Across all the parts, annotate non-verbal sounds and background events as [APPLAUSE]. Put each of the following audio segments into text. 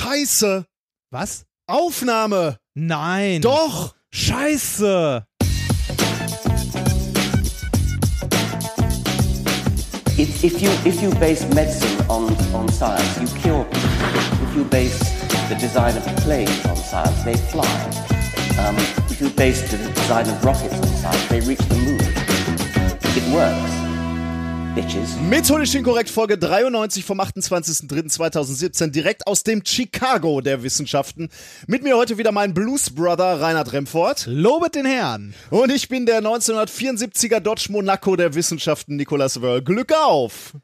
Scheiße. Was? Aufnahme. Nein. Doch. Scheiße. If, if you if you base medicine on, on science, you cure people. If you base the design of planes on science, they fly. Um, if you base the design of rockets on science, they reach the moon. It works. Bitches. Methodisch inkorrekt Folge 93 vom 28.03.2017 direkt aus dem Chicago der Wissenschaften. Mit mir heute wieder mein Blues Brother Reinhard Remford. Lobet den Herrn. Und ich bin der 1974er Dodge Monaco der Wissenschaften Nicolas Wörl. Glück auf!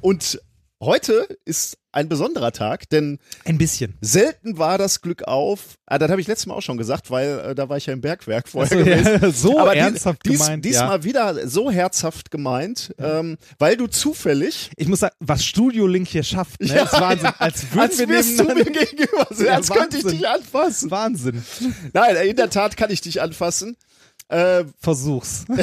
Und heute ist ein besonderer Tag, denn Ein bisschen. selten war das Glück auf. Ah, das habe ich letztes Mal auch schon gesagt, weil äh, da war ich ja im Bergwerk vorher Ach so, ja, gewesen. [LAUGHS] so Aber ernsthaft dies, gemeint, Diesmal ja. wieder so herzhaft gemeint, ähm, weil du zufällig Ich muss sagen, was Studio Link hier schafft, ne, ist Wahnsinn. Als würden als wir wirst du mir gegenüber sein, als könnte ich Wahnsinn. dich anfassen. Wahnsinn. Nein, in der Tat kann ich dich anfassen, äh, Versuch's. [LAUGHS] [LAUGHS]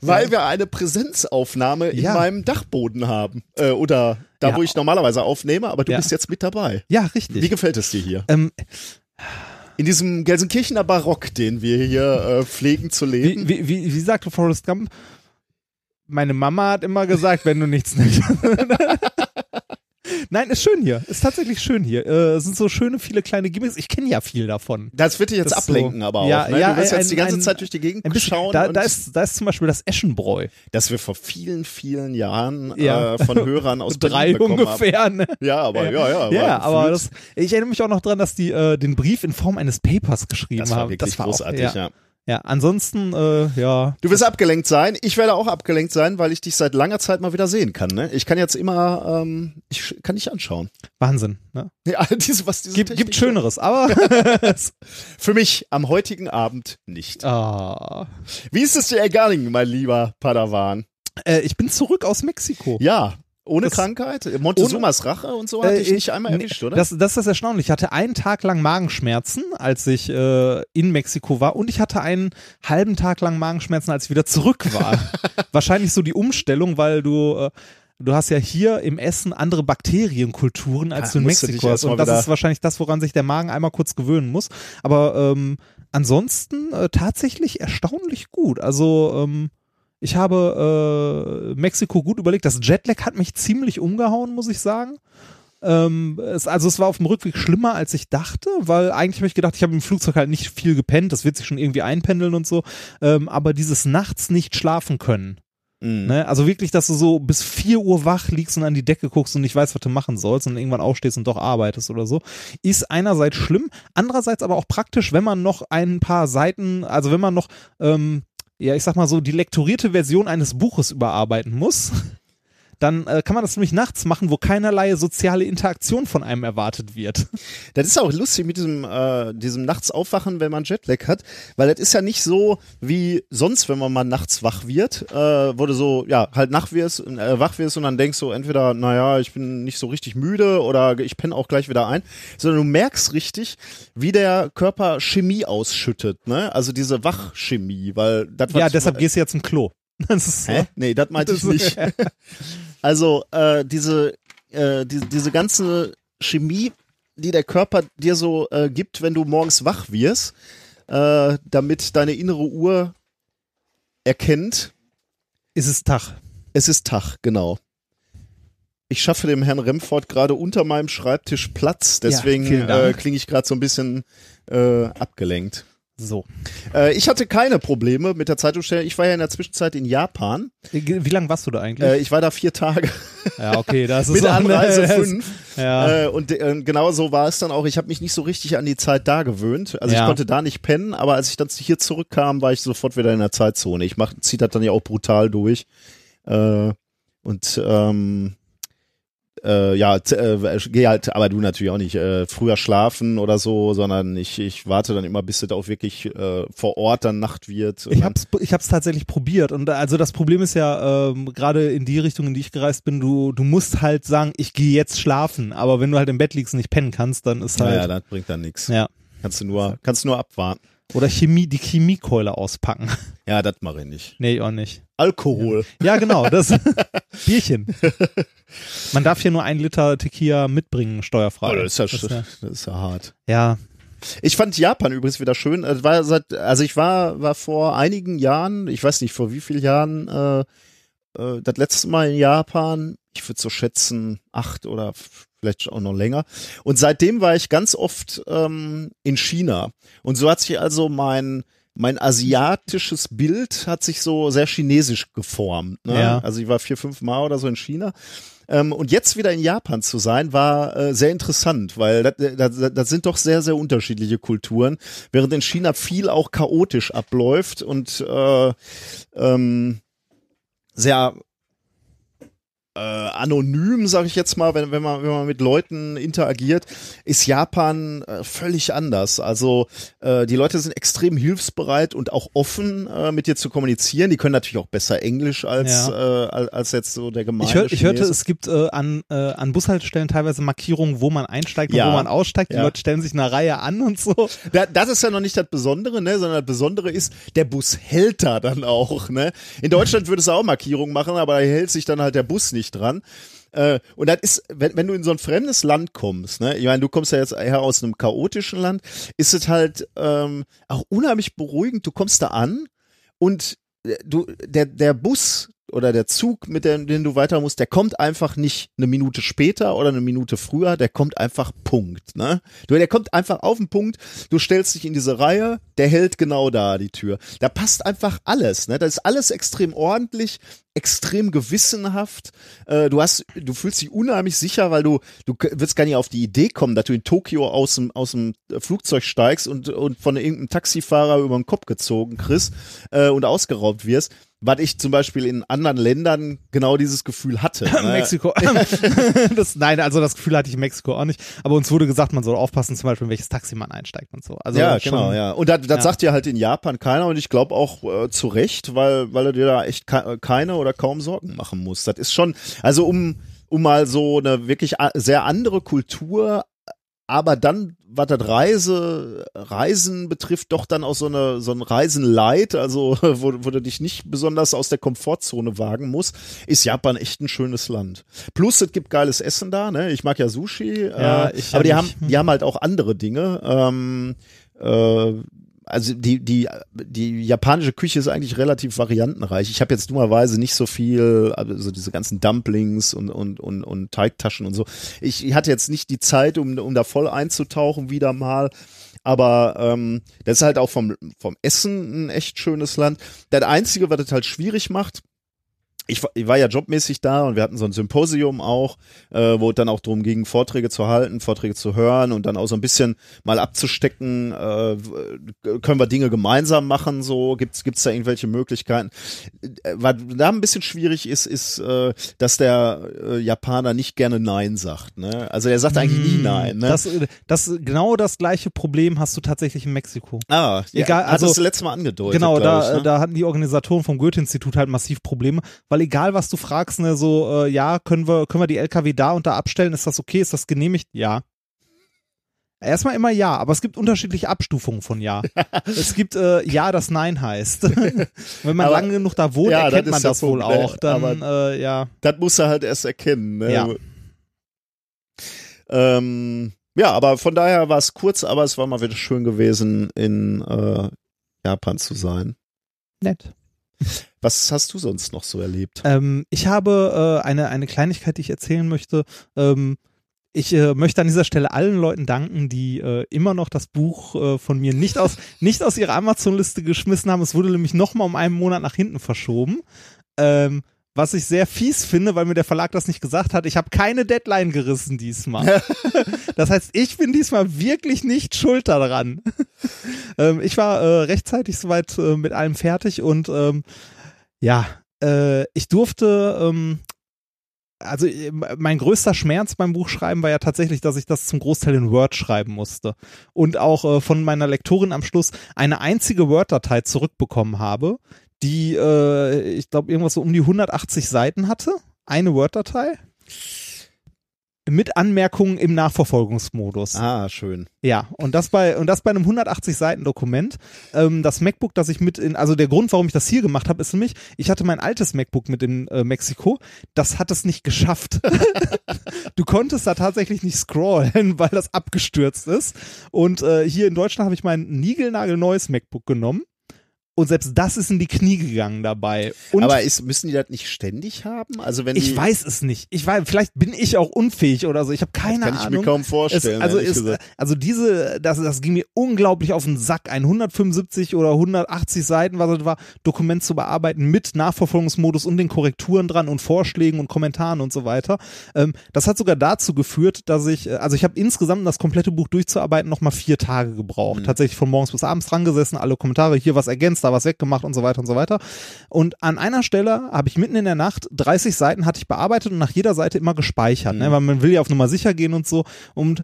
weil wir eine Präsenzaufnahme in Ja. meinem Dachboden haben. Äh, oder da, Ja. wo ich normalerweise aufnehme, aber du Ja. bist jetzt mit dabei. Ja, Wie richtig. gefällt es dir hier? Ähm, In diesem Gelsenkirchener Barock, den wir hier äh, pflegen zu leben. wie, wie, wie, wie sagte Forrest Gump? Meine Mama hat immer gesagt, wenn du nichts nimmst. [LAUGHS] Nein, ist schön hier. Ist tatsächlich schön hier. Äh, es sind so schöne, viele kleine Gimmicks. Ich kenne ja viel davon. Das wird dich jetzt Das ist so- ablenken, aber auch. Ja, ne? ja, du wirst ein- jetzt die ganze ein- Zeit durch die Gegend bisschen, schauen. da, und da, ist, da ist zum Beispiel das Eschenbräu. dass wir vor vielen, vielen Jahren Ja. äh, von Hörern aus [LAUGHS] Drei bekommen Haben. ungefähr. Ne? Ja, aber ja, ja. Ja, aber das, ich erinnere mich auch noch dran, dass die äh, den Brief in Form eines Papers geschrieben das war haben. wirklich das war großartig, auch, ja. ja. Ja, ansonsten, äh, ja. Du wirst abgelenkt sein. Ich werde auch abgelenkt sein, weil ich dich seit langer Zeit mal wieder sehen kann. Ne? Ich kann jetzt immer, ähm, ich kann dich anschauen. Wahnsinn. Ne? Ja, [LAUGHS] diese, was diese Gibt, gibt Schöneres, aber. [LAUGHS] Für mich am heutigen Abend nicht. ah. Wie ist es dir ergangen, mein lieber Padawan? äh, ich bin zurück aus Mexiko. Ja, ohne Das- Krankheit? Montezumas Rache und so hatte ich Äh, nicht einmal erwischt, oder? Das, das ist erstaunlich. Ich hatte einen Tag lang Magenschmerzen, als ich äh, in Mexiko war. Und ich hatte einen halben Tag lang Magenschmerzen, als ich wieder zurück war. [LAUGHS] Wahrscheinlich so die Umstellung, weil du. Äh, Du hast ja hier im Essen andere Bakterienkulturen, als Ja, du in Mexiko hast. Und das ist wahrscheinlich das, woran sich der Magen einmal kurz gewöhnen muss. Aber ähm, ansonsten äh, tatsächlich erstaunlich gut. Also ähm, ich habe äh, Mexiko gut überlegt. Das Jetlag hat mich ziemlich umgehauen, muss ich sagen. Ähm, es, also es war auf dem Rückweg schlimmer, als ich dachte, weil eigentlich habe ich gedacht, ich habe im Flugzeug halt nicht viel gepennt, das wird sich schon irgendwie einpendeln und so. Ähm, aber dieses nachts nicht schlafen können. Mhm. Ne? Also wirklich, dass du so bis 4 Uhr wach liegst und an die Decke guckst und nicht weißt, was du machen sollst und irgendwann aufstehst und doch arbeitest oder so, ist einerseits schlimm, andererseits aber auch praktisch, wenn man noch ein paar Seiten, also wenn man noch, ähm, ja, ich sag mal so, die lektorierte Version eines Buches überarbeiten muss. Dann äh, kann man das nämlich nachts machen, wo keinerlei soziale Interaktion von einem erwartet wird. Das ist auch lustig mit diesem, äh, diesem nachts aufwachen, wenn man Jetlag hat, weil das ist ja nicht so wie sonst, wenn man mal nachts wach wird, äh, wo du so, ja, halt nach wirst, äh, wach wirst und dann denkst du entweder, naja, ich bin nicht so richtig müde oder ich penne auch gleich wieder ein, sondern du merkst richtig, wie der Körper Chemie ausschüttet, ne? Also diese Wachchemie, weil das Ja, deshalb gehst du ja zum Klo. [LAUGHS] Das ist so. Hä? Nee, das meinte ich nicht. [LAUGHS] Also äh, diese, äh, die, diese ganze Chemie, die der Körper dir so äh, gibt, wenn du morgens wach wirst, äh, damit deine innere Uhr erkennt, Ist es Tag. es ist Tag, genau. Ich schaffe dem Herrn Remford gerade unter meinem Schreibtisch Platz, deswegen vielen äh, klinge ich gerade so ein bisschen äh, abgelenkt. So. Äh, ich hatte keine Probleme mit der Zeitumstellung. Ich war ja in der Zwischenzeit in Japan. Wie lange warst du da eigentlich? Äh, ich war da vier Tage. ja, okay, das [LAUGHS] ist mit Anreise [LAUGHS] das- fünf. Ja. Äh, und äh, genau so war es dann auch. Ich habe mich nicht so richtig an die Zeit da gewöhnt. Also Ja. ich konnte da nicht pennen, aber als ich dann hier zurückkam, war ich sofort wieder in der Zeitzone. Ich mach, zieh das dann ja auch brutal durch. Äh, und ähm, äh, ja, äh, gehe halt, aber du natürlich auch nicht äh, früher schlafen oder so, sondern ich, ich warte dann immer, bis es auch wirklich äh, vor Ort dann Nacht wird. Ich hab's, ich hab's tatsächlich probiert und also das Problem ist ja ähm, gerade in die Richtung, in die ich gereist bin, du du musst halt sagen, ich gehe jetzt schlafen, aber wenn du halt im Bett liegst und nicht pennen kannst, dann ist naja, halt das bringt dann nichts. ja Kannst du nur, kannst du nur abwarten. Oder Chemie, die Chemiekeule auspacken. Ja, das mache ich nicht. Nee, auch nicht. Alkohol. Ja, genau, das [LAUGHS] Bierchen. Man darf hier nur ein Liter Tequila mitbringen, steuerfrei. Oh, das, ist ja, Das, das, ja, ist ja hart. ja, Ich fand Japan übrigens wieder schön. Es war seit, also ich war, war vor einigen Jahren, ich weiß nicht vor wie vielen Jahren, äh, äh, das letzte Mal in Japan. Ich würde so schätzen acht oder vielleicht auch noch länger. Und seitdem war ich ganz oft ähm, in China. Und so hat sich also mein mein asiatisches Bild hat sich so sehr chinesisch geformt. Ne? Ja. Also ich war vier, fünf Mal oder so in China. Ähm, und jetzt wieder in Japan zu sein, war äh, sehr interessant, weil das, das, das sind doch sehr, sehr unterschiedliche Kulturen, während in China viel auch chaotisch abläuft und äh, ähm, sehr äh, anonym, sage ich jetzt mal, wenn, wenn, man, wenn man mit Leuten interagiert, ist Japan äh, völlig anders. Also äh, die Leute sind extrem hilfsbereit und auch offen, äh, mit dir zu kommunizieren. Die können natürlich auch besser Englisch als, äh, als, jetzt so der gemeine Ich, hör, ich hörte, es gibt äh, an, äh, an Bushaltestellen teilweise Markierungen, wo man einsteigt und Ja. wo man aussteigt. Die Ja. Leute stellen sich eine Reihe an und so. Da, das ist ja noch nicht das Besondere, ne, sondern das Besondere ist, der Bus hält da dann auch, ne. In Deutschland würde es auch Markierungen machen, aber da hält sich dann halt der Bus nicht dran. Äh, und das ist, wenn, wenn du in so ein fremdes Land kommst, ne, ich meine, du kommst ja jetzt eher aus einem chaotischen Land, ist es halt ähm, auch unheimlich beruhigend. Du kommst da an und äh, du, der, der Bus oder der Zug, mit dem, den du weiter musst, der kommt einfach nicht eine Minute später oder eine Minute früher, der kommt einfach Punkt, ne? Der kommt einfach auf den Punkt, du stellst dich in diese Reihe, der hält genau da die Tür. Da passt einfach alles, ne? Da ist alles extrem ordentlich, extrem gewissenhaft. Äh, du hast, du fühlst dich unheimlich sicher, weil du, du wirst gar nicht auf die Idee kommen, dass du in Tokio aus dem, aus dem Flugzeug steigst und, und von irgendeinem Taxifahrer über den Kopf gezogen kriegst äh, und ausgeraubt wirst. Was ich zum Beispiel in anderen Ländern genau dieses Gefühl hatte. [LAUGHS] ne? Mexiko. [LAUGHS] das, nein, also das Gefühl hatte ich in Mexiko auch nicht. Aber uns wurde gesagt, man soll aufpassen, zum Beispiel, in welches Taxi man einsteigt und so. Also ja, schon- genau, ja. Und das, das ja. sagt dir halt in Japan keiner und ich glaube auch äh, zu Recht, weil, weil er dir da echt ke keine oder kaum Sorgen machen muss. Das ist schon, also um, um mal so eine wirklich sehr andere Kultur, aber dann, was das Reise, Reisen betrifft, doch dann auch so eine, so ein Reisenleid, also [LAUGHS] wo, wo du dich nicht besonders aus der Komfortzone wagen musst, ist Japan echt ein schönes Land. Plus, es gibt geiles Essen da, ne? Ich mag ja Sushi, Ja, äh, aber die haben, die haben halt auch andere Dinge. Ähm, äh, also die, die, die japanische Küche ist eigentlich relativ variantenreich. Ich habe jetzt dummerweise nicht so viel, also diese ganzen Dumplings und, und, und, und Teigtaschen und so. Ich hatte jetzt nicht die Zeit, um, um da voll einzutauchen wieder mal. Aber ähm, das ist halt auch vom, vom Essen ein echt schönes Land. Das Einzige, was das halt schwierig macht, ich, war- ja jobmäßig da und wir hatten so ein Symposium auch, äh, wo es dann auch darum ging, Vorträge zu halten, Vorträge zu hören und dann auch so ein bisschen mal abzustecken, äh, können wir Dinge gemeinsam machen, so gibt's gibt's da irgendwelche Möglichkeiten. Äh, Was da ein bisschen schwierig ist, ist, äh, dass der äh, Japaner nicht gerne Nein sagt. Ne? Also er sagt eigentlich nie Hm, Nein. Ne? Das, das, genau das gleiche Problem hast du tatsächlich in Mexiko. ah, ja, egal, also- das letzte Mal angedeutet. Genau, da, ich, ne? da hatten die Organisatoren vom Goethe-Institut halt massiv Probleme, weil egal was du fragst, ne, so, äh, ja, können wir, können wir die LKW da und da abstellen, ist das okay, ist das genehmigt? Ja. Erstmal immer ja, aber es gibt unterschiedliche Abstufungen von ja. [LAUGHS] es gibt äh, ja, das Nein heißt. [LAUGHS] Wenn man Aber- lange genug da wohnt, Ja, erkennt man das wohl Punkt, ne? auch. Dann, Aber- äh, ja. das muss er halt erst erkennen. Ne? Ja. Ähm, ja, aber von daher war es kurz, aber es war mal wieder schön gewesen, in äh, Japan zu sein. Nett. Was hast du sonst noch so erlebt? Ähm, ich habe äh, eine, eine Kleinigkeit, die ich erzählen möchte. Ähm, ich äh, möchte an dieser Stelle allen Leuten danken, die äh, immer noch das Buch äh, von mir nicht aus, [LAUGHS] nicht aus ihrer Amazon-Liste geschmissen haben. Es wurde nämlich nochmal um einen Monat nach hinten verschoben. Ähm, was ich sehr fies finde, weil mir der Verlag das nicht gesagt hat. Ich habe keine Deadline gerissen diesmal. [LAUGHS] das heißt, ich bin diesmal wirklich nicht schuld daran. [LAUGHS] ähm, ich war äh, rechtzeitig soweit äh, mit allem fertig und ähm, ja, äh, ich durfte, ähm, also äh, mein größter Schmerz beim Buchschreiben war ja tatsächlich, dass ich das zum Großteil in Word schreiben musste und auch äh, von meiner Lektorin am Schluss eine einzige Word-Datei zurückbekommen habe, die, äh, ich glaube, irgendwas so um die 180 Seiten hatte. Eine Word-Datei. mit Anmerkungen im Nachverfolgungsmodus. Ah, schön. Ja, und das bei und das bei einem 180 Seiten Dokument. Ähm, das MacBook, das ich mit in, also der Grund, warum ich das hier gemacht habe, ist nämlich, ich hatte mein altes MacBook mit in äh, Mexiko, das hat es nicht geschafft. [LAUGHS] du konntest da tatsächlich nicht scrollen, weil das abgestürzt ist. Und äh, hier in Deutschland habe ich mein niegelnagelneues MacBook genommen und selbst das ist in die Knie gegangen dabei. Und Aber ist, müssen die das nicht ständig haben? Also wenn ich weiß es nicht. Ich weiß, vielleicht bin ich auch unfähig oder so. Ich habe keine kann ich Ahnung. mir kaum vorstellen. Es, also, ist, gesagt. also diese, das, das ging mir unglaublich auf den Sack, ein 175 oder 180 Seiten, was es war, Dokument zu bearbeiten mit Nachverfolgungsmodus und den Korrekturen dran und Vorschlägen und Kommentaren und so weiter. Ähm, das hat sogar dazu geführt, dass ich, äh, also ich habe insgesamt um das komplette Buch durchzuarbeiten nochmal vier Tage gebraucht. Mhm. Tatsächlich von morgens bis abends dran gesessen, alle Kommentare, hier was ergänzt, da was weggemacht und so weiter und so weiter. Und an einer Stelle habe ich mitten in der Nacht 30 Seiten hatte ich bearbeitet und nach jeder Seite immer gespeichert, ne? Mhm. weil man will ja auf Nummer sicher gehen und so. Und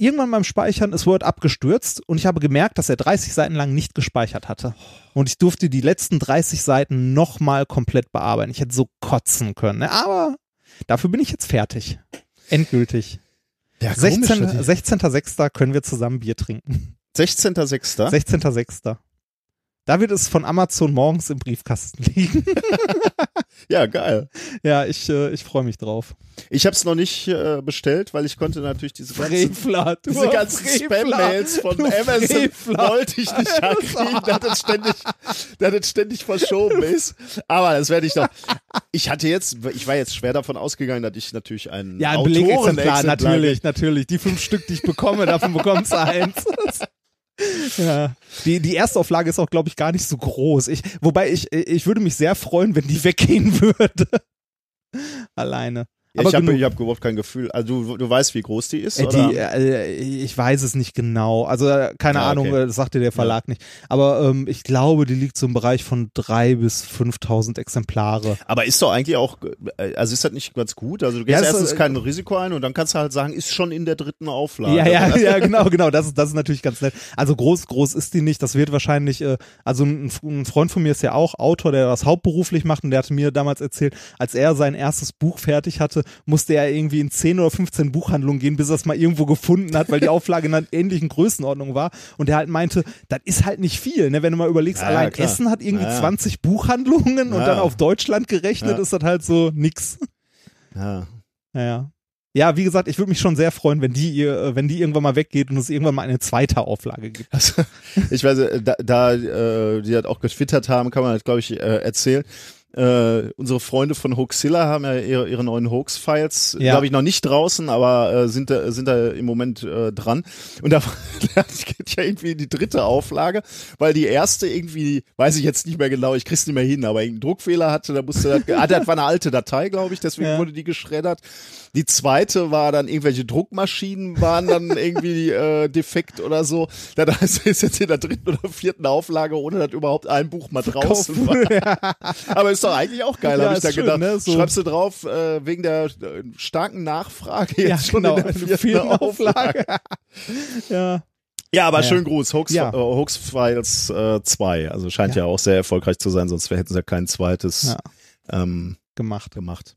irgendwann beim Speichern ist Word abgestürzt und ich habe gemerkt, dass er 30 Seiten lang nicht gespeichert hatte. Und ich durfte die letzten 30 Seiten nochmal komplett bearbeiten. Ich hätte so kotzen können. Ne? Aber dafür bin ich jetzt fertig. Endgültig. Ja, 16 16.06. können wir zusammen Bier trinken. 16.06. 16.06. Da wird es von Amazon morgens im Briefkasten liegen. [LAUGHS] Ja, geil. ja, ich, äh, ich freue mich drauf. Ich habe es noch nicht äh, bestellt, weil ich konnte natürlich diese ganzen, Frevler, du diese ganzen Spam-Mails von du Amazon Frevler. wollte ich nicht [LAUGHS] ankriegen, dass das ständig, dass das ständig verschoben ist. Aber das werde ich noch. Ich hatte jetzt, ich war jetzt schwer davon ausgegangen, dass ich natürlich einen Ja, ein Autorenexemplar natürlich, natürlich. Die fünf Stück, die ich bekomme, davon bekommst du eins. [LAUGHS] Ja, die, die Erstauflage ist auch, glaube ich, gar nicht so groß. Ich, wobei ich, ich würde mich sehr freuen, wenn die weggehen [LAUGHS] würde. Alleine. Ja, Aber ich habe hab überhaupt kein Gefühl. Also du, du weißt, wie groß die ist, Äh, oder? Die, äh, ich weiß es nicht genau. Also äh, keine Ah, Ahnung, okay. äh, das sagte der Verlag nicht. Aber ähm, ich glaube, die liegt so im Bereich von drei bis 5.000 Exemplare. Aber ist doch eigentlich auch, äh, also ist das nicht ganz gut? Also du gehst Ja, erstens äh, kein Risiko ein und dann kannst du halt sagen, ist schon in der dritten Auflage. Ja, ja, ja, genau, genau. Das ist, das ist natürlich ganz nett. Also groß, groß ist die nicht. Das wird wahrscheinlich, also ein, ein Freund von mir ist ja auch Autor, der das hauptberuflich macht und der hatte mir damals erzählt, als er sein erstes Buch fertig hatte, musste er irgendwie in 10 oder 15 Buchhandlungen gehen, bis er es mal irgendwo gefunden hat, weil die [LAUGHS] Auflage in einer ähnlichen Größenordnung war. Und er halt meinte, das ist halt nicht viel, ne? Wenn du mal überlegst, Ja, allein klar. Essen hat irgendwie Ja, ja. 20 Buchhandlungen und Ja. dann auf Deutschland gerechnet ist das halt so nix. Ja. Naja. Ja, wie gesagt, ich würde mich schon sehr freuen, wenn die, äh, wenn die irgendwann mal weggeht und es irgendwann mal eine zweite Auflage gibt. [LAUGHS] Also, ich weiß, äh, da, da äh, die halt auch getwittert haben, kann man halt, glaube ich, äh, erzählen. Äh, unsere Freunde von Hoaxilla haben ja ihre, ihre neuen Hoax-Files, Ja. glaube ich, noch nicht draußen, aber äh, sind, da, sind da im Moment äh, dran. Und da [LAUGHS] da geht ja irgendwie die dritte Auflage, weil die erste irgendwie, weiß ich jetzt nicht mehr genau, ich krieg's nicht mehr hin, aber irgendeinen Druckfehler hatte, da musste ah, das war eine alte Datei, glaube ich, deswegen Ja. wurde die geschreddert. Die zweite war dann irgendwelche Druckmaschinen waren dann [LAUGHS] irgendwie äh, defekt oder so. Da [LAUGHS] ist jetzt in der dritten oder vierten Auflage, ohne dass überhaupt ein Buch mal draußen war. [LAUGHS] Aber ist doch eigentlich auch geil, Ja, habe ich da schön, gedacht. ne? So- Schreibst du drauf, äh, wegen der äh, starken Nachfrage jetzt Ja, schon genau, in der vierten, vierten Auflage. ja. Ja, aber Ja. schön Gruß. Hoax, Ja. äh, Hoax Files 2. also scheint ja. Ja. auch sehr erfolgreich zu sein, sonst hätten sie ja kein zweites Ja. ähm, Gemacht. gemacht.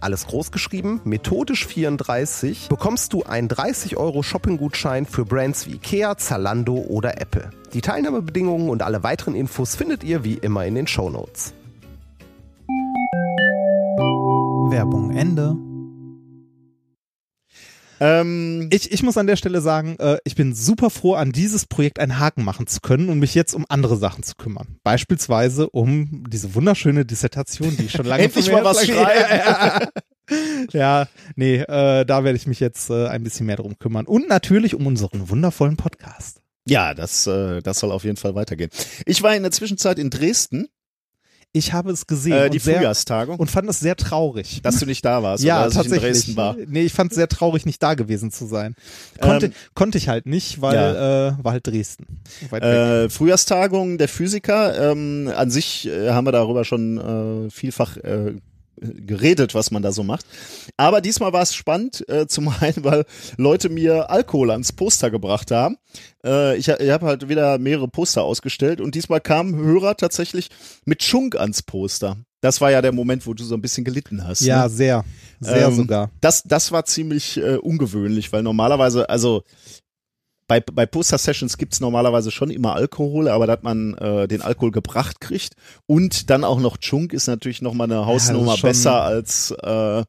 alles groß geschrieben, methodisch 34, bekommst du einen 30 Euro Shopping-Gutschein für Brands wie Ikea, Zalando oder Apple. Die Teilnahmebedingungen und alle weiteren Infos findet ihr wie immer in den Show Notes. Werbung Ende. Ähm, Ich, ich muss an der Stelle sagen, äh, ich bin super froh, an dieses Projekt einen Haken machen zu können und mich jetzt um andere Sachen zu kümmern. Beispielsweise um diese wunderschöne Dissertation, die ich schon lange Endlich mal was schreiben. [LAUGHS] Ja, ja, nee, äh, da werde ich mich jetzt äh, ein bisschen mehr drum kümmern. Und natürlich um unseren wundervollen Podcast. ja, das, äh, das soll auf jeden Fall weitergehen. Ich war in der Zwischenzeit in Dresden, Ich habe es gesehen äh, die und, sehr, Frühjahrstagung, und fand es sehr traurig. dass du nicht da warst ja, oder dass tatsächlich. ich in Dresden war. Nee, ich fand es sehr traurig, nicht da gewesen zu sein. Konnte, Ähm, konnte ich halt nicht, weil äh, war halt Dresden. Äh, Frühjahrstagung der Physiker. Ähm, an sich äh, haben wir darüber schon äh, vielfach äh, geredet, was man da so macht. Aber diesmal war es spannend, äh, zum [LAUGHS] einen, weil Leute mir Alkohol ans Poster gebracht haben. Äh, ich ich habe halt wieder mehrere Poster ausgestellt und diesmal kamen Hörer tatsächlich mit Schunk ans Poster. Das war ja der Moment, wo du so ein bisschen gelitten hast. ja, ne? sehr. Sehr Ähm, sogar. Das, das war ziemlich äh, ungewöhnlich, weil normalerweise, also bei, bei Poster-Sessions gibt's normalerweise schon immer Alkohol, aber dass man äh, den Alkohol gebracht kriegt und dann auch noch Chunk ist natürlich noch mal eine Hausnummer schon- besser als äh,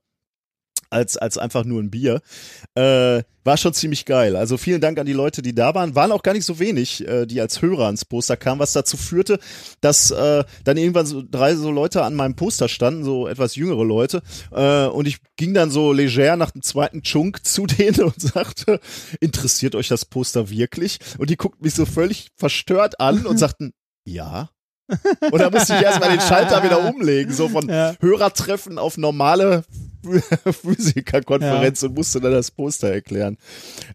als als einfach nur ein Bier. Äh, war schon ziemlich geil. Also vielen Dank an die Leute, die da waren. Waren auch gar nicht so wenig, äh, die als Hörer ans Poster kamen, was dazu führte, dass äh, dann irgendwann so drei so Leute an meinem Poster standen, so etwas jüngere Leute. Äh, und ich ging dann so leger nach dem zweiten Chunk [LAUGHS] zu denen und sagte, interessiert euch das Poster wirklich? Und die guckten mich so völlig verstört an und [LAUGHS] sagten, ja. Und da musste ich erstmal den Schalter wieder umlegen, so von Ja. Hörertreffen auf normale [LAUGHS] Physikerkonferenz und musste dann das Poster erklären.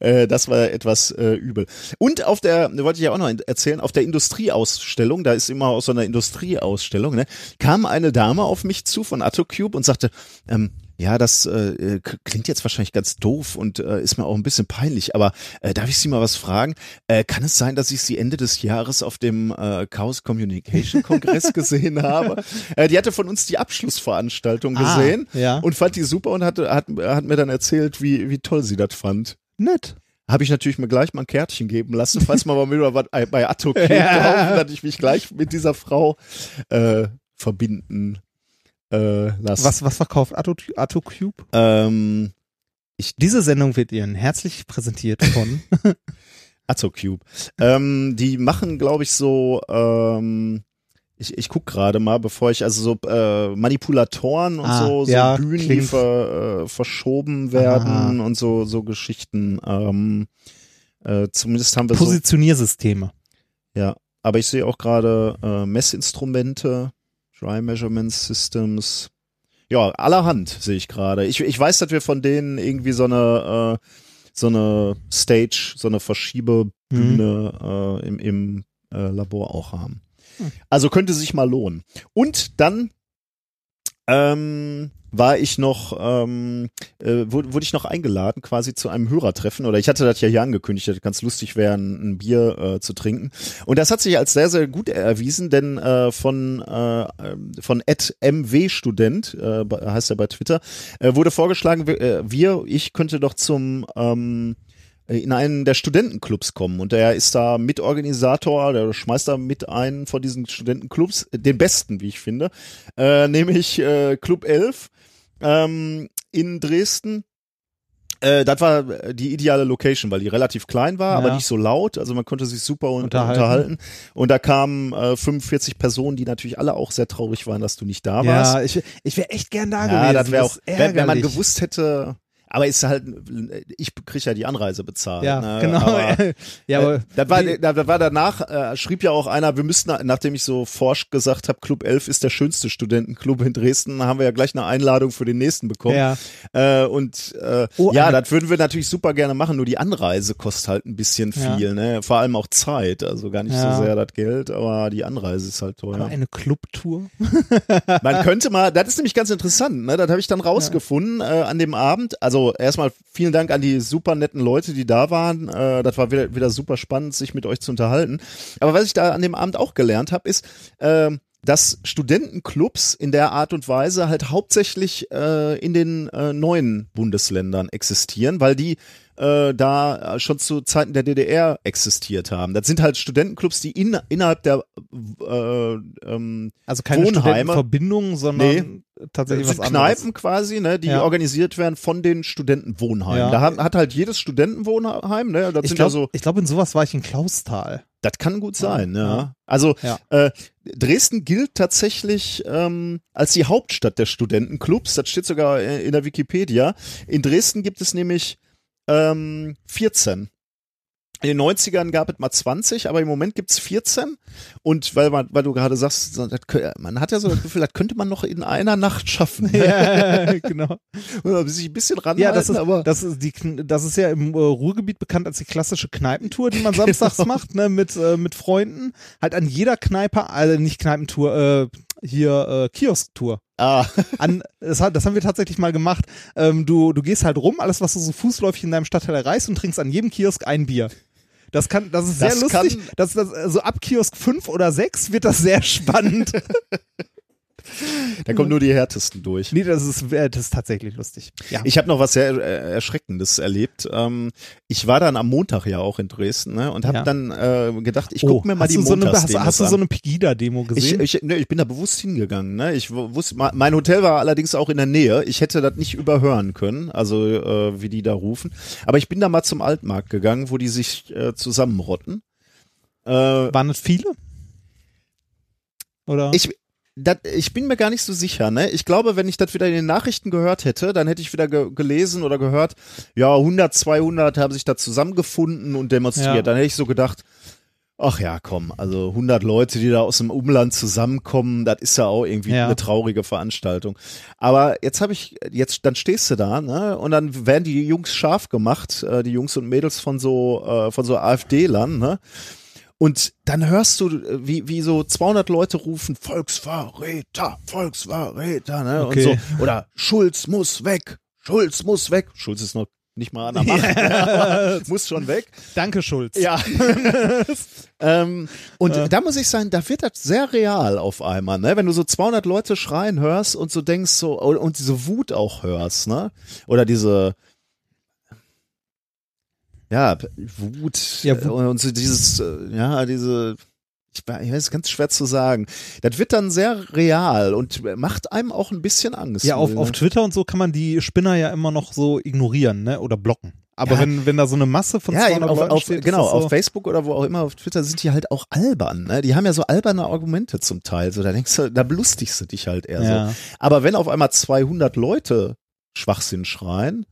Äh, das war etwas äh, übel. Und auf der, wollte ich ja auch noch erzählen, auf der Industrieausstellung, da ist immer aus so einer Industrieausstellung, ne, kam eine Dame auf mich zu von Attocube und sagte, ähm, ja, das äh, k- klingt jetzt wahrscheinlich ganz doof und äh, ist mir auch ein bisschen peinlich, aber äh, darf ich Sie mal was fragen? Äh, kann es sein, dass ich Sie Ende des Jahres auf dem äh, Chaos Communication Kongress [LAUGHS] gesehen habe? Äh, die hatte von uns die Abschlussveranstaltung Ah, gesehen ja. und fand die super und hat, hat, hat mir dann erzählt, wie, wie toll sie das fand. Nett. Habe ich natürlich mir gleich mal ein Kärtchen geben lassen, falls man mal wieder was bei Atto ja. Ja. dass ich mich gleich mit dieser Frau äh, verbinden äh. Was, was verkauft Atto, Atto Cube? Ähm, Diese Sendung wird Ihnen herzlich präsentiert von [LAUGHS] Attocube. ähm, die machen, glaube ich, so, ähm, ich, ich guck gerade mal, bevor ich, also so äh, Manipulatoren und Ah, so, so ja, Bühnen, die ver, äh, verschoben werden und so, so Geschichten. Ähm, äh, zumindest haben wir so, Positioniersysteme. ja, aber ich sehe auch gerade äh, Messinstrumente, Dry Measurement Systems. Ja, allerhand sehe ich gerade. Ich, ich weiß, dass wir von denen irgendwie so eine äh, so eine Stage, so eine Verschiebebühne äh, im, im äh, Labor auch haben. Also könnte sich mal lohnen. Und dann ähm, war ich noch, ähm, äh, wurde, wurde ich noch eingeladen quasi zu einem Hörertreffen oder ich hatte das ja hier angekündigt, dass ganz lustig wäre, ein, ein Bier äh, zu trinken. Und das hat sich als sehr, sehr gut erwiesen, denn äh, von, äh, ähm, von Ed MW Student, äh, heißt er bei Twitter, äh, wurde vorgeschlagen, wir, äh, ich könnte doch zum ähm, in einen der Studentenclubs kommen und der ist da Mitorganisator, der schmeißt da mit einen von diesen Studentenclubs, den besten, wie ich finde, äh, nämlich äh, Club 11 ähm, in Dresden. Äh, das war die ideale Location, weil die relativ klein war, aber Ja. nicht so laut. Also man konnte sich super un Unterhalten. unterhalten. Und da kamen äh, 45 Personen, die natürlich alle auch sehr traurig waren, dass du nicht da warst. Ja, ich, ich wäre echt gern da Ja, gewesen. das wäre auch, ist wenn, man gewusst hätte, aber ist halt, ich krieg ja die Anreise bezahlt. Ja, ne? genau. Aber, [LAUGHS] ja, aber äh, das war, das war danach, äh, schrieb ja auch einer, wir müssten, nachdem ich so forsch gesagt habe, Club 11 ist der schönste Studentenclub in Dresden, haben wir ja gleich eine Einladung für den nächsten bekommen. Ja. Äh, und äh, Oh, ja, das würden wir natürlich super gerne machen, nur die Anreise kostet halt ein bisschen Ja. viel, ne? Vor allem auch Zeit, also gar nicht Ja. so sehr das Geld, aber die Anreise ist halt teuer. aber eine Clubtour. Man könnte mal, das ist nämlich ganz interessant, ne? Das habe ich dann rausgefunden äh, an dem Abend. Also erstmal vielen Dank an die super netten Leute, die da waren. Äh, das war wieder, wieder super spannend, sich mit euch zu unterhalten. Aber was ich da an dem Abend auch gelernt habe, ist, ähm, dass Studentenclubs in der Art und Weise halt hauptsächlich äh, in den äh, neuen Bundesländern existieren, weil die äh, da schon zu Zeiten der DDR existiert haben. Das sind halt Studentenclubs, die in, innerhalb der äh, ähm, Also keine Wohnheime. Studentenverbindung, sondern Nee. Tatsächlich das was sind anderes. Kneipen quasi, ne, die Ja. organisiert werden von den Studentenwohnheimen. Ja. Da hat, hat halt jedes Studentenwohnheim, ne, das Ich sind ja glaube, so, ich glaube, in sowas war ich in Klausthal. das kann gut sein, ja. Ja. Also Ja. äh, Dresden gilt tatsächlich ähm, als die Hauptstadt der Studentenclubs. Das steht sogar äh, in der Wikipedia. In Dresden gibt es nämlich ähm, 14. In den 90ern gab es mal 20, aber im Moment gibt's 14. Und weil, man, weil du gerade sagst, man hat ja so das Gefühl, das könnte man noch in einer Nacht schaffen. [LAUGHS] ja, genau. [LAUGHS] Oder sich ein bisschen ranhalten, Ja, das ist, aber das ist die, das ist ja im äh, Ruhrgebiet bekannt als die klassische Kneipentour, die man [LAUGHS] samstags Genau. macht, ne, mit, äh, mit Freunden. Halt an jeder Kneipe, also nicht Kneipentour, äh, hier äh, Kiosktour. ah, An, das, hat, das haben wir tatsächlich mal gemacht. Ähm, du, du gehst halt rum, alles, was du so fußläufig in deinem Stadtteil erreichst und trinkst an jedem Kiosk ein Bier. Das kann, das ist sehr Das lustig. kann- Das, das, also ab Kiosk 5 oder 6 wird das sehr spannend. [LAUGHS] da kommen nur die härtesten durch. nee, das ist, äh, das ist tatsächlich lustig. Ja. Ich habe noch was sehr äh, Erschreckendes erlebt. Ähm, ich war dann am Montag ja auch in Dresden ne, und habe Ja. dann äh, gedacht, ich guck mir mal Oh, die so eine, hast, Montagsdemos hast du so eine Pegida-Demo Ich, gesehen? ich, ne, ich bin da bewusst hingegangen. Ne? Ich wu- wusste, mein Hotel war allerdings auch in der Nähe. Ich hätte das nicht überhören können, also äh, wie die da rufen. Aber ich bin da mal zum Altmarkt gegangen, wo die sich äh, zusammenrotten. Äh, Waren es viele? Oder? ich, dat, ich bin mir gar nicht so sicher. Ne? Ich glaube, wenn ich das wieder in den Nachrichten gehört hätte, dann hätte ich wieder ge gelesen oder gehört, ja, 100, 200 haben sich da zusammengefunden und demonstriert. Ja. Dann hätte ich so gedacht, ach ja, komm, also 100 Leute, die da aus dem Umland zusammenkommen, das ist ja auch irgendwie Ja. eine traurige Veranstaltung. Aber jetzt habe ich, jetzt, dann stehst du da, ne, und dann werden die Jungs scharf gemacht, äh, die Jungs und Mädels von so, äh, von so AfD-Lern, ne. Und dann hörst du, äh, wie, wie so 200 Leute rufen, Volksverräter, Volksverräter, ne? Okay. Und so. Oder Schulz muss weg, Schulz muss weg. Schulz ist noch nicht mal an der [LAUGHS] Macht, muss schon weg. Danke, Schulz. Ja. [LAUGHS] ähm, und da muss ich sagen, da wird das sehr real auf einmal, ne? Wenn du so 200 Leute schreien hörst und so denkst so, und, und diese Wut auch hörst, ne? Oder diese, ja, Wut, Ja, äh, und so dieses, äh, ja, diese, ich weiß, ganz schwer zu sagen. Das wird dann sehr real und macht einem auch ein bisschen Angst. Ja, auf, ne? auf Twitter und so kann man die Spinner ja immer noch so ignorieren, ne? Oder blocken. Aber Ja. wenn, wenn da so eine Masse von Ja, 200 eben auf, Leuten auf, steht, genau, so, auf Facebook oder wo auch immer, auf Twitter sind die halt auch albern, ne? Die haben ja so alberne Argumente zum Teil, so da denkst du, da belustigst du dich halt eher Ja. so. Aber wenn auf einmal 200 Leute Schwachsinn schreien,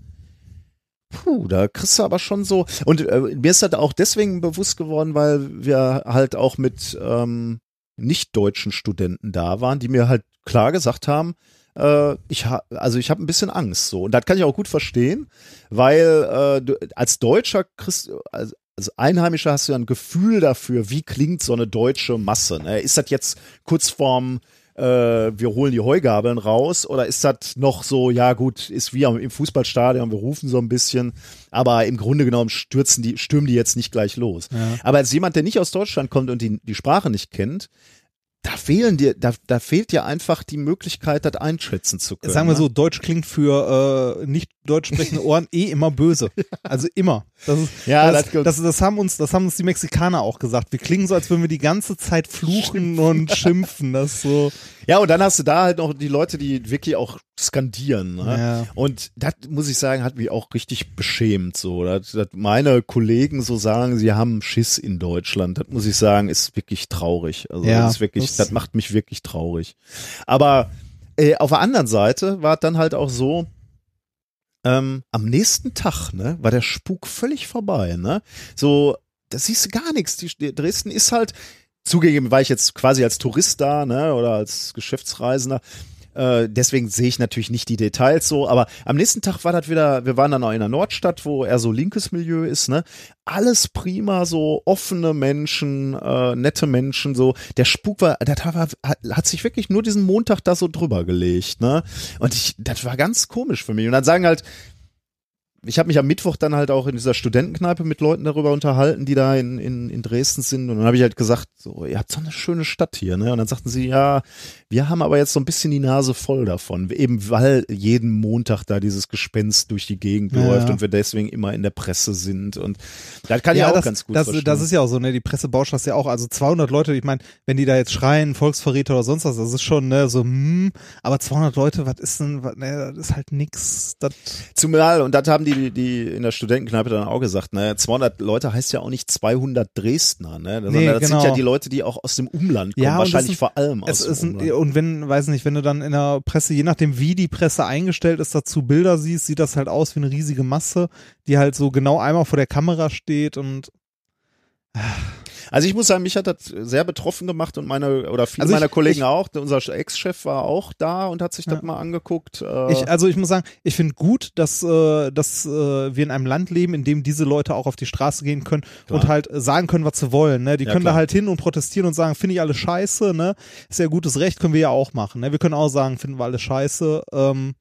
puh, da kriegst du aber schon so, und äh, mir ist das auch deswegen bewusst geworden, weil wir halt auch mit ähm, nicht-deutschen Studenten da waren, die mir halt klar gesagt haben, äh, ich ha also ich habe ein bisschen Angst so und das kann ich auch gut verstehen, weil äh, du, als Deutscher kriegst also als Einheimischer hast du ja ein Gefühl dafür, wie klingt so eine deutsche Masse. Ne? Ist das jetzt kurz vorm äh, wir holen die Heugabeln raus oder ist das noch so, ja gut, ist wie im Fußballstadion, wir rufen so ein bisschen, aber im Grunde genommen stürzen die, stürmen die jetzt nicht gleich los. Ja. Aber als jemand, der nicht aus Deutschland kommt und die, die Sprache nicht kennt, da fehlen dir, da, da fehlt dir einfach die Möglichkeit, das einschätzen zu können. Sagen wir ne? so, Deutsch klingt für äh, nicht deutsch sprechende Ohren eh immer böse. Also immer. Das, ist, Ja, das, das das, das, haben uns, das haben uns die Mexikaner auch gesagt. Wir klingen so, als würden wir die ganze Zeit fluchen und schimpfen. Das so. Ja, und dann hast du da halt noch die Leute, die wirklich auch skandieren. Ne? Ja. Und das muss ich sagen, hat mich auch richtig beschämt. So, dass, dass meine Kollegen so sagen, sie haben Schiss in Deutschland. Das muss ich sagen, ist wirklich traurig. Also Ja, das ist wirklich, das- das, macht mich wirklich traurig. Aber äh, auf der anderen Seite war es dann halt auch so, Ähm, am nächsten Tag, ne, war der Spuk völlig vorbei, ne? So, da siehst du gar nichts. Die, Dresden ist halt, zugegeben war ich jetzt quasi als Tourist da, ne, oder als Geschäftsreisender. Äh, deswegen sehe ich natürlich nicht die Details so, aber am nächsten Tag war das wieder, wir waren dann auch in der Nordstadt, wo eher so linkes Milieu ist, ne? Alles prima, so offene Menschen, äh, nette Menschen, so. Der Spuk war, war, hat, hat sich wirklich nur diesen Montag da so drüber gelegt, ne? Und ich, das war ganz komisch für mich. Und dann sagen halt, ich habe mich am Mittwoch dann halt auch in dieser Studentenkneipe mit Leuten darüber unterhalten, die da in, in, in Dresden sind. Und dann habe ich halt gesagt, so, ihr habt so eine schöne Stadt hier, ne? Und dann sagten sie, ja, wir haben aber jetzt so ein bisschen die Nase voll davon. Eben weil jeden Montag da dieses Gespenst durch die Gegend Ja, läuft und wir deswegen immer in der Presse sind. Und das kann ich ja, auch das, ganz gut das, verstehen. das ist ja auch so, ne? Die Presse bauscht das ja auch. Also 200 Leute, ich meine, wenn die da jetzt schreien, Volksverräter oder sonst was, das ist schon, ne, so, hm, aber 200 Leute, was ist denn, was, ne, das ist halt nix. Das, Zumal, und das haben die, die in der Studentenkneipe dann auch gesagt, ne, 200 Leute heißt ja auch nicht 200 Dresdner, ne, sondern Nee, das genau. sind ja die Leute, die auch aus dem Umland kommen, Ja, wahrscheinlich sind- vor allem aus es dem ist Umland. und wenn, weiß nicht, wenn du dann in der Presse, je nachdem wie die Presse eingestellt ist, dazu Bilder siehst, sieht das halt aus wie eine riesige Masse, die halt so genau einmal vor der Kamera steht und Also ich muss sagen, mich hat das sehr betroffen gemacht und meine, oder viele Also ich- meiner Kollegen ich- auch. Unser Ex-Chef war auch da und hat sich das Ja. mal angeguckt. Äh, Ich, also ich muss sagen, ich finde gut, dass, äh, dass äh, wir in einem Land leben, in dem diese Leute auch auf die Straße gehen können Klar. und halt sagen können, was sie wollen. Ne? Die Ja, können klar. da halt hin und protestieren und sagen, finde ich alles scheiße, ne? Ist ja gutes Recht, können wir ja auch machen. Ne? Wir können auch sagen, finden wir alles scheiße, ähm,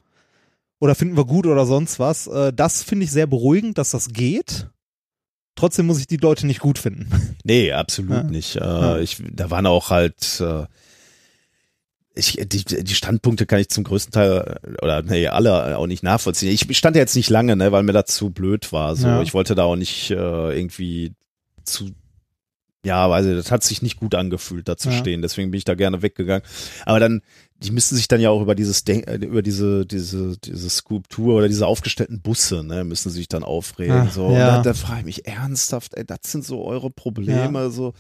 oder finden wir gut oder sonst was. Das finde ich sehr beruhigend, dass das geht. Trotzdem muss ich die Leute nicht gut finden. [LAUGHS] nee, absolut Ja. nicht. Äh, Ja. ich, da waren auch halt, äh, ich, die, die Standpunkte kann ich zum größten Teil, äh, oder nee, alle auch nicht nachvollziehen. Ich stand ja jetzt nicht lange, ne, weil mir das zu blöd war. So, Ja. ich wollte da auch nicht äh, irgendwie zu ja, weiß ich, das hat sich nicht gut angefühlt, da zu Ja. stehen. Deswegen bin ich da gerne weggegangen. Aber dann, die müssten sich dann ja auch über dieses, Den äh, über diese, diese, diese Skulptur oder diese aufgestellten Busse, ne, müssen sich dann aufregen. Ach, so, und ja. da, da frage ich mich ernsthaft, ey, das sind so eure Probleme, so.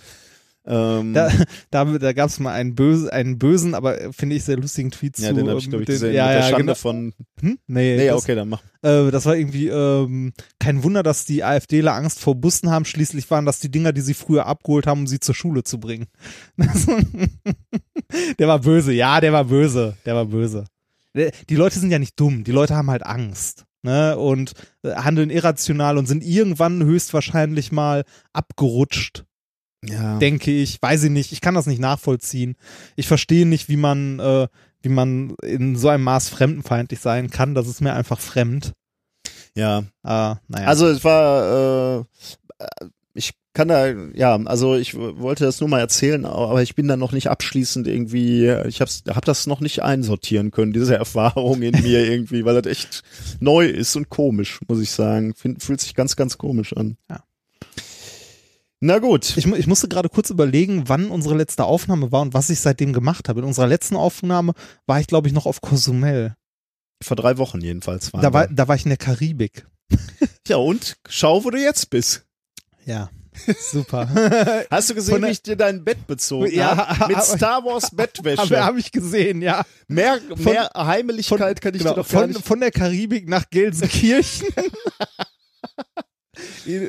Ähm, Da, [LAUGHS] da, da gab es mal einen, böse, einen bösen, aber äh, finde ich sehr lustigen Tweet ja, zu. den habe ich, ähm, glaube ich, den- gesehen. ja, mit der ja, Schande genau. von. Hm? Nee, Nee, das, okay, dann mach. Äh, das war irgendwie ähm, kein Wunder, dass die AfDler Angst vor Bussen haben. Schließlich waren das die Dinger, die sie früher abgeholt haben, um sie zur Schule zu bringen. [LAUGHS] der war böse, ja, der war böse, der war böse. Der- Die Leute sind ja nicht dumm, die Leute haben halt Angst. Ne, und äh, handeln irrational und sind irgendwann höchstwahrscheinlich mal abgerutscht, Ja. denke ich. Weiß ich nicht, ich kann das nicht nachvollziehen. Ich verstehe nicht, wie man, äh, wie man in so einem Maß fremdenfeindlich sein kann. Das ist mir einfach fremd. ja. Äh, naja. Also es war, äh, ich kann da, ja, also ich wollte das nur mal erzählen, aber ich bin da noch nicht abschließend irgendwie, ich hab's, hab das noch nicht einsortieren können, diese [LAUGHS] Erfahrung in mir irgendwie, weil das echt neu ist und komisch, muss ich sagen. Find, fühlt sich ganz, ganz komisch an. Ja. Na gut. Ich, ich musste gerade kurz überlegen, wann unsere letzte Aufnahme war und was ich seitdem gemacht habe. In unserer letzten Aufnahme war ich, glaube ich, noch auf Cozumel. Vor drei Wochen jedenfalls waren Da war, wir. da war ich in der Karibik. [LAUGHS] Ja, und schau, wo du jetzt bist. Ja, [LAUGHS] super. Hast du gesehen, Von wie ich dir dein Bett bezogen Ja, habe? Mit Star Wars [LAUGHS] Bettwäsche. Habe hab ich gesehen, ja. mehr, von- mehr Heimeligkeit kann ich Genau, dir doch von, nicht von der Karibik nach Gelsenkirchen.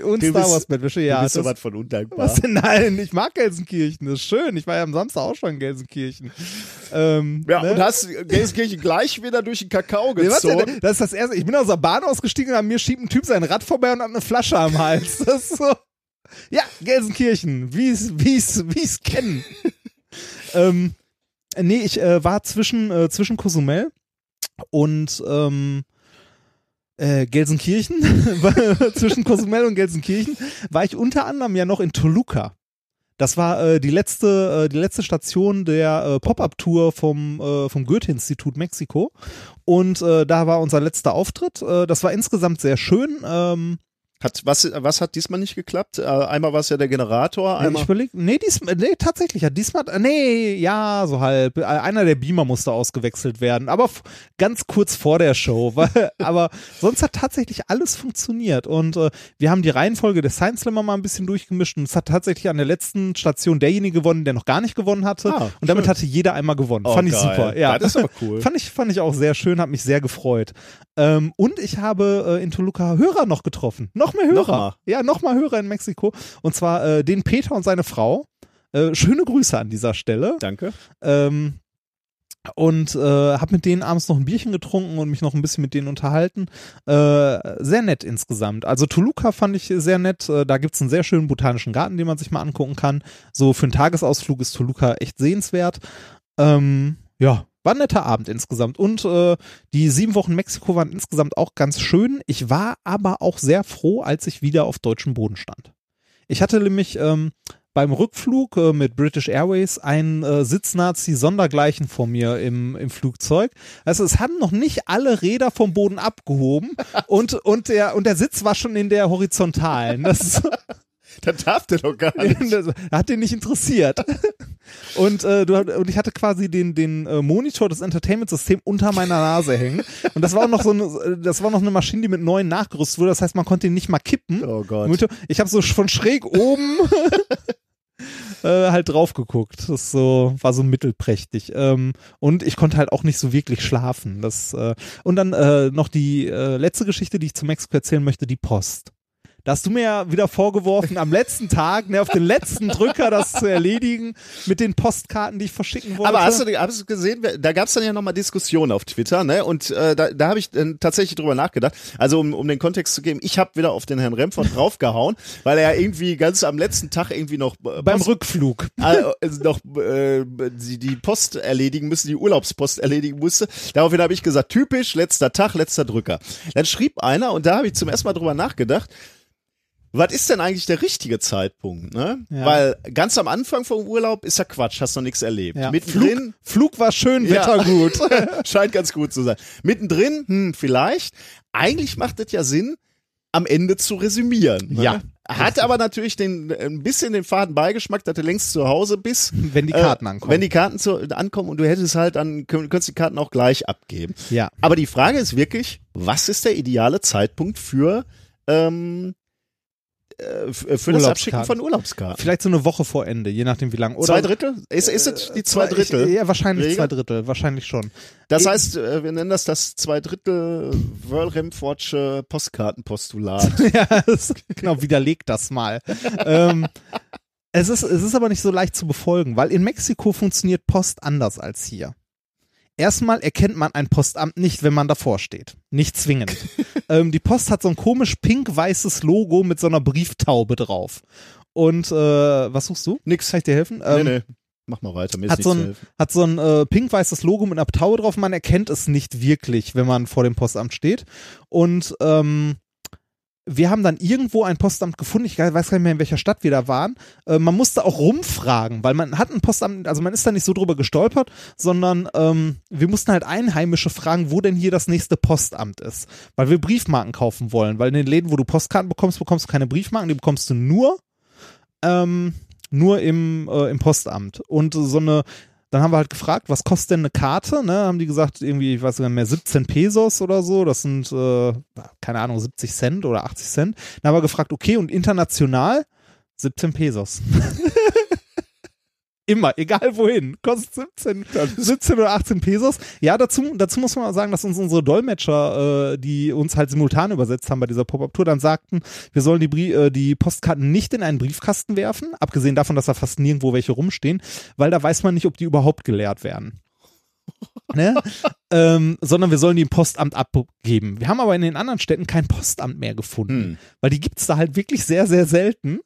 Und Du Star bist- Wars Bettwäsche, Du ja. bist so das- was von undankbar. was denn? Nein, ich mag Gelsenkirchen, das ist schön. Ich war ja am Samstag auch schon in Gelsenkirchen. Ähm, Ja, ne? und hast Gelsenkirchen gleich wieder durch den Kakao Nee, gezogen. Das ist das erste. Ich bin aus der Bahn ausgestiegen und an mir schiebt ein Typ sein Rad vorbei und hat eine Flasche am Hals. Das ist so. Ja, Gelsenkirchen, wie es, wie es, wie es kennen. [LAUGHS] ähm, nee, ich äh, war zwischen, äh, zwischen Cozumel und ähm, äh, Gelsenkirchen, [LAUGHS] zwischen Cozumel und Gelsenkirchen, war ich unter anderem ja noch in Toluca. Das war äh, die letzte, äh, die letzte Station der äh, Pop-up-Tour vom, äh, vom Goethe-Institut Mexiko. Und äh, da war unser letzter Auftritt. Äh, das war insgesamt sehr schön. Ähm, Hat, was, was hat diesmal nicht geklappt? Äh, einmal war es ja der Generator, ich einmal. überleg, nee, diesmal, nee, tatsächlich hat diesmal, äh, nee, ja, so halb. Äh, Einer der Beamer musste ausgewechselt werden, aber ganz kurz vor der Show. [LAUGHS] Weil, aber sonst hat tatsächlich alles funktioniert und äh, wir haben die Reihenfolge des Science Slammer mal ein bisschen durchgemischt und es hat tatsächlich an der letzten Station derjenige gewonnen, der noch gar nicht gewonnen hatte Ah, und damit schön. hatte jeder einmal gewonnen. Oh, fand ich geil. super, ja. Das ist aber cool. [LAUGHS] Fand ich, fand ich auch sehr schön, hat mich sehr gefreut. Ähm, und ich habe äh, in Toluca Hörer noch getroffen. Noch mehr Hörer. Nochmal? Ja, nochmal Hörer in Mexiko. Und zwar äh, den Peter und seine Frau. Äh, schöne Grüße an dieser Stelle. Danke. Ähm, und äh, habe mit denen abends noch ein Bierchen getrunken und mich noch ein bisschen mit denen unterhalten. Äh, sehr nett insgesamt. Also Toluca fand ich sehr nett. Äh, da gibt's einen sehr schönen botanischen Garten, den man sich mal angucken kann. So für einen Tagesausflug ist Toluca echt sehenswert. Ähm, ja, war ein netter Abend insgesamt. Und äh, die sieben Wochen Mexiko waren insgesamt auch ganz schön. Ich war aber auch sehr froh, als ich wieder auf deutschem Boden stand. Ich hatte nämlich ähm, beim Rückflug äh, mit British Airways einen äh, Sitznazi sondergleichen vor mir im, im Flugzeug. Also es hatten noch nicht alle Räder vom Boden abgehoben [LAUGHS] und, und, der, und der Sitz war schon in der horizontalen. Das [LAUGHS] ist, [LAUGHS] Das darf der doch gar nicht. das hat den nicht interessiert. [LAUGHS] Und, äh, du, und ich hatte quasi den, den äh, Monitor des Entertainment-Systems unter meiner Nase hängen. Und das war auch noch so eine, das war noch eine Maschine, die mit neuen nachgerüstet wurde. Das heißt, man konnte ihn nicht mal kippen. Oh Gott. Ich habe so von schräg oben [LAUGHS] äh, halt drauf geguckt. Das so war so mittelprächtig. Ähm, und ich konnte halt auch nicht so wirklich schlafen. Das äh, und dann äh, noch die äh, letzte Geschichte, die ich zu Mexiko erzählen möchte, die Post. Da hast du mir ja wieder vorgeworfen, am letzten Tag, ne, auf den letzten Drücker das zu erledigen mit den Postkarten, die ich verschicken wollte. Aber hast du, hast du gesehen, da gab es dann ja nochmal Diskussionen auf Twitter, ne? Und äh, da, da habe ich äh, tatsächlich drüber nachgedacht. Also um, um den Kontext zu geben, ich habe wieder auf den Herrn Remford [LAUGHS] draufgehauen, weil er ja irgendwie ganz am letzten Tag irgendwie noch äh, beim Post- Rückflug. [LAUGHS] äh, noch äh, die, die Post erledigen müssen, die Urlaubspost erledigen musste. Daraufhin habe ich gesagt, typisch, letzter Tag, letzter Drücker. Dann schrieb einer, und da habe ich zum ersten Mal drüber nachgedacht, was ist denn eigentlich der richtige Zeitpunkt? Ne? Ja. Weil ganz am Anfang vom Urlaub ist ja Quatsch, hast noch nichts erlebt. Ja. Mittendrin Flug, Flug war schön, Ja. Wetter gut. [LAUGHS] scheint ganz gut zu sein. Mittendrin, hm, vielleicht. Eigentlich macht es ja Sinn, am Ende zu resümieren. Ne? Ja. Hat aber natürlich den, ein bisschen den faden Beigeschmack, dass du längst zu Hause bist. Wenn die Karten ankommen. Wenn die Karten zu, ankommen und du hättest halt dann, könnt- könntest die Karten auch gleich abgeben. Ja. Aber die Frage ist wirklich, was ist der ideale Zeitpunkt für, ähm, äh, f- für das. Abschicken von Urlaubskarten? Vielleicht so eine Woche vor Ende, je nachdem wie lang. Oder Zwei Drittel? Ist, ist es die zwei Drittel? Ich, ja, wahrscheinlich Regel? zwei Drittel, wahrscheinlich schon. Das heißt, äh, wir nennen das das zwei Drittel Wörl-Remfordsche Postkartenpostulat. [LAUGHS] ja, das, genau, widerlegt das mal. ähm, es, ist, es ist aber nicht so leicht zu befolgen, weil in Mexiko funktioniert Post anders als hier. Erstmal erkennt man ein Postamt nicht, wenn man davor steht. Nicht zwingend. [LAUGHS] ähm, die Post hat so ein komisch pink-weißes Logo mit so einer Brieftaube drauf. Und äh, was suchst du? Nix. Kann ich dir helfen? Ähm, nee, nee. Mach mal weiter, mir hat so ein, hat so ein äh, pink-weißes Logo mit einer Taue drauf. Man erkennt es nicht wirklich, wenn man vor dem Postamt steht. Und ähm, wir haben dann irgendwo ein Postamt gefunden. Ich weiß gar nicht mehr, in welcher Stadt wir da waren. Äh, man musste auch rumfragen, weil man hat ein Postamt, also man ist da nicht so drüber gestolpert, sondern ähm, wir mussten halt Einheimische fragen, wo denn hier das nächste Postamt ist. Weil wir Briefmarken kaufen wollen. Weil in den Läden, wo du Postkarten bekommst, bekommst du keine Briefmarken, die bekommst du nur ähm, nur im, äh, im Postamt. Und so eine, dann haben wir halt gefragt, was kostet denn eine Karte? Ne? Haben die gesagt, irgendwie, ich weiß nicht mehr, 17 Pesos oder so. Das sind, äh, keine Ahnung, 70 Cent oder 80 Cent. Dann haben wir gefragt, okay, und international 17 Pesos. [LAUGHS] Immer, egal wohin. Kostet 17, 17 oder 18 Pesos. Ja, dazu, dazu muss man mal sagen, dass uns unsere Dolmetscher, äh, die uns halt simultan übersetzt haben bei dieser Pop-Up-Tour, dann sagten, wir sollen die, äh, die Postkarten nicht in einen Briefkasten werfen, abgesehen davon, dass da fast nirgendwo welche rumstehen, weil da weiß man nicht, ob die überhaupt geleert werden. ne? Ähm, sondern wir sollen die im Postamt abgeben. Wir haben aber in den anderen Städten kein Postamt mehr gefunden, Hm. weil die gibt's da halt wirklich sehr, sehr selten.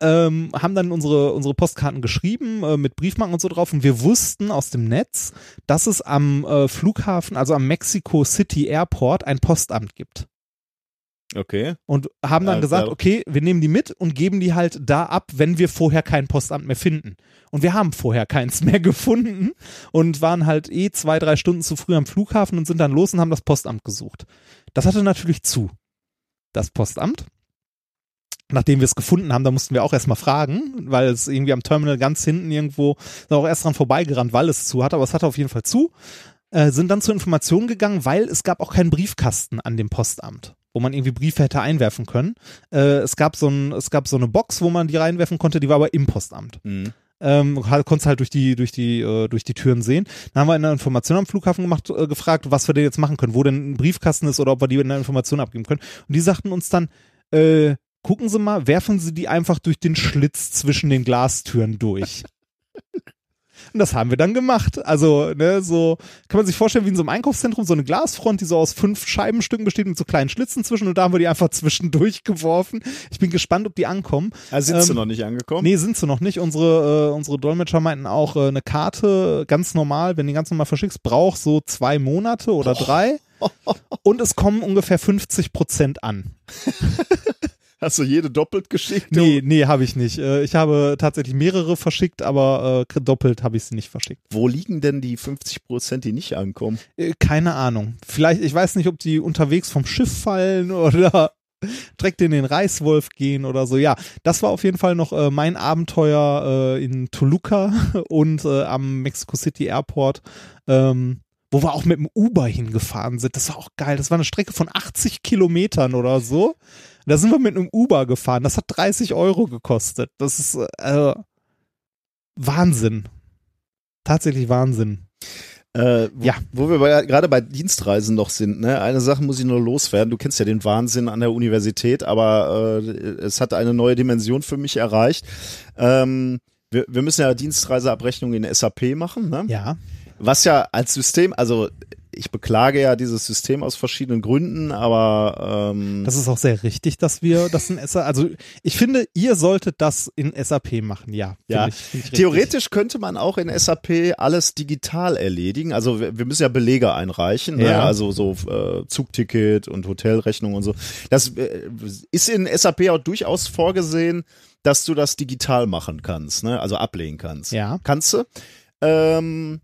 Ähm, haben dann unsere, unsere Postkarten geschrieben äh, mit Briefmarken und so drauf und wir wussten aus dem Netz, dass es am äh, Flughafen, also am Mexico City Airport, ein Postamt gibt. Okay. Und haben dann Ja, gesagt, okay, wir nehmen die mit und geben die halt da ab, wenn wir vorher kein Postamt mehr finden. Und wir haben vorher keins [LAUGHS] mehr gefunden und waren halt eh zwei, drei Stunden zu früh am Flughafen und sind dann los und haben das Postamt gesucht. Das hatte natürlich zu. Das Postamt. Nachdem wir es gefunden haben, da mussten wir auch erstmal fragen, weil es irgendwie am Terminal ganz hinten irgendwo auch erst dran vorbeigerannt, weil es zu hatte, aber es hatte auf jeden Fall zu. Äh, sind dann zur Information gegangen, weil es gab auch keinen Briefkasten an dem Postamt, wo man irgendwie Briefe hätte einwerfen können. Äh, es gab so ein, es gab so eine Box, wo man die reinwerfen konnte, die war aber im Postamt. Mhm. Ähm, halt, konntest halt durch die, durch die, äh, durch die Türen sehen. Dann haben wir eine Information am Flughafen gemacht, äh, gefragt, was wir denn jetzt machen können, wo denn ein Briefkasten ist oder ob wir die eine Information abgeben können. Und die sagten uns dann, äh, gucken Sie mal, werfen Sie die einfach durch den Schlitz zwischen den Glastüren durch. [LAUGHS] Und das haben wir dann gemacht. Also, ne, so kann man sich vorstellen, wie in so einem Einkaufszentrum, so eine Glasfront, die so aus fünf Scheibenstücken besteht mit so kleinen Schlitzen zwischen und da haben wir die einfach [LAUGHS] zwischendurch geworfen. Ich bin gespannt, ob die ankommen. Da sind sie Ähm, noch nicht angekommen. Nee, sind sie noch nicht. Unsere, äh, unsere Dolmetscher meinten auch, äh, eine Karte ganz normal, wenn du die ganz normal verschickst, braucht so zwei Monate oder drei. [LAUGHS] Und es kommen ungefähr 50 Prozent an. [LAUGHS] Hast du jede doppelt geschickt? Nee, nee, habe ich nicht. Äh, Ich habe tatsächlich mehrere verschickt, aber äh, doppelt habe ich sie nicht verschickt. Wo liegen denn die 50 Prozent, die nicht ankommen? Äh, Keine Ahnung. Vielleicht, ich weiß nicht, ob die unterwegs vom Schiff fallen [LAUGHS] oder direkt in den Reißwolf gehen oder so. Ja, das war auf jeden Fall noch äh, mein Abenteuer äh, in Toluca [LAUGHS] und äh, am Mexico City Airport, ähm, wo wir auch mit dem Uber hingefahren sind. Das war auch geil. Das war eine Strecke von 80 Kilometern oder so. Da sind wir mit einem Uber gefahren. Das hat 30 Euro gekostet. Das ist äh, Wahnsinn. Tatsächlich Wahnsinn. Äh, wo, Ja. Wo wir bei, gerade bei Dienstreisen noch sind, ne? Eine Sache muss ich nur loswerden. Du kennst ja den Wahnsinn an der Universität, aber äh, es hat eine neue Dimension für mich erreicht. Ähm, wir, wir müssen ja Dienstreiseabrechnung in SAP machen, ne? Ja. Was ja als System, also ich beklage ja dieses System aus verschiedenen Gründen, aber ähm, Das ist auch sehr richtig, dass wir das in SAP, also ich finde, ihr solltet das in SAP machen, ja. Ja, ich, ich. Theoretisch könnte man auch in SAP alles digital erledigen. Also wir, wir müssen ja Belege einreichen, ne? Ja. also so äh, Zugticket und Hotelrechnung und so. Das äh, ist in SAP auch durchaus vorgesehen, dass du das digital machen kannst, ne? also ablegen kannst. Ja. Kannst du. Ähm,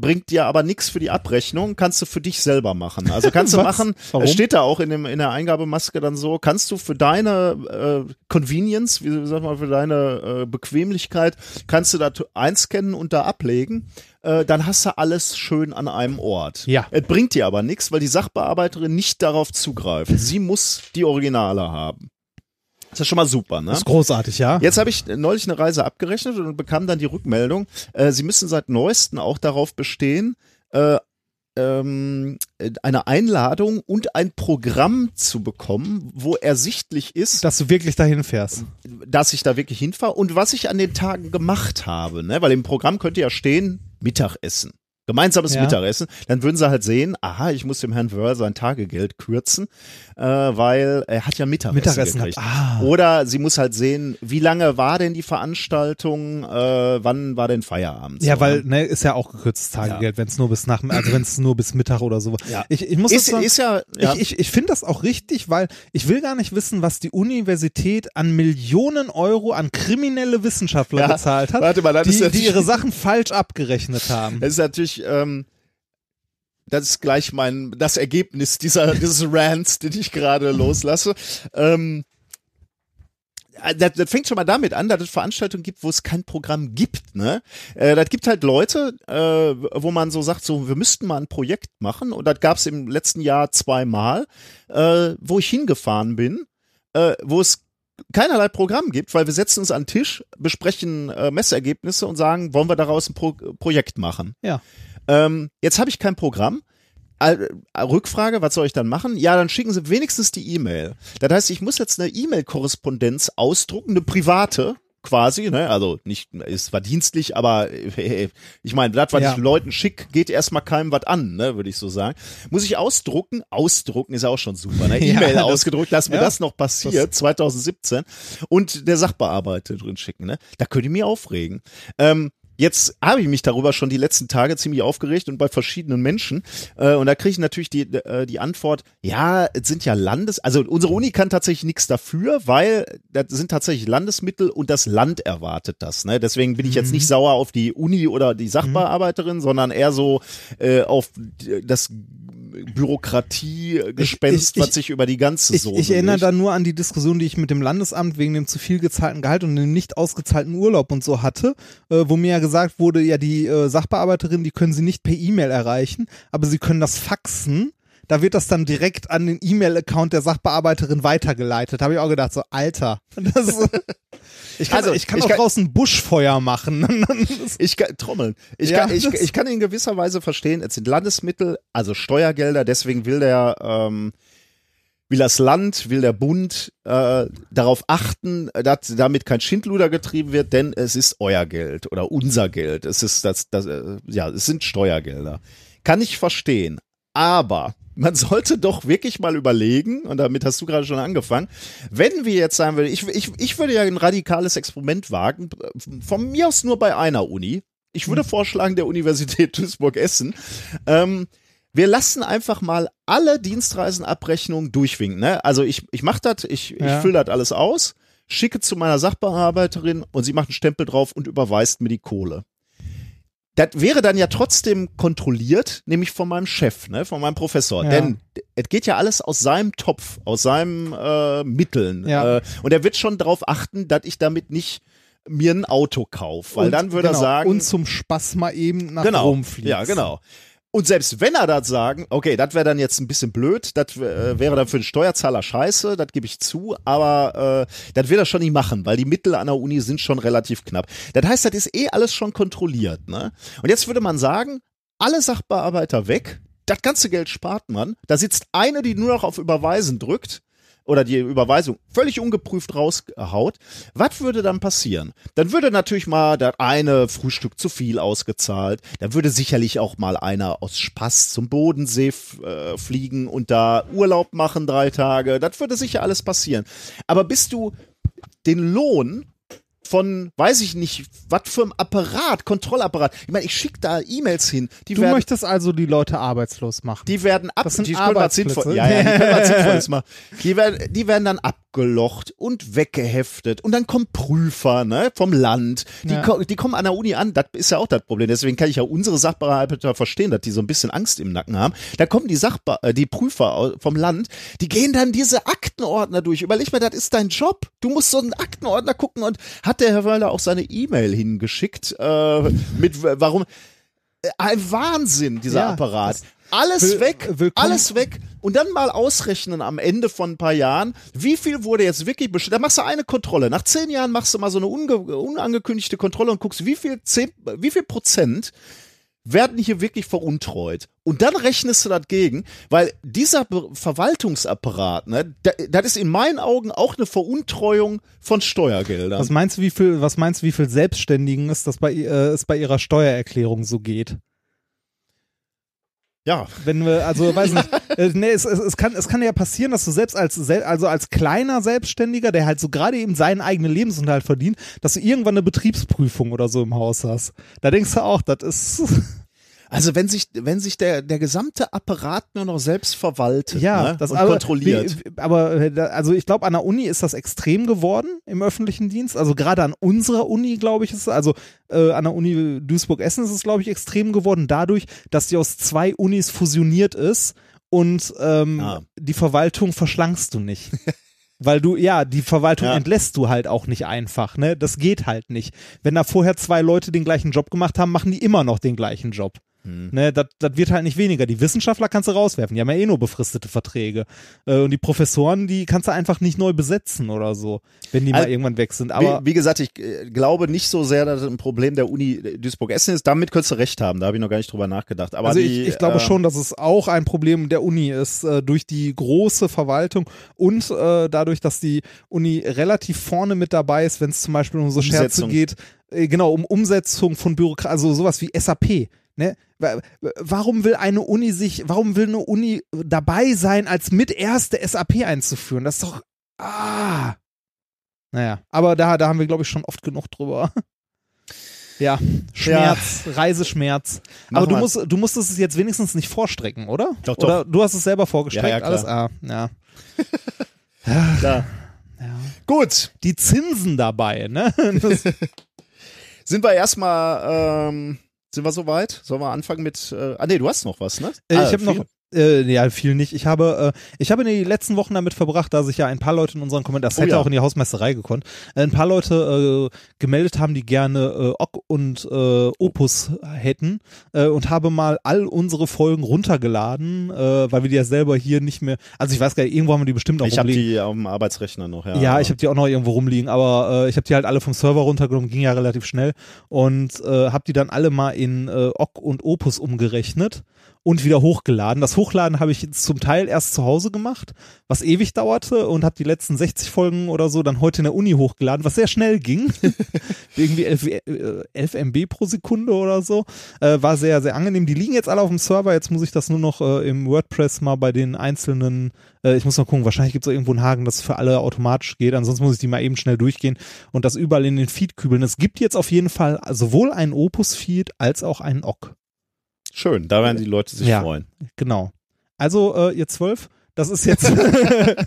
bringt dir aber nichts für die Abrechnung, kannst du für dich selber machen. Also [LAUGHS] kannst du machen, Warum? es steht da auch in, dem, in der Eingabemaske dann so, kannst du für deine äh, Convenience, wie sag mal, für deine äh, Bequemlichkeit, kannst du da einscannen und da ablegen, äh, dann hast du alles schön an einem Ort. Ja. Es bringt dir aber nichts, weil die Sachbearbeiterin nicht darauf zugreift. [LAUGHS] Sie muss die Originale haben. Das ist schon mal super, ne? Das ist großartig, ja. Jetzt habe ich neulich eine Reise abgerechnet und bekam dann die Rückmeldung, äh, sie müssen seit neuestem auch darauf bestehen, äh, ähm, eine Einladung und ein Programm zu bekommen, wo ersichtlich ist, Dass du wirklich dahin fährst. dass ich da wirklich hinfahre und was ich an den Tagen gemacht habe. Ne? Weil im Programm könnte ja stehen, Mittagessen. Gemeinsames Ja. Mittagessen, dann würden sie halt sehen, aha, ich muss dem Herrn Wörl sein Tagegeld kürzen, äh, weil er hat ja Mittagessen, Mittagessen gekriegt. hat- ah. Oder sie muss halt sehen, wie lange war denn die Veranstaltung, äh, wann war denn Feierabend? Ja, So, weil, ne? ne, ist ja auch gekürztes Tagegeld, wenn es nur bis nach, also wenn es nur bis Mittag oder so. Ja. Ich, ich muss ist, das sagen, ist ja, ja Ich, ich, ich finde das auch richtig, weil ich will gar nicht wissen, was die Universität an Millionen Euro an kriminelle Wissenschaftler Ja, gezahlt hat, warte mal, das die, die ihre Sachen falsch abgerechnet haben. Es ist natürlich, ähm, das ist gleich mein, das Ergebnis dieser, [LAUGHS] dieses Rants, den ich gerade loslasse. Ähm, äh, das, das fängt schon mal damit an, dass es Veranstaltungen gibt, wo es kein Programm gibt. Ne? Äh, das gibt halt Leute, äh, wo man so sagt, so wir müssten mal ein Projekt machen. Und das gab es im letzten Jahr zweimal, äh, wo ich hingefahren bin, äh, wo es keinerlei Programm gibt, weil wir setzen uns an den Tisch, besprechen äh, Messergebnisse und sagen, wollen wir daraus ein Pro Projekt machen. Ja. Ähm, jetzt habe ich kein Programm. Äh, Rückfrage, was soll ich dann machen? Ja, dann schicken Sie wenigstens die E-Mail. Das heißt, ich muss jetzt eine E-Mail-Korrespondenz ausdrucken, eine private quasi, ne? Also nicht, es war dienstlich, aber äh, ich meine, das, was Ja. ich Leuten schick, geht erstmal keinem was an, ne, würde ich so sagen. Muss ich ausdrucken? Ausdrucken ist ja auch schon super, ne? [LAUGHS] Ja, E-Mail das- ausgedruckt, dass mir ja, das noch passiert, 2017 und der Sachbearbeiter drin schicken, ne? Da könnte ich mich aufregen. Ähm, Jetzt habe ich mich darüber schon die letzten Tage ziemlich aufgeregt und bei verschiedenen Menschen. Äh, und da kriege ich natürlich die, äh, die Antwort, ja, es sind ja Landes, also unsere Uni kann tatsächlich nichts dafür, weil das sind tatsächlich Landesmittel und das Land erwartet das. Ne? Deswegen bin ich jetzt nicht sauer auf die Uni oder die Sachbearbeiterin, sondern eher so äh, auf das Bürokratiegespenst, Ich- ich- was sich über die ganze Ich, Soße ich erinnere legt. da nur an die Diskussion, die ich mit dem Landesamt wegen dem zu viel gezahlten Gehalt und dem nicht ausgezahlten Urlaub und so hatte, äh, wo mir ja gesagt wurde, ja, die äh, Sachbearbeiterin, die können sie nicht per E-Mail erreichen, aber sie können das faxen. Da wird das dann direkt an den E-Mail-Account der Sachbearbeiterin weitergeleitet. Habe ich auch gedacht, so, Alter. Das, [LAUGHS] ich kann, Also, ich kann ich auch kann- draußen Buschfeuer machen. [LAUGHS] Ich kann, trommeln. Ich, Ja, kann, ich, ich kann in gewisser Weise verstehen, es sind Landesmittel, also Steuergelder, deswegen will der, ähm, will das Land, will der Bund äh, darauf achten, dass damit kein Schindluder getrieben wird, denn es ist euer Geld oder unser Geld. Es ist das, das äh, ja, es sind Steuergelder. Kann ich verstehen. Aber man sollte doch wirklich mal überlegen, und damit hast du gerade schon angefangen, wenn wir jetzt sagen würden, ich, ich, ich würde ja ein radikales Experiment wagen, von mir aus nur bei einer Uni. Ich würde vorschlagen, der Universität [LAUGHS] Duisburg-Essen. Ähm, wir lassen einfach mal alle Dienstreisenabrechnungen durchwinken. Ne? Also ich, ich mache das, ich, Ja. ich fülle das alles aus, schicke zu meiner Sachbearbeiterin und sie macht einen Stempel drauf und überweist mir die Kohle. Das wäre dann ja trotzdem kontrolliert, nämlich von meinem Chef, ne, von meinem Professor. Ja. Denn es geht ja alles aus seinem Topf, aus seinen äh, Mitteln. Ja. Äh, und er wird schon darauf achten, dass ich damit nicht mir ein Auto kaufe. Weil Und- dann würde genau, er sagen, Und zum Spaß mal eben nach genau. Rom fliegen. Ja, genau. Und selbst wenn er das sagen, okay, das wäre dann jetzt ein bisschen blöd, das äh, wäre dann für den Steuerzahler scheiße, das gebe ich zu, aber äh, das wird er schon nicht machen, weil die Mittel an der Uni sind schon relativ knapp. Das heißt, das ist eh alles schon kontrolliert. Ne? Und jetzt würde man sagen, alle Sachbearbeiter weg, das ganze Geld spart man, da sitzt eine, die nur noch auf Überweisen drückt, oder die Überweisung völlig ungeprüft raushaut, was würde dann passieren? Dann würde natürlich mal das eine Frühstück zu viel ausgezahlt, dann würde sicherlich auch mal einer aus Spaß zum Bodensee äh, fliegen und da Urlaub machen drei Tage, das würde sicher alles passieren. Aber bist du den Lohn von, weiß ich nicht, was für ein Apparat, Kontrollapparat. Ich meine, ich schicke da E-Mails hin, die Du werden möchtest also die Leute arbeitslos machen. die werden ab, Das sind die sinnvoll, ja, ja, die können was [LAUGHS] Sinnvolles machen. Die werden, die werden dann abgelocht und weggeheftet und dann kommen Prüfer, ne, vom Land. Die, Ja. ko die kommen an der Uni an, das ist ja auch das Problem. Deswegen kann ich ja unsere Sachbearbeiter verstehen, dass die so ein bisschen Angst im Nacken haben. Da kommen die Sachbe äh, die Prüfer vom Land, die gehen dann diese Aktenordner durch. Überleg mal, das ist dein Job. Du musst so einen Aktenordner gucken und hat der Herr Wöller auch seine E-Mail hingeschickt, äh, mit, warum, äh, ein Wahnsinn, dieser Ja, Apparat. Alles Will- weg, willkommen- alles weg und dann mal ausrechnen am Ende von ein paar Jahren, wie viel wurde jetzt wirklich bestellt. Da machst du eine Kontrolle. Nach zehn Jahren machst du mal so eine unangekündigte Kontrolle und guckst, wie viel, zehn, wie viel Prozent werden hier wirklich veruntreut. Und dann rechnest du das gegen, weil dieser Be Verwaltungsapparat, ne, da- das ist in meinen Augen auch eine Veruntreuung von Steuergeldern. Was meinst du, wie viel, was meinst du, wie viel Selbstständigen ist, das bei, äh, es bei ihrer Steuererklärung so geht? Ja, Wenn wir, also weiß nicht, äh, nee, es, es, es, kann, es kann ja passieren, dass du selbst als, also als kleiner Selbstständiger, der halt so gerade eben seinen eigenen Lebensunterhalt verdient, dass du irgendwann eine Betriebsprüfung oder so im Haus hast. Da denkst du auch, das ist, Also wenn sich, wenn sich der, der gesamte Apparat nur noch selbst verwaltet ja, ne? das und aber, kontrolliert. Aber, äh, also ich glaube, an der Uni ist das extrem geworden im öffentlichen Dienst. Also gerade an unserer Uni, glaube ich, ist es, also äh, an der Uni Duisburg-Essen ist es, glaube ich, extrem geworden, dadurch, dass die aus zwei Unis fusioniert ist und ähm, Ah. die Verwaltung verschlankst du nicht. [LAUGHS] Weil du, ja, die Verwaltung Ja. entlässt du halt auch nicht einfach, ne? Das geht halt nicht. Wenn da vorher zwei Leute den gleichen Job gemacht haben, machen die immer noch den gleichen Job. Hm. Ne, das das wird halt nicht weniger. Die Wissenschaftler kannst du rauswerfen, die haben ja eh nur befristete Verträge. Äh, und die Professoren, die kannst du einfach nicht neu besetzen oder so, wenn die Also, mal irgendwann weg sind. Aber wie, wie gesagt, ich äh, glaube nicht so sehr, dass es ein Problem der Uni Duisburg-Essen ist. Damit könntest du recht haben. Da habe ich noch gar nicht drüber nachgedacht. Aber also die, ich, ich glaube äh, schon, dass es auch ein Problem der Uni ist, äh, durch die große Verwaltung und äh, dadurch, dass die Uni relativ vorne mit dabei ist, wenn es zum Beispiel um so Scherze Umsetzung. geht, äh, genau, um Umsetzung von Bürokratie, also sowas wie SAP. Ne? Wa- Warum will eine Uni sich, warum will eine Uni dabei sein, als mit erste SAP einzuführen? Das ist doch, ah. Naja, aber da, da haben wir, glaube ich, schon oft genug drüber. [LAUGHS] Ja, Schmerz, Reiseschmerz. Mach Aber du mal. musst, du musstest es jetzt wenigstens nicht vorstrecken, oder? Doch, doch. Oder du hast es selber vorgestreckt, Ja, ja, klar. alles? Ah, ja. [LAUGHS] Klar. Gut, Die Zinsen dabei, ne? [LAUGHS] Sind wir erstmal, ähm, sind wir soweit? Sollen wir anfangen mit, äh, ah nee, du hast noch was, ne? Äh, ah, ich habe noch. Äh, ja, viel nicht. Ich habe, äh, ich habe in den letzten Wochen damit verbracht, da sich ja ein paar Leute in unseren Kommentaren, das Oh hätte ja. auch in die Hausmeisterei gekonnt, äh, ein paar Leute äh, gemeldet haben, die gerne äh, OGG und äh, Opus hätten äh, und habe mal all unsere Folgen runtergeladen, äh, weil wir die ja selber hier nicht mehr, also ich weiß gar nicht, irgendwo haben wir die bestimmt auch Ich habe die dem Arbeitsrechner noch, ja. Ja, ich habe die auch noch irgendwo rumliegen, aber äh, ich habe die halt alle vom Server runtergenommen, ging ja relativ schnell und äh, habe die dann alle mal in äh, OGG und Opus umgerechnet und wieder hochgeladen. Das Hochladen habe ich zum Teil erst zu Hause gemacht, was ewig dauerte und habe die letzten 60 Folgen oder so dann heute in der Uni hochgeladen, was sehr schnell ging. [LAUGHS] Irgendwie 11, äh, 11 MB pro Sekunde oder so. Äh, war sehr, sehr angenehm. Die liegen jetzt alle auf dem Server, jetzt muss ich das nur noch äh, im WordPress mal bei den einzelnen äh, ich muss mal gucken, wahrscheinlich gibt es irgendwo einen Haken, das für alle automatisch geht. Ansonsten muss ich die mal eben schnell durchgehen und das überall in den Feed kübeln. Es gibt jetzt auf jeden Fall sowohl einen Opus-Feed als auch einen OGG. Schön, da werden die Leute sich Ja. freuen. Genau. Also, äh, ihr zwölf, das ist jetzt. [LAUGHS]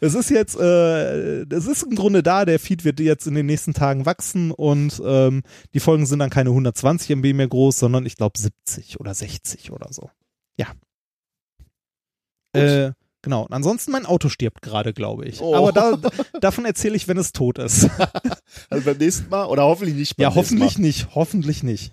Es ist jetzt, äh, es ist im Grunde da, der Feed wird jetzt in den nächsten Tagen wachsen und ähm, die Folgen sind dann keine 120 MB mehr groß, sondern ich glaube 70 oder 60 oder so. Ja. Äh, genau. Und ansonsten mein Auto stirbt gerade, glaube ich. Oh. Aber da, davon erzähle ich, wenn es tot ist. [LAUGHS] Also beim nächsten Mal oder hoffentlich nicht beim ja, hoffentlich nicht. Hoffentlich nicht.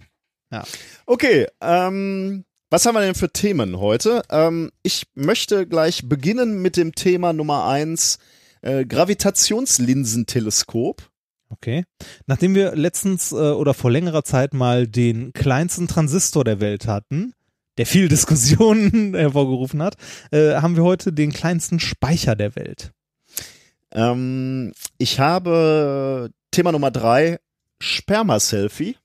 Mal. Okay, ähm, was haben wir denn für Themen heute? Ähm, ich möchte gleich beginnen mit dem Thema Nummer eins, äh, Gravitationslinsenteleskop. Okay. Nachdem wir letztens äh, oder vor längerer Zeit mal den kleinsten Transistor der Welt hatten, der viel [LAUGHS] Diskussionen hervorgerufen hat, äh, haben wir heute den kleinsten Speicher der Welt. Ähm, ich habe Thema Nummer drei, Sperma-Selfie.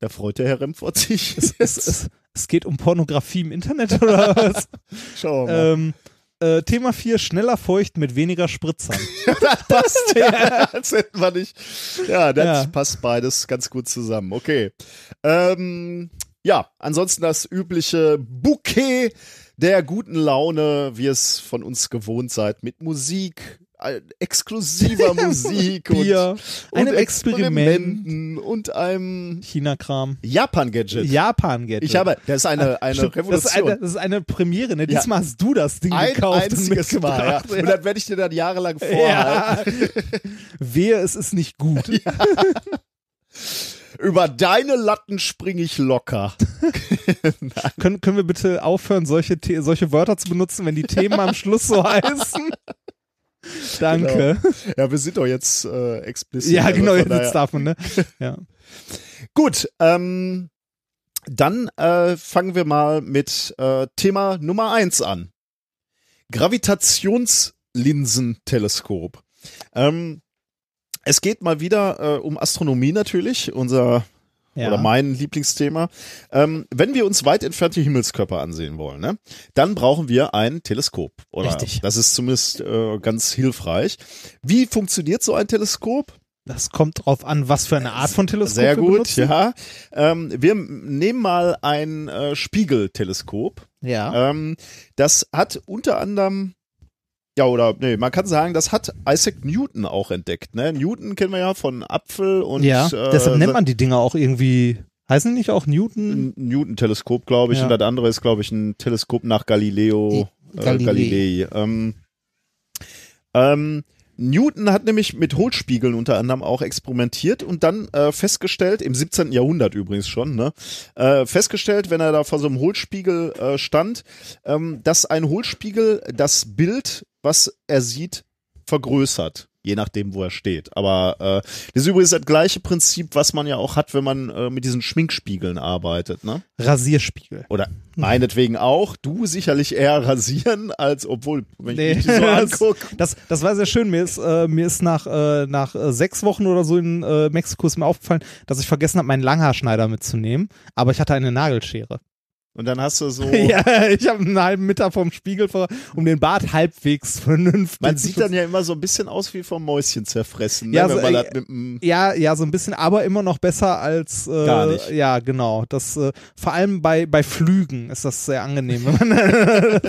Da freut der Herr Remford sich. [LAUGHS] Es, es, es, es geht um Pornografie im Internet oder was? [LAUGHS] Schauen wir mal. ähm, äh, Thema 4, schneller feucht mit weniger Spritzern. [LAUGHS] das passt ja. Das hätten wir nicht. Ja, das Ja. passt beides ganz gut zusammen. Okay. Ähm, ja, ansonsten das übliche Bouquet der guten Laune, wie es von uns gewohnt seid, mit Musik, exklusiver [LAUGHS] Musik Bier, und, einem und Experiment. Experimenten und einem China-Kram. Japan-Gadget. Japan-Gadget. Ich habe, das ist eine, eine Stimmt, Revolution. Das ist eine, das ist eine Premiere, ne? Ja. Diesmal hast du das Ding ein gekauft einziges und Mal, ja. Und das werde ich dir dann jahrelang vorhalten. Ja. [LAUGHS] Wehe, es ist nicht gut. Über deine Latten springe ich locker. [LAUGHS] Können, können wir bitte aufhören, solche, solche Wörter zu benutzen, wenn die Themen am Schluss so heißen? [LAUGHS] Danke. Ja, wir sind doch jetzt äh, explizit. Ja, genau, jetzt daher- man, ne? [LAUGHS] Ja. Gut, ähm, dann äh, fangen wir mal mit äh, Thema Nummer eins an. Gravitationslinsenteleskop. Ähm, es geht mal wieder äh, um Astronomie natürlich, unser ja. oder mein Lieblingsthema. Ähm, wenn wir uns weit entfernte Himmelskörper ansehen wollen, ne, dann brauchen wir ein Teleskop. Oder Richtig. Das ist zumindest äh, ganz hilfreich. Wie funktioniert so ein Teleskop? Das kommt drauf an, was für eine Art von Teleskop Sehr wir gut, benutzen. ja. Ähm, wir nehmen mal ein äh, Spiegelteleskop. Ja. Ähm, das hat unter anderem, ja, oder nee, man kann sagen, das hat Isaac Newton auch entdeckt. Ne? Newton kennen wir ja von Apfel und ja. äh, Deshalb nennt man die Dinger auch irgendwie, heißen die nicht auch Newton? Newton-Teleskop, glaube ich, Ja. und das andere ist, glaube ich, ein Teleskop nach Galileo äh, Galilei. Galilei. Ähm, ähm, Newton hat nämlich mit Hohlspiegeln unter anderem auch experimentiert und dann äh, festgestellt, im 17. Jahrhundert übrigens schon, ne, äh, festgestellt, wenn er da vor so einem Hohlspiegel äh, stand, ähm, dass ein Hohlspiegel das Bild, was er sieht, vergrößert. Je nachdem, wo er steht. Aber äh, das ist übrigens das gleiche Prinzip, was man ja auch hat, wenn man äh, mit diesen Schminkspiegeln arbeitet, ne? Rasierspiegel. Oder meinetwegen auch. Du sicherlich eher rasieren, als obwohl, wenn Nee, ich mich so [LAUGHS] das, angucke. das, das war sehr schön. Mir ist, äh, mir ist nach, äh, nach äh, sechs Wochen oder so in äh, Mexiko ist mir aufgefallen, dass ich vergessen habe, meinen Langhaarschneider mitzunehmen. Aber ich hatte eine Nagelschere. Und dann hast du so. [LAUGHS] Ja, ich habe einen halben Meter vom Spiegel vor, um den Bart halbwegs vernünftig Man sieht dann ja immer so ein bisschen aus wie vom Mäuschen zerfressen, ne? Ja, so, äh, Ja, ja, so ein bisschen, aber immer noch besser als äh, Gar nicht. Ja, genau. Das äh, vor allem bei bei Flügen ist das sehr angenehm. Wenn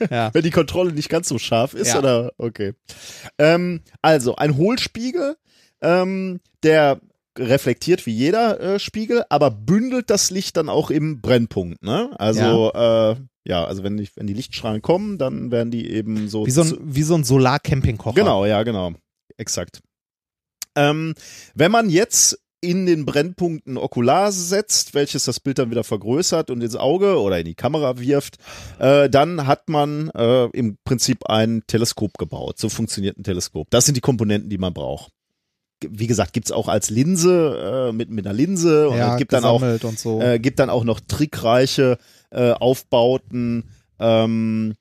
[LAUGHS] ja, wenn die Kontrolle nicht ganz so scharf ist, Ja. oder? Okay. Ähm, also, ein Hohlspiegel, ähm, der reflektiert wie jeder äh, Spiegel, aber bündelt das Licht dann auch im Brennpunkt. Ne? Also ja. Äh, ja, also wenn die, wenn die Lichtstrahlen kommen, dann werden die eben so wie so ein, wie so ein Solar-Campingkocher. Genau, ja, genau, exakt. Ähm, wenn man jetzt in den Brennpunkten Okular setzt, welches das Bild dann wieder vergrößert und ins Auge oder in die Kamera wirft, äh, dann hat man äh, im Prinzip ein Teleskop gebaut. So funktioniert ein Teleskop. Das sind die Komponenten, die man braucht wie gesagt, gibt's auch als Linse äh, mit mit einer Linse und ja, es gibt dann auch so. äh, gibt dann auch noch trickreiche äh, Aufbauten, ähm,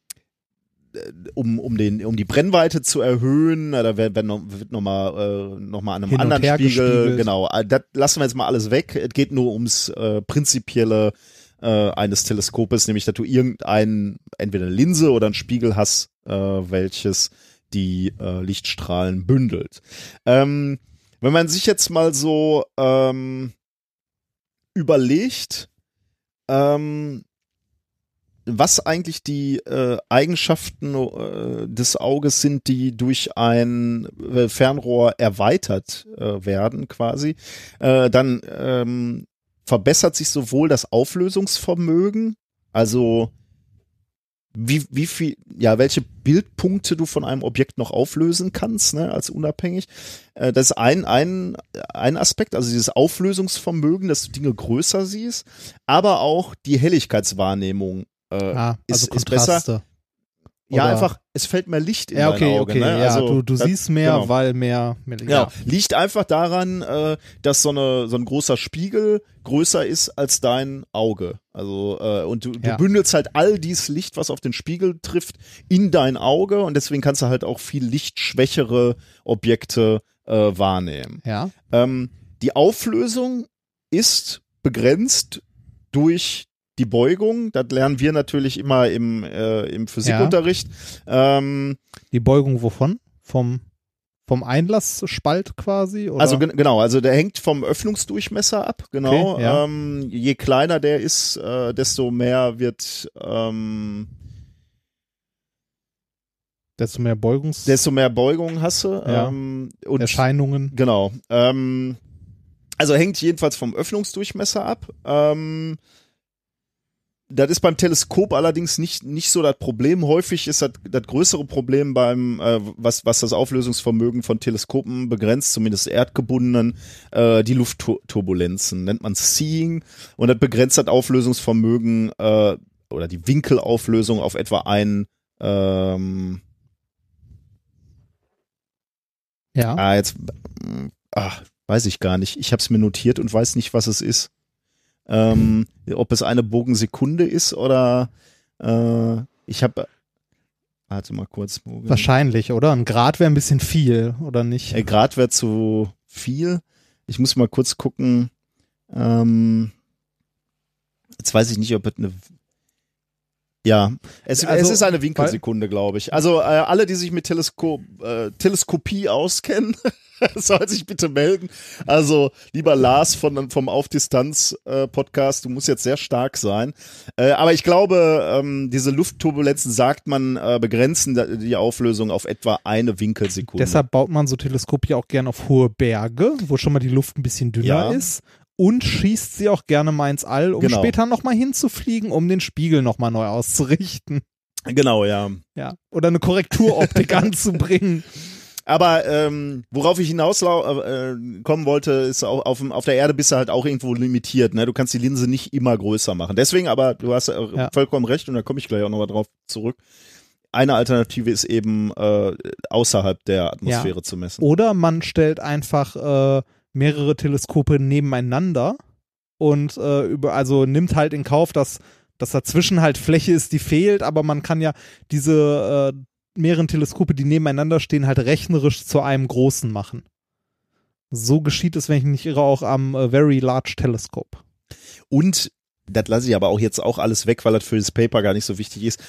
um um den um die Brennweite zu erhöhen. Da wird, wird noch, wird noch mal äh, noch mal an einem Hin anderen Spiegel gespiegelt. genau. Äh, Das lassen wir jetzt mal alles weg. Es geht nur ums äh, prinzipielle äh, eines Teleskopes, nämlich dass du irgendein entweder eine Linse oder einen Spiegel hast, äh, welches die äh, Lichtstrahlen bündelt. Ähm, wenn man sich jetzt mal so ähm, überlegt, ähm, was eigentlich die äh, Eigenschaften äh, des Auges sind, die durch ein äh, Fernrohr erweitert äh, werden, quasi, äh, dann ähm, verbessert sich sowohl das Auflösungsvermögen, also wie, wie viel, ja, welche Bildpunkte du von einem Objekt noch auflösen kannst, ne, als unabhängig. Äh, das ist ein, ein, ein Aspekt, also dieses Auflösungsvermögen, dass du Dinge größer siehst, aber auch die Helligkeitswahrnehmung äh, ah, also ist, ist besser. Kontraste. Ja, Oder- einfach, es fällt mehr Licht in Ja, dein okay, Auge. okay. Ne? Ja, Also, du, du das- siehst mehr, genau. weil mehr, mehr Genau. ja. Liegt einfach daran, äh, dass so, eine, so ein großer Spiegel größer ist als dein Auge. Also, äh, und du, Ja. du bündelst halt all dieses Licht, was auf den Spiegel trifft, in dein Auge und deswegen kannst du halt auch viel lichtschwächere Objekte äh, wahrnehmen. Ja. Ähm, die Auflösung ist begrenzt durch die Beugung. Das lernen wir natürlich immer im, äh, im Physikunterricht. Ähm, Die Beugung wovon? Vom, vom Einlassspalt quasi? Oder? Also gen- genau, also der hängt vom Öffnungsdurchmesser ab, genau. Okay, ja. ähm, je kleiner der ist, äh, desto mehr wird, ähm, desto mehr Beugungs desto mehr Beugung hast du. Ja. Ähm, und Erscheinungen. genau. Ähm, also hängt jedenfalls vom Öffnungsdurchmesser ab. Das ist beim Teleskop allerdings nicht, nicht so das Problem. Häufig ist das, das größere Problem beim, äh, was, was das Auflösungsvermögen von Teleskopen begrenzt, zumindest erdgebundenen, äh, die Luftturbulenzen, nennt man Seeing. Und das begrenzt das Auflösungsvermögen äh, oder die Winkelauflösung auf etwa ein, ähm, Ja. ah, jetzt, ach, weiß ich gar nicht. Ich habe es mir notiert und weiß nicht, was es ist. Ähm, ob es eine Bogensekunde ist oder äh, ich habe, warte mal kurz. Bogen- Wahrscheinlich, oder? Ein Grad wäre ein bisschen viel, oder nicht? Äh, Grad wäre zu viel. Ich muss mal kurz gucken. Ähm, jetzt weiß ich nicht, ob es eine. Ja, es, Also, es ist eine Winkelsekunde, glaube ich. Also äh, alle, die sich mit Teleskop, äh, Teleskopie auskennen, [LAUGHS] [LAUGHS] sollen sich bitte melden. Also lieber Lars von, vom Auf Distanz äh, Podcast, du musst jetzt sehr stark sein. Äh, aber ich glaube, ähm, diese Luftturbulenzen, sagt man, äh, begrenzen die Auflösung auf etwa eine Winkelsekunde. Deshalb baut man so Teleskope ja auch gerne auf hohe Berge, wo schon mal die Luft ein bisschen dünner Ja. ist. Und schießt sie auch gerne mal ins All, um Genau. später nochmal hinzufliegen, um den Spiegel nochmal neu auszurichten. Genau, ja. Ja. Oder eine Korrekturoptik [LAUGHS] anzubringen. Aber ähm, worauf ich hinaus äh, kommen wollte, ist auch auf, auf der Erde bist du halt auch irgendwo limitiert. Ne? Du kannst die Linse nicht immer größer machen. Deswegen aber, du hast äh, Ja. vollkommen recht und da komme ich gleich auch nochmal drauf zurück. Eine Alternative ist eben äh, außerhalb der Atmosphäre zu messen. Oder man stellt einfach äh, mehrere Teleskope nebeneinander und äh, über, also nimmt halt in Kauf, dass, dass dazwischen halt Fläche ist, die fehlt, aber man kann ja diese äh, mehreren Teleskope, die nebeneinander stehen, halt rechnerisch zu einem großen machen. So geschieht es, wenn ich mich nicht irre, auch am äh, Very Large Telescope. Und das lasse ich aber auch jetzt auch alles weg, weil das für das Paper gar nicht so wichtig ist.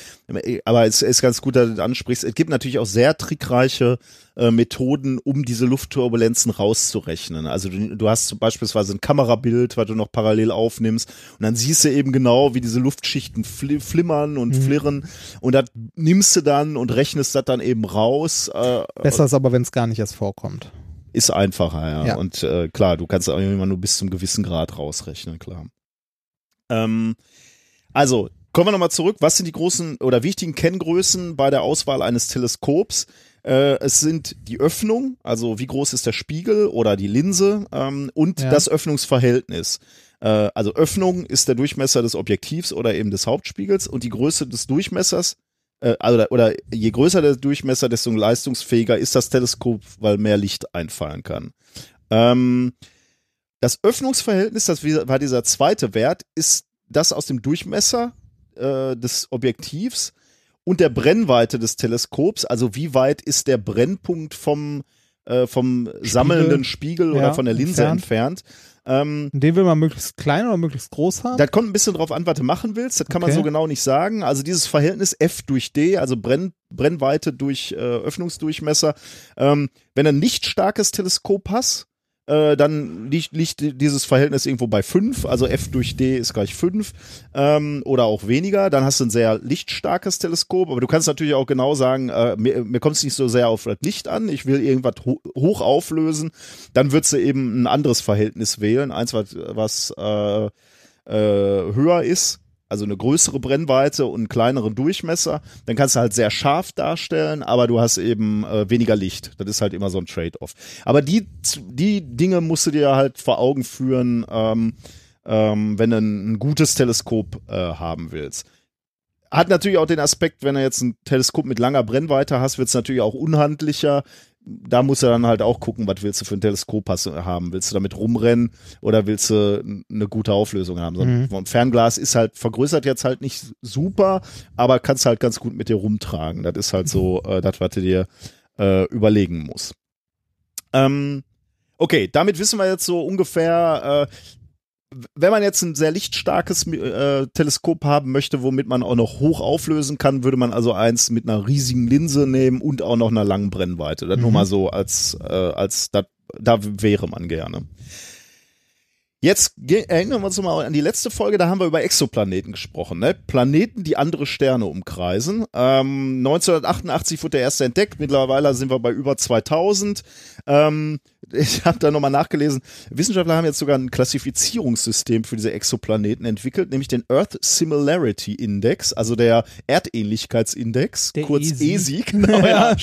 Aber es ist ganz gut, dass du das ansprichst. Es gibt natürlich auch sehr trickreiche äh, Methoden, um diese Luftturbulenzen rauszurechnen. Also du, du hast beispielsweise ein Kamerabild, was du noch parallel aufnimmst und dann siehst du eben genau, wie diese Luftschichten fli flimmern und Mhm. flirren und das nimmst du dann und rechnest das dann eben raus. Äh, Besser ist aber, wenn es gar nicht erst vorkommt. Ist einfacher, ja. Ja. Und äh, klar, du kannst auch immer nur bis zum gewissen Grad rausrechnen, klar. Ähm, also, kommen wir nochmal zurück. Was sind die großen oder wichtigen Kenngrößen bei der Auswahl eines Teleskops? Äh, es sind die Öffnung, also wie groß ist der Spiegel oder die Linse ähm, und Ja. das Öffnungsverhältnis. Äh, also Öffnung ist der Durchmesser des Objektivs oder eben des Hauptspiegels und die Größe des Durchmessers äh, oder, oder je größer der Durchmesser, desto leistungsfähiger ist das Teleskop, weil mehr Licht einfallen kann. Ähm, das Öffnungsverhältnis, das war dieser zweite Wert, ist das aus dem Durchmesser äh, des Objektivs und der Brennweite des Teleskops. Also wie weit ist der Brennpunkt vom, äh, vom sammelnden Spiegel oder Ja, von der Linse entfernt. entfernt. Ähm, Den will man möglichst klein oder möglichst groß haben. das kommt ein bisschen drauf an, was du machen willst. Das kann man Okay. so genau nicht sagen. Also dieses Verhältnis F durch D, also Brenn, Brennweite durch äh, Öffnungsdurchmesser. Ähm, wenn du ein nicht starkes Teleskop hast, äh, dann liegt, liegt dieses Verhältnis irgendwo bei 5, also F durch D ist gleich 5 ähm, oder auch weniger. Dann hast du ein sehr lichtstarkes Teleskop, aber du kannst natürlich auch genau sagen, äh, mir, mir kommt es nicht so sehr auf das Licht an, ich will irgendwas ho hoch auflösen, dann würdest du eben ein anderes Verhältnis wählen, eins, was, was äh, äh, höher ist, also eine größere Brennweite und einen kleineren Durchmesser, dann kannst du halt sehr scharf darstellen, aber du hast eben äh, weniger Licht. Das ist halt immer so ein Trade-off. Aber die, die Dinge musst du dir halt vor Augen führen, ähm, ähm, wenn du ein, ein gutes Teleskop äh, haben willst. Hat natürlich auch den Aspekt, wenn du jetzt ein Teleskop mit langer Brennweite hast, wird es natürlich auch unhandlicher. Da musst du dann halt auch gucken, was willst du für ein Teleskop hast, haben. Willst du damit rumrennen oder willst du eine gute Auflösung haben? So ein Mhm. Fernglas ist halt vergrößert jetzt halt nicht super, aber kannst halt ganz gut mit dir rumtragen. Das ist halt so äh, das, was du dir äh, überlegen musst. Ähm, okay, damit wissen wir jetzt so ungefähr, äh, wenn man jetzt ein sehr lichtstarkes äh, Teleskop haben möchte, womit man auch noch hoch auflösen kann, würde man also eins mit einer riesigen Linse nehmen und auch noch einer langen Brennweite. Das nur Mhm. mal so als, äh, als da, da wäre man gerne. Jetzt erinnern wir uns mal an die letzte Folge, da haben wir über Exoplaneten gesprochen, ne? Planeten, die andere Sterne umkreisen. Ähm, 1988 wurde der erste entdeckt, mittlerweile sind wir bei über 2000. Ähm, ich habe da nochmal nachgelesen, Wissenschaftler haben jetzt sogar ein Klassifizierungssystem für diese Exoplaneten entwickelt, nämlich den Earth Similarity Index, also der Erdähnlichkeitsindex, Der kurz ESI. [LAUGHS] Genau, ja.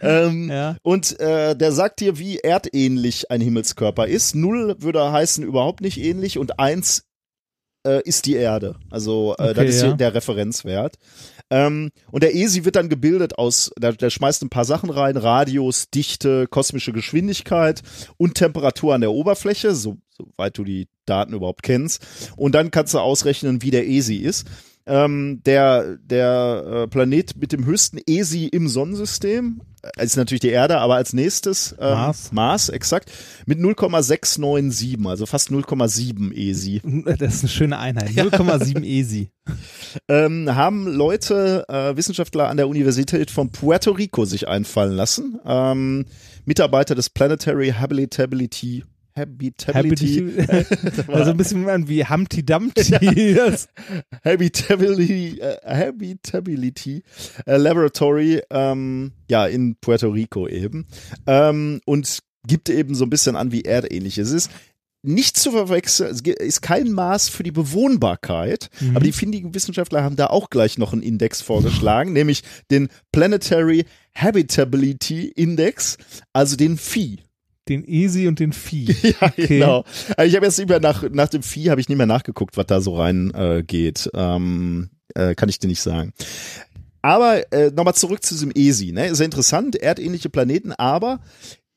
Ähm, Ja. und äh, der sagt dir, wie erdähnlich ein Himmelskörper ist. Null würde heißen überhaupt nicht ähnlich und eins äh, ist die Erde. Also äh, Okay, das ist ja. der Referenzwert. Ähm, und der ESI wird dann gebildet aus, der, der schmeißt ein paar Sachen rein, Radius, Dichte, kosmische Geschwindigkeit und Temperatur an der Oberfläche, so, soweit du die Daten überhaupt kennst. Und dann kannst du ausrechnen, wie der ESI ist. Ähm, der der äh, Planet mit dem höchsten ESI im Sonnensystem äh, ist natürlich die Erde, aber als nächstes ähm, Mars. Mars, exakt, mit 0,697, also fast 0,7 ESI. [LAUGHS] Das ist eine schöne Einheit. 0,7 [LAUGHS] ESI. ähm, haben Leute, äh, Wissenschaftler an der Universität von Puerto Rico sich einfallen lassen. Ähm, Mitarbeiter des Planetary Habitability Habitability, [LAUGHS] [LAUGHS] also ein bisschen wie Humpty Dumpty. [LAUGHS] Das- Habitability, äh, Habitability äh, Laboratory, ähm, ja, in Puerto Rico eben. Ähm, und gibt eben so ein bisschen an, wie erdähnlich es ist. Nicht zu verwechseln, es ist kein Maß für die Bewohnbarkeit, Mhm. aber die findigen Wissenschaftler haben da auch gleich noch einen Index vorgeschlagen, nämlich den Planetary Habitability Index, also den Phi. Den ESI und den Vieh. [LAUGHS] Ja, Okay. genau. Also ich habe jetzt nicht mehr nach, nach dem Vieh habe ich nicht mehr nachgeguckt, was da so rein äh, geht. Ähm, äh, kann ich dir nicht sagen. Aber äh, nochmal zurück zu diesem ESI. Ne? Sehr interessant, erdähnliche Planeten, aber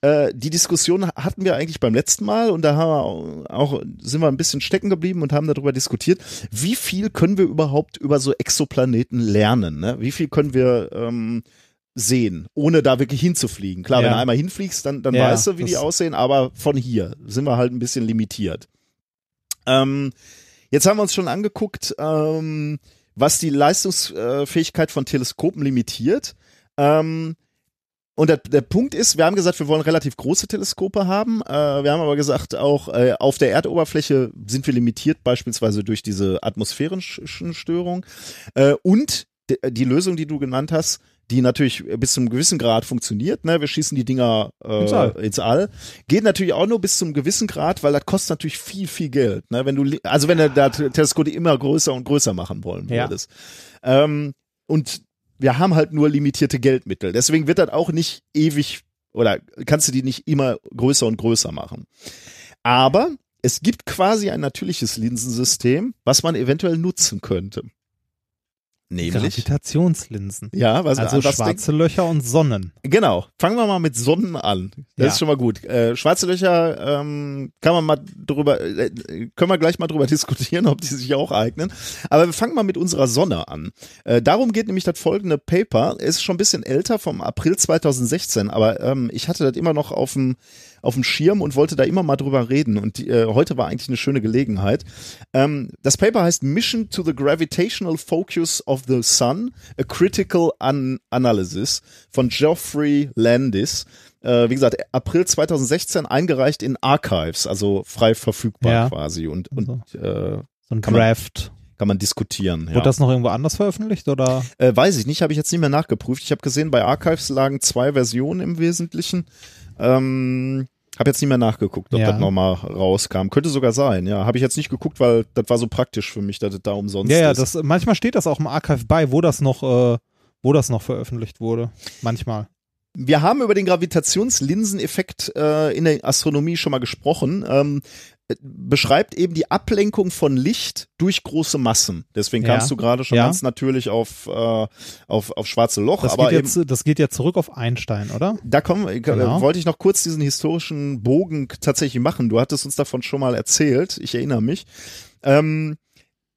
äh, die Diskussion hatten wir eigentlich beim letzten Mal und da haben wir auch, sind wir ein bisschen stecken geblieben und haben darüber diskutiert, wie viel können wir überhaupt über so Exoplaneten lernen? Ne? Wie viel können wir ähm, sehen, ohne da wirklich hinzufliegen? Klar, wenn Ja. du einmal hinfliegst, dann, dann Ja, weißt du, wie die aussehen, aber von hier sind wir halt ein bisschen limitiert. Ähm, jetzt haben wir uns schon angeguckt, ähm, was die Leistungsfähigkeit von Teleskopen limitiert. Ähm, und der, der Punkt ist, wir haben gesagt, wir wollen relativ große Teleskope haben. Äh, wir haben aber gesagt, auch äh, auf der Erdoberfläche sind wir limitiert, beispielsweise durch diese atmosphärischen Störungen. Äh, und die Lösung, die du genannt hast, die natürlich bis zum gewissen Grad funktioniert. Ne? Wir schießen die Dinger äh, Ins All. ins All. Geht natürlich auch nur bis zum gewissen Grad, weil das kostet natürlich viel, viel Geld. Ne? Wenn du, also wenn du das Teleskop immer größer und größer machen wollen Ja. würdest. Ähm, und wir haben halt nur limitierte Geldmittel. Deswegen wird das auch nicht ewig oder kannst du die nicht immer größer und größer machen. Aber es gibt quasi ein natürliches Linsensystem, was man eventuell nutzen könnte. Nämlich. Gravitationslinsen. Ja, was, Also schwarze Löcher und Sonnen. Genau. Fangen wir mal mit Sonnen an. Das Ja. ist schon mal gut. Äh, schwarze Löcher ähm, kann man mal drüber, äh, können wir gleich mal drüber [LAUGHS] diskutieren, ob die sich auch eignen. Aber wir fangen mal mit unserer Sonne an. Äh, darum geht nämlich das folgende Paper. Es ist schon ein bisschen älter, vom April 2016, aber ähm, ich hatte das immer noch auf dem auf dem Schirm und wollte da immer mal drüber reden. Und die, äh, heute war eigentlich eine schöne Gelegenheit. Ähm, das Paper heißt Mission to the Gravitational Focus of the Sun, a Critical An Analysis von Geoffrey Landis. Äh, wie gesagt, April 2016 eingereicht in Archives, also frei verfügbar Ja. quasi und, und äh, So ein Kann man- Draft. kann man diskutieren. Ja. Wurde das noch irgendwo anders veröffentlicht oder? Äh, weiß ich nicht, habe ich jetzt nicht mehr nachgeprüft. Ich habe gesehen, bei Archives lagen zwei Versionen im Wesentlichen. Ähm, habe jetzt nicht mehr nachgeguckt, ob Ja. das nochmal rauskam. Könnte sogar sein, ja. Habe ich jetzt nicht geguckt, weil das war so praktisch für mich, dass das da umsonst Ja, ja, ist. das, manchmal steht das auch im Archive bei, wo das noch, äh, wo das noch veröffentlicht wurde. Manchmal. Wir haben über den Gravitationslinseneffekt äh, in der Astronomie schon mal gesprochen. Ähm, äh, beschreibt eben die Ablenkung von Licht durch große Massen. Deswegen Ja. kamst du gerade schon Ja. ganz natürlich auf, äh, auf, auf schwarze Loch. Das, aber geht eben, jetzt, das geht ja zurück auf Einstein, oder? Da kommen, äh, Genau. wollte ich noch kurz diesen historischen Bogen tatsächlich machen. Du hattest uns davon schon mal erzählt. Ich erinnere mich. Ähm,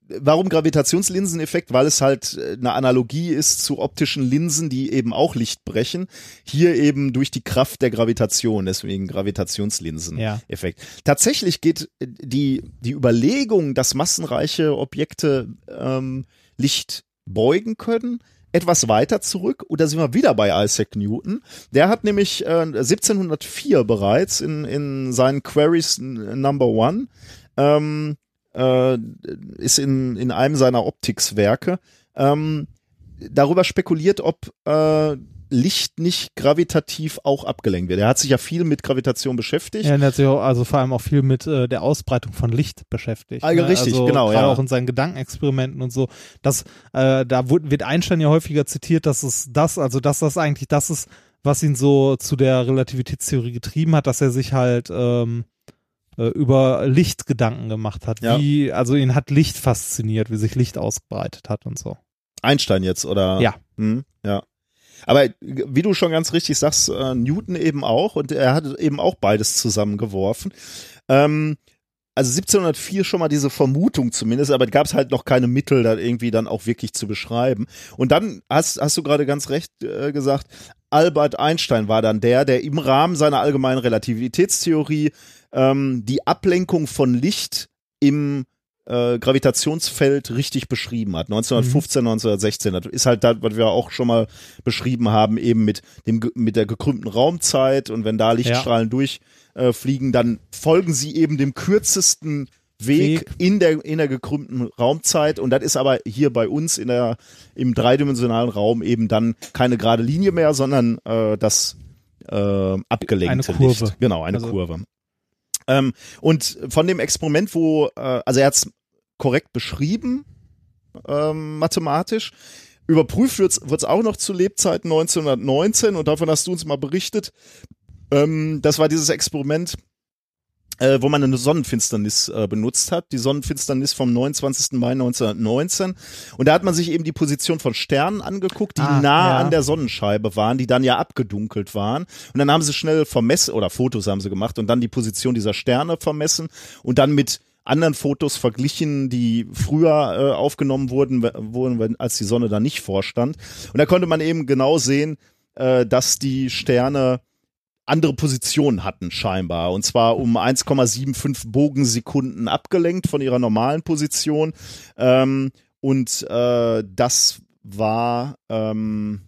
warum Gravitationslinseneffekt? Weil es halt äh, eine Analogie ist zu optischen Linsen, die eben auch Licht brechen. Hier eben durch die Kraft der Gravitation, deswegen Gravitationslinseneffekt. Ja. Tatsächlich geht äh, die, die Überlegung, dass massenreiche Objekte ähm, Licht beugen können, etwas weiter zurück. Und da sind wir wieder bei Isaac Newton. Der hat nämlich äh, 1704 bereits in, in seinen Queries Number One ähm, äh, ist in, in einem seiner Optikswerke ähm, darüber spekuliert, ob äh, Licht nicht gravitativ auch abgelenkt wird. Er hat sich ja viel mit Gravitation beschäftigt. Ja, er hat sich auch, also vor allem auch viel mit äh, der Ausbreitung von Licht beschäftigt. Ah, ja, richtig, also genau, ja. auch in seinen Gedankenexperimenten und so. Das, äh, da wird Einstein ja häufiger zitiert, dass es das, also dass das eigentlich das ist, was ihn so zu der Relativitätstheorie getrieben hat, dass er sich halt ähm, äh, über Licht Gedanken gemacht hat. Ja. Wie, also ihn hat Licht fasziniert, wie sich Licht ausgebreitet hat und so. Einstein jetzt, oder? Ja. Hm, ja. Aber wie du schon ganz richtig sagst, äh, Newton eben auch und er hat eben auch beides zusammengeworfen. Ähm, also 1704 schon mal diese Vermutung zumindest, aber gab es halt noch keine Mittel, da irgendwie dann auch wirklich zu beschreiben. Und dann hast, hast du gerade ganz recht äh, gesagt, Albert Einstein war dann der, der im Rahmen seiner allgemeinen Relativitätstheorie ähm, die Ablenkung von Licht im äh, Gravitationsfeld richtig beschrieben hat. 1915, 1916. Das ist halt das, was wir auch schon mal beschrieben haben, eben mit dem mit der gekrümmten Raumzeit und wenn da Lichtstrahlen durchfliegen, äh, dann folgen sie eben dem kürzesten Weg, Weg. in der in der gekrümmten Raumzeit und das ist aber hier bei uns in der im dreidimensionalen Raum eben dann keine gerade Linie mehr, sondern äh, das äh, abgelenkte Eine Kurve. Licht. Genau, eine Also- Kurve. Ähm, und von dem Experiment, wo, äh, also er hat es korrekt beschrieben, ähm, mathematisch. Überprüft wird es auch noch zu Lebzeiten 1919 und davon hast du uns mal berichtet. Ähm, das war dieses Experiment, äh, wo man eine Sonnenfinsternis äh, benutzt hat. Die Sonnenfinsternis vom 29. Mai 1919. Und da hat man sich eben die Position von Sternen angeguckt, die Ah, nah ja. an der Sonnenscheibe waren, die dann ja abgedunkelt waren. Und dann haben sie schnell vermessen, oder Fotos haben sie gemacht und dann die Position dieser Sterne vermessen und dann mit anderen Fotos verglichen, die früher äh, aufgenommen wurden, wurden, als die Sonne da nicht vorstand. Und da konnte man eben genau sehen, äh, dass die Sterne andere Positionen hatten scheinbar und zwar um 1,75 Bogensekunden abgelenkt von ihrer normalen Position ähm, und äh, das war ähm,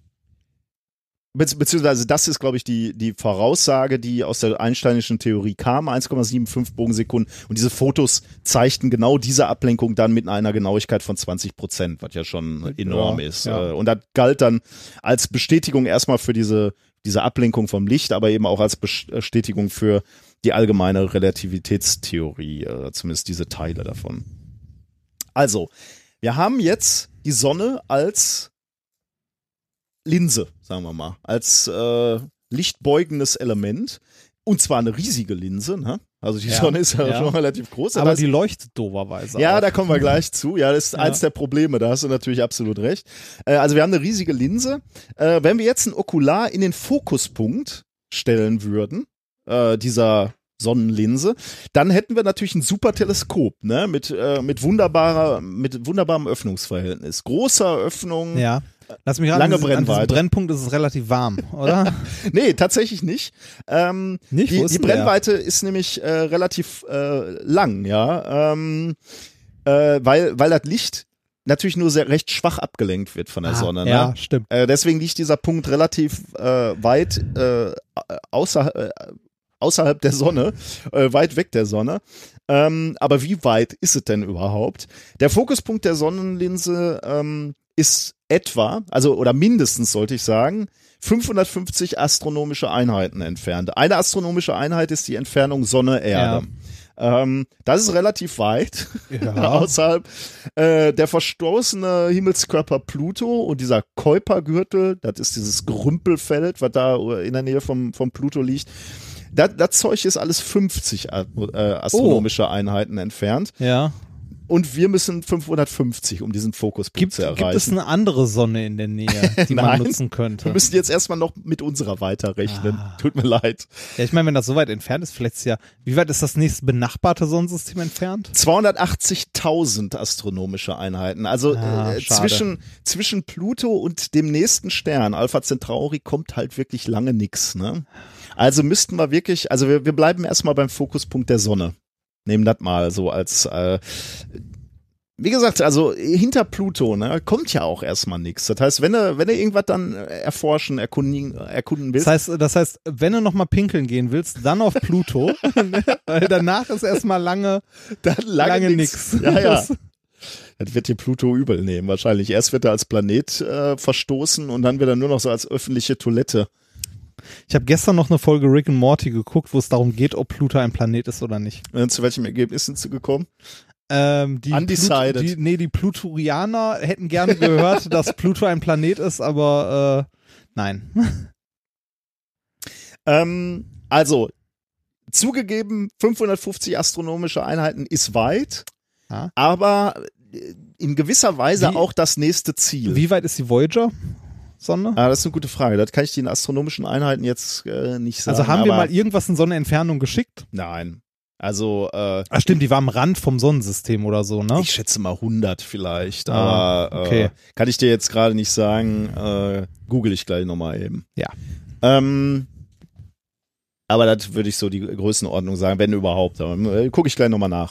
Be beziehungsweise das ist, glaube ich, die, die Voraussage, die aus der Einsteinischen Theorie kam, 1,75 Bogensekunden. Und diese Fotos zeigten genau diese Ablenkung dann mit einer Genauigkeit von 20 Prozent, was ja schon enorm ist. ja. Äh, Und das galt dann als Bestätigung erstmal für diese, diese Ablenkung vom Licht, aber eben auch als Bestätigung für die allgemeine Relativitätstheorie, äh, zumindest diese Teile davon. Also, wir haben jetzt die Sonne als Linse, sagen wir mal, als äh, lichtbeugendes Element. Und zwar eine riesige Linse, ne? Also die Ja, Sonne ist ja, ja. schon relativ groß. Aber die leuchtet doverweise. ja, auch. da kommen wir gleich zu. Ja, das ist Ja. eins der Probleme, da hast du natürlich absolut recht. Äh, also wir haben eine riesige Linse. Äh, wenn wir jetzt ein Okular in den Fokuspunkt stellen würden, äh, dieser Sonnenlinse, dann hätten wir natürlich ein super Teleskop, ne, mit, äh, mit wunderbarer, mit wunderbarem Öffnungsverhältnis. Großer Öffnung. Ja. Lass mich Lange an diesem- an Brennweite. Brennpunkt ist es relativ warm, oder? [LAUGHS] Nee, tatsächlich nicht. Ähm, Nicht? Die, die denn der? Brennweite ist nämlich äh, relativ äh, lang, ja, ähm, äh, weil, weil das Licht natürlich nur sehr recht schwach abgelenkt wird von der Ah, Sonne. Ne? Ja, stimmt. Äh, deswegen liegt dieser Punkt relativ äh, weit äh, außer, äh, außerhalb der Sonne, äh, weit weg der Sonne. Ähm, aber wie weit ist es denn überhaupt? Der Fokuspunkt der Sonnenlinse ähm, ist etwa, also oder mindestens sollte ich sagen, 550 astronomische Einheiten entfernt. Eine astronomische Einheit ist die Entfernung Sonne-Erde. Ähm, das ist relativ weit Ja. [LAUGHS] außerhalb. Äh, der verstoßene Himmelskörper Pluto und dieser Kuipergürtel, das ist dieses Gerümpelfeld, was da in der Nähe vom, vom Pluto liegt. Das, das Zeug ist alles 50 äh, astronomische Einheiten entfernt. Ja. Und wir müssen 550, um diesen Fokuspunkt Gibt, zu gibt erreichen. es eine andere Sonne in der Nähe, [LAUGHS] die man nutzen wir könnte? müssen jetzt erstmal noch mit unserer weiterrechnen. Ah. Tut mir leid. Ja, ich meine, wenn das so weit entfernt ist, vielleicht ist ja, wie weit ist das nächste benachbarte Sonnensystem entfernt? 280.000 astronomische Einheiten. Also Ah, äh, zwischen, zwischen Pluto und dem nächsten Stern, Alpha Centauri, kommt halt wirklich lange nix. Ne? Also müssten wir wirklich, also wir, wir bleiben erstmal beim Fokuspunkt der Sonne. Nehmen das mal so als, äh, wie gesagt, also hinter Pluto ne, kommt ja auch erstmal nix. Das heißt, wenn du, wenn du irgendwas dann erforschen, erkunden, erkunden willst, Das heißt, das heißt, wenn du noch mal pinkeln gehen willst, dann auf Pluto, [LAUGHS] weil danach ist erstmal lange, dann lange, lange nix. nix. Ja, ja. Das- Das wird dir Pluto übel nehmen, wahrscheinlich. Erst wird er als Planet äh, verstoßen und dann wird er nur noch so als öffentliche Toilette. Ich habe gestern noch eine Folge Rick and Morty geguckt, wo es darum geht, ob Pluto ein Planet ist oder nicht. Äh, zu welchem Ergebnis sind sie gekommen? Ähm, die Undecided. Pluto, die, nee, die Pluturianer hätten gerne gehört, [LAUGHS] dass Pluto ein Planet ist, aber äh, nein. [LAUGHS] Ähm, also, zugegeben, 550 astronomische Einheiten ist weit, Ja. aber äh, in gewisser Weise Wie- auch das nächste Ziel. Wie weit ist die Voyager? Sonne? Ah, das ist eine gute Frage. Das kann ich dir in astronomischen Einheiten jetzt äh, nicht sagen. also haben wir mal irgendwas in Sonnenentfernung geschickt? Nein. Also, äh, Ah, stimmt, die war am Rand vom Sonnensystem oder so, ne? ich schätze mal 100 vielleicht, Ah, aber okay. äh, kann ich dir jetzt gerade nicht sagen. Äh, google ich gleich nochmal eben. Ja. Ähm, aber das würde ich so die Größenordnung sagen, wenn überhaupt. Äh, gucke ich gleich nochmal nach.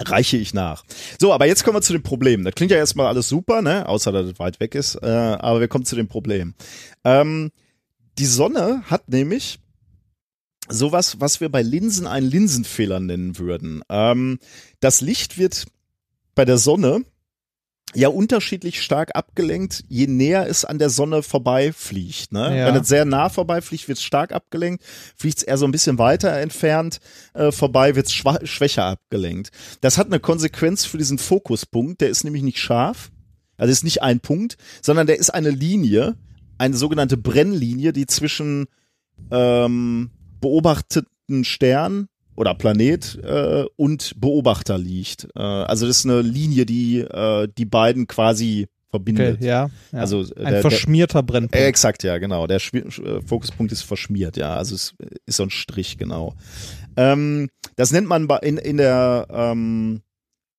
Reiche ich nach. So, aber jetzt kommen wir zu den Problemen. Das klingt ja erstmal alles super, ne? Außer dass es weit weg ist. Äh, aber wir kommen zu den Problemen. Ähm, die Sonne hat nämlich sowas, was wir bei Linsen einen Linsenfehler nennen würden. Ähm, das Licht wird bei der Sonne ja unterschiedlich stark abgelenkt, je näher es an der Sonne vorbeifliegt. Ne? Ja. Wenn es sehr nah vorbeifliegt, wird es stark abgelenkt. Fliegt es eher so ein bisschen weiter entfernt äh, vorbei, wird es schwächer abgelenkt. Das hat eine Konsequenz für diesen Fokuspunkt. Der ist nämlich nicht scharf. Also ist nicht ein Punkt, sondern der ist eine Linie, eine sogenannte Brennlinie, die zwischen ähm, beobachteten Stern oder Planet äh, und Beobachter liegt. Äh, also das ist eine Linie, die äh, die beiden quasi verbindet. Okay, ja, ja. Also äh, ein der, der, verschmierter Brennpunkt. äh, exakt, ja, genau. Der Schwi- äh, Fokuspunkt ist verschmiert, ja. Also es ist so ein Strich, genau. Ähm, das nennt man in, in der ähm,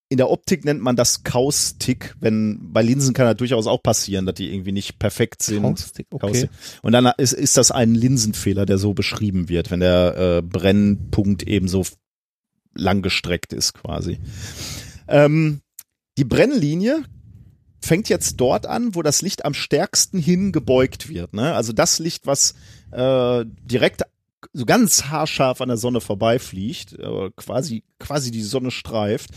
in der Optik nennt man das Kaustik, wenn bei Linsen kann das durchaus auch passieren, dass die irgendwie nicht perfekt sind. Kaustik, okay. Kaustik. Und dann ist, ist das ein Linsenfehler, der so beschrieben wird, wenn der äh, Brennpunkt eben so langgestreckt ist quasi. Ähm, die Brennlinie fängt jetzt dort an, wo das Licht am stärksten hingebeugt wird. Ne? Also das Licht, was äh, direkt so ganz haarscharf an der Sonne vorbeifliegt, äh, quasi, quasi die Sonne streift,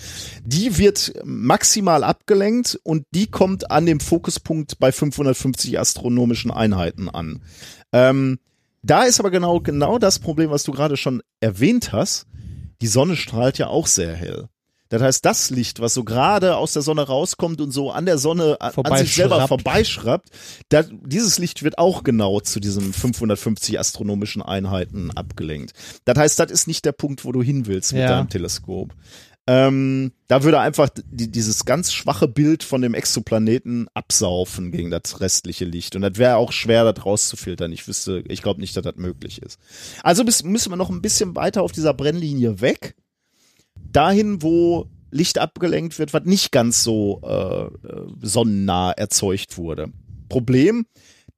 die wird maximal abgelenkt und die kommt an dem Fokuspunkt bei 550 astronomischen Einheiten an. Ähm, da ist aber genau, genau das Problem, was du gerade schon erwähnt hast. Die Sonne strahlt ja auch sehr hell. Das heißt, das Licht, was so gerade aus der Sonne rauskommt und so an der Sonne an, an sich selber Vorbeischrappt. vorbeischrappt, da, dieses Licht wird auch genau zu diesen 550 astronomischen Einheiten abgelenkt. Das heißt, das ist nicht der Punkt, wo du hin willst mit Ja. deinem Teleskop. Ähm, da würde einfach die, dieses ganz schwache Bild von dem Exoplaneten absaufen gegen das restliche Licht. Und das wäre auch schwer, das rauszufiltern. Ich wüsste, ich glaube nicht, dass das möglich ist. Also bis, müssen wir noch ein bisschen weiter auf dieser Brennlinie weg. Dahin, wo Licht abgelenkt wird, was nicht ganz so äh, äh, sonnennah erzeugt wurde. Problem,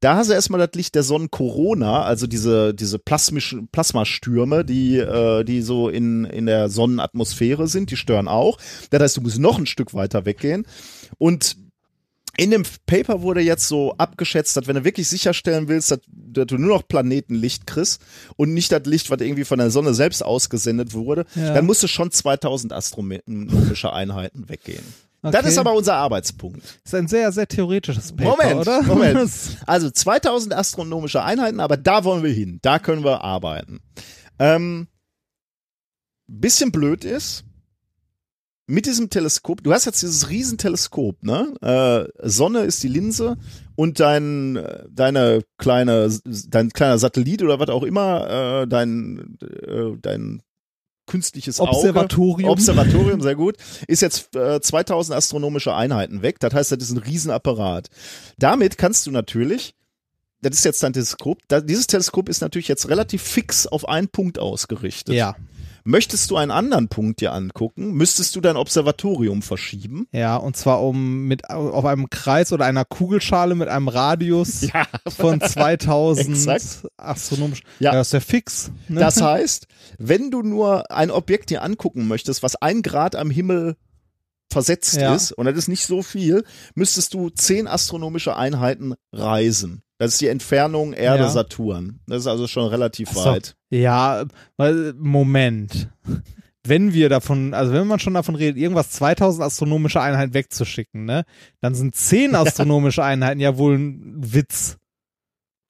da hast du erstmal das Licht der Sonnenkorona, also diese, diese plasmischen Plasmastürme, die, äh, die so in, in der Sonnenatmosphäre sind, die stören auch. Das heißt, du musst noch ein Stück weiter weggehen. Und in dem Paper wurde jetzt so abgeschätzt, dass wenn du wirklich sicherstellen willst, dass, dass du nur noch Planetenlicht kriegst und nicht das Licht, was irgendwie von der Sonne selbst ausgesendet wurde, Ja. dann musst du schon 2000 astronomische Einheiten weggehen. Das Okay. ist aber unser Arbeitspunkt. ist ein sehr, sehr theoretisches Paper, Moment, oder? Moment. Das- [LAUGHS] Also 2000 astronomische Einheiten, aber da wollen wir hin. Da können wir arbeiten. Ähm, bisschen blöd ist, mit diesem Teleskop, du hast jetzt dieses Riesenteleskop, ne? Äh, Sonne ist die Linse und dein, äh, deine kleine, dein kleiner Satellit oder was auch immer, äh, dein, äh, dein künstliches Auge. Observatorium. Observatorium, sehr gut. [LAUGHS] Ist jetzt äh, 2000 astronomische Einheiten weg. Das heißt, das ist ein Riesenapparat. Damit kannst du natürlich, das ist jetzt dein Teleskop, da, dieses Teleskop ist natürlich jetzt relativ fix auf einen Punkt ausgerichtet. ja, Möchtest du einen anderen Punkt dir angucken, müsstest du dein Observatorium verschieben. ja, und zwar um mit auf einem Kreis oder einer Kugelschale mit einem Radius [LAUGHS] Ja, von 2000 Exakt. astronomisch. Ja. Ja, das ist ja fix. Ne? Das heißt, wenn du nur ein Objekt dir angucken möchtest, was ein Grad am Himmel versetzt Ja. ist, und das ist nicht so viel, müsstest du zehn astronomische Einheiten reisen. Das ist die Entfernung. Erde-Saturn. Das ist also schon relativ so. weit. Ja, weil, Moment. Wenn wir davon, also wenn man schon davon redet, irgendwas 2000 astronomische Einheiten wegzuschicken, ne, dann sind 10 [LAUGHS] astronomische Einheiten ja wohl ein Witz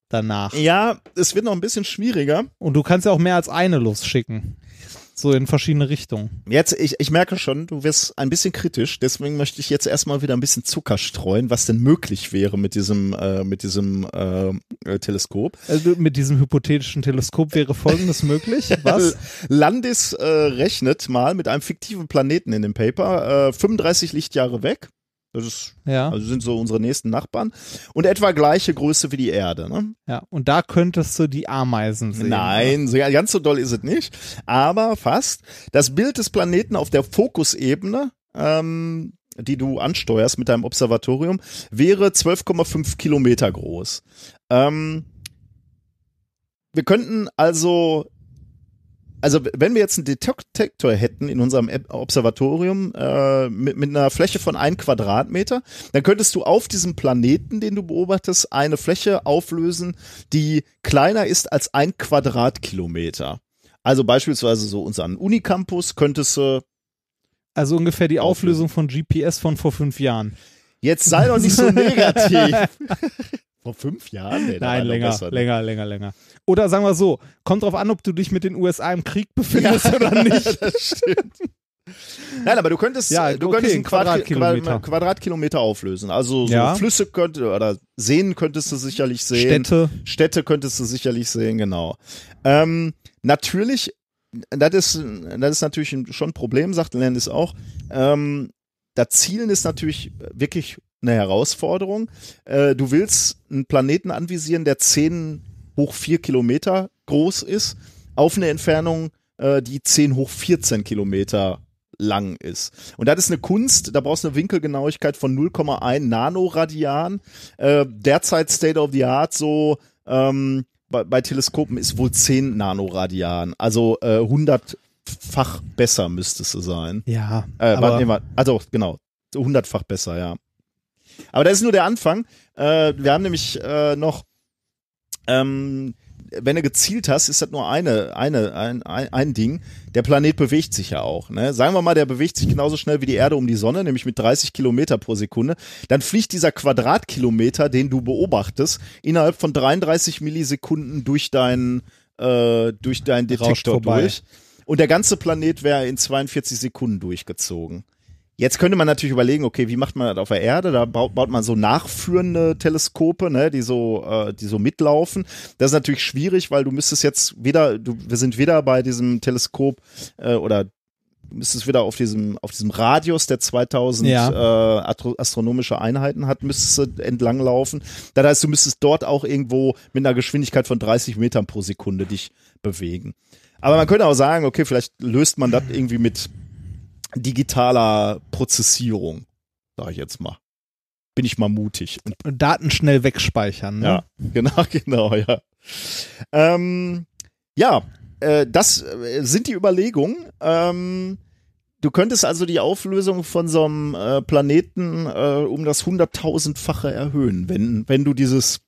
danach. Ja, es wird noch ein bisschen schwieriger. Und du kannst ja auch mehr als eine losschicken. So in verschiedene Richtungen. Jetzt, ich, ich merke schon, du wirst ein bisschen kritisch, deswegen möchte ich jetzt erstmal wieder ein bisschen Zucker streuen, was denn möglich wäre mit diesem, äh, mit diesem äh, äh, Teleskop. Also mit diesem hypothetischen Teleskop wäre folgendes [LAUGHS] möglich. Was? Landis äh, rechnet mal mit einem fiktiven Planeten in dem Paper, äh, 35 Lichtjahre weg. Das ist, Ja, also sind so unsere nächsten Nachbarn. Und etwa gleiche Größe wie die Erde. Ne? ja. Und da könntest du die Ameisen sehen. Nein, so, ganz so doll ist es nicht. Aber fast. Das Bild des Planeten auf der Fokusebene, ähm, die du ansteuerst mit deinem Observatorium, wäre 12,5 Kilometer groß. Ähm, wir könnten also, also wenn wir jetzt einen Detektor hätten in unserem Observatorium äh, mit, mit einer Fläche von ein Quadratmeter, dann könntest du auf diesem Planeten, den du beobachtest, eine Fläche auflösen, die kleiner ist als ein Quadratkilometer. Also beispielsweise so unseren Unicampus könntest du, Also ungefähr die Auflösung von GPS von vor fünf Jahren. jetzt sei doch nicht so negativ. [LAUGHS] Vor fünf Jahren? Nee, da Nein, länger, besser. länger, länger, länger. Oder sagen wir so, kommt drauf an, ob du dich mit den USA im Krieg befindest [LAUGHS] oder nicht. das stimmt. Nein, aber du könntest, Ja, du okay, könntest einen Quadratkilometer. Quadratkilometer. Auflösen. Also so Ja. Flüsse könnte oder Seen könntest du sicherlich sehen. Städte. Städte könntest du sicherlich sehen, genau. Ähm, natürlich, das ist, das ist natürlich schon ein Problem, sagt Landis auch. Ähm, das Zielen ist natürlich wirklich eine Herausforderung. Äh, du willst einen Planeten anvisieren, der 10 hoch 4 Kilometer groß ist, auf eine Entfernung, äh, die 10 hoch 14 Kilometer lang ist. Und das ist eine Kunst, da brauchst du eine Winkelgenauigkeit von 0,1 Nanoradian. Äh, derzeit State of the Art so ähm, bei, bei Teleskopen ist wohl 10 Nanoradian, also äh, 100-fach besser müsste es sein. Ja, Äh, aber warte, nee, warte, also genau, 100-fach besser, ja. Aber das ist nur der Anfang. Äh, wir haben nämlich äh, noch, ähm, wenn du gezielt hast, ist das nur eine, eine, ein, ein, ein Ding. Der Planet bewegt sich ja auch. Ne? Sagen wir mal, der bewegt sich genauso schnell wie die Erde um die Sonne, nämlich mit 30 Kilometer pro Sekunde. Dann fliegt dieser Quadratkilometer, den du beobachtest, innerhalb von 33 Millisekunden durch deinen äh, durch deinen Detektor durch. Und der ganze Planet wäre in 42 Sekunden durchgezogen. Jetzt könnte man natürlich überlegen, okay, wie macht man das auf der Erde? Da baut, baut man so nachführende Teleskope, ne, die so, äh, die so mitlaufen. Das ist natürlich schwierig, weil du müsstest jetzt wieder, du, wir sind wieder bei diesem Teleskop äh, oder du müsstest wieder auf diesem, auf diesem Radius, der 2000 Ja. äh, astro astronomische Einheiten hat, müsstest du entlang laufen. Das heißt, du müsstest dort auch irgendwo mit einer Geschwindigkeit von 30 Metern pro Sekunde dich bewegen. Aber man könnte auch sagen, okay, vielleicht löst man das irgendwie mit digitaler Prozessierung, sag ich jetzt mal. Bin ich mal mutig. Und, Daten schnell wegspeichern. Ne? ja, [LAUGHS] genau, genau, ja. Ähm, ja, äh, das äh, sind die Überlegungen. Ähm, du könntest also die Auflösung von so einem äh, Planeten äh, um das hunderttausendfache erhöhen, wenn, wenn du dieses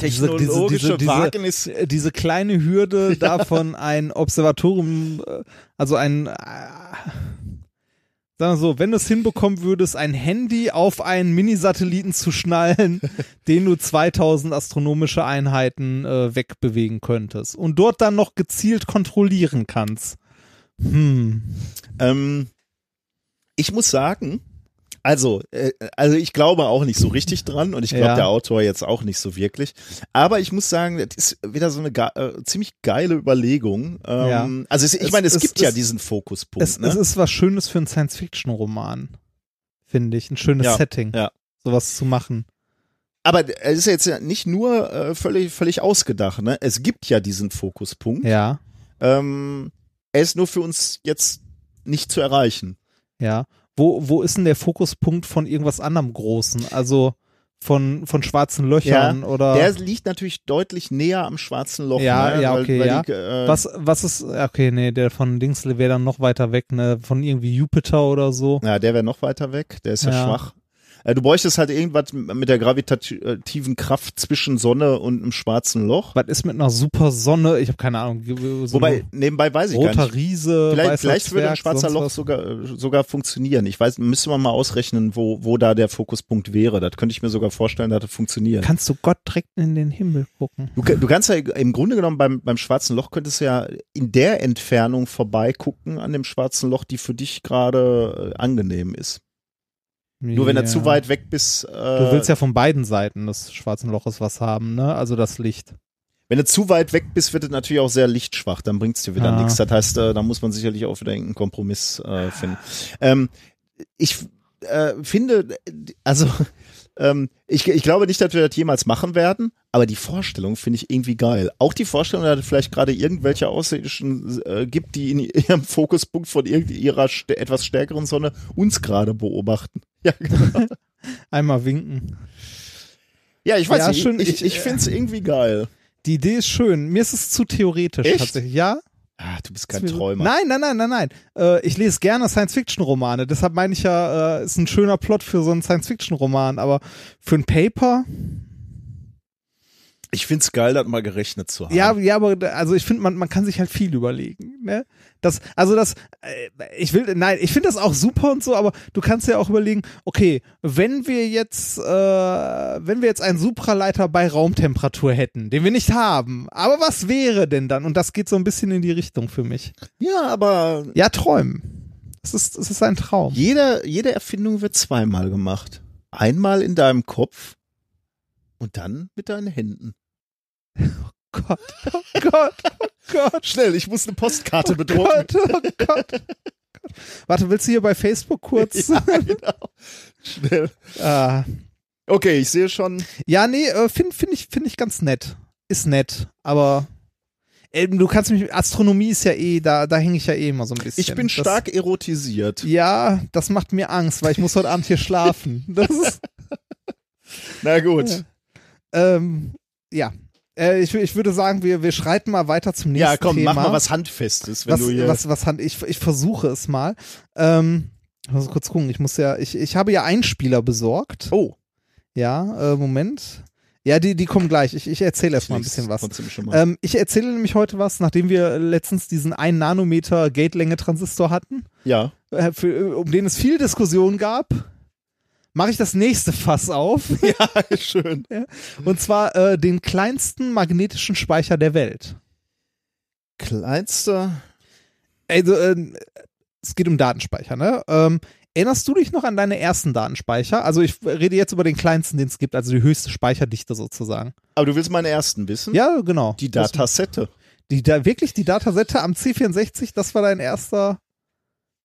Diese- diese- technologische diese- diese- Wagnis Äh, Diese [LAUGHS] kleine Hürde davon, ein Observatorium, äh, also ein, äh, sagen wir so, wenn du es hinbekommen würdest, ein Handy auf einen Minisatelliten zu schnallen, [LAUGHS] den du 2000 astronomische Einheiten äh, wegbewegen könntest und dort dann noch gezielt kontrollieren kannst. Hm. Ähm, ich muss sagen, also, äh, also ich glaube auch nicht so richtig dran und ich glaube Ja. der Autor jetzt auch nicht so wirklich. Aber ich muss sagen, das ist wieder so eine äh, ziemlich geile Überlegung. Ähm, Ja. Also es, ich meine, es, es- gibt ja es- diesen Fokuspunkt. Es, ne? ist was Schönes für einen Science-Fiction-Roman, finde ich. Ein schönes Ja, Setting, ja. sowas zu machen. Aber es ist ja jetzt ja nicht nur äh, völlig, völlig ausgedacht. Ne? Es gibt ja diesen Fokuspunkt. Ja, Ähm, er ist nur für uns jetzt nicht zu erreichen. ja. Wo, wo ist denn der Fokuspunkt von irgendwas anderem Großen? Also von, von schwarzen Löchern oder Der liegt natürlich deutlich näher am schwarzen Loch. Ja, ne? ja, Weil- okay, weil ja. Die, äh, was, was ist, okay, nee, der von Dingsle wäre dann noch weiter weg, ne? Von irgendwie Jupiter oder so. Ja, der wäre noch weiter weg, der ist ja, Ja. schwach. Äh, Du bräuchtest halt irgendwas mit der gravitativen Kraft zwischen Sonne und einem schwarzen Loch. Was ist mit einer super Sonne? Ich habe keine Ahnung. So Wobei, nebenbei weiß ich gar roter nicht. Riese, Vielleicht, vielleicht würde ein Zwerg, schwarzer Loch was. sogar, äh, sogar funktionieren. Ich weiß, müsste man mal ausrechnen, wo, wo da der Fokuspunkt wäre. Das könnte ich mir sogar vorstellen, dass das funktioniert. Kannst du Gott direkt in den Himmel gucken? Du, du kannst ja im Grunde genommen beim, beim schwarzen Loch könntest du ja in der Entfernung vorbeigucken an dem schwarzen Loch, die für dich gerade äh, angenehm ist. Nur wenn Ja. er zu weit weg bist, äh, Du willst ja von beiden Seiten des schwarzen Loches was haben, ne? Also das Licht. wenn du zu weit weg bist, wird es natürlich auch sehr lichtschwach, dann bringt's dir wieder Ah. nichts. Das heißt, äh, da muss man sicherlich auch wieder irgendeinen Kompromiss äh, finden. Ähm, ich äh, finde, also [LAUGHS] ähm, ich, ich glaube nicht, dass wir das jemals machen werden, aber die Vorstellung finde ich irgendwie geil. Auch die Vorstellung, dass es vielleicht gerade irgendwelche Außerirdischen äh, gibt, die in ihrem [LAUGHS] Fokuspunkt von irgend- ihrer st etwas stärkeren Sonne uns gerade beobachten. Ja, genau. [LAUGHS] Einmal winken. ja ich weiß Ja, nicht, schön, ich, ich- ich finde es irgendwie geil. Die Idee ist schön. Mir ist es zu theoretisch Echt? tatsächlich. Ja? Ah, du bist kein Träumer. Nein, nein, nein, nein, nein. Äh, ich lese gerne Science-Fiction-Romane. Deshalb meine ich ja, äh, ist ein schöner Plot für so einen Science-Fiction-Roman. Aber für ein Paper, Ich find's geil, das mal gerechnet zu haben. ja, ja, aber also ich finde, man, man kann sich halt viel überlegen. Ne? Das, also das, äh, ich will, nein, ich finde das auch super und so, aber du kannst ja auch überlegen, okay, wenn wir jetzt, äh, wenn wir jetzt einen Supraleiter bei Raumtemperatur hätten, den wir nicht haben, aber was wäre denn dann? Und das geht so ein bisschen in die Richtung für mich. ja, aber Ja, träumen. Es ist, es ist ein Traum. jede, jede Erfindung wird zweimal gemacht. Einmal in deinem Kopf und dann mit deinen Händen. [LAUGHS] Gott, oh Gott, oh Gott. Schnell, ich muss eine Postkarte Oh bedrucken. Gott, oh Gott. Warte, willst du hier bei Facebook kurz? [LAUGHS] Ja, genau. Schnell. Ah. Okay, ich sehe schon. Ja, nee, äh, finde find ich, find ich ganz nett. Ist nett, aber ähm, du kannst mich, Astronomie ist ja eh, da, da hänge ich ja eh immer so ein bisschen. Ich bin Das- stark erotisiert. Ja, das macht mir Angst, weil ich muss heute Abend hier schlafen. Das ist, [LAUGHS] Na gut. ähm, ja. Äh, ich, ich würde sagen, wir, wir schreiten mal weiter zum nächsten Ja, komm, Thema. mach mal was Handfestes, wenn was, du hier. was, was hand, ich, ich versuche es mal. Ähm, Ich muss kurz gucken. Ich muss ja, ich, ich habe ja Einspieler besorgt. Oh. Ja, äh, Moment. Ja, die, die kommen gleich. Ich, ich erzähle erst mal ein bisschen was. Ähm, ich erzähle nämlich heute was, nachdem wir letztens diesen 1 Nanometer Gatelänge-Transistor hatten, ja. äh, für, um den es viel Diskussion gab, mache ich das nächste Fass auf. [LAUGHS] Ja, schön. Und zwar äh, den kleinsten magnetischen Speicher der Welt. Kleinster. Also, äh, es geht um Datenspeicher, ne? Ähm, erinnerst du dich noch an deine ersten Datenspeicher? Also ich rede jetzt über den kleinsten, den es gibt, also die höchste Speicherdichte sozusagen. Aber du willst meinen ersten wissen? Ja, genau. Die Datasette. Die da wirklich die Datasette am C64, das war dein erster.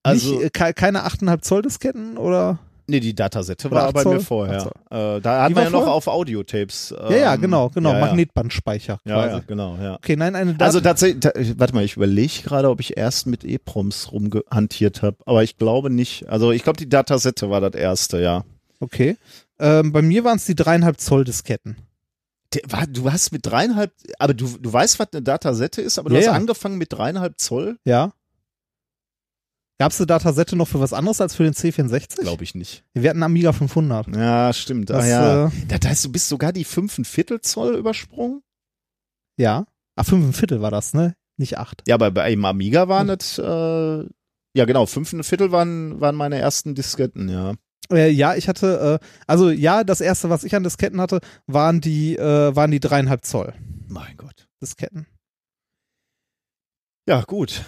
Also- nicht, äh, ke- keine 8,5 Zoll Disketten oder? Nee, die Datasette war bei Zoll? mir vorher. Äh, da hatten wir ja noch auf Audiotapes. ja, ja, ähm, genau, genau. ja, ja. Magnetbandspeicher Ja, quasi. ja, genau, ja. Okay, nein, eine Dat Also tatsächlich, ta- warte mal, ich überlege gerade, ob ich erst mit EPROMs rumgehantiert habe, aber ich glaube nicht. Also ich glaube, die Datasette war das erste, ja. Okay. Ähm, bei mir waren es die dreieinhalb Zoll Disketten. Du hast mit dreieinhalb, aber du, du weißt, was eine Datasette ist, aber du Ja, hast ja. angefangen mit dreieinhalb Zoll? Ja. Gab es eine Datasette noch für was anderes als für den C64? Glaube ich nicht. Wir hatten Amiga 500. Ja, stimmt. Das, ah, ja. äh, Das heißt, du bist sogar die fünfeinviertel Zoll übersprungen? Ja. Ach, fünf und Viertel war das, ne? Nicht acht. Ja, aber bei einem Amiga waren Hm. das, äh, ja genau, fünfeinviertel waren, waren meine ersten Disketten, ja. Äh, ja, ich hatte, äh, also ja, das erste, was ich an Disketten hatte, waren die, äh, waren die dreieinhalb Zoll Mein Gott. Disketten. Ja, gut.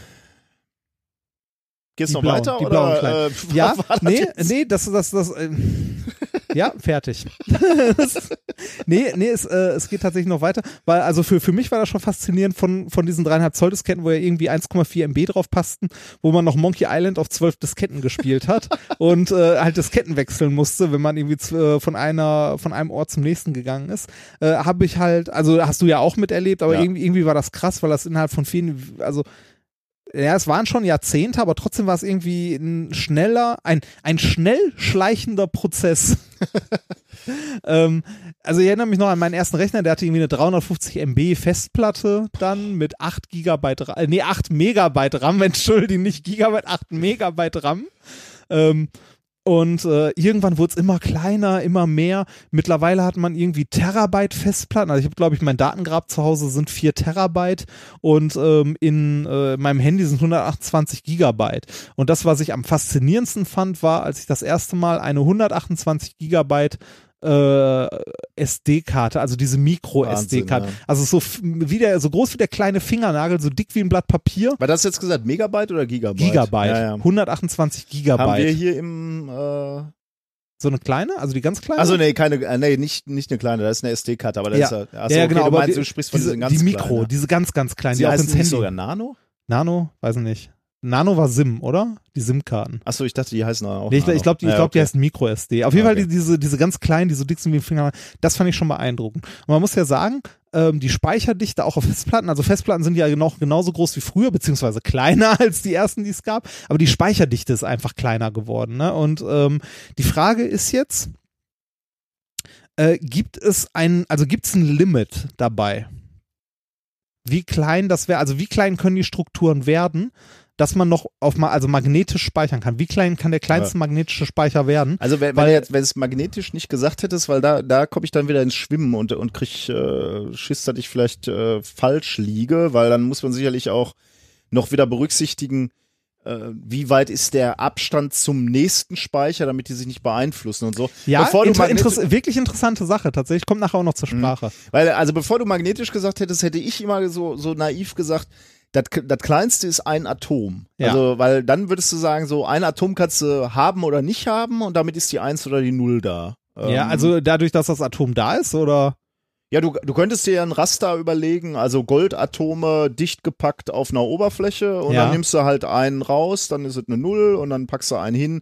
Geht's Die noch blauen, weiter? die oder, blauen kleinen. Äh, [LAUGHS] Ja, nee, jetzt? nee, das, das, das, äh, [LAUGHS] ja, fertig. [LAUGHS] nee, nee, es, äh, es geht tatsächlich noch weiter, weil, also für, für mich war das schon faszinierend von, von diesen dreieinhalb Zoll Disketten, wo ja irgendwie 1,4 MB drauf passten, wo man noch Monkey Island auf zwölf Disketten gespielt hat und äh, halt Disketten wechseln musste, wenn man irgendwie äh, von einer, von einem Ort zum nächsten gegangen ist, äh, habe ich halt, also hast du ja auch miterlebt, aber Ja. irgendwie, irgendwie war das krass, weil das innerhalb von vielen, also ja, es waren schon Jahrzehnte, aber trotzdem war es irgendwie ein schneller, ein, ein schnell schleichender Prozess. [LAUGHS] ähm, also ich erinnere mich noch an meinen ersten Rechner, der hatte irgendwie eine 350 MB Festplatte dann mit 8 Gigabyte, äh, nee, 8 Megabyte RAM, [LAUGHS] entschuldigung, nicht Gigabyte, 8 Megabyte RAM. Ähm, und äh, irgendwann wurde es immer kleiner, immer mehr. Mittlerweile hat man irgendwie Terabyte Festplatten. Also ich habe, glaube ich, mein Datengrab zu Hause sind 4 Terabyte und ähm, in äh, meinem Handy sind 128 Gigabyte. Und das, was ich am faszinierendsten fand, war, als ich das erste Mal eine 128 Gigabyte äh, SD-Karte, also diese Micro-SD-Karte. Wahnsinn, Also so wie der, so groß wie der kleine Fingernagel, so dick wie ein Blatt Papier. War das jetzt gesagt Megabyte oder Gigabyte? Gigabyte. Ja, ja. 128 Gigabyte. Haben wir hier im, äh, so eine kleine, also die ganz kleine? also nee, keine, äh, nee, nicht, nicht eine kleine, das ist eine SD-Karte, aber das Ja. ist ja, achso, ja, okay, genau, du aber meinst, die, du sprichst von diese, diesen ganz die Mikro, kleinen. diese ganz, ganz kleinen, Sie die auch ins Handy. sogar Nano? Nano, weiß ich nicht. Nano war SIM, oder? Die SIM-Karten. Achso, ich dachte, die heißen auch Nee, ich ich glaube, die, Ja, glaub, die okay. heißen Micro-SD. Auf jeden Okay. Fall die, diese, diese ganz kleinen, die so dick sind wie ein Finger, das fand ich schon beeindruckend. Und man muss ja sagen, ähm, die Speicherdichte auch auf Festplatten, also Festplatten sind ja noch genauso groß wie früher, beziehungsweise [LAUGHS] kleiner als die ersten, die es gab, aber die Speicherdichte ist einfach kleiner geworden. Ne? Und ähm, die Frage ist jetzt, äh, gibt es ein, also gibt es ein Limit dabei? Wie klein das wäre, also wie klein können die Strukturen werden, dass man noch auf ma also magnetisch speichern kann? Wie klein kann der kleinste magnetische Speicher werden? Also wenn, Weil- weil jetzt, wenn es magnetisch nicht gesagt hättest, weil da, da komme ich dann wieder ins Schwimmen und, und krieg äh, Schiss, dass ich vielleicht äh, falsch liege, weil dann muss man sicherlich auch noch wieder berücksichtigen, äh, wie weit ist der Abstand zum nächsten Speicher, damit die sich nicht beeinflussen und so. Ja, bevor du inter magnetisch, interess wirklich interessante Sache. Tatsächlich kommt nachher auch noch zur Sprache. weil also bevor du magnetisch gesagt hättest, hätte ich immer so so naiv gesagt, das, das kleinste ist ein Atom. Ja. Also, weil dann würdest du sagen, so ein Atom kannst du haben oder nicht haben und damit ist die Eins oder die Null da. Ja, Ähm, also dadurch, dass das Atom da ist, oder? Ja, du, du könntest dir ein Raster überlegen, also Goldatome dicht gepackt auf einer Oberfläche und Ja. dann nimmst du halt einen raus, dann ist es eine Null und dann packst du einen hin.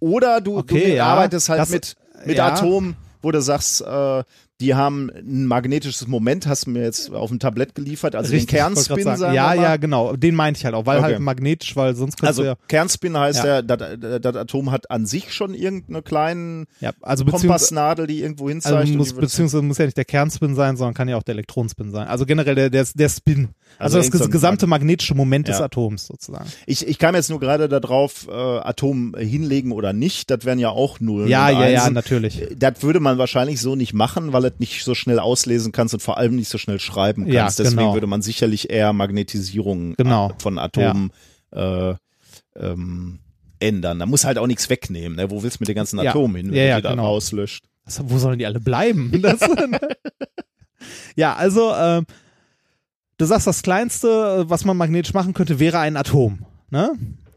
Oder du, Okay, du ja, arbeitest halt das- mit, mit ja. Atomen, wo du sagst, äh, die haben ein magnetisches Moment, hast du mir jetzt auf dem Tablett geliefert, also Richtig, den Kernspin sagen. sagen Ja, ja, genau. Den meinte ich halt auch, weil Okay. halt magnetisch, weil sonst Also ja, Kernspin heißt Ja. ja, das, das Atom hat an sich schon irgendeine kleine ja, also Kompassnadel, die irgendwo hinzeigt. also muss, beziehungsweise muss ja nicht der Kernspin sein, sondern kann ja auch der Elektronenspin sein. Also generell der, der, der Spin. Also, Also das gesamte magnetische Moment des. Atoms sozusagen. ich, ich kam jetzt nur gerade darauf, äh, Atom hinlegen oder nicht, das wären ja auch Nullen Ja, ja, ja, natürlich. Das würde man wahrscheinlich so nicht machen, weil es nicht so schnell auslesen kannst und vor allem nicht so schnell schreiben kannst. Ja, Deswegen genau. würde man sicherlich eher Magnetisierung Genau. von Atomen äh, ähm, ändern. Da muss halt auch nichts wegnehmen. Ne? Wo willst du mit den ganzen Ja. Atomen hin, wenn Ja, du ja, die da genau. rauslöscht? Das, wo sollen die alle bleiben? [LAUGHS] Das, ja, also ähm, du sagst, das Kleinste, was man magnetisch machen könnte, wäre ein Atom. Ne?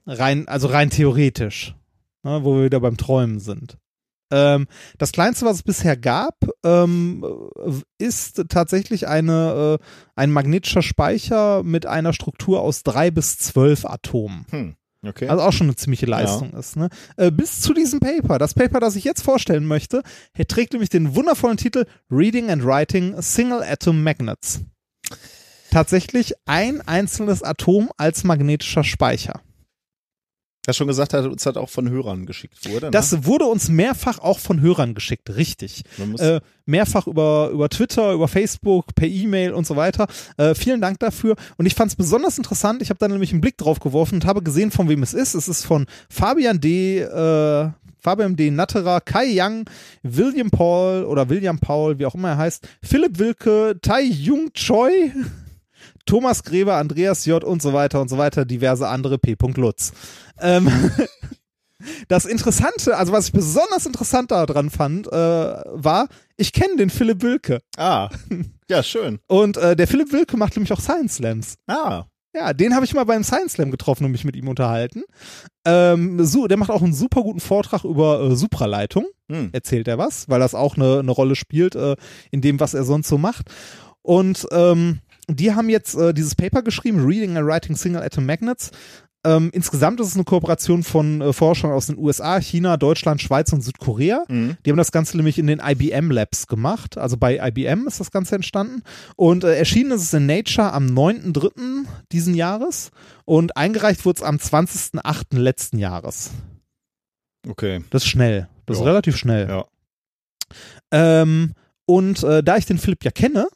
Rein, also rein theoretisch. Ne? Wo wir wieder beim Träumen sind. Ähm, das Kleinste, was es bisher gab, ähm, ist tatsächlich eine, äh, ein magnetischer Speicher mit einer Struktur aus drei bis zwölf Atomen. Hm. Okay. Also auch schon eine ziemliche Leistung ist. Ne? Äh, bis zu diesem Paper. Das Paper, das ich jetzt vorstellen möchte, trägt nämlich den wundervollen Titel Reading and Writing Single Atom Magnets. Tatsächlich ein einzelnes Atom als magnetischer Speicher. Hast schon gesagt, dass uns das auch von Hörern geschickt wurde. Ne? Das wurde uns mehrfach auch von Hörern geschickt, richtig. Äh, mehrfach über, über Twitter, über Facebook, per E-Mail und so weiter. Äh, vielen Dank dafür. Und ich fand es besonders interessant. Ich habe da nämlich einen Blick drauf geworfen und habe gesehen, von wem es ist. Es ist von Fabian D. Äh, Fabian D. Natterer, Kai Young, William Paul oder William Paul, wie auch immer er heißt, Philipp Wilke, Tai Jung Choi, Thomas Gräber, Andreas J. und so weiter und so weiter, diverse andere P. Lutz. Ähm, [LAUGHS] das Interessante, also was ich besonders interessant daran fand, äh, war, ich kenne den Philipp Wilke. ah, [LAUGHS] ja, schön. Und äh, der Philipp Wilke macht nämlich auch Science Slams. Ah, Ja, den habe ich mal beim Science Slam getroffen und mich mit ihm unterhalten. Ähm, so, der macht auch einen super guten Vortrag über äh, Supraleitung. hm. Erzählt er was, weil das auch eine, eine Rolle spielt äh, in dem, was er sonst so macht. Und ähm, die haben jetzt äh, dieses Paper geschrieben, Reading and Writing Single Atom Magnets. Ähm, insgesamt ist es eine Kooperation von äh, Forschern aus den USA, China, Deutschland, Schweiz und Südkorea. Mhm. Die haben das Ganze nämlich in den IBM Labs gemacht. Also bei IBM ist das Ganze entstanden. Und äh, erschienen ist es in Nature am 9.3. diesen Jahres. Und eingereicht wurde es am 20.8. letzten Jahres. okay. Das ist schnell. Das ist Ja. relativ schnell. Ja. Ähm, und äh, da ich den Philipp ja kenne,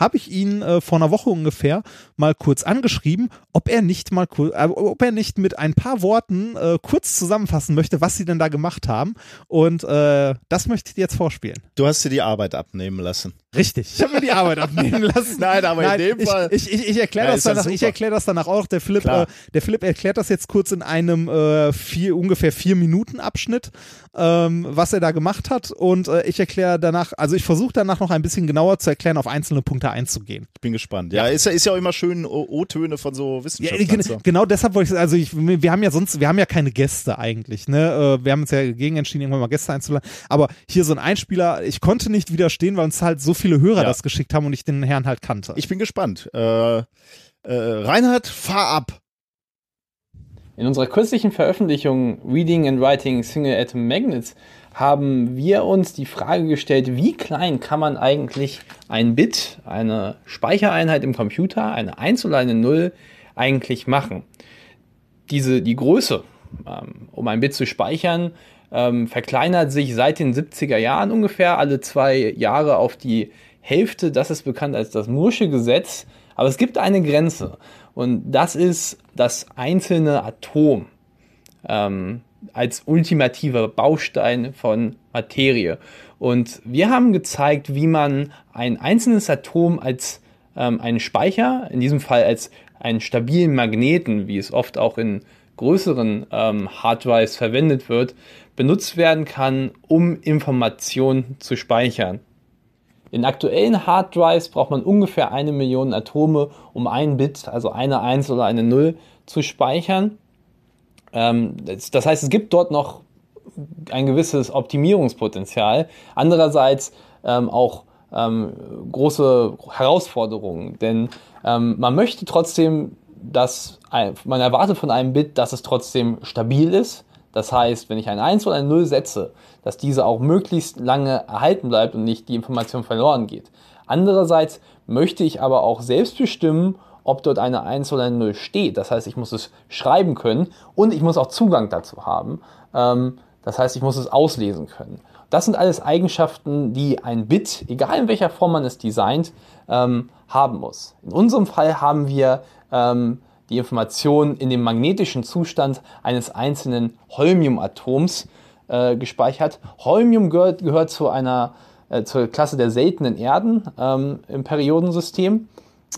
habe ich ihn äh, vor einer Woche ungefähr mal kurz angeschrieben, ob er nicht mal äh, ob er nicht mit ein paar Worten äh, kurz zusammenfassen möchte, was sie denn da gemacht haben. Und äh, das möchte ich dir jetzt vorspielen. Du hast dir die Arbeit abnehmen lassen. Richtig. Ich habe mir die Arbeit abnehmen lassen. [LAUGHS] Nein, aber in dem ich, Fall- Ich, ich, ich erkläre Ja, das danach. Ich super. erkläre das danach auch. Der Philipp, äh, der Philipp erklärt das jetzt kurz in einem äh, vier, ungefähr vier Minuten Abschnitt, ähm, was er da gemacht hat. Und ich erkläre danach, also ich versuche danach noch ein bisschen genauer zu erklären, auf einzelne Punkte einzugehen. Ich bin gespannt. Ja, ist ja, ist ja auch immer schön O-Töne von so Ja, Wissenschaftlern. so. genau deshalb wollte ich, also ich, wir haben ja sonst, wir haben ja keine Gäste eigentlich, ne? Äh, Wir haben uns ja gegen entschieden, irgendwann mal Gäste einzuladen. Aber hier so ein Einspieler, ich konnte nicht widerstehen, weil uns halt so viele Hörer Ja. das geschickt haben und ich den Herrn halt kannte. Ich bin gespannt. Äh, äh, Reinhard, fahr ab. In unserer kürzlichen Veröffentlichung Reading and Writing Single Atom Magnets haben wir uns die Frage gestellt, wie klein kann man eigentlich ein Bit, eine Speichereinheit im Computer, eine 1 oder eine 0 eigentlich machen. Diese, die Größe, ähm, um ein Bit zu speichern, ähm, verkleinert sich seit den 70er Jahren ungefähr alle zwei Jahre auf die Hälfte. Das ist bekannt als das Mursche Gesetz. Aber es gibt eine Grenze. Und das ist das einzelne Atom ähm, als ultimativer Baustein von Materie. Und wir haben gezeigt, wie man ein einzelnes Atom als ähm, einen Speicher, in diesem Fall als einen stabilen Magneten, wie es oft auch in größeren ähm, Harddives verwendet wird, benutzt werden kann, um Informationen zu speichern. In aktuellen Harddrives braucht man ungefähr eine Million Atome, um ein Bit, also eine 1 oder eine 0, zu speichern. Ähm, das, heißt, es gibt dort noch ein gewisses Optimierungspotenzial. Andererseits ähm, auch ähm, große Herausforderungen, denn man möchte trotzdem, dass man erwartet von einem Bit, dass es trotzdem stabil ist, Das heißt, wenn ich ein 1 oder ein 0 setze, dass diese auch möglichst lange erhalten bleibt und nicht die Information verloren geht. Andererseits möchte ich aber auch selbst bestimmen, ob dort eine 1 oder eine 0 steht. Das heißt, ich muss es schreiben können und ich muss auch Zugang dazu haben. Ähm, das heißt, ich muss es auslesen können. Das sind alles Eigenschaften, die ein Bit, egal in welcher Form man es designt, ähm, haben muss. In unserem Fall haben wir ähm, die Information in dem magnetischen Zustand eines einzelnen Holmiumatoms äh, gespeichert. Holmium gehört, gehört zu einer äh, zur Klasse der seltenen Erden ähm, im Periodensystem,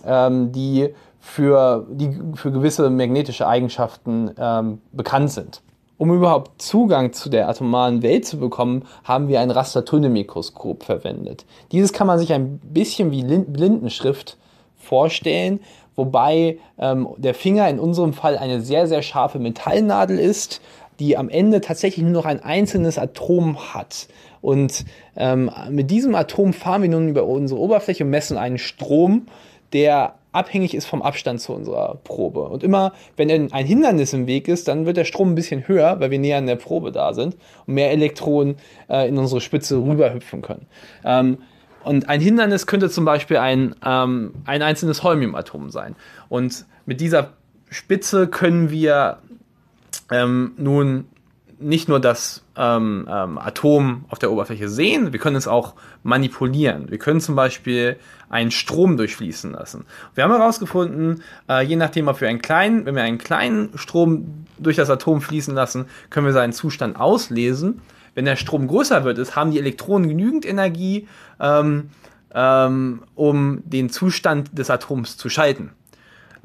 die, für, die für gewisse magnetische Eigenschaften ähm, bekannt sind. Um überhaupt Zugang zu der atomaren Welt zu bekommen, haben wir ein Rastertunnelmikroskop verwendet. Dieses kann man sich ein bisschen wie Blindenschrift vorstellen, wobei ähm, der Finger in unserem Fall eine sehr, sehr scharfe Metallnadel ist, die am Ende tatsächlich nur noch ein einzelnes Atom hat. Und ähm, mit diesem Atom fahren wir nun über unsere Oberfläche und messen einen Strom, der abhängig ist vom Abstand zu unserer Probe. Und immer, wenn ein Hindernis im Weg ist, dann wird der Strom ein bisschen höher, weil wir näher an der Probe da sind und mehr Elektronen äh, in unsere Spitze rüberhüpfen können. Ähm, und ein Hindernis könnte zum Beispiel ein, ähm, ein einzelnes Holmiumatom sein. Und mit dieser Spitze können wir ähm, nun nicht nur das ähm, ähm, Atom auf der Oberfläche sehen, wir können es auch manipulieren. Wir können zum Beispiel einen Strom durchfließen lassen. Wir haben herausgefunden, äh, je nachdem, ob wir einen kleinen, wenn wir einen kleinen Strom durch das Atom fließen lassen, können wir seinen Zustand auslesen. Wenn der Strom größer wird, ist, haben die Elektronen genügend Energie, ähm, ähm, um den Zustand des Atoms zu schalten.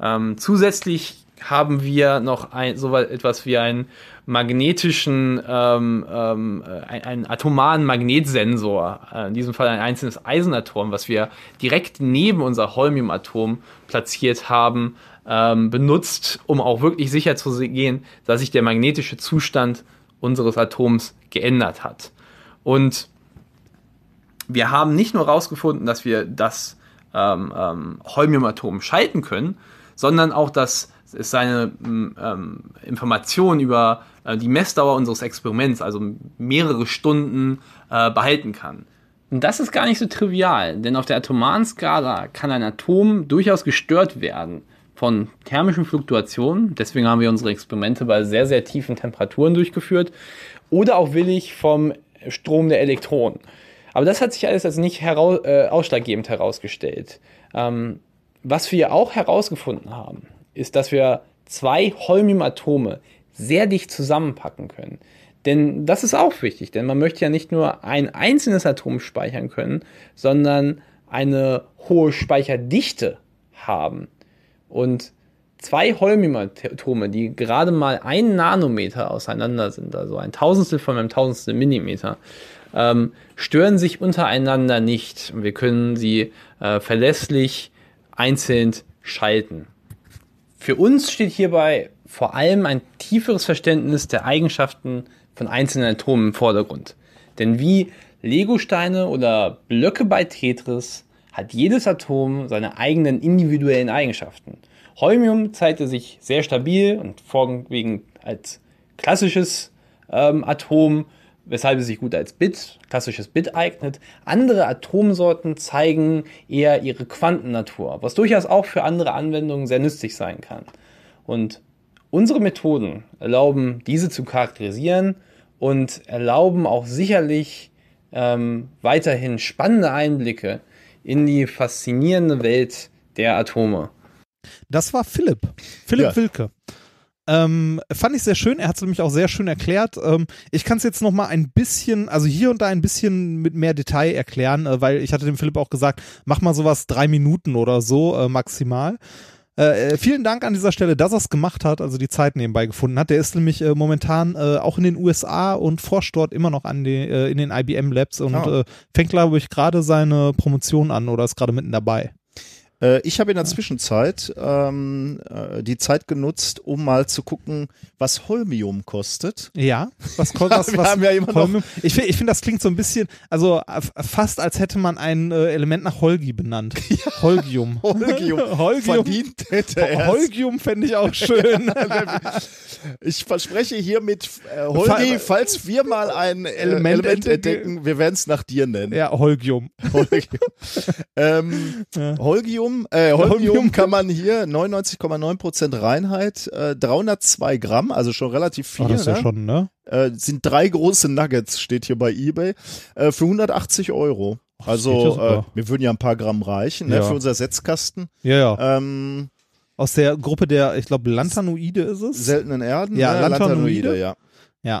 Ähm, zusätzlich haben wir noch ein, so etwas wie einen magnetischen, ähm, ähm, ein, einen atomaren Magnetsensor, äh, in diesem Fall ein einzelnes Eisenatom, was wir direkt neben unser Holmiumatom platziert haben, ähm, benutzt, um auch wirklich sicher zu gehen, dass sich der magnetische Zustand unseres Atoms geändert hat. Und wir haben nicht nur herausgefunden, dass wir das ähm, ähm, Holmiumatom schalten können, sondern auch, dass es seine ähm, Informationen über äh, die Messdauer unseres Experiments, also mehrere Stunden, äh, behalten kann. Und das ist gar nicht so trivial, denn auf der atomaren Skala kann ein Atom durchaus gestört werden von thermischen Fluktuationen. Deswegen haben wir unsere Experimente bei sehr, sehr tiefen Temperaturen durchgeführt. Oder auch willig vom Strom der Elektronen. Aber das hat sich alles als nicht heraus, äh, ausschlaggebend herausgestellt. Ähm, was wir auch herausgefunden haben, ist, dass wir zwei Holmium-Atome sehr dicht zusammenpacken können. Denn das ist auch wichtig, denn man möchte ja nicht nur ein einzelnes Atom speichern können, sondern eine hohe Speicherdichte haben. Und zwei Holmium-Atome, die gerade mal ein Nanometer auseinander sind, also ein Tausendstel von einem Tausendstel Millimeter, ähm, stören sich untereinander nicht. Wir können sie äh, verlässlich einzeln schalten. Für uns steht hierbei vor allem ein tieferes Verständnis der Eigenschaften von einzelnen Atomen im Vordergrund. Denn wie Legosteine oder Blöcke bei Tetris hat jedes Atom seine eigenen individuellen Eigenschaften. Holmium zeigte sich sehr stabil und vorwiegend als klassisches ähm, Atom weshalb es sich gut als Bit, klassisches Bit eignet. Andere Atomsorten zeigen eher ihre Quantennatur, was durchaus auch für andere Anwendungen sehr nützlich sein kann. Und unsere Methoden erlauben, diese zu charakterisieren und erlauben auch sicherlich ähm, weiterhin spannende Einblicke in die faszinierende Welt der Atome. Das war Philipp. Philipp ja. Wilke. Ähm, fand ich sehr schön. Er hat es nämlich auch sehr schön erklärt. Ähm, ich kann es jetzt noch mal ein bisschen, also hier und da ein bisschen mit mehr Detail erklären, äh, weil ich hatte dem Philipp auch gesagt, mach mal sowas drei Minuten oder so äh, maximal. Äh, äh vielen Dank an dieser Stelle, dass er es gemacht hat, also die Zeit nebenbei gefunden hat. Der ist nämlich äh, momentan äh, auch in den USA und forscht dort immer noch an die, äh, in den IBM Labs und oh. fängt, glaube ich, gerade seine Promotion an oder ist gerade mitten dabei. Äh, ich habe in der Zwischenzeit ähm, äh, die Zeit genutzt, um mal zu gucken, was Holmium kostet. Ja, was kommt [LAUGHS] was, Wir was haben ja Holmium- Ich finde, ich finde, das klingt so ein bisschen, also fast als hätte man ein äh, Element nach Holgi benannt. [LAUGHS] Holgium. [LAUGHS] Holgium. Holgium. Verdient hätte er. Holgium fände ich auch schön. Ich verspreche hiermit, äh, Holgi, Fall- falls wir mal ein Element Element, entdecken- entdecken, wir werden es nach dir nennen. ja, Holgium. Holgium. ähm, Ja. Holgium, äh, Holmium Holmium. kann man hier 99,9% Reinheit, äh, 302 Gramm, also schon relativ viel. Oh, das ist ja ne? schon, ne? äh, sind drei große Nuggets, steht hier bei eBay, äh, für 180 Euro. ja Also super. äh, mir würden ja ein paar Gramm reichen ne, Ja. für unser Setzkasten. Ja, ja. Ähm, Aus der Gruppe der, ich glaube, Lanthanoide ist es. seltenen Erden, Ja, ne? Lanthanoide. ja.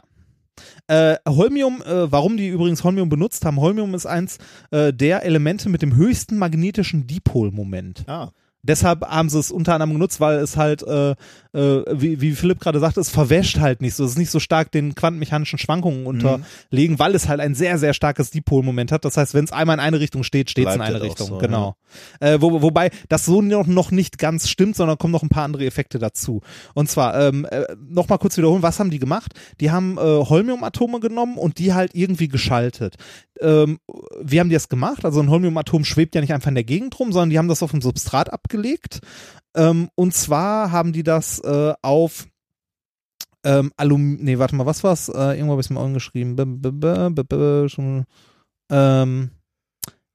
Äh, Holmium, äh, warum die übrigens Holmium benutzt haben, Holmium ist eins äh, der Elemente mit dem höchsten magnetischen Dipolmoment. Ah, Deshalb haben sie es unter anderem genutzt, weil es halt, äh, äh, wie, wie Philipp gerade sagte, es verwäscht halt nicht so. Es ist nicht so stark den quantenmechanischen Schwankungen unterlegen, weil es halt ein sehr, sehr starkes Dipolmoment hat. Das heißt, wenn es einmal in eine Richtung steht, steht es in eine Richtung. so, genau. Äh, wo, wobei das so noch, noch nicht ganz stimmt, sondern kommen noch ein paar andere Effekte dazu. Und zwar, ähm, äh, nochmal kurz wiederholen, was haben die gemacht? Die haben äh, Holmiumatome genommen und die halt irgendwie geschaltet. Ähm, wie haben die das gemacht? Also ein Holmiumatom schwebt ja nicht einfach in der Gegend rum, sondern die haben das auf ein Substrat abgelegt. Ähm, und zwar haben die das äh, auf ähm, Alum, nee, warte mal, was war's? Äh, irgendwo habe ich es mir geschrieben. B -b -b -b -b schon, ähm,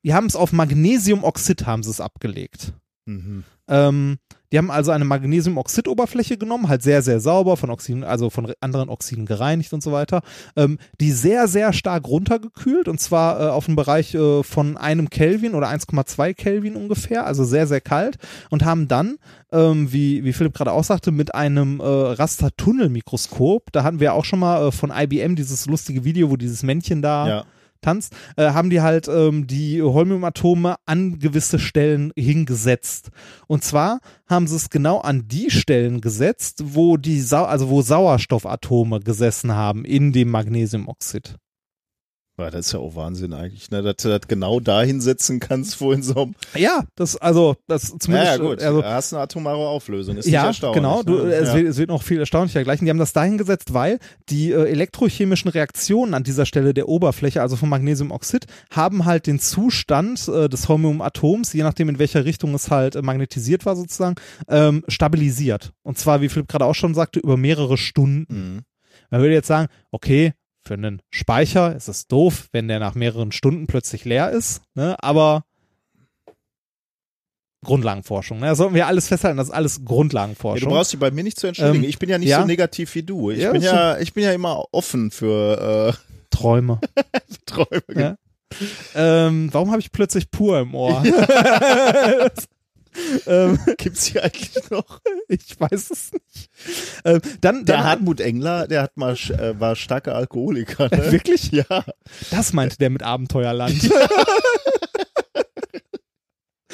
die haben es auf Magnesiumoxid haben sie es abgelegt. Mhm. Ähm, die haben also eine Magnesiumoxidoberfläche genommen, halt sehr, sehr sauber, von Oxiden, also von re- anderen Oxiden gereinigt und so weiter, ähm, die sehr, sehr stark runtergekühlt und zwar äh, auf einen Bereich äh, von einem Kelvin oder 1,2 Kelvin ungefähr, also sehr, sehr kalt und haben dann, ähm, wie, wie Philipp gerade auch sagte, mit einem äh, Rastertunnelmikroskop, da hatten wir auch schon mal äh, von IBM dieses lustige Video, wo dieses Männchen da ja. Tanzt, äh, haben die halt ähm, die Holmiumatome an gewisse Stellen hingesetzt. Und zwar haben sie es genau an die Stellen gesetzt, wo die Sau also wo Sauerstoffatome gesessen haben in dem Magnesiumoxid. Ja, das ist ja auch Wahnsinn eigentlich, ne? dass du das genau da hinsetzen kannst, wo in so einem. Ja, das also das Ja, zumindest ja, gut. also da hast eine atomare Auflösung. Ist ja, nicht erstaunlich. genau. Du, ne? es, ja. wird, es wird noch viel erstaunlicher gleichen. Die haben das dahingesetzt, weil die äh, elektrochemischen Reaktionen an dieser Stelle der Oberfläche, also vom Magnesiumoxid, haben halt den Zustand äh, des Holmiumatoms, je nachdem in welcher Richtung es halt äh, magnetisiert war sozusagen, ähm, stabilisiert. Und zwar, wie Philipp gerade auch schon sagte, über mehrere Stunden. Mhm. Man würde jetzt sagen, okay, für einen Speicher ist es doof, wenn der nach mehreren Stunden plötzlich leer ist, ne? aber Grundlagenforschung. Ne? Da sollten wir alles festhalten, das ist alles Ja, Grundlagenforschung. du brauchst dich bei mir nicht zu entschuldigen. Ähm, ich bin ja nicht ja. so negativ wie du. Ich Ja, bin ja, ich bin ja immer offen für äh, Träume. [LAUGHS] Träume. Ja. ähm, warum habe ich plötzlich pur im Ohr? [LAUGHS] [LAUGHS] ähm, [LAUGHS] Gibt's hier eigentlich noch? ich weiß es nicht. Ähm, dann, Der dann Hartmut Engler, der hat mal äh, war starker Alkoholiker. Ne? wirklich? Ja. Das meinte der mit Abenteuerland. [LAUGHS]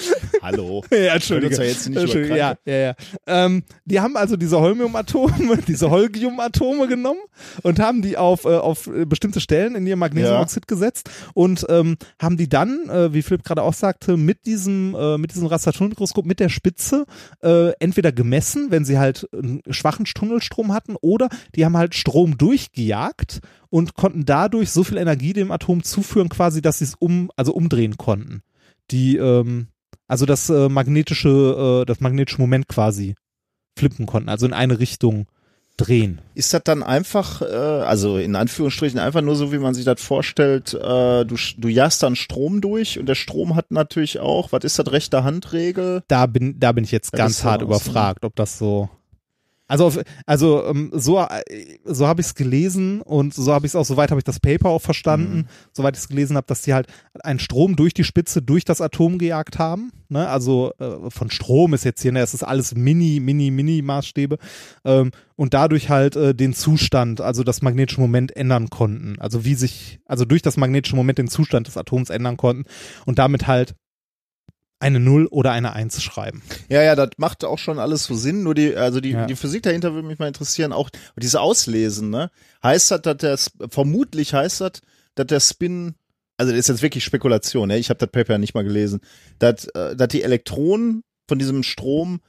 [LAUGHS] Hallo. ja, Entschuldige. uns ja jetzt nicht Entschuldige, ja, ja, ja. Ähm, die haben also diese Holmiumatome, [LAUGHS] diese Holgiumatome genommen und haben die auf, äh, auf bestimmte Stellen in ihr Magnesiumoxid gesetzt und ähm, haben die dann, äh, wie Philipp gerade auch sagte, mit diesem, äh, mit diesem Rastertunnelmikroskop, mit der Spitze äh, entweder gemessen, wenn sie halt einen schwachen Tunnelstrom hatten, oder die haben halt Strom durchgejagt und konnten dadurch so viel Energie dem Atom zuführen, quasi, dass sie es um, also umdrehen konnten. Die, ähm, also das äh, magnetische, äh, das magnetische Moment quasi flippen konnten, also in eine Richtung drehen. Ist das dann einfach, äh, also in Anführungsstrichen einfach nur so, wie man sich das vorstellt, äh, du, du jagst dann Strom durch und der Strom hat natürlich auch, was ist das, rechte Handregel? Da bin, da bin ich jetzt Ja, ganz hart so überfragt, ob das so. Also, also ähm, so, äh, so habe ich es gelesen und so habe ich es auch, soweit habe ich das Paper auch verstanden, soweit ich es gelesen habe, dass die halt einen Strom durch die Spitze, durch das Atom gejagt haben. Ne? Also äh, von Strom ist jetzt hier, ne, es ist alles mini, mini, mini Maßstäbe ähm, und dadurch halt äh, den Zustand, also das magnetische Moment ändern konnten. Also wie sich, also durch das magnetische Moment den Zustand des Atoms ändern konnten und damit halt eine Null oder eine Eins schreiben. Ja, ja, das macht auch schon alles so Sinn, nur die, also die, Ja. die Physik dahinter würde mich mal interessieren, auch dieses Auslesen, ne? Heißt das, dass der, vermutlich heißt das, dass der Spin also das ist jetzt wirklich Spekulation, ne? ich habe das Paper nicht mal gelesen, dass, äh, dass die Elektronen von diesem Strom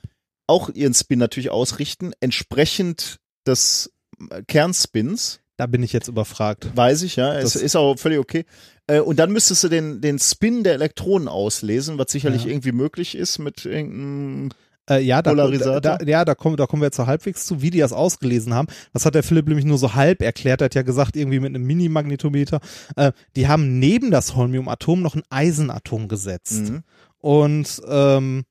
auch ihren Spin natürlich ausrichten, entsprechend des äh, Kernspins. Da bin ich jetzt überfragt. Weiß ich, ja. Es Das- ist auch völlig okay. Äh, Und dann müsstest du den, den Spin der Elektronen auslesen, was sicherlich Ja. irgendwie möglich ist mit irgendeinem. Äh, ja, da, Polarisator? da, ja, da kommen, da kommen wir jetzt so halbwegs zu, wie die das ausgelesen haben. Das hat der Philipp nämlich nur so halb erklärt. Er hat ja gesagt, irgendwie mit einem Mini-Magnetometer. Äh, die haben neben das Holmium-Atom noch ein Eisenatom gesetzt. Mhm. Und ähm,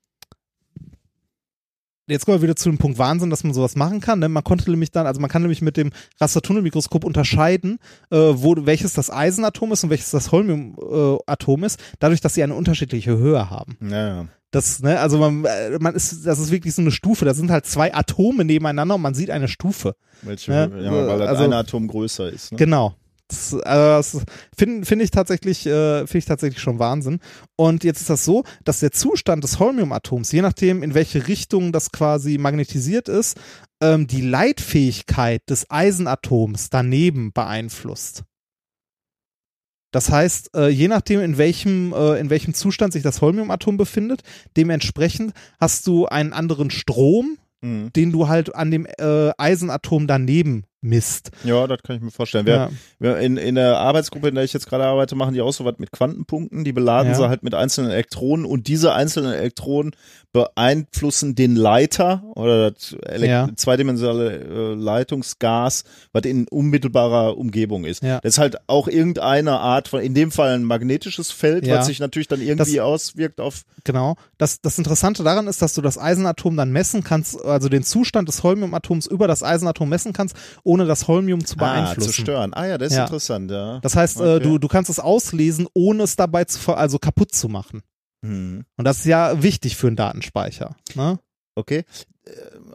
jetzt kommen wir wieder zu dem Punkt Wahnsinn, dass man sowas machen kann. Ne? Man konnte nämlich dann, also man kann nämlich mit dem Rastertunnelmikroskop unterscheiden, äh, wo welches das Eisenatom ist und welches das Holmium-Atom ist, dadurch, dass sie eine unterschiedliche Höhe haben. Ja. Das, ne, also man, äh, man ist, das ist wirklich so eine Stufe. Da sind halt zwei Atome nebeneinander und man sieht eine Stufe. Welche, Ja, ja, weil das also- eine Atom größer ist. Ne? Genau. Das, also das finde find ich tatsächlich, äh, finde ich tatsächlich schon Wahnsinn. Und jetzt ist das so, dass der Zustand des Holmiumatoms, je nachdem in welche Richtung das quasi magnetisiert ist, ähm, die Leitfähigkeit des Eisenatoms daneben beeinflusst. Das heißt, äh, je nachdem, in welchem, äh, in welchem Zustand sich das Holmiumatom befindet, dementsprechend hast du einen anderen Strom, Mhm. den du halt an dem äh, Eisenatom daneben misst. Ja, das kann ich mir vorstellen. Wir, Ja. in, in der Arbeitsgruppe, in der ich jetzt gerade arbeite, machen die auch so was mit Quantenpunkten. Die beladen Ja. sie halt mit einzelnen Elektronen und diese einzelnen Elektronen beeinflussen den Leiter oder das Ja. zweidimensionale äh, Leitungsgas, was in unmittelbarer Umgebung ist. Ja. Das ist halt auch irgendeine Art von, in dem Fall ein magnetisches Feld, was sich natürlich dann irgendwie Das- auswirkt auf Genau. Das, das Interessante daran ist, dass du das Eisenatom dann messen kannst, also den Zustand des Holmiumatoms über das Eisenatom messen kannst, ohne das Holmium zu ah, beeinflussen. zu stören. Ah ja, das ist Ja. interessant, ja. Das heißt, äh, Okay. du, du kannst es auslesen, ohne es dabei zu, ver- also kaputt zu machen. Hm. Und das ist ja wichtig für einen Datenspeicher. Ne? Okay.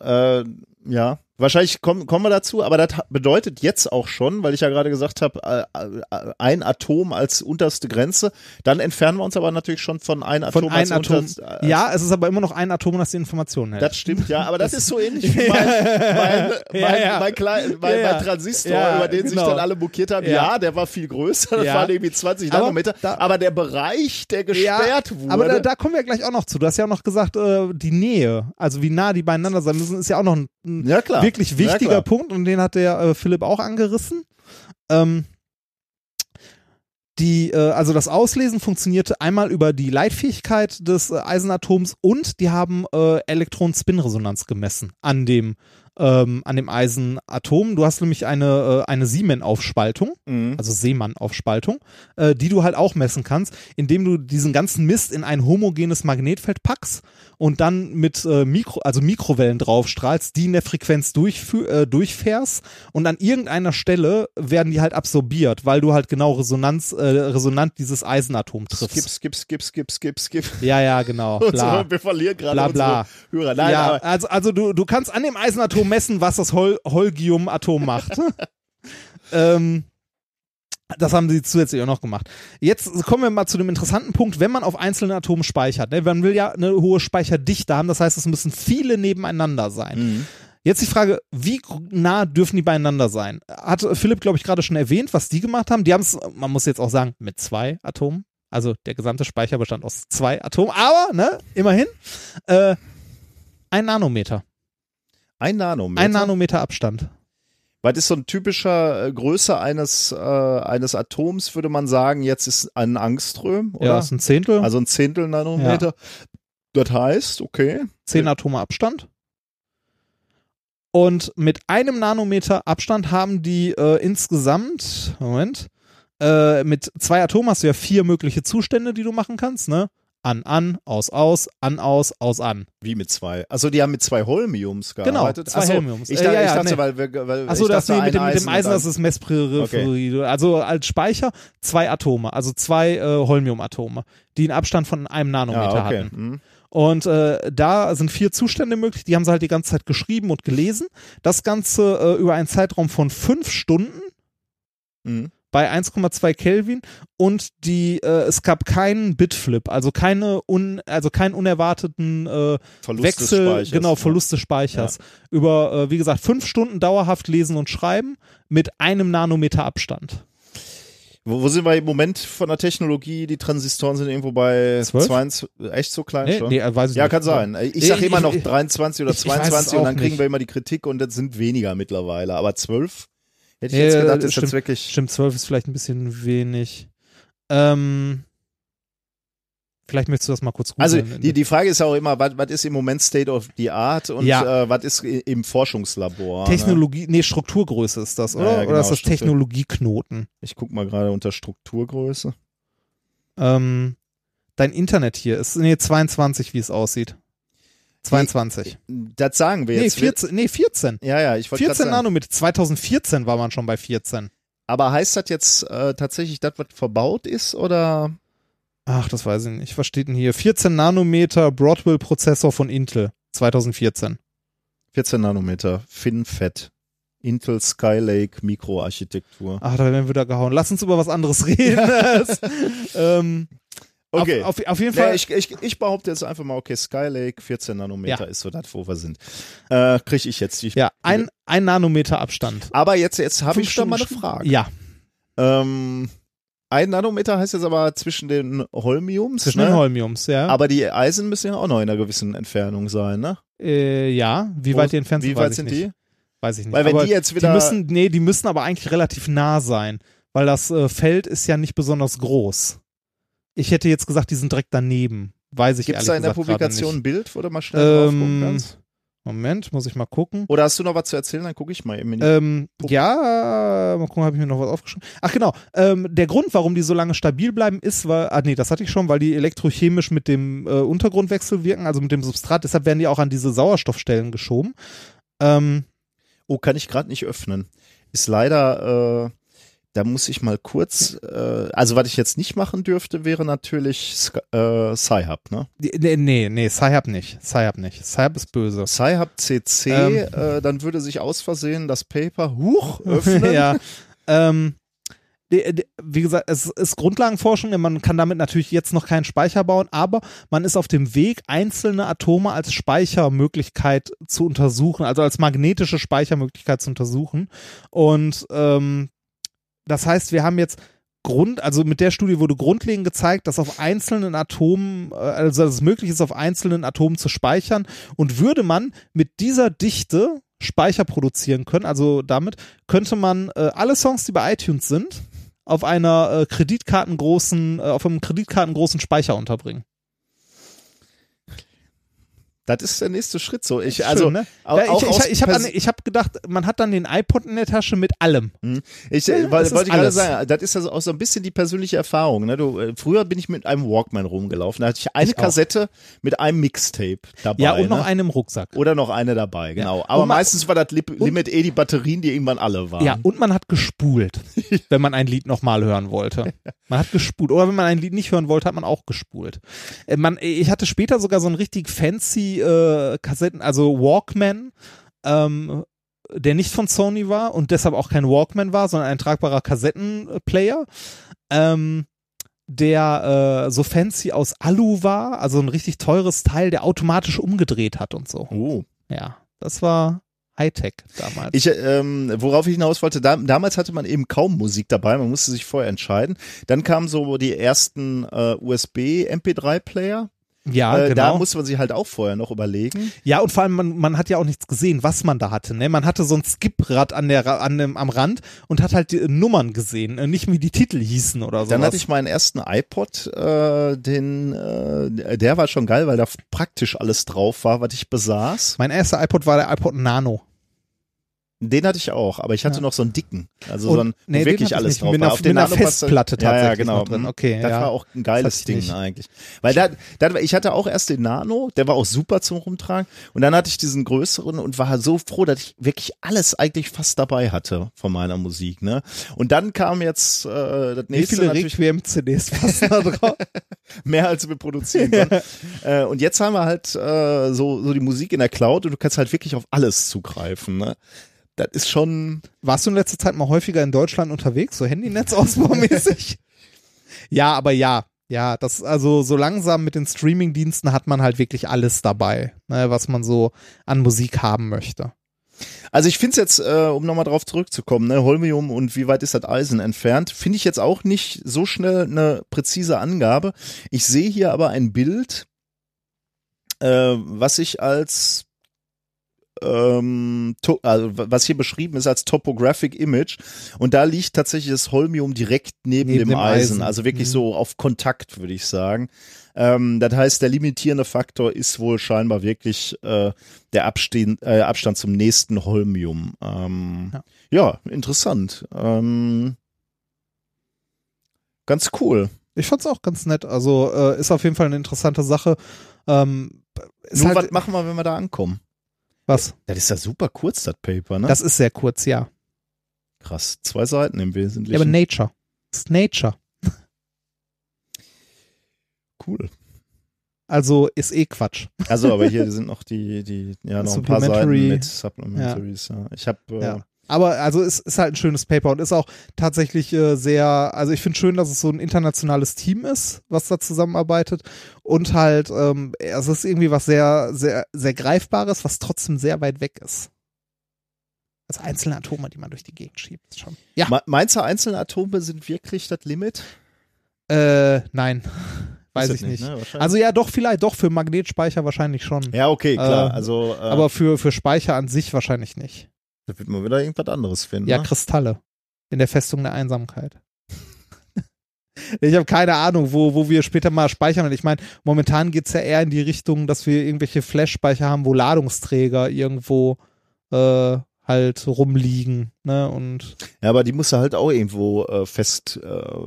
Äh, äh, ja, wahrscheinlich kommen, kommen wir dazu, aber das bedeutet jetzt auch schon, weil ich ja gerade gesagt habe, äh, äh, ein Atom als unterste Grenze, dann entfernen wir uns aber natürlich schon von ein Atom Von als einem Atom. unterste. als- Ja, es ist aber immer noch ein Atom, das die Informationen hält. Das stimmt, ja, aber das, ist so ähnlich [LAUGHS] wie mein, mein, mein, Ja, ja. mein, klein, mein, Ja, mein Transistor, über den sich genau. dann alle mokiert haben. Ja. Der war viel größer, das waren irgendwie 20 Aber Nanometer, da- aber der Bereich, der gesperrt wurde. Aber da, da kommen wir gleich auch noch zu. Du hast ja auch noch gesagt, äh, die Nähe, also wie nah die beieinander sein müssen, ist ja auch noch ein, ein ja, klar. Wirklich Ja, wichtiger klar. Punkt und den hat der äh, Philipp auch angerissen. Ähm, die, äh, also das Auslesen funktionierte einmal über die Leitfähigkeit des äh, Eisenatoms und die haben äh, Elektron-Spin-Resonanz gemessen an dem ähm, an dem Eisenatom. Du hast nämlich eine äh, eine Siemens-Aufspaltung, Mhm. also Seemann-Aufspaltung, äh, die du halt auch messen kannst, indem du diesen ganzen Mist in ein homogenes Magnetfeld packst und dann mit äh, Mikro, also Mikrowellen draufstrahlst, die in der Frequenz durchfü äh, durchfährst und an irgendeiner Stelle werden die halt absorbiert, weil du halt genau Resonanz, äh, resonant dieses Eisenatom Skip, triffst. skip, skip, skip, skip, skip. Ja, ja, genau. [LAUGHS] Bla. wir verlieren gerade Bla, bla. unsere Hörer. Nein, ja, also, also du, du kannst an dem Eisenatom messen, was das Hol Holgium-Atom macht. [LAUGHS] ähm, das haben sie zusätzlich auch noch gemacht. Jetzt kommen wir mal zu dem interessanten Punkt, wenn man auf einzelnen Atomen speichert. Ne? Man will ja eine hohe Speicherdichte haben, das heißt, es müssen viele nebeneinander sein. Mhm. Jetzt die Frage, wie nah dürfen die beieinander sein? Hat Philipp, glaube ich, gerade schon erwähnt, was die gemacht haben. Die haben es, man muss jetzt auch sagen, mit zwei Atomen. Also der gesamte Speicher bestand aus zwei Atomen, aber, ne, immerhin, äh, ein Nanometer. Ein Nanometer. Ein Nanometer Abstand. Was ist so ein typischer äh, Größe eines, äh, eines Atoms, würde man sagen, jetzt ist ein Angström, oder? Ja, ist ein Zehntel. also ein Zehntel Nanometer. Das heißt, okay. zehn Atome Abstand. Und mit einem Nanometer Abstand haben die äh, insgesamt, Moment, äh, mit zwei Atomen hast du ja vier mögliche Zustände, die du machen kannst, ne? An, an, aus, aus, an, aus, aus, an. Wie mit zwei? Also die haben mit zwei Holmiums Genau, gearbeitet. zwei Ach so, Holmiums. Ich Äh, dachte, ja, ich dachte nee. weil, wir, weil Achso, das wie mit dem, ein mit dem Eisen, und das ist Messperipherie. Also als Speicher zwei Atome, also zwei äh, Holmiumatome, die einen Abstand von einem Nanometer ja, okay. hatten. Mhm. Und äh, da sind vier Zustände möglich, die haben sie halt die ganze Zeit geschrieben und gelesen. Das Ganze äh, über einen Zeitraum von fünf Stunden Mhm. Bei 1,2 Kelvin und die äh, es gab keinen Bitflip, also keine un, also keinen unerwarteten äh, Verlust Wechsel, des Speichers. genau Verlust des Speichers über äh, wie gesagt fünf Stunden dauerhaft lesen und schreiben mit einem Nanometer Abstand. Wo, wo sind wir im Moment von der Technologie? Die Transistoren sind irgendwo bei 12? 22, echt so klein Nee, schon? nee, weiß ich ja, nicht. kann sein. Ich Nee, sag immer noch ich- 23 oder ich- ich weiß es 22 und dann kriegen nicht. wir immer die Kritik und das sind weniger mittlerweile. Aber 12 hätte ich Ja, jetzt gedacht, ist stimmt. jetzt wirklich. Stimmt, 12 ist vielleicht ein bisschen wenig. Ähm, vielleicht möchtest du das mal kurz Also googeln. die, die Frage ist auch immer, was, was ist im Moment State of the Art und Ja. äh, was ist im Forschungslabor? Ne? Technologie, nee, Strukturgröße ist das, oder? Ja, ja, oder genau, ist das Struktur. Technologieknoten? Ich guck mal gerade unter Strukturgröße. Ähm, dein Internet hier ist, nee, 22, wie es aussieht. 22. Das sagen wir Nee, jetzt. 14, nee, 14. Ja, ja, ich wollte 14 gerade sagen. Nanometer. 2014 war man schon bei 14. Aber heißt das jetzt äh, tatsächlich das, was verbaut ist, oder? Ach, das weiß ich nicht. Was steht denn hier? 14 Nanometer Broadwell-Prozessor von Intel. 2014. 14 Nanometer, FinFET, Intel Skylake Mikroarchitektur. Ach, da werden wir wieder gehauen. Lass uns über was anderes reden. [LAUGHS] [LAUGHS] Ähm, Okay. Auf, auf, auf jeden Nee, Fall. ich, ich, ich behaupte jetzt einfach mal, okay, Skylake, 14 Nanometer Ja. ist so das, wo wir sind. Äh, krieg ich jetzt die. ja, ein, ein Nanometer Abstand. Aber jetzt, jetzt habe ich da mal eine Frage. Ja, Ähm, ein Nanometer heißt jetzt aber zwischen den Holmiums. zwischen ne? den Holmiums, ja. Aber die Eisen müssen ja auch noch in einer gewissen Entfernung sein, ne? äh, ja, wie weit die entfernt sind, Wie weit ich sind die? Weiß ich nicht. Weil wenn aber die jetzt wieder. die müssen, nee, die müssen aber eigentlich relativ nah sein, weil das äh, Feld ist ja nicht besonders groß. Ich hätte jetzt gesagt, die sind direkt daneben. Weiß ich Gibt es ehrlich da in der Publikation ein. Bild, wo du mal schnell drauf gucken Ähm, kannst? Moment, muss ich mal gucken. Oder hast du noch was zu erzählen? Dann gucke ich mal eben Ähm, ja, mal gucken, habe ich mir noch was aufgeschrieben. Ach genau, ähm, der Grund, warum die so lange stabil bleiben, ist, weil, ah nee, das hatte ich schon, weil die elektrochemisch mit dem äh, Untergrundwechsel wirken, also mit dem Substrat, deshalb werden die auch an diese Sauerstoffstellen geschoben. Ähm, Oh, kann ich gerade nicht öffnen. Ist leider, äh, da muss ich mal kurz, äh, also was ich jetzt nicht machen dürfte, wäre natürlich äh, Sci-Hub, ne? nee, nee, nee, Sci-Hub nicht, Sci-Hub nicht. Sci-Hub ist böse. Sci-Hub CC, Ähm. äh, dann würde sich aus Versehen das Paper huch [LAUGHS] öffnen. ja, ähm, wie gesagt, es ist Grundlagenforschung, man kann damit natürlich jetzt noch keinen Speicher bauen, aber man ist auf dem Weg, einzelne Atome als Speichermöglichkeit zu untersuchen, also als magnetische Speichermöglichkeit zu untersuchen. Und ähm, das heißt, wir haben jetzt Grund, also mit der Studie wurde grundlegend gezeigt, dass auf einzelnen Atomen, äh, also dass es möglich ist, auf einzelnen Atomen zu speichern. Und würde man mit dieser Dichte Speicher produzieren können, also damit könnte man äh, alle Songs, die bei iTunes sind, auf einer äh, Kreditkartengroßen, äh, auf einem Kreditkartengroßen Speicher unterbringen. Das ist der nächste Schritt so. Ich, Schön, also, ne? auch ich ich, ich habe hab gedacht, man hat dann den iPod in der Tasche mit allem. Ich Ja, das wollte gerade sagen, das ist also auch so ein bisschen die persönliche Erfahrung. Ne? Du, äh, früher bin ich mit einem Walkman rumgelaufen. Da hatte ich eine Ich auch. Kassette mit einem Mixtape dabei. Ja, und noch ne? einen im Rucksack. Oder noch eine dabei, genau. Ja. Aber Und ma- meistens war das Limit eh die Batterien, die irgendwann alle waren. Ja, und man hat gespult, [LAUGHS] wenn man ein Lied nochmal hören wollte. [LAUGHS] Man hat gespult. Oder wenn man ein Lied nicht hören wollte, hat man auch gespult. Äh, man, ich hatte später sogar so einen richtig fancy äh, Kassetten, also Walkman, ähm, der nicht von Sony war und deshalb auch kein Walkman war, sondern ein tragbarer Kassettenplayer. Ähm, der äh, so fancy aus Alu war, also ein richtig teures Teil, der automatisch umgedreht hat und so. Oh. Ja, das war Hightech damals. Ich, ähm, worauf ich hinaus wollte, da, damals hatte man eben kaum Musik dabei, man musste sich vorher entscheiden. Dann kamen so die ersten äh, USB-MP3-Player. Ja, äh, genau. Da musste man sich halt auch vorher noch überlegen. Ja, und vor allem, man, man hat ja auch nichts gesehen, was man da hatte. Ne? Man hatte so ein Skiprad an der, an dem, am Rand und hat halt die äh, Nummern gesehen, äh, nicht wie die Titel hießen oder so. Dann hatte ich meinen ersten iPod, äh, den, äh, der war schon geil, weil da praktisch alles drauf war, was ich besaß. mein erster iPod war der iPod Nano. Den hatte ich auch, aber ich hatte Ja. noch so einen dicken, also Und- so ein, nee, wirklich alles drauf Mit war. einer- Auf den einer Festplatte ja, ja, tatsächlich genau. Okay, das ja. war auch ein geiles Ding nicht. eigentlich. Weil da, da, ich hatte auch erst den Nano, der war auch super zum Rumtragen. Und dann hatte ich diesen größeren und war so froh, dass ich wirklich alles eigentlich fast dabei hatte von meiner Musik. Ne? Und dann kam jetzt äh, das Wie nächste viele natürlich Requiem-CDs passen da drauf? [LAUGHS] mehr als wir produzieren können. äh, und jetzt haben wir halt äh, so, so die Musik in der Cloud und du kannst halt wirklich auf alles zugreifen. Ne? Das ist schon. Warst du in letzter Zeit mal häufiger in Deutschland unterwegs, so Handynetzausbaumäßig? [LAUGHS] ja, aber ja. Ja, das also so langsam mit den Streamingdiensten hat man halt wirklich alles dabei, ne, was man so an Musik haben möchte. Also ich finde es jetzt, äh, um nochmal drauf zurückzukommen, ne, Holmium und wie weit ist das Eisen entfernt, finde ich jetzt auch nicht so schnell eine präzise Angabe. Ich sehe hier aber ein Bild, äh, was ich als ähm, also was hier beschrieben ist als Topographic Image und da liegt tatsächlich das Holmium direkt neben, Neben dem, dem Eisen, Eisen. also wirklich Mhm. so auf Kontakt, würde ich sagen. Ähm, das heißt, der limitierende Faktor ist wohl scheinbar wirklich äh, der Abstand, äh, Abstand zum nächsten Holmium. Ähm, ja. Ja. interessant. Ähm, ganz cool. Ich fand's auch ganz nett. Also äh, ist auf jeden Fall eine interessante Sache. Ähm, Nur halt, was machen wir, wenn wir da ankommen? Was? Das ist ja super kurz, das Paper, ne? Das ist sehr kurz, ja. Krass. Zwei Seiten im Ja, aber Wesentlichen. Nature. Das ist Nature. cool. Also ist eh Quatsch. Also, aber hier sind noch die, die, ja, [LAUGHS] noch ein paar Seiten mit Supplementaries. Ja. Ich habe äh, Ja. Aber also es ist halt ein schönes Paper und ist auch tatsächlich äh, sehr, also ich finde schön, dass es so ein internationales Team ist, was da zusammenarbeitet und halt, ähm, es ist irgendwie was sehr, sehr, sehr Greifbares, was trotzdem sehr weit weg ist. Also einzelne Atome, die man durch die Gegend schiebt, ist schon. Ja, Me- Meinst du, einzelne Atome sind wirklich das Limit? äh, nein, weiß ich das nicht. ne? Also ja, doch vielleicht, doch für Magnetspeicher wahrscheinlich schon. ja, okay, klar. äh, also, äh, Aber für, für Speicher an sich wahrscheinlich nicht. Da wird man wieder irgendwas anderes finden. Ja, ne? Kristalle. In der Festung der Einsamkeit. [LAUGHS] ich habe keine Ahnung, wo, wo wir später mal speichern. Und ich meine, momentan geht's ja eher in die Richtung, dass wir irgendwelche Flash-Speicher haben, wo Ladungsträger irgendwo äh, halt rumliegen. Ne? Und Ja, aber die musst du halt auch irgendwo äh, fest äh,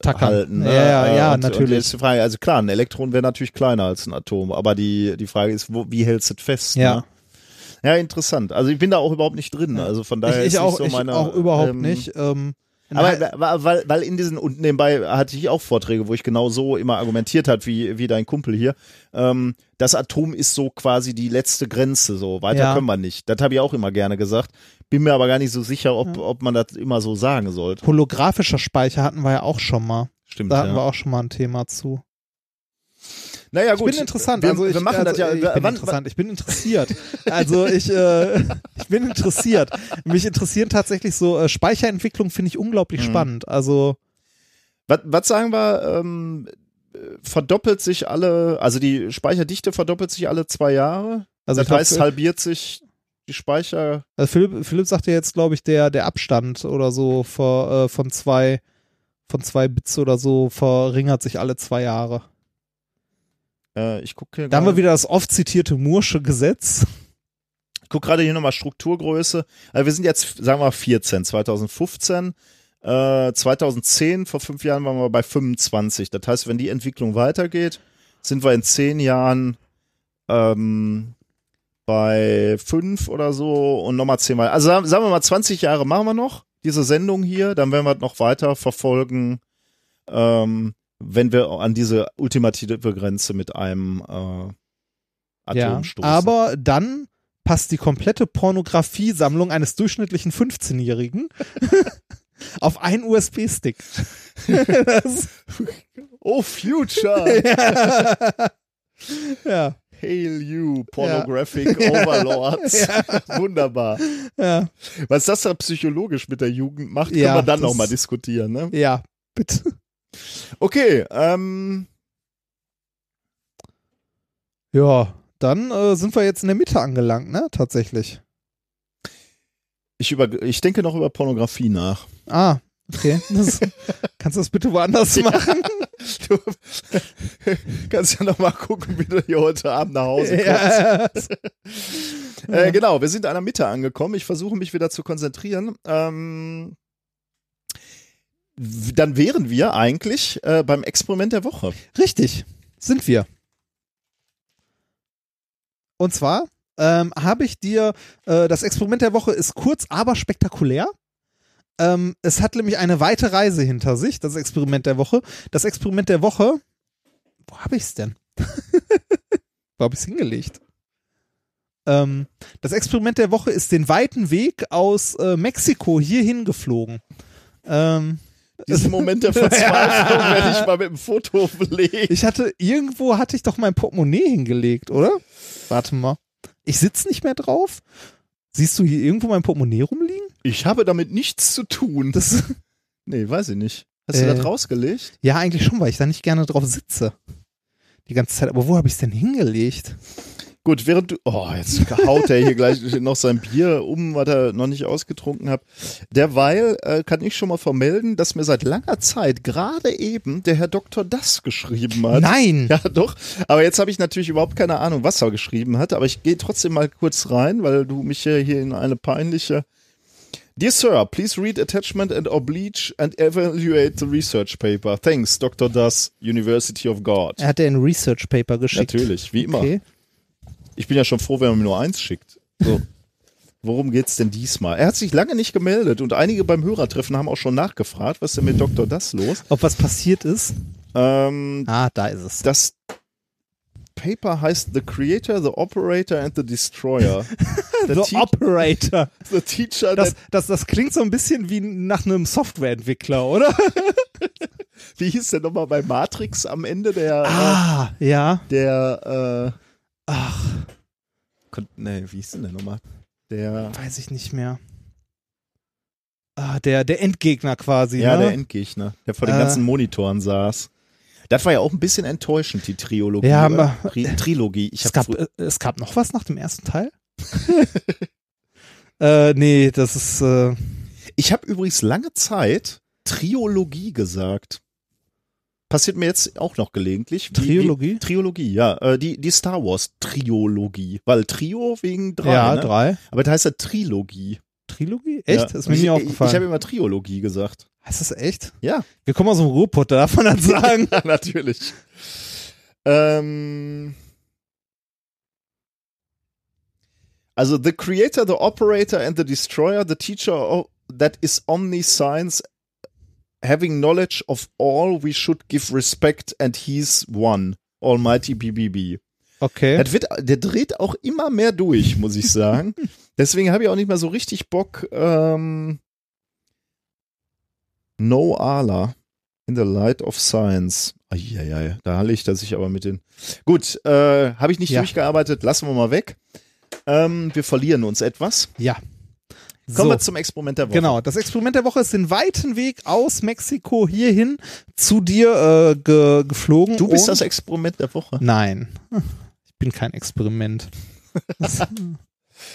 tackern. halten. Ne? Ja, ja, ja und, Und natürlich. jetzt die Frage, also klar, ein Elektron wäre natürlich kleiner als ein Atom, aber die, die Frage ist, wo, wie hältst du es fest? Ja. Ne? Ja, interessant. Also ich bin da auch überhaupt nicht drin. Ja. Also von ich daher ich ist auch, so ich meine, auch überhaupt ähm, nicht. Ähm, Aber weil, weil in diesen, und nebenbei hatte ich auch Vorträge, wo ich genau so immer argumentiert hat, wie, wie dein Kumpel hier. Ähm, das Atom ist so quasi die letzte Grenze, so weiter Ja. können wir nicht. Das habe ich auch immer gerne gesagt. Bin mir aber gar nicht so sicher, ob, ob man das immer so sagen sollte. holographischer Speicher hatten wir ja auch schon mal. Stimmt. Da hatten ja. wir auch schon mal ein Thema zu. Naja, Ich gut. bin interessant. Wir, also ich, wir machen also das ja. Ich bin wann, interessant. Ich bin interessiert. Also ich, äh, [LAUGHS] ich bin interessiert. Mich interessieren tatsächlich so äh, Speicherentwicklung finde ich unglaublich Mhm. spannend. Also Was, was sagen wir, ähm, äh, verdoppelt sich alle, also die Speicherdichte verdoppelt sich alle zwei Jahre? also das ich glaub, heißt, halbiert sich die Speicher. also Philipp, Philipp sagte jetzt, glaube ich, der der Abstand oder so vor, äh, von zwei von zwei Bits oder so verringert sich alle zwei Jahre. Äh, ich gucke Da haben wir wieder das oft zitierte Moore'sche Gesetz. Ich gucke gerade hier nochmal Strukturgröße. Also wir sind jetzt, sagen wir mal, 14, 2015. Äh, 2010, vor fünf Jahren waren wir bei 25. Das heißt, wenn die Entwicklung weitergeht, sind wir in zehn Jahren ähm, bei fünf oder so und nochmal zehn weiter. Also sagen, sagen wir mal, 20 Jahre machen wir noch, diese Sendung hier. Dann werden wir noch weiter verfolgen, ähm, wenn wir an diese ultimative Grenze mit einem äh, Atom Ja, stoßen. aber dann passt die komplette Pornografie-Sammlung eines durchschnittlichen 15-Jährigen [LAUGHS] auf einen USB-Stick. [LAUGHS] Oh, Future! [LAUGHS] ja, Hail you, Pornographic Overlords. Wunderbar. ja, Was das da psychologisch mit der Jugend macht, können Ja, wir dann nochmal diskutieren. Ne? ja, bitte. Okay, ähm, Ja, dann äh, sind wir jetzt in der Mitte angelangt, ne? Tatsächlich. ich, über, ich denke noch über Pornografie nach. Ah, okay. Das, [LAUGHS] kannst du das bitte woanders machen? Du kannst ja nochmal gucken, wie du hier heute Abend nach Hause kommst. [LAUGHS] ja. Äh, genau, wir sind an der Mitte angekommen. Ich versuche mich wieder zu konzentrieren. Ähm, dann wären wir eigentlich äh, beim Experiment der Woche. Richtig, sind wir. Und zwar ähm, habe ich dir, äh, das Experiment der Woche ist kurz, aber spektakulär. Ähm, es hat nämlich eine weite Reise hinter sich, das Experiment der Woche. Das Experiment der Woche, wo habe ich es denn? [LAUGHS] wo habe ich es hingelegt? Ähm, das Experiment der Woche ist den weiten Weg aus äh, Mexiko hierhin geflogen. Ähm, Diesen Moment der [LAUGHS] Verzweiflung werde ich mal mit dem Foto belegen. Ich hatte, irgendwo hatte ich doch mein Portemonnaie hingelegt, oder? Warte mal. Ich sitze nicht mehr drauf. Siehst du hier irgendwo mein Portemonnaie rumliegen? Ich habe damit nichts zu tun. Das, [LAUGHS] Nee, weiß ich nicht. Hast du Äh. das rausgelegt? ja, eigentlich schon, weil ich da nicht gerne drauf sitze. Die ganze Zeit. Aber wo habe ich es denn hingelegt? Gut, während du. Oh, jetzt haut er hier gleich [LAUGHS] noch sein Bier um, was er noch nicht ausgetrunken hat. Derweil äh, kann ich schon mal vermelden, dass mir seit langer Zeit gerade eben der Herr Dr. Das geschrieben hat. Nein! [LAUGHS] Ja, doch. Aber jetzt habe ich natürlich überhaupt keine Ahnung, was er geschrieben hat. Aber ich gehe trotzdem mal kurz rein, weil du mich ja hier in eine peinliche. Dear Sir, please read attachment and oblige and evaluate the research paper. Thanks, Dr. Das, University of God. Er hat dir ein Research Paper geschickt. Natürlich, wie immer. Okay. Ich bin ja schon froh, wenn man mir nur eins schickt. So. Worum geht's denn diesmal? Er hat sich lange nicht gemeldet und einige beim Hörertreffen haben auch schon nachgefragt, was ist denn mit Dr. Das los? Ob was passiert ist? Ähm, Ah, da ist es. das Paper heißt The Creator, The Operator and the Destroyer. [LAUGHS] The, The Operator. [LAUGHS] the Teacher Das, das, das klingt so ein bisschen wie nach einem Softwareentwickler, oder? [LAUGHS] wie hieß der nochmal bei Matrix am Ende der, Ah, ja. äh, der, äh, Ach, nee, wie hieß denn der nochmal? Der, weiß ich nicht mehr. Ah, der, der Endgegner quasi. ja, ne? der Endgegner, der vor den Äh. ganzen Monitoren saß. Das war ja auch ein bisschen enttäuschend, die Trilogie. Ja, aber- Tri Trilogie. Ich es, gab, äh, es gab noch was nach dem ersten Teil? [LAUGHS] äh, nee, das ist. Äh, Ich habe übrigens lange Zeit Triologie gesagt. Passiert mir jetzt auch noch gelegentlich. Wie- Triologie? Wie, Triologie, ja. Äh, die, die Star Wars Triologie. Weil Trio wegen drei. ja, ne? drei. Aber das heißt ja Trilogie. Trilogie? Echt? Ja. Ist mir ich, nie Ich, ich aufgefallen. habe immer Triologie gesagt. Heißt das echt? Ja, Wir kommen aus dem Ruhrpott, da darf man das [LAUGHS] sagen. ja natürlich. Ähm, also the creator, the operator and the destroyer, the teacher o- that is omniscience, having knowledge of all, we should give respect and he's one. Almighty BBB. Okay. Das wird, der dreht auch immer mehr durch, muss ich sagen. [LAUGHS] Deswegen habe ich auch nicht mehr so richtig Bock. Ähm, no Allah in the light of science. Eieiei, da halle ich, dass ich aber mit den. Gut, äh, habe ich nicht Ja. durchgearbeitet, lassen wir mal weg. Ähm, wir verlieren uns etwas. Ja. Kommen So. wir zum Experiment der Woche. Genau, das Experiment der Woche ist den weiten Weg aus Mexiko hierhin zu dir äh, ge geflogen. Du bist das Experiment der Woche. Nein, ich bin kein Experiment. [LAUGHS]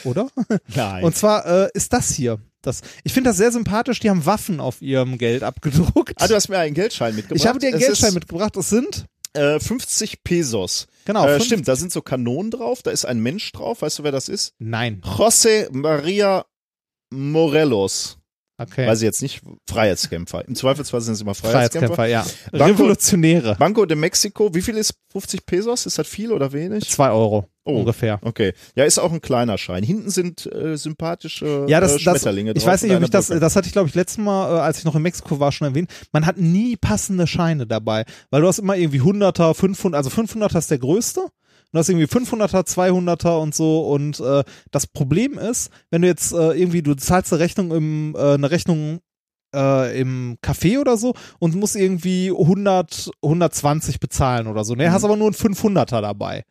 Oder? Nein. Und zwar äh, ist das hier. Das, ich finde das sehr sympathisch. Die haben Waffen auf ihrem Geld abgedruckt. ah, du hast mir einen Geldschein mitgebracht. ich habe dir einen Es Geldschein mitgebracht. Es sind Äh, 50 Pesos. genau. äh, stimmt, da sind so Kanonen drauf, da ist ein Mensch drauf. Weißt du, wer das ist? Nein. José Maria Morelos. Okay. Weiß ich jetzt nicht, Freiheitskämpfer. Im Zweifelsfall sind es immer Freiheitskämpfer. Freiheitskämpfer, ja. Banco- Revolutionäre. Banco de Mexico, wie viel ist 50 Pesos? Ist das viel oder wenig? Zwei Euro Oh. ungefähr. Okay. Ja, ist auch ein kleiner Schein. Hinten sind äh, sympathische Ja, das, äh, das, Schmetterlinge ich drauf weiß nicht, ob ich das, das hatte ich glaube ich letztes Mal, äh, als ich noch in Mexiko war, schon erwähnt. Man hat nie passende Scheine dabei, weil du hast immer irgendwie 100er, 500, also 500er ist der größte. Du hast irgendwie 500er, 200er und so und äh, das Problem ist, wenn du jetzt äh, irgendwie, du zahlst eine Rechnung im, äh, eine Rechnung äh, im Café oder so und musst irgendwie 100, 120 bezahlen oder so. Ne, hast aber nur einen 500er dabei.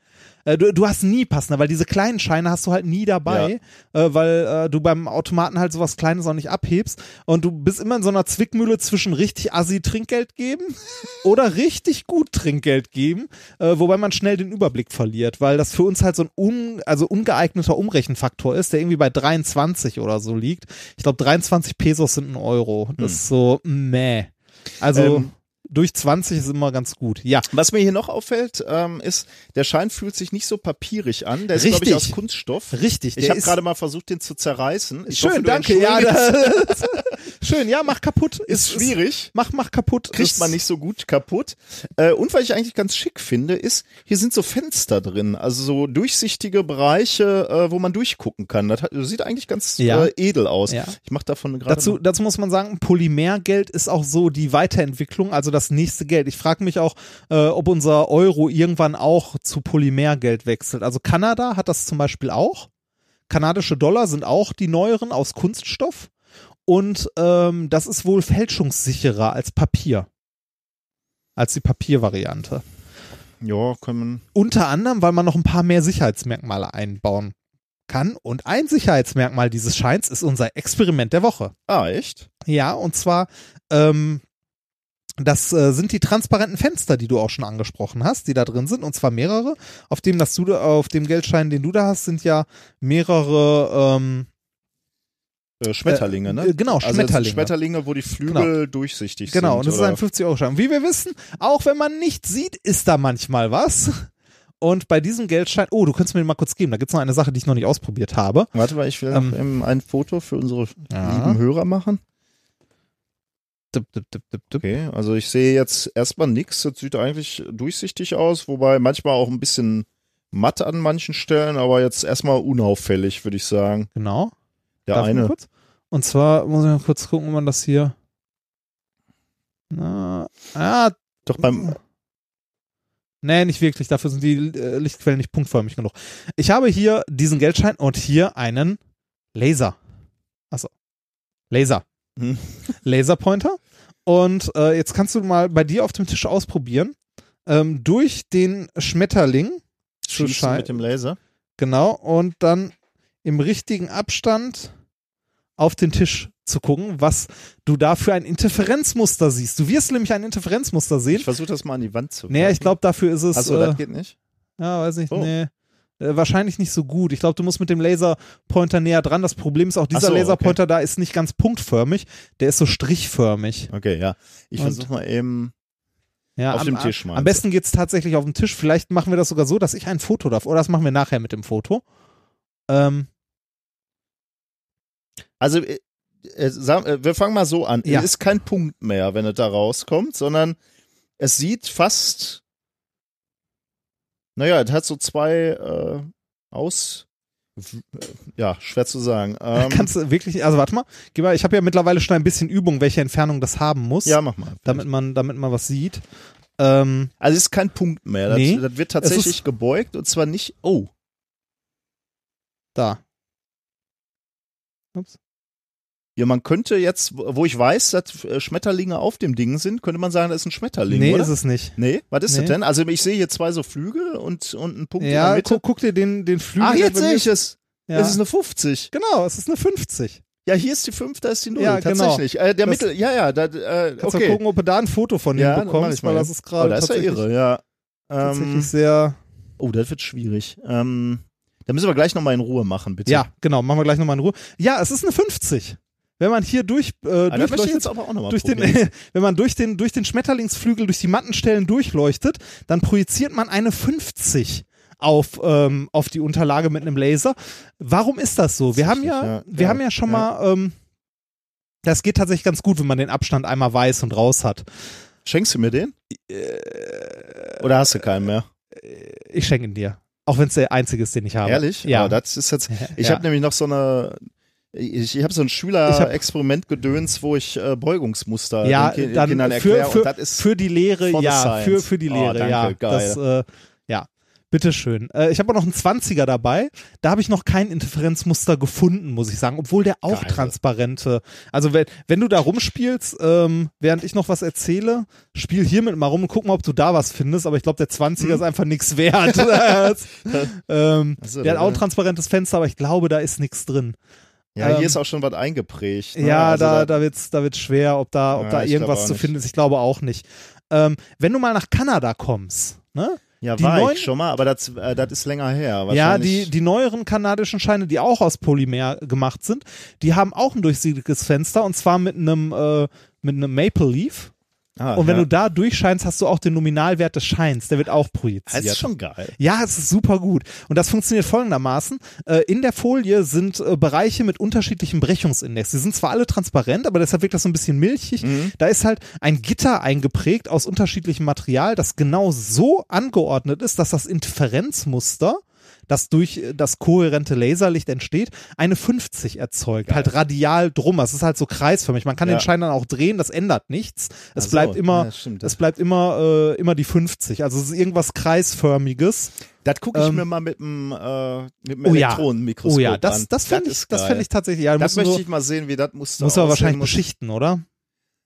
Äh, Du, du hast nie passende, weil diese kleinen Scheine hast du halt nie dabei, äh, weil äh, du beim Automaten halt sowas Kleines auch nicht abhebst und du bist immer in so einer Zwickmühle zwischen richtig assi Trinkgeld geben [LAUGHS] oder richtig gut Trinkgeld geben, äh, wobei man schnell den Überblick verliert, weil das für uns halt so ein un, also ungeeigneter Umrechenfaktor ist, der irgendwie bei 23 oder so liegt. Ich glaube 23 Pesos sind ein Euro. Das ist so meh. Also Ähm, durch 20 ist immer ganz gut. Ja, Was mir hier noch auffällt, ähm, ist, der Schein fühlt sich nicht so papierig an. Der ist, glaube ich, aus Kunststoff. richtig. Ich habe ist- gerade mal versucht, den zu zerreißen. Ich Schön, hoffe, danke. Ja, das, [LAUGHS] schön, ja, mach kaputt. ist schwierig. Mach, mach kaputt. Kriegt Ist- man nicht so gut kaputt. Äh, und was ich eigentlich ganz schick finde, ist, hier sind so Fenster drin, also so durchsichtige Bereiche, äh, wo man durchgucken kann. Das hat, sieht eigentlich ganz Ja. äh, edel aus. Ja. Ich mache davon gerade. Dazu, dazu muss man sagen, Polymergeld ist auch so die Weiterentwicklung, also das nächste Geld. Ich frage mich auch, äh, ob unser Euro irgendwann auch zu Polymergeld wechselt. Also Kanada hat das zum Beispiel auch. Kanadische Dollar sind auch die neueren aus Kunststoff. Und ähm, das ist wohl fälschungssicherer als Papier. Als die Papiervariante. ja, können Unter anderem, weil man noch ein paar mehr Sicherheitsmerkmale einbauen kann. Und ein Sicherheitsmerkmal dieses Scheins ist unser Experiment der Woche. Ah, echt? Ja, und zwar, ähm, das äh, sind die transparenten Fenster, die du auch schon angesprochen hast, die da drin sind, und zwar mehrere. Auf dem, das du, auf dem Geldschein, den du da hast, sind ja mehrere ähm, Äh, Schmetterlinge, ne? äh, genau, Also das sind Schmetterlinge. Schmetterlinge, wo die Flügel durchsichtig sind. Genau, und das ist oder? ein 50-Euro-Schein. Wie wir wissen, auch wenn man nicht sieht, ist da manchmal was. Und bei diesem Geldschein, oh, du könntest mir den mal kurz geben, da gibt's noch eine Sache, die ich noch nicht ausprobiert habe. Warte mal, ich will Ähm, noch eben ein Foto für unsere Ja. lieben Hörer machen. Tipp, tipp, tipp. Okay, also ich sehe jetzt erstmal nichts. Das sieht eigentlich durchsichtig aus, wobei manchmal auch ein bisschen matt an manchen Stellen, aber jetzt erstmal unauffällig, würde ich sagen. Genau. Der Darf eine. Und zwar muss ich mal kurz gucken, ob man das hier. Na, ah, Doch beim. nee, nicht wirklich. Dafür sind die äh, Lichtquellen nicht punktförmig genug. Ich habe hier diesen Geldschein und hier einen Laser. Achso. Laser. Hm. Laserpointer. Und äh, jetzt kannst du mal bei dir auf dem Tisch ausprobieren. Ähm, durch den Schmetterling. zu Schießen schei- mit dem Laser. Genau. Und dann im richtigen Abstand auf den Tisch zu gucken, was du da für ein Interferenzmuster siehst. Du wirst nämlich ein Interferenzmuster sehen. Ich versuche das mal an die Wand zu Nee, ich glaube, dafür ist es. Achso, äh, das geht nicht. ja, weiß nicht, Oh. nee. Äh, wahrscheinlich nicht so gut. Ich glaube, du musst mit dem Laserpointer näher dran. Das Problem ist auch, dieser so, okay. Laserpointer da ist nicht ganz punktförmig. Der ist so strichförmig. Okay, ja. Ich versuche mal eben. Ja, Auf am, dem Tisch meinst Am besten geht's tatsächlich auf dem Tisch. Vielleicht machen wir das sogar so, dass ich ein Foto darf. Oder das machen wir nachher mit dem Foto. Ähm, Also, äh, äh, wir fangen mal so an. Ja. Es ist kein Punkt mehr, wenn es da rauskommt, sondern es sieht fast. Naja, es hat so zwei äh, aus. äh, Ja, schwer zu sagen. [LAUGHS] Ähm, kannst du wirklich, also warte mal, mal ich habe ja mittlerweile schon ein bisschen Übung, welche Entfernung das haben muss, ja, mach mal. damit man, damit man was sieht. Ähm, Also es ist kein Punkt mehr. Das, Nee. das wird tatsächlich gebeugt und zwar nicht. Oh, da. Ups. Ja, man könnte jetzt, wo ich weiß, dass äh, Schmetterlinge auf dem Ding sind, könnte man sagen, das ist ein Schmetterling, Nee, oder? ist es nicht. nee, was ist Nee. das denn? Also ich sehe hier zwei so Flügel und, und einen Punkt in der Ja, Mitte. guck, guck dir den, den Flügel. Ach, der jetzt sehe ich es. Ja. Es ist eine 50. genau, es ist eine 50. Ja, hier ist die 5, da ist die 0. Ja, genau. tatsächlich. Äh, der Das- Mittel, ja, ja, da, äh, Kannst okay. gucken, ob du da ein Foto von ja, mach bekommst, weil das ist gerade oh, das ist ja irre, ja. tatsächlich Ähm, sehr. oh, das wird schwierig. Ähm, da müssen wir gleich nochmal in Ruhe machen, bitte. Ja, genau, machen wir gleich nochmal in Ruhe. Ja, es ist eine 50. Wenn man hier durch, äh, Ah, durchleuchtet, durch den, probieren. [LAUGHS] wenn man durch den, durch den Schmetterlingsflügel, durch die Mattenstellen durchleuchtet, dann projiziert man eine 50 auf, ähm, auf die Unterlage mit einem Laser. Warum ist das so? Wir haben ja, ja. wir Ja, haben ja schon ja. mal, ähm, das geht tatsächlich ganz gut, wenn man den Abstand einmal weiß und raus hat. Schenkst du mir den? Äh, Oder hast du keinen mehr? Ich schenke ihn dir. Auch wenn es der einzige ist, den ich habe. Ehrlich? Ja. Aber das ist jetzt. [LAUGHS] Ich Ja. habe nämlich noch so eine. Ich, ich habe so ein Schülerexperiment gedöns, wo ich äh, Beugungsmuster ja, den dann Kindern für, erkläre für, ist für die Lehre, ja, für, für die Oh, Lehre, danke, ja. geil. Das, äh, ja, bitteschön. Äh, ich habe auch noch einen 20er dabei. Da habe ich noch kein Interferenzmuster gefunden, muss ich sagen, obwohl der auch Geil. transparente. Also wenn, wenn du da rumspielst, ähm, während ich noch was erzähle, spiel hiermit mal rum und guck mal, ob du da was findest. Aber ich glaube, der 20er ist einfach nichts wert. [LAUGHS] [LAUGHS] ähm, Also, der hat auch ein transparentes Fenster, aber ich glaube, da ist nichts drin. Ja, ähm, hier ist auch schon was eingeprägt. Ne? Ja, Also da, da wird's, da wird's schwer, ob da, ob Ja, da irgendwas zu finden ist. Ich glaube auch nicht. Ähm, wenn du mal nach Kanada kommst, ne? ja, die war neuen- ich schon mal, aber das, äh, das ist länger her. Ja, die, die neueren kanadischen Scheine, die auch aus Polymer gemacht sind, die haben auch ein durchsichtiges Fenster und zwar mit einem, äh, mit einem Maple Leaf. Ah, Und wenn ja. du da durchscheinst, hast du auch den Nominalwert des Scheins. Der wird auch Das projiziert. ist schon geil. Ja, es ist super gut. Und das funktioniert folgendermaßen. Äh, in der Folie sind äh, Bereiche mit unterschiedlichem Brechungsindex. Die sind zwar alle transparent, aber deshalb wirkt das so ein bisschen milchig. Mhm. Da ist halt ein Gitter eingeprägt aus unterschiedlichem Material, das genau so angeordnet ist, dass das Interferenzmuster das durch äh, das kohärente Laserlicht entsteht, eine 50 erzeugt. Halt radial drum. Es ist halt so kreisförmig. Man kann Ja. den Schein dann auch drehen, das ändert nichts. Es so, bleibt immer, ja, es bleibt immer, äh, immer die 50. Also es ist irgendwas kreisförmiges. Das gucke ich Ähm, mir mal mit dem, äh, mit dem Oh ja. Elektronenmikroskop Oh ja, das, das fände ich, das geil. fänd ich tatsächlich, ja, Das muss, möchte nur, ich mal sehen, wie das Muster muss aber wahrscheinlich muss. beschichten, oder?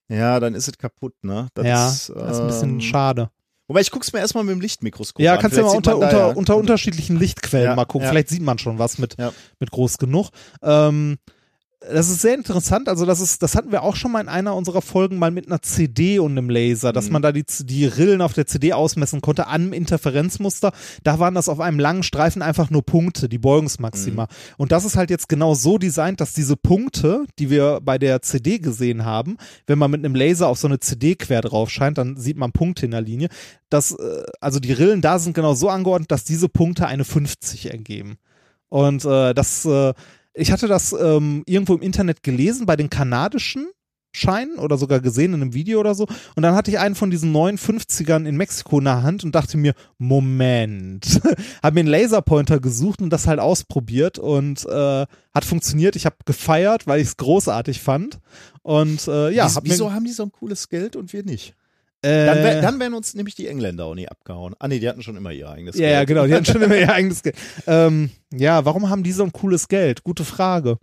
Ja, dann ist es kaputt, ne? Das ja, ist, das ist ein bisschen ähm, schade. Wobei ich guck's mir erstmal mit dem Lichtmikroskop Ja, an. kannst du mal unter, unter, ja- unter unterschiedlichen Lichtquellen Ja, mal gucken. ja. Vielleicht sieht man schon was mit, Ja. mit groß genug. Ähm, das ist sehr interessant. Also das ist, das hatten wir auch schon mal in einer unserer Folgen mal mit einer CD und einem Laser, Mhm. dass man da die, die Rillen auf der CD ausmessen konnte am Interferenzmuster. Da waren das auf einem langen Streifen einfach nur Punkte, die Beugungsmaxima. Mhm. Und das ist halt jetzt genau so designt, dass diese Punkte, die wir bei der CD gesehen haben, wenn man mit einem Laser auf so eine CD quer drauf scheint, dann sieht man Punkte in der Linie. Das, äh, also die Rillen da sind genau so angeordnet, dass diese Punkte eine 50 ergeben. Und äh, das, äh, ich hatte das ähm, irgendwo im Internet gelesen bei den kanadischen Scheinen oder sogar gesehen in einem Video oder so. Und dann hatte ich einen von diesen 59ern in Mexiko in der Hand und dachte mir, Moment. [LAUGHS] Hab mir einen Laserpointer gesucht und das halt ausprobiert und äh, hat funktioniert. Ich habe gefeiert, weil ich es großartig fand. Und äh, ja, Wieso, hab wieso haben die so ein cooles Geld und wir nicht? Äh, Dann, wär, dann wären uns nämlich die Engländer auch nie abgehauen. Ah nee, die hatten schon immer ihr eigenes Ja, ja, Geld. genau, die hatten schon immer ihr [LAUGHS] eigenes Geld. Ähm, ja, warum haben die so ein cooles Geld? Gute Frage.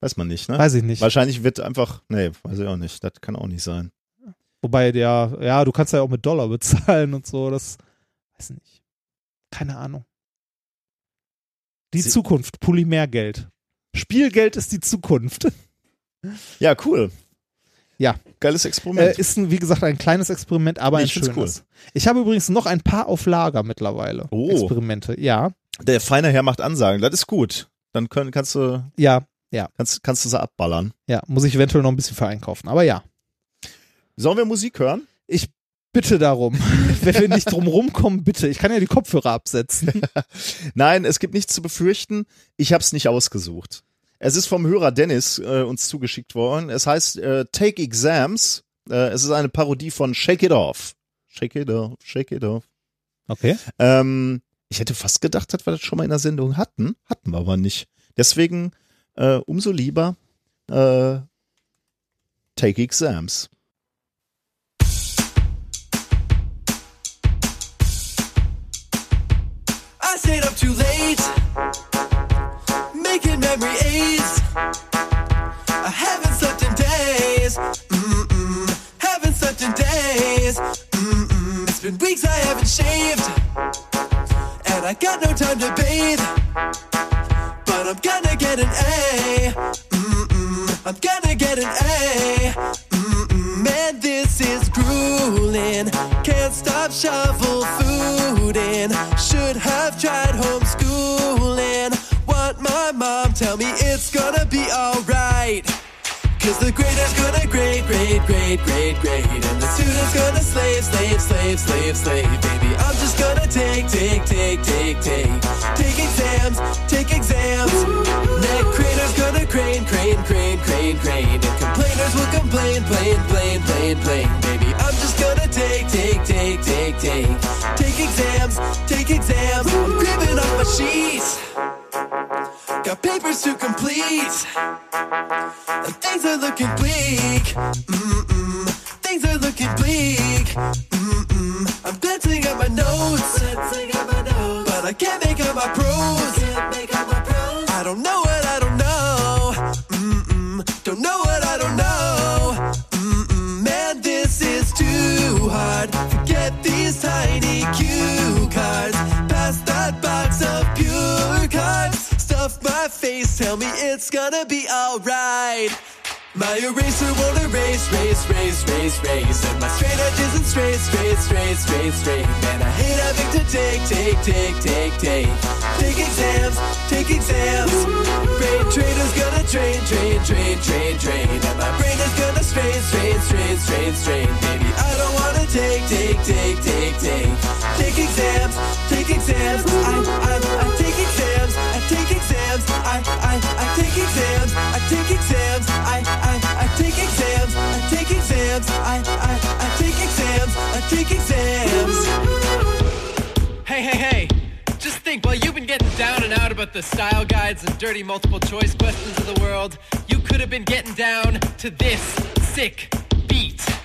Weiß man nicht, ne? Weiß ich nicht. Wahrscheinlich wird einfach, nee, weiß ich auch nicht. Das kann auch nicht sein. Wobei der, ja, du kannst ja auch mit Dollar bezahlen und so, das weiß nicht. Keine Ahnung. Die Sie- Zukunft, Polymergeld. Spielgeld ist die Zukunft. Ja, cool. Ja. Geiles Äh, Experiment. ist ein, wie gesagt ein kleines Experiment, aber ein Ich find's schönes. Ich habe übrigens noch ein paar auf Lager mittlerweile. Oh. Experimente. Ja, Der feine Herr macht Ansagen. Das ist gut. Dann können, kannst du, ja, kannst, kannst du sie abballern. ja. Muss ich eventuell noch ein bisschen für einkaufen. Aber ja. Sollen wir Musik hören? Ich bitte darum. [LAUGHS] Wenn wir nicht drum rumkommen, bitte. Ich kann ja die Kopfhörer absetzen. [LAUGHS] Nein, es gibt nichts zu befürchten. Ich habe es nicht ausgesucht. Es ist vom Hörer Dennis äh, uns zugeschickt worden. Es heißt äh, Take Exams. Äh, es ist eine Parodie von Shake It Off. Shake It Off, Shake It Off. Okay. Ähm, ich hätte fast gedacht, dass wir das schon mal in der Sendung hatten. Hatten wir aber nicht. Deswegen äh, umso lieber äh, Take Exams. I stayed up too late, memory. I haven't slept in days, mm-mm, slept in days. Mm-mm. It's been weeks I haven't shaved, and I got no time to bathe. But I'm gonna get an A. Mm-mm, I'm gonna get an A. Mm-mm, man, this is grueling. Can't stop shovel food in. Grade, grade, grade, grade. And the student's gonna slave, slave, slave, slave, slave. Baby, I'm just gonna take, take, take, take, take. Take exams, take exams. Neck crater's gonna crane, crane, crane, crane, crane. And complainers will complain, plain, plain, plain, plain. Baby, I'm just gonna take, take, take, take, take. Take exams, take exams. I'm cribbing off my sheets. Got papers to complete. And things are looking bleak. Mm-mm. Things are looking bleak. Mm-mm. I'm glancing at my notes. But I can't make out my prose. Tell me it's gonna be alright. My eraser won't erase, race, race, race, race. And my straight edge isn't straight, straight, straight, straight, straight. Man, I hate having to take, take, take, take, take. Take exams, take exams. Brain trainer's gonna train, train, train, train, train. And my brain is gonna strain, strain, strain, strain, strain. Baby, I don't wanna take, take, take, take, take. Take exams, take exams. I, I, I take exams, take exams. I, I, I take exams, I take exams. I, I, I take exams, I take exams. I, I, I take exams, I take exams. Hey, hey, hey! Just think, while you've been getting down and out about the style guides and dirty multiple choice questions of the world, you could have been getting down to this sick beat.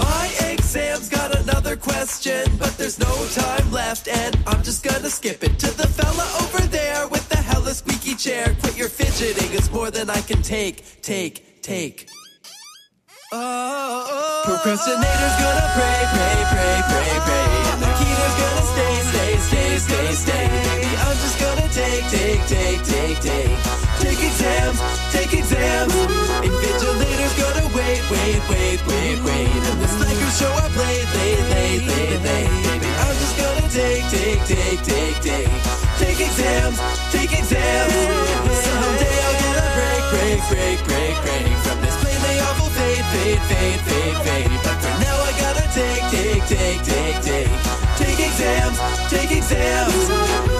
My exam's got another question, but there's no time left, and I'm just gonna skip it to the fella over there with the hella squeaky chair. Quit your fidgeting, it's more than I can take, take, take. Oh, Procrastinator's gonna pray, pray, pray, pray, pray. And the keter's gonna stay, stay, stay, stay, stay. Baby, I'm just gonna take, take, take, take, take. Take exams, take exams. Invigilator's gonna wait, wait, wait, wait, wait. And the slackers show up late, late, late, late, late. Baby, I'm just gonna take, take, take, take, take. Take exams, take exams. Someday I'll get a break, break, break, break, break. From this plainly awful fade, fade, fade, fade, fade. But for now I gotta take, take, take, take, take. Take exams, take exams.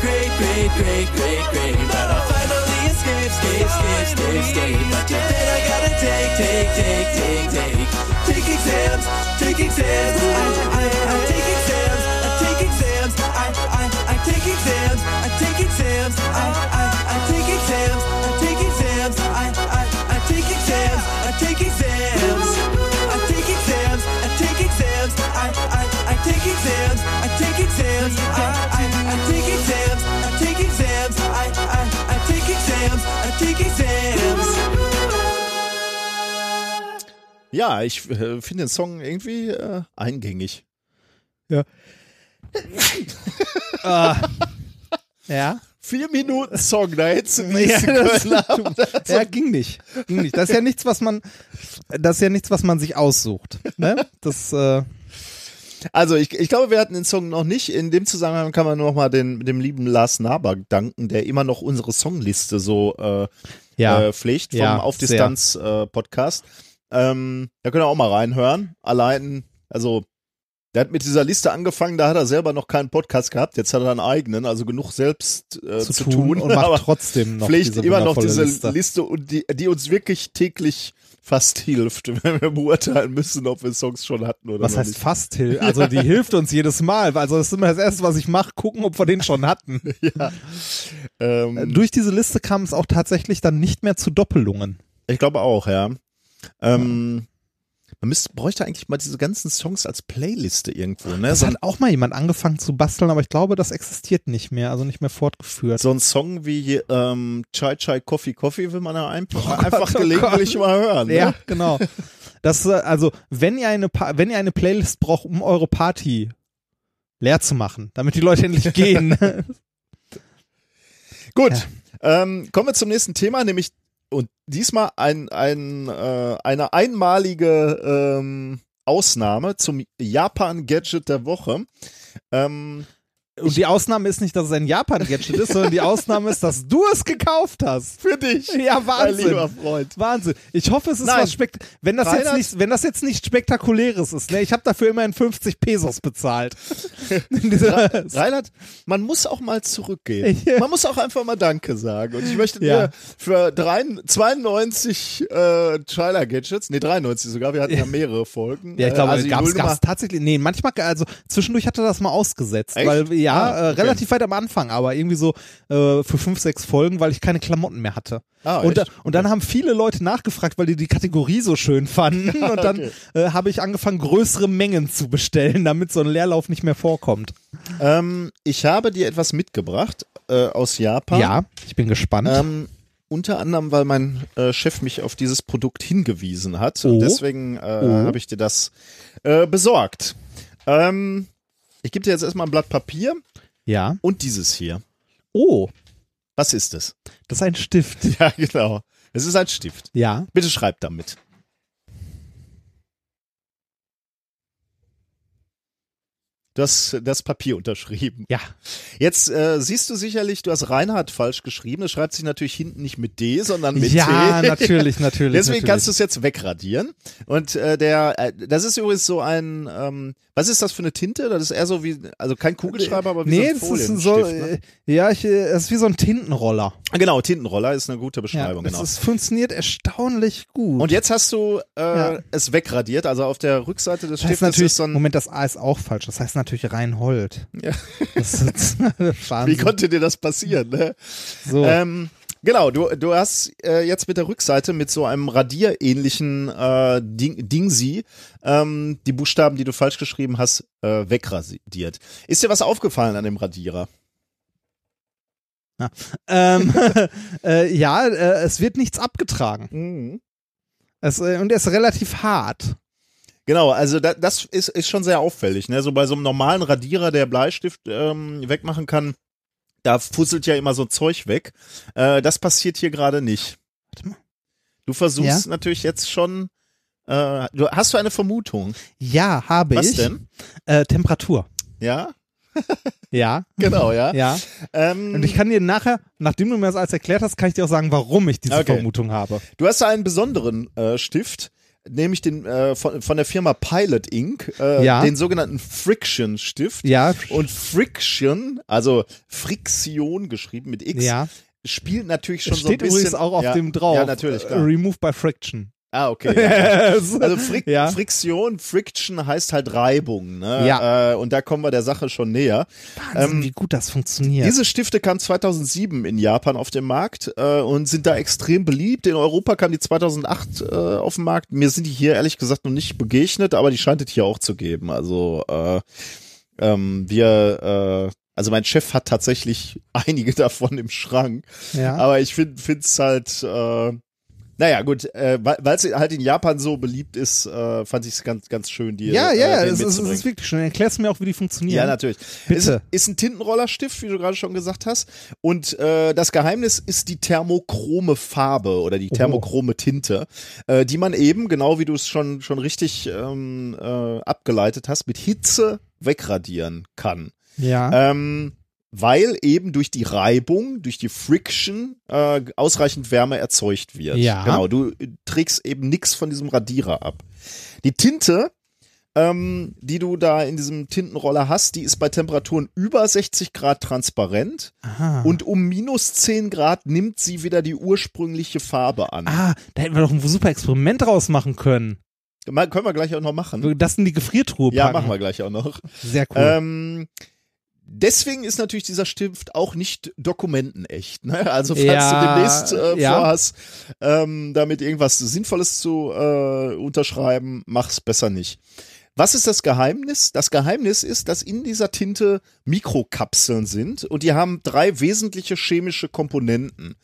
Great, great, great, great, great. But I'll finally escape, escape, escape, escape, escape. But till then I gotta take, take, take, take, take. Take exams, take exams. I, I, I take exams, I take exams. I, I, I take exams, I take exams. I, I, I take exams, I take exams. I, I, I take exams, I take exams. I take exams, I take exams. I, I, I take exams, I take exams. I, I, Ja, ich äh, finde den Song irgendwie äh, eingängig. Ja. [LAUGHS] Vier Minuten Song, da hättest du Ja, nächste das, haben. ja, ging nicht. Ging nicht. Das ist ja nichts, was man, das ist ja nichts, was man sich aussucht. Ne? Das, äh, Also ich, ich glaube, wir hatten den Song noch nicht. In dem Zusammenhang kann man nur noch mal den, dem lieben Lars Naber danken, der immer noch unsere Songliste so äh, Ja. äh, pflegt vom Ja, Auf Distanz äh, Podcast. Ähm, da könnt ihr auch mal reinhören. Allein, also der hat mit dieser Liste angefangen, da hat er selber noch keinen Podcast gehabt. Jetzt hat er einen eigenen, also genug selbst äh, zu, zu, tun, und [LAUGHS] aber macht trotzdem noch pflegt immer noch diese Liste. Liste, und die, die uns wirklich täglich fast hilft, [LAUGHS] wenn wir beurteilen müssen, ob wir Songs schon hatten oder Was heißt nicht. fast Hill? [LAUGHS] Also die hilft uns jedes Mal. Also das ist immer das Erste, was ich mache, gucken, ob wir den schon hatten. [LAUGHS] ja. ähm, Durch diese Liste kam es auch tatsächlich dann nicht mehr zu Doppelungen. Ich glaube auch, ja. Ähm, man müsste, bräuchte eigentlich mal diese ganzen Songs als Playliste irgendwo, ne? Das So ein, hat auch mal jemand angefangen zu basteln, aber ich glaube, das existiert nicht mehr, also nicht mehr fortgeführt. so ein Song wie ähm, Chai Chai Coffee Coffee will man ja einfach, Gott, einfach oh gelegentlich Gott. mal hören. Ne? Ja, genau. Das, äh, also, wenn ihr eine, Pa- wenn ihr eine Playlist braucht, um eure Party leer zu machen, damit die Leute endlich [LAUGHS] gehen. Gut, ähm, kommen wir zum nächsten Thema, nämlich und diesmal ein, ein, äh, eine einmalige ähm, Ausnahme zum Japan-Gadget der Woche. Ähm, Und die Ausnahme ist nicht, dass es ein Japan-Gadget ist, sondern die Ausnahme ist, dass du es gekauft hast. für dich, Ja, mein lieber Wahnsinn. Freund. Wahnsinn. Ich hoffe, es ist Nein. was spekt wenn das jetzt nicht, wenn das jetzt nicht spektakuläres ist, ne? Ich habe dafür immerhin 50 Pesos bezahlt. [LAUGHS] [LAUGHS] Reinhard, man muss auch mal zurückgehen. Man muss auch einfach mal Danke sagen. Und ich möchte Ja. dir für drei, 92 äh, Trailer Gadgets, nee 93 sogar, wir hatten ja mehrere Folgen. Ja, ich glaube, äh, also Nullnummer- gab's tatsächlich, nee, manchmal, also zwischendurch hatte das mal ausgesetzt, Echt? weil, ja, Ah, äh, okay. relativ weit am Anfang, aber irgendwie so äh, für fünf, sechs Folgen, weil ich keine Klamotten mehr hatte. Ah, und, da, und dann haben viele Leute nachgefragt, weil die die Kategorie so schön fanden [LAUGHS] und dann Okay. äh, habe ich angefangen, größere Mengen zu bestellen, damit so ein Leerlauf nicht mehr vorkommt. Ähm, ich habe dir etwas mitgebracht äh, aus Japan. Ja, ich bin gespannt. Ähm, unter anderem, weil mein äh, Chef mich auf dieses Produkt hingewiesen hat. Oh. Und deswegen äh, Oh. habe ich dir das äh, besorgt. Ähm, ich gebe dir jetzt erstmal ein Blatt Papier ja. und dieses hier. Oh, Was ist es? das ist ein Stift. [LAUGHS] Ja, genau. Es ist ein Stift. Ja. Bitte schreib damit. Du hast das Papier unterschrieben. Ja. Jetzt äh, siehst du sicherlich, du hast Reinhard falsch geschrieben. Das schreibt sich natürlich hinten nicht mit D, sondern mit ja, T. [LAUGHS] natürlich, natürlich. Deswegen natürlich. kannst du es jetzt wegradieren. Und äh, der, äh, das ist übrigens so ein, ähm, was ist das für eine Tinte? Das ist eher so wie, also kein Kugelschreiber, aber wie Nee, so ein das ist so, Folienstift, ne? äh, ja, ich, äh, es ist wie so ein Tintenroller. Genau, Tintenroller ist eine gute Ja, Beschreibung, es genau. ist, funktioniert erstaunlich gut. Und jetzt hast du äh, Ja. es wegradiert, also auf der Rückseite des das Stiftes ist so ein. Moment, das A ist auch falsch. Das heißt natürlich Reinhold. Ja. Das ist [LAUGHS] Wie Wahnsinn. konnte dir das passieren? Ne? so. Ähm, genau, du, du hast äh, jetzt mit der Rückseite mit so einem radierähnlichen äh, Ding, Dingsi ähm, die Buchstaben, die du falsch geschrieben hast, äh, wegradiert. Ist dir was aufgefallen an dem Radierer? ähm, [LAUGHS] äh, ja, äh, es wird nichts abgetragen. Mhm. Es, äh, und er ist relativ hart. Genau, also da, das ist, ist schon sehr auffällig. Ne? So bei so einem normalen Radierer, der Bleistift ähm, wegmachen kann, da fusselt ja immer so Zeug weg. Äh, das passiert hier gerade nicht. Warte mal. Du versuchst Ja? natürlich jetzt schon. Äh, du, hast du eine Vermutung? Ja, habe Was ich. denn? Äh, Temperatur. Ja, [LAUGHS] Ja. genau, ja. Ja. Ähm, Und ich kann dir nachher, nachdem du mir das alles erklärt hast, kann ich dir auch sagen, warum ich diese Okay. Vermutung habe. Du hast da einen besonderen äh, Stift, nämlich den äh, von, von der Firma Pilot Ink, äh, Ja. den sogenannten Friction Stift. Ja. Und Friction, also Friktion geschrieben mit X, Ja. spielt natürlich schon Es so ein steht bisschen. übrigens auch auf ja, dem drauf. Ja, natürlich, klar. Remove by Friction. Ah, okay. Ja. [LAUGHS] also Frik ja. Friktion, Friction heißt halt Reibung, ne? Ja. Äh, und da kommen wir der Sache schon näher. Wahnsinn, ähm, wie gut das funktioniert. Diese Stifte kamen 2007 in Japan auf den Markt äh, und sind da extrem beliebt. In Europa kamen die 2008 äh, auf den Markt. Mir sind die hier ehrlich gesagt noch nicht begegnet, aber die scheint es hier auch zu geben. Also äh, ähm, wir, äh, also mein Chef hat tatsächlich [LAUGHS] einige davon im Schrank, ja. aber ich finde es halt, äh, naja gut, äh, weil es halt in Japan so beliebt ist, äh, fand ich es ganz, ganz schön, die ja, ja, äh, es, ist, es mitzubringen. ist wirklich schön. Erklärst du mir auch, wie die funktionieren. Ja, natürlich. Bitte. Ist, ist ein Tintenrollerstift, wie du gerade schon gesagt hast. Und äh, das Geheimnis ist die thermochrome Farbe oder die thermochrome Tinte, äh, die man eben, genau wie du es schon, schon richtig ähm, äh, abgeleitet hast, mit Hitze wegradieren kann. Ja. Ähm, weil eben durch die Reibung, durch die Friction äh, ausreichend Wärme erzeugt wird. Ja. Genau, du äh, trägst eben nichts von diesem Radierer ab. Die Tinte, ähm, die du da in diesem Tintenroller hast, die ist bei Temperaturen über 60 Grad transparent Aha. und um minus 10 Grad nimmt sie wieder die ursprüngliche Farbe an. ah, da hätten wir doch ein super Experiment draus machen können. Mal, können wir gleich auch noch machen. Das in die Gefriertruhe Ja, machen wir gleich auch noch. Sehr cool. Ähm, deswegen ist natürlich dieser Stift auch nicht dokumentenecht. Ne? Also falls Ja, du demnächst äh, ja. vorhast, ähm, damit irgendwas Sinnvolles zu äh, unterschreiben, mach's besser nicht. Was ist das Geheimnis? Das Geheimnis ist, dass in dieser Tinte Mikrokapseln sind und die haben drei wesentliche chemische Komponenten.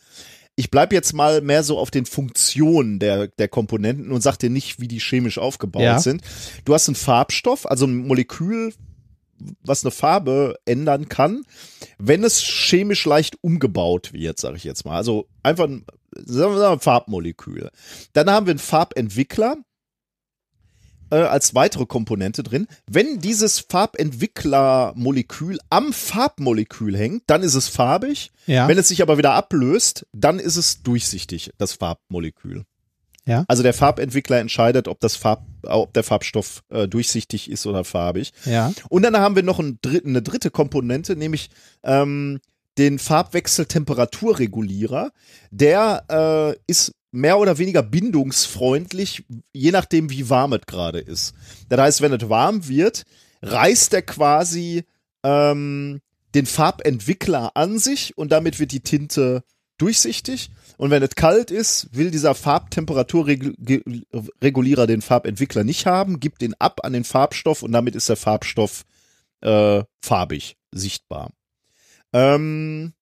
Ich bleib jetzt mal mehr so auf den Funktionen der, der Komponenten und sag dir nicht, wie die chemisch aufgebaut Ja. sind. Du hast einen Farbstoff, also ein Molekül, was eine Farbe ändern kann, wenn es chemisch leicht umgebaut wird, sage ich jetzt mal. Also einfach ein, sagen wir mal, ein Farbmolekül. Dann haben wir einen Farbentwickler äh, als weitere Komponente drin. Wenn dieses Farbentwicklermolekül am Farbmolekül hängt, dann ist es farbig. ja. Wenn es sich aber wieder ablöst, dann ist es durchsichtig, das Farbmolekül. Ja. Also der Farbentwickler entscheidet, ob das Farb, ob der Farbstoff äh, durchsichtig ist oder farbig. ja. Und dann haben wir noch ein dritt, eine dritte Komponente, nämlich ähm, den Farbwechsel-Temperaturregulierer. Der äh, ist mehr oder weniger bindungsfreundlich, je nachdem, wie warm es gerade ist. Das heißt, wenn es warm wird, reißt er quasi ähm, den Farbentwickler an sich und damit wird die Tinte durchsichtig. Und wenn es kalt ist, will dieser Farbtemperaturregulierer den Farbentwickler nicht haben, gibt den ab an den Farbstoff und damit ist der Farbstoff äh, farbig sichtbar. Ähm,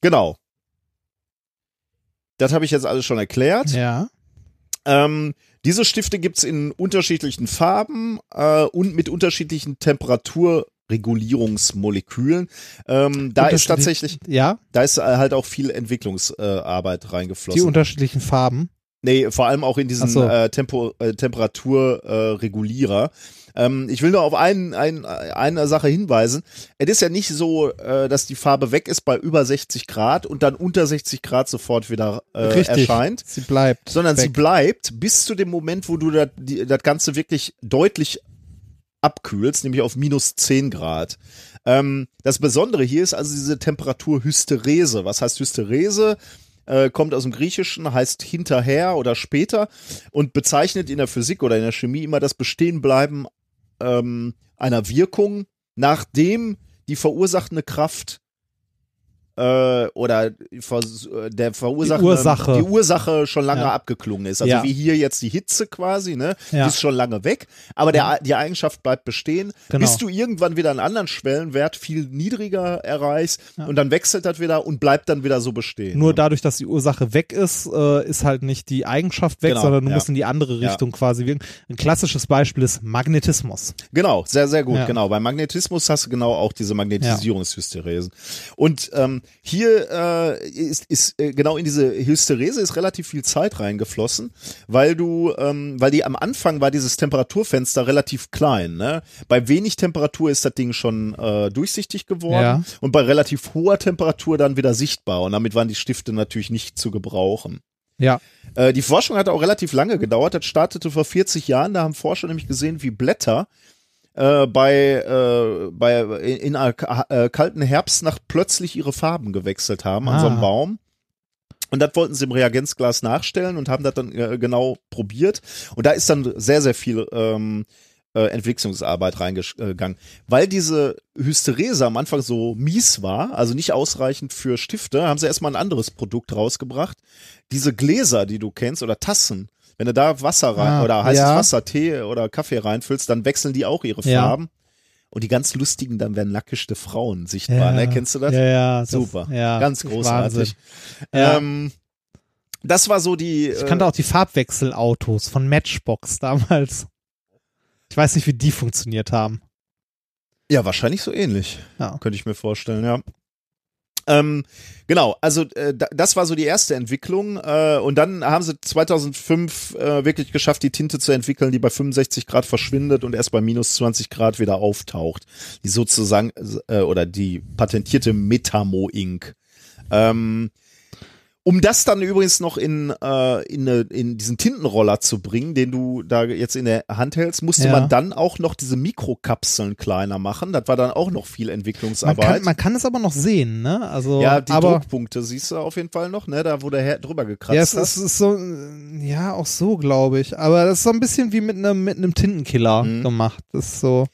genau. Das habe ich jetzt alles schon erklärt. Ja. Ähm, diese Stifte gibt's in unterschiedlichen Farben äh, und mit unterschiedlichen Temperaturregulierungsmolekülen. Ähm, da ist tatsächlich, Ja. da ist äh, halt auch viel Entwicklungsarbeit äh, Arbeit Die reingeflossen. unterschiedlichen Farben. Nee, vor allem auch in diesen so. äh, Tempo, äh, Temperaturregulierer. Äh, Regulierer. ähm, ich will nur auf ein, ein, eine Sache hinweisen. Es ist ja nicht so, äh, dass die Farbe weg ist bei über 60 Grad und dann unter 60 Grad sofort wieder äh, Richtig. erscheint, Sie bleibt. sondern sie weg. bleibt bis zu dem Moment, wo du das Ganze wirklich deutlich abkühlst, nämlich auf minus 10 Grad. Ähm, das Besondere hier ist also diese Temperaturhysterese. Was heißt Hysterese? Äh, kommt aus dem Griechischen, heißt hinterher oder später und bezeichnet in der Physik oder in der Chemie immer das Bestehenbleiben ähm, einer Wirkung, nachdem die verursachtende Kraft äh, oder vers- der Verursacher Die Ursache. die Ursache schon lange Ja. abgeklungen ist. Also Ja. wie hier jetzt die Hitze quasi, ne? Ja. Mhm. Die ist schon lange weg, aber der, die Eigenschaft bleibt bestehen, Genau. bis du irgendwann wieder einen anderen Schwellenwert viel niedriger erreichst und dann wechselt das wieder und bleibt dann wieder so bestehen. Nur dadurch, dass die Ursache weg ist, äh, ist halt nicht die Eigenschaft weg, Genau, sondern du musst in die andere. Richtung quasi wirken. Ein klassisches Beispiel ist Magnetismus. Genau, sehr, sehr gut, genau. Beim Magnetismus hast du genau auch diese Magnetisierungshysteresen. Und ähm, hier äh, ist, ist äh, genau in diese Hysterese ist relativ viel Zeit reingeflossen, weil du, ähm, weil die am Anfang war dieses Temperaturfenster relativ klein. Ne? Bei wenig Temperatur ist das Ding schon äh, durchsichtig geworden Ja. und bei relativ hoher Temperatur dann wieder sichtbar. Und damit waren die Stifte natürlich nicht zu gebrauchen. Ja. Äh, die Forschung hat auch relativ lange gedauert. Das startete vor 40 Jahren. Da haben Forscher nämlich gesehen, wie Blätter äh, bei, äh, bei in, in einer äh, kalten Herbstnacht plötzlich ihre Farben gewechselt haben an so einem Ah. Baum. Und das wollten sie im Reagenzglas nachstellen und haben das dann äh, genau probiert. Und da ist dann sehr, sehr viel ähm, äh, Entwicklungsarbeit reingegangen. Weil diese Hysterese am Anfang so mies war, also nicht ausreichend für Stifte, haben sie erstmal ein anderes Produkt rausgebracht. Diese Gläser, die du kennst, oder Tassen, wenn du da Wasser rein Ah, oder heißes ja. Wasser, Tee oder Kaffee reinfüllst, dann wechseln die auch ihre Ja. Farben. Und die ganz lustigen, dann werden nackischte Frauen sichtbar, ne? Kennst du das? Ja, ja. Das, Super. Ja, Ganz großartig. Ja. Ähm, das war so die. Ich kannte äh, auch die Farbwechselautos von Matchbox damals. Ich weiß nicht, wie die funktioniert haben. Ja, wahrscheinlich so ähnlich. Ja. Könnte ich mir vorstellen, ja. Ähm, genau, also äh, da- das war so die erste Entwicklung äh, und dann haben sie 2005 äh, wirklich geschafft, die Tinte zu entwickeln, die bei 65 Grad verschwindet und erst bei minus 20 Grad wieder auftaucht. Die sozusagen äh, oder die patentierte Metamo Ink. Ähm, um das dann übrigens noch in, äh, in, in diesen Tintenroller zu bringen, den du da jetzt in der Hand hältst, musste Ja. man dann auch noch diese Mikrokapseln kleiner machen. Das war dann auch noch viel Man Entwicklungsarbeit. kann, man kann es aber noch sehen, ne? Also, ja, die aber Druckpunkte siehst du auf jeden Fall noch, ne? Da wo der Herr drüber gekratzt ja, es ist, ist so, ja, auch so, glaube ich. Aber das ist so ein bisschen wie mit einem mit einem Tintenkiller Mhm. gemacht. Das ist so.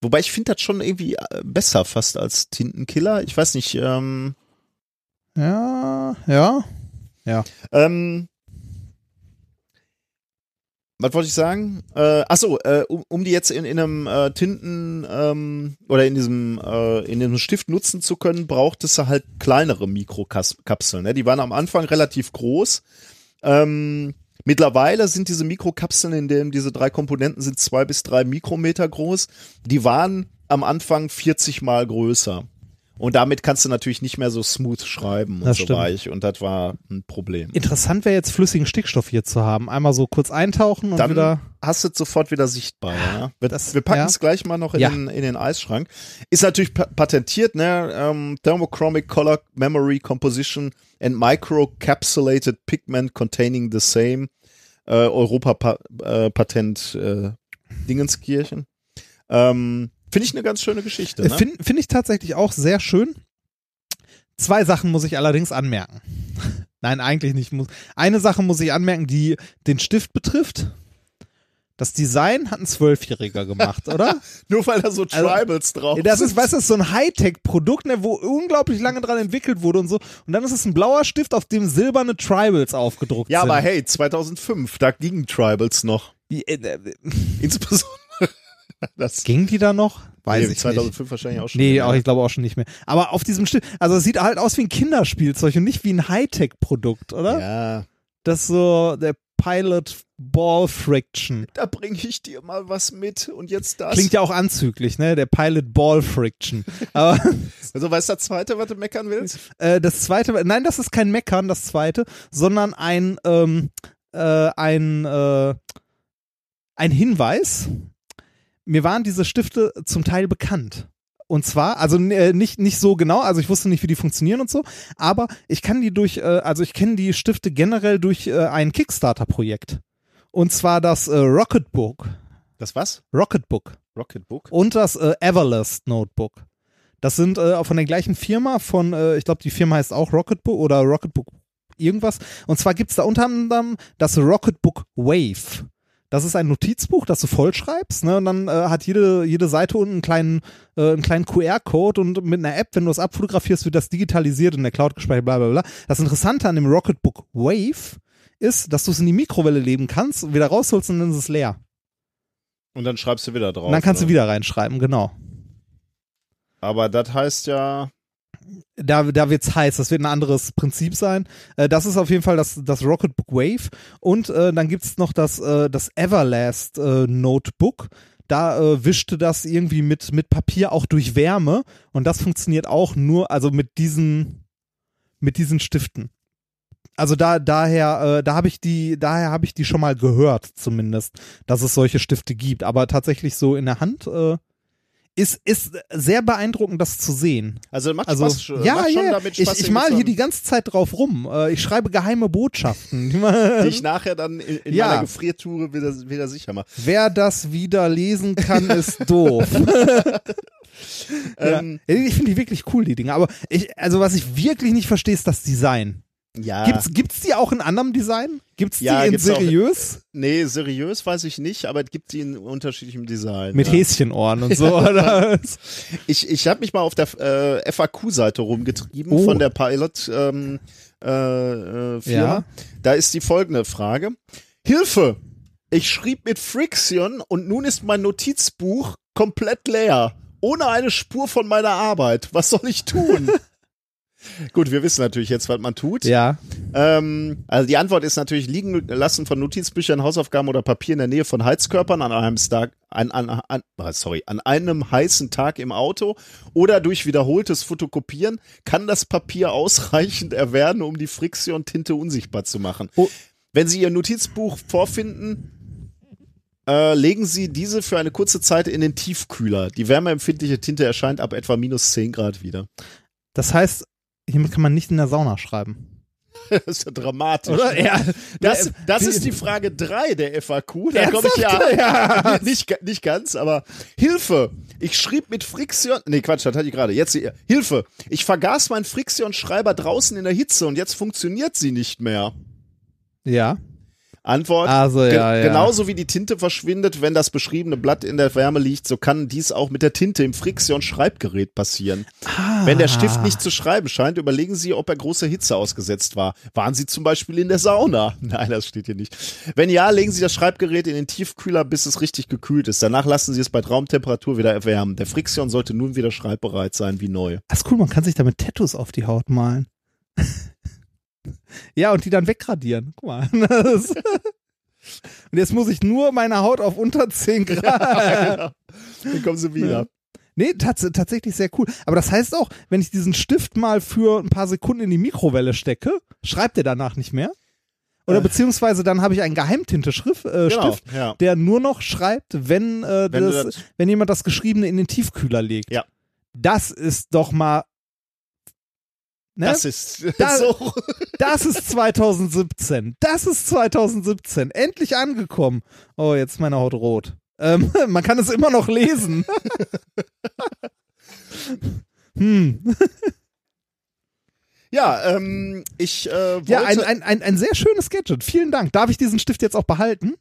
Wobei ich finde das schon irgendwie äh, besser fast als Tintenkiller. Ich weiß nicht, ähm, Ja, ja. ähm, was wollte ich sagen? Äh, achso, äh, um, um die jetzt in, in einem äh, Tinten ähm, oder in diesem äh, in diesem Stift nutzen zu können, braucht es halt kleinere Mikrokapseln. Ne? Die waren am Anfang relativ groß. Ähm, mittlerweile sind diese Mikrokapseln, in denen diese drei Komponenten sind zwei bis drei Mikrometer groß. Die waren am Anfang 40 mal größer. Und damit kannst du natürlich nicht mehr so smooth schreiben und Das so stimmt. weich. Und das war ein Problem. Interessant wäre jetzt flüssigen Stickstoff hier zu haben. Einmal so kurz eintauchen und Dann wieder. hast du es sofort wieder sichtbar. Ja? Wir, Das- wir packen ja. es gleich mal noch in, Ja. den, in den Eisschrank. Ist natürlich pa patentiert, ne? Ähm, Thermochromic Color Memory Composition and Microcapsulated Pigment containing the same äh, Europa-Patent äh, Dingenskirchen. Ähm, Finde ich eine ganz schöne Geschichte. Ne? Finde find ich tatsächlich auch sehr schön. Zwei Sachen muss ich allerdings anmerken. [LAUGHS] Nein, eigentlich nicht. Eine Sache muss ich anmerken, die den Stift betrifft. Das Design hat ein Zwölfjähriger gemacht, oder? [LAUGHS] Nur weil da so Also, Tribals drauf Das sind. ist, weißt du, das ist so ein Hightech-Produkt, ne, wo unglaublich lange dran entwickelt wurde und so. Und dann ist es ein blauer Stift, auf dem silberne Tribals aufgedruckt Ja, sind. aber hey, 2005, da gingen Tribals noch. Äh, äh, Insbesondere [LAUGHS] das ging die da noch? Weiß nee, ich nicht. 2005 wahrscheinlich auch schon. Nee, auch, ich glaube auch schon nicht mehr. Aber auf diesem Stift, also es sieht halt aus wie ein Kinderspielzeug und nicht wie ein Hightech-Produkt, oder? ja, Das ist so der Pilot Ball Friction. da bringe ich dir mal was mit und jetzt das. Klingt ja auch anzüglich, ne? Der Pilot Ball Friction. [LAUGHS] Also, weißt du das zweite, was du meckern willst? äh, das zweite, nein, das ist kein Meckern, das zweite, sondern ein, ähm, äh, ein, äh, ein Hinweis. Mir waren diese Stifte zum Teil bekannt. Und zwar, also äh, nicht, nicht so genau, also ich wusste nicht, wie die funktionieren und so, aber ich kann die durch, äh, also ich kenne die Stifte generell durch äh, ein Kickstarter-Projekt. Und zwar das äh, Rocketbook. Das was? Rocketbook. Rocketbook? und das äh, Everlast Notebook. Das sind äh, von der gleichen Firma, von, äh, ich glaube, die Firma heißt auch Rocketbook oder Rocketbook irgendwas. Und zwar gibt's da unter anderem das Rocketbook Wave. Das ist ein Notizbuch, das du vollschreibst, ne? Und dann äh, hat jede, jede Seite unten einen kleinen, äh, einen kleinen QR-Code und mit einer App, wenn du es abfotografierst, wird das digitalisiert in der Cloud gespeichert, bla bla bla. Das Interessante an dem Rocketbook Wave ist, dass du es in die Mikrowelle leben kannst, wieder rausholst und dann ist es leer. Und dann schreibst du wieder drauf. Und dann kannst oder? du wieder reinschreiben, genau. Aber das heißt ja, da, da wird's heiß, das wird ein anderes Prinzip sein. Äh, das ist auf jeden Fall das, das Rocketbook Wave. Und äh, dann gibt's noch das, äh, das Everlast äh, Notebook. Da äh, wischte das irgendwie mit, mit Papier auch durch Wärme. Und das funktioniert auch nur, also mit diesen, mit diesen Stiften. Also da, daher, äh, da habe ich die, daher habe ich die schon mal gehört, zumindest, dass es solche Stifte gibt. Aber tatsächlich so in der Hand ist, ist sehr beeindruckend, das zu sehen. also macht Also, Spaß, schon- ja, macht schon ja, damit ich, Spaß, ich den mal hier die ganze Zeit drauf rum. Äh, ich schreibe geheime Botschaften. [LAUGHS] die ich nachher dann in, in Ja. meiner Gefriertruhe wieder, wieder sicher mache. Wer das wieder lesen kann, [LAUGHS] ist doof. [LAUGHS] ja. Ähm, Ich finde die wirklich cool, die Dinge. Aber ich, also was ich wirklich nicht verstehe, ist das Design. Ja. Gibt's, gibt's die auch in anderem Design? Gibt's die Ja, in gibt's auch. seriös? Nee, seriös weiß ich nicht, aber es gibt die in unterschiedlichem Design. Mit ja. Häschenohren und so, [LAUGHS] oder? Ich, ich habe mich mal auf der äh, FAQ-Seite rumgetrieben Oh. von der Pilot ähm, äh, äh, Firma. Ja. Da ist die folgende Frage. Hilfe! Ich schrieb mit Friction und nun ist mein Notizbuch komplett leer. Ohne eine Spur von meiner Arbeit. Was soll ich tun? [LAUGHS] Gut, wir wissen natürlich jetzt, was man tut. Ja. Ähm, also die Antwort ist natürlich liegen lassen von Notizbüchern, Hausaufgaben oder Papier in der Nähe von Heizkörpern an einem Tag, an, an, an, ah, sorry, an einem heißen Tag im Auto oder durch wiederholtes Fotokopieren kann das Papier ausreichend erwärmen, um die Friktion-Tinte unsichtbar zu machen. Oh. Wenn Sie Ihr Notizbuch vorfinden, äh, legen Sie diese für eine kurze Zeit in den Tiefkühler. Die wärmeempfindliche Tinte erscheint ab etwa minus 10 Grad wieder. Das heißt, hiermit kann man nicht in der Sauna schreiben. [LAUGHS] Das ist ja dramatisch. Oder? Ja. Das, Äh, das ist die Frage 3 der FAQ. Da komme ich ja, [LAUGHS] Ja. [LAUGHS] Nicht, nicht ganz, aber Hilfe! Ich schrieb mit Friction. Nee, Quatsch, das hatte ich gerade. Jetzt hier. Hilfe! Ich vergaß meinen Friction-Schreiber draußen in der Hitze und jetzt funktioniert sie nicht mehr. Ja. Antwort. Also, ge- ja, ja. Genauso wie die Tinte verschwindet, wenn das beschriebene Blatt in der Wärme liegt, so kann dies auch mit der Tinte im Friction-Schreibgerät passieren. Ah. Wenn der Stift nicht zu schreiben scheint, überlegen Sie, ob er großer Hitze ausgesetzt war. Waren Sie zum Beispiel in der Sauna? [LAUGHS] Nein, das steht hier nicht. Wenn ja, legen Sie das Schreibgerät in den Tiefkühler, bis es richtig gekühlt ist. Danach lassen Sie es bei Raumtemperatur wieder erwärmen. Der Friction sollte nun wieder schreibbereit sein wie neu. Das ist cool, man kann sich damit Tattoos auf die Haut malen. [LAUGHS] ja, und die dann wegradieren. Guck mal. [LAUGHS] Und jetzt muss ich nur meine Haut auf unter 10 Grad. Dann kommen Sie wieder. Nee, tats tatsächlich sehr cool. Aber das heißt auch, wenn ich diesen Stift mal für ein paar Sekunden in die Mikrowelle stecke, schreibt er danach nicht mehr. Oder Äh. beziehungsweise dann habe ich einen Geheimtinte-Stift, äh, Genau, ja. der nur noch schreibt, wenn, äh, Wenn das, das- wenn jemand das Geschriebene in den Tiefkühler legt. Ja. Das ist doch mal. Ne? Das ist [LAUGHS] Da- so. Das ist 2017. Das ist 2017. Endlich angekommen. Oh, jetzt ist meine Haut rot. Ähm, [LAUGHS] man kann es immer noch lesen. [LAUGHS] hm. Ja, ähm, ich äh, wollte, Ja, ein, ein, ein, ein sehr schönes Gadget. Vielen Dank. Darf ich diesen Stift jetzt auch behalten?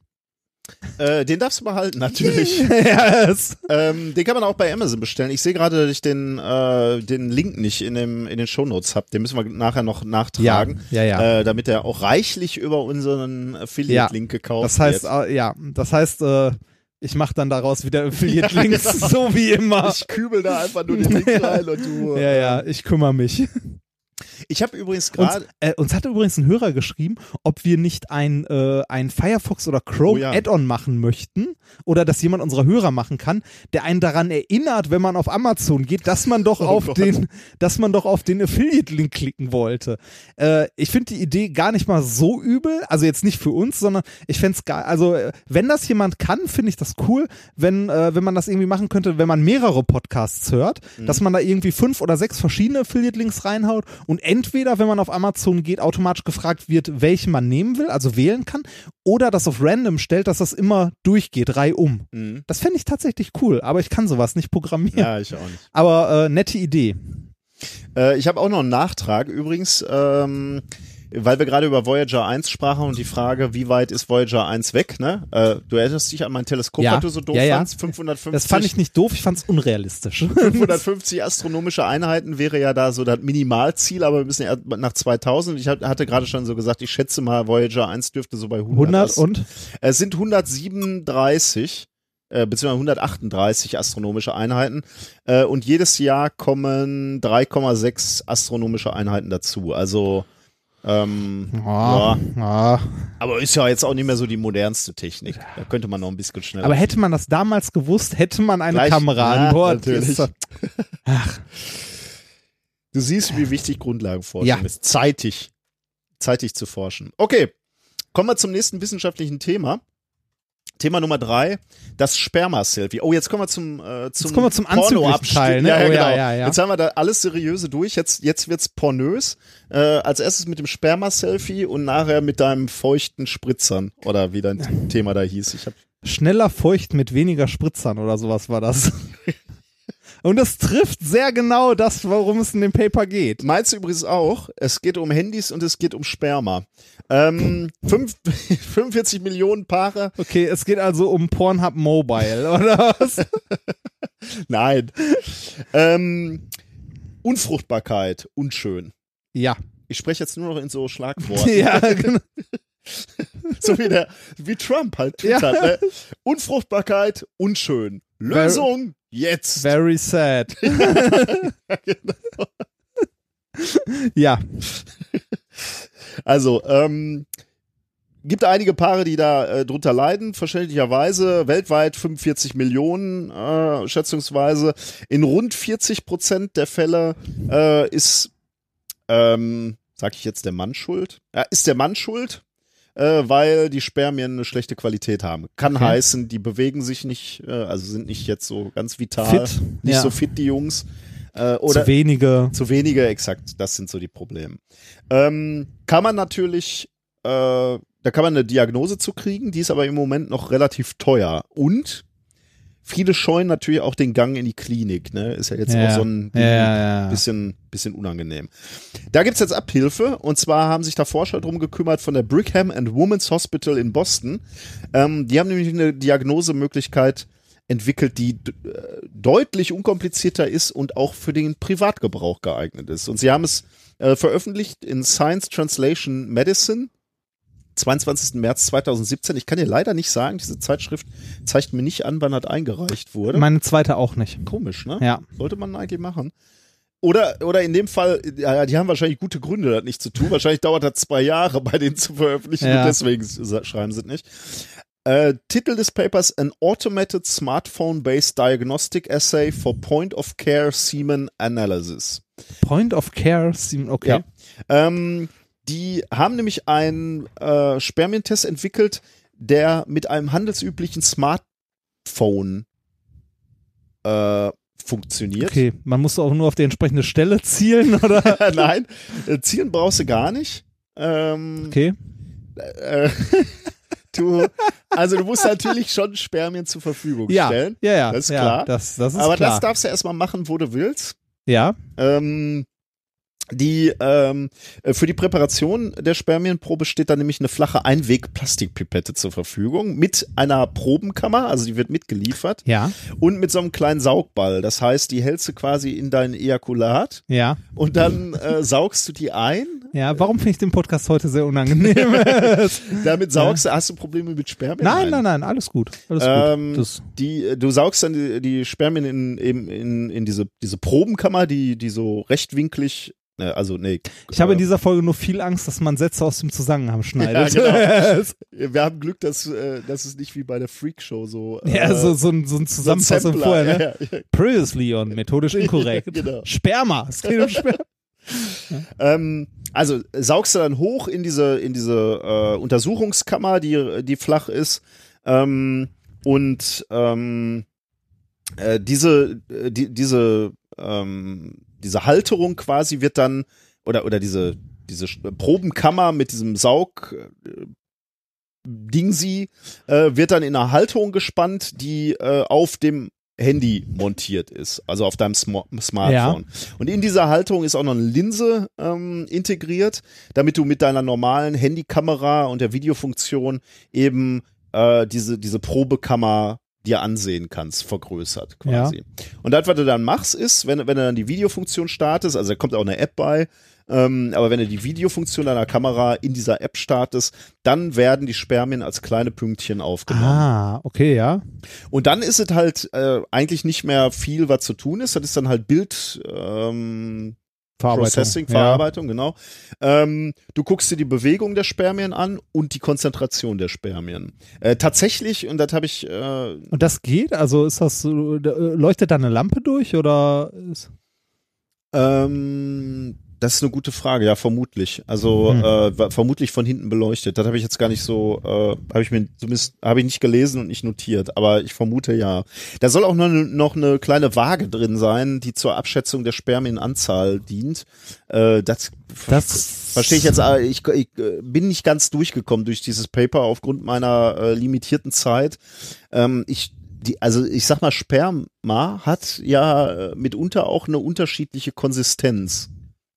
äh, den darfst du behalten, natürlich. [LAUGHS] yes. ähm, den kann man auch bei Amazon bestellen. Ich sehe gerade, dass ich den, äh, den Link nicht in, dem, in den Shownotes habe. Den müssen wir nachher noch nachtragen. Ja, ja, ja. Äh, damit er auch reichlich über unseren Affiliate-Link gekauft Das heißt, wird. äh, ja, das heißt, äh, ich mache dann daraus wieder [LAUGHS] Affiliate-Links, genau. so wie immer. Ich kübel da einfach nur den [LAUGHS] Link rein und du. Ja, ja, ich kümmere mich. Ich habe übrigens Uns, gerade. äh, uns hatte übrigens ein Hörer geschrieben, ob wir nicht ein, äh, ein Firefox oder Chrome Oh ja. Add-on machen möchten oder dass jemand unserer Hörer machen kann, der einen daran erinnert, wenn man auf Amazon geht, dass man doch [LAUGHS] Oh auf Gott. den, dass man doch auf den Affiliate-Link klicken wollte. Äh, ich finde die Idee gar nicht mal so übel, also jetzt nicht für uns, sondern ich fände es geil. Also äh, wenn das jemand kann, finde ich das cool, wenn äh, wenn man das irgendwie machen könnte, wenn man mehrere Podcasts hört, Mhm. dass man da irgendwie fünf oder sechs verschiedene Affiliate-Links reinhaut und entweder, wenn man auf Amazon geht, automatisch gefragt wird, welchen man nehmen will, also wählen kann, oder das auf random stellt, dass das immer durchgeht, reihum. Mhm. Das fände ich tatsächlich cool, aber ich kann sowas nicht programmieren. Ja, ich auch nicht. Aber äh, nette Idee. Äh, ich habe auch noch einen Nachtrag. Übrigens, ähm, weil wir gerade über Voyager 1 sprachen und die Frage, wie weit ist Voyager 1 weg, ne? Äh, du erinnerst dich an mein Teleskop, Ja. was du so doof Ja, ja. fandst? 550, Das fand ich nicht doof, ich fand es unrealistisch. [LAUGHS] [LAUGHS] 550 astronomische Einheiten wäre ja da so das Minimalziel, aber wir müssen ja nach 2000. Ich hat- hatte gerade schon so gesagt, ich schätze mal, Voyager 1 dürfte so bei 100. 100 Ast- und? Es sind 137 äh, beziehungsweise 138 astronomische Einheiten äh, und jedes Jahr kommen 3,6 astronomische Einheiten dazu. Also ähm, ja. ja. aber ist ja jetzt auch nicht mehr so die modernste Technik. Da könnte man noch ein bisschen schneller. Aber hätte man das damals gewusst, hätte man eine Gleich- Kamera Ja, an Bord. natürlich. Jetzt- Du siehst, wie wichtig Grundlagenforschung ist. Zeitig. Zeitig zu forschen. Okay. Kommen wir zum nächsten wissenschaftlichen Thema. Thema Nummer drei, das Sperma-Selfie. Oh, jetzt kommen wir zum, äh, zum kommen wir zum Porno-Abschnitt. Teil, ne? Ja, ja, Oh, genau. ja, ja. Jetzt haben wir da alles Seriöse durch. Jetzt, jetzt wird's pornös. Äh, als erstes mit dem Sperma-Selfie und nachher mit deinem feuchten Spritzern. Oder wie dein [LAUGHS] Thema da hieß. Ich hab, Schneller feucht mit weniger Spritzern oder sowas war das. [LAUGHS] Und das trifft sehr genau das, worum es in dem Paper geht. Meinst du übrigens auch, es geht um Handys und es geht um Sperma. Ähm, fünf, [LAUGHS] 45 Millionen Paare. Okay, es geht also um Pornhub Mobile, oder was? [LAUGHS] Nein. ähm, Unfruchtbarkeit, unschön. Ja. Ich spreche jetzt nur noch in so Schlagworten. [LAUGHS] Ja, genau. So wie der, wie Trump halt twittert. Ne? Unfruchtbarkeit, unschön. Lösung, jetzt. Very sad. [LAUGHS] ja, Also, ähm, gibt einige Paare, die da äh, drunter leiden, verständlicherweise. Weltweit 45 Millionen äh, schätzungsweise. In rund 40 Prozent der Fälle äh, ist, ähm, sag ich jetzt, der Mann schuld? Ja, ist der Mann schuld? Äh, weil die Spermien eine schlechte Qualität haben. Kann Okay. heißen, die bewegen sich nicht, äh, also sind nicht jetzt so ganz vital, Fit, nicht ja. so fit, die Jungs. Äh, oder zu wenige. zu wenige, exakt. Das sind so die Probleme. Ähm, kann man natürlich, äh, da kann man eine Diagnose zu kriegen, die ist aber im Moment noch relativ teuer. Und viele scheuen natürlich auch den Gang in die Klinik. Ne? Ist ja jetzt Ja. auch so ein Ja, bisschen, bisschen unangenehm. Da gibt's jetzt Abhilfe und zwar haben sich da Forscher drum gekümmert von der Brigham and Women's Hospital in Boston. Ähm, die haben nämlich eine Diagnosemöglichkeit entwickelt, die äh, deutlich unkomplizierter ist und auch für den Privatgebrauch geeignet ist. Und sie haben es äh, veröffentlicht in Science Translation Medicine. 22. März 2017. Ich kann dir leider nicht sagen, diese Zeitschrift zeigt mir nicht an, wann das eingereicht wurde. Meine zweite auch nicht. Komisch, ne? Ja. Sollte man eigentlich machen. Oder, oder in dem Fall, ja, die haben wahrscheinlich gute Gründe, das nicht zu tun. [LAUGHS] Wahrscheinlich dauert das zwei Jahre, bei denen zu veröffentlichen Ja. und deswegen schreiben sie es nicht. Äh, Titel des Papers: An Automated Smartphone-Based Diagnostic Assay for Point-of-Care Semen Analysis. Point of Care, Seem- okay. Ja. Ähm, die haben nämlich einen äh, Spermientest entwickelt, der mit einem handelsüblichen Smartphone äh, funktioniert. Okay, man muss auch nur auf die entsprechende Stelle zielen, [LAUGHS] oder? [LAUGHS] Nein, äh, zielen brauchst du gar nicht. Ähm, Okay. äh, [LAUGHS] du, also du musst natürlich schon Spermien zur Verfügung Ja, stellen. ja, ja. Das ist ja, klar. Das, das ist Aber klar. das darfst du erstmal machen, wo du willst. ja, Ähm, die ähm, äh, für die Präparation der Spermienprobe steht da nämlich eine flache Einweg-Plastikpipette zur Verfügung mit einer Probenkammer, also die wird mitgeliefert ja, und mit so einem kleinen Saugball. Das heißt, die hältst du quasi in dein Ejakulat ja, und dann äh, saugst du die ein. ja. Warum finde ich den Podcast heute sehr unangenehm? [LAUGHS] Damit saugst du, hast du Probleme mit Spermien? nein, nein, nein, alles gut. Alles Ähm, gut. Die, du saugst dann die, die Spermien in, in, in, in diese, diese Probenkammer, die, die so rechtwinklig, also nee. ich habe in äh, dieser Folge nur viel Angst, dass man Sätze aus dem Zusammenhang [LAUGHS] schneidet. Ja, [LAUGHS] Wir haben Glück, dass, äh, dass es nicht wie bei der Freakshow so. Äh, Ja, so, so, ein, so ein Zusammenfassung Sampler, vorher, ne? ja, ja. Previously on methodisch [LAUGHS] inkorrekt. Genau. Sperma. Es geht um Sperma. Ähm, also saugst du dann hoch in diese, in diese äh, Untersuchungskammer, die, die flach ist. Ähm, und ähm, äh, diese, äh, die, diese, ähm, diese Halterung quasi wird dann, oder, oder diese, diese Probenkammer mit diesem Saug. Äh, Dingsi äh, wird dann in einer Halterung gespannt, die äh, auf dem Handy montiert ist, also auf deinem Sma Smartphone. Und in dieser Halterung ist auch noch eine Linse ähm, integriert, damit du mit deiner normalen Handykamera und der Videofunktion eben äh, diese, diese Probekammer dir ansehen kannst, vergrößert quasi. Und das, was du dann machst, ist, wenn, wenn du dann die Videofunktion startest, also da kommt auch eine App bei, ähm, aber wenn du die Videofunktion deiner Kamera in dieser App startest, dann werden die Spermien als kleine Pünktchen aufgenommen. Ah, okay, ja. Und dann ist es halt äh, eigentlich nicht mehr viel, was zu tun ist. Das ist dann halt Bild, ähm, Processing, Ja. Verarbeitung, genau. Ähm, du guckst dir die Bewegung der Spermien an und die Konzentration der Spermien. Äh, tatsächlich, und das habe ich, äh, Und das geht? Also ist das äh, leuchtet da eine Lampe durch oder ist, ähm, das ist eine gute Frage, ja, vermutlich. Also Hm. äh, vermutlich von hinten beleuchtet. Das habe ich jetzt gar nicht so, äh, habe ich mir zumindest habe ich nicht gelesen und nicht notiert, aber ich vermute ja. Da soll auch noch, ne- noch eine kleine Waage drin sein, die zur Abschätzung der Spermienanzahl dient. Äh, das Das- verstehe ich jetzt. äh, Ich, ich äh, bin nicht ganz durchgekommen durch dieses Paper aufgrund meiner äh, limitierten Zeit. Ähm, ich die, also ich sag mal, Sperma hat ja äh, mitunter auch eine unterschiedliche Konsistenz,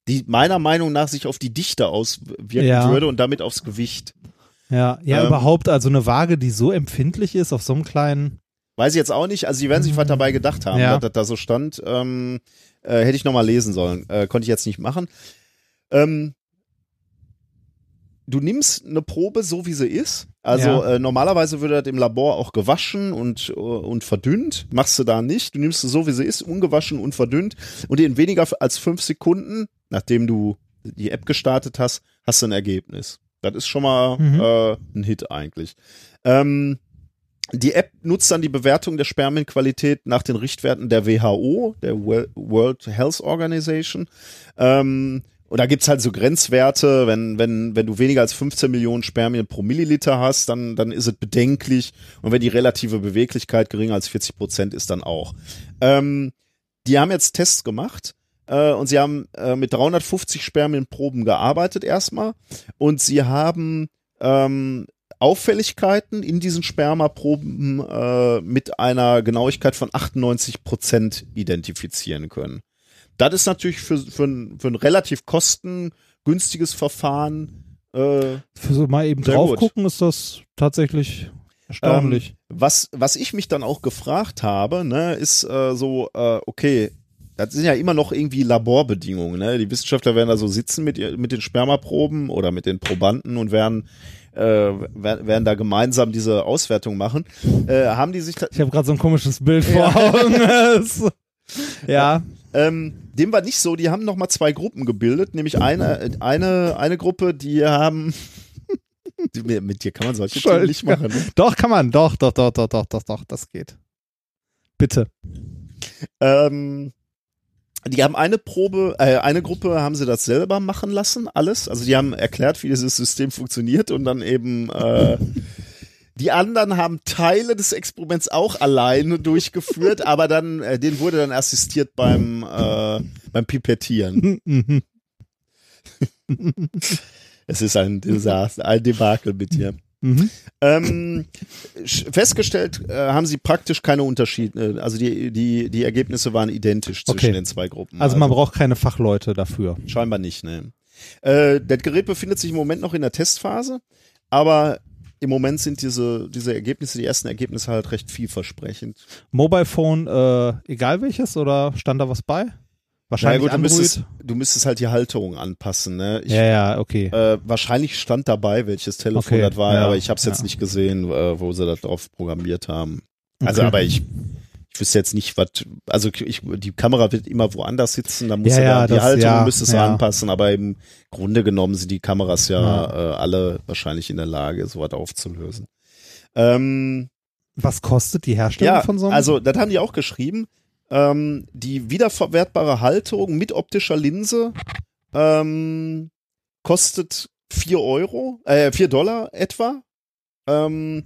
die meiner Meinung nach sich auf die Dichte auswirken Ja. würde und damit aufs Gewicht. ja, ja Ähm, überhaupt, also eine Waage, die so empfindlich ist auf so einem kleinen, Weiß ich jetzt auch nicht. Also die werden sich was dabei gedacht haben, Ja. dass das da so stand. Ähm, äh, hätte ich noch mal lesen sollen. Äh, konnte ich jetzt nicht machen. Ähm, du nimmst eine Probe so, wie sie ist. Also Ja. äh, normalerweise würde das im Labor auch gewaschen und, äh, und verdünnt. Machst du da nicht. Du nimmst sie so, wie sie ist, ungewaschen und verdünnt. Und in weniger als fünf Sekunden, nachdem du die App gestartet hast, hast du ein Ergebnis. Das ist schon mal Mhm. äh, ein Hit eigentlich. Ähm, die App nutzt dann die Bewertung der Spermienqualität nach den Richtwerten der WHO, der World Health Organization. Ähm, und da gibt's halt so Grenzwerte, wenn, wenn, wenn du weniger als 15 Millionen Spermien pro Milliliter hast, dann, dann ist es bedenklich. Und wenn die relative Beweglichkeit geringer als 40 Prozent ist, dann auch. Ähm, die haben jetzt Tests gemacht äh, und sie haben äh, mit 350 Spermienproben gearbeitet erstmal und sie haben ähm, Auffälligkeiten in diesen Spermaproben äh, mit einer Genauigkeit von 98 Prozent identifizieren können. Das ist natürlich für, für, ein, für ein relativ kostengünstiges Verfahren äh, für so mal eben drauf gut. gucken, ist das tatsächlich erstaunlich. Ähm, was, was ich mich dann auch gefragt habe, ne, ist äh, so, äh, okay, das sind ja immer noch irgendwie Laborbedingungen, ne? Die Wissenschaftler werden da so sitzen mit, ihr- mit den Spermaproben oder mit den Probanden und werden, äh, werden, da gemeinsam diese Auswertung machen. Äh, haben die sich, ich habe gerade so ein komisches Bild vor Augen. [LAUGHS] Das- ja, ähm, dem war nicht so, die haben noch mal zwei Gruppen gebildet, nämlich eine, eine, eine Gruppe, die haben, [LAUGHS] mit dir kann man solche Dinge nicht machen, ne? doch kann man, doch, doch, doch, doch, doch, doch, doch, das geht. Bitte. Ähm, die haben eine Probe, äh, eine Gruppe haben sie das selber machen lassen, alles. Also die haben erklärt, wie dieses System funktioniert und dann eben äh, [LAUGHS] die anderen haben Teile des Experiments auch alleine durchgeführt, [LAUGHS] aber dann, äh, denen wurde dann assistiert beim, äh, beim Pipettieren. [LAUGHS] Mhm. [LAUGHS] Es ist ein Desaster, ein Debakel mit dir. Mhm. Ähm, festgestellt äh, haben sie praktisch keine Unterschiede. Also die, die, die Ergebnisse waren identisch zwischen Okay. den zwei Gruppen. Also man braucht keine Fachleute dafür. Scheinbar nicht, ne. Äh, das Gerät befindet sich im Moment noch in der Testphase, aber im Moment sind diese, diese Ergebnisse, die ersten Ergebnisse halt recht vielversprechend. Mobile Phone, äh, egal welches, oder stand da was bei? Wahrscheinlich gut, du müsstest, du müsstest halt die Halterung anpassen, ne? Ich, ja, ja, okay. äh, wahrscheinlich stand dabei, welches Telefon Okay, das war, ja, aber ich habe es jetzt ja. nicht gesehen, äh, wo sie das drauf programmiert haben. Also, Okay. aber ich, ich wüsste jetzt nicht, was, also ich, die Kamera wird immer woanders sitzen, da muss Ja, ja, die das- Halterung ja, müsste es ja. anpassen, aber im Grunde genommen sind die Kameras ja, Ja. Äh, alle wahrscheinlich in der Lage, sowas aufzulösen. Ähm, Was kostet die Herstellung von so einem? also das haben die auch geschrieben. Ähm, die wiederverwertbare Halterung mit optischer Linse ähm, kostet 4 Euro, äh, 4 Dollar etwa. Ähm,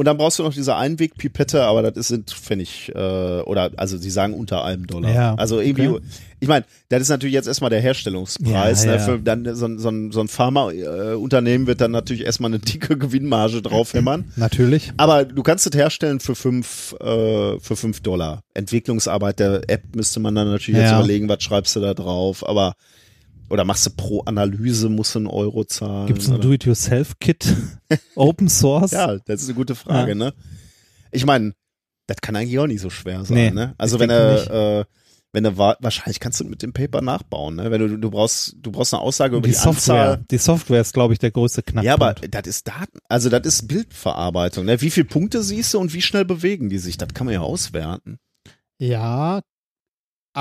Und dann brauchst du noch diese Einwegpipette, aber das ist, sind Pfennig, äh, oder also sie sagen unter einem Dollar. Ja, also irgendwie, okay. ich meine, das ist natürlich jetzt erstmal der Herstellungspreis. Ja, ne? ja. Für dann so, ein- so, so ein Pharmaunternehmen wird dann natürlich erstmal eine dicke Gewinnmarge draufhämmern. [LAUGHS] Natürlich. Aber du kannst es herstellen für fünf, äh, für fünf Dollar. Entwicklungsarbeit der App müsste man dann natürlich jetzt überlegen, was schreibst du da drauf, aber oder machst du pro Analyse, musst du einen Euro zahlen. Gibt es ein? Do-it-yourself-Kit? [LAUGHS] Open Source? Ja, das ist eine gute Frage, Ja. ne? Ich meine, das kann eigentlich auch nicht so schwer sein, Nee, ne? Also wenn er, nicht. äh, wenn er wa- wahrscheinlich kannst du mit dem Paper nachbauen, ne? Wenn du, du brauchst, du brauchst eine Aussage über die die, Software. Anzahl. Die Software ist, glaube ich, der größte Knackpunkt. Ja, aber das ist Daten, also das ist Bildverarbeitung, ne? Wie viele Punkte siehst du und wie schnell bewegen die sich? Das kann man ja auswerten. Ja,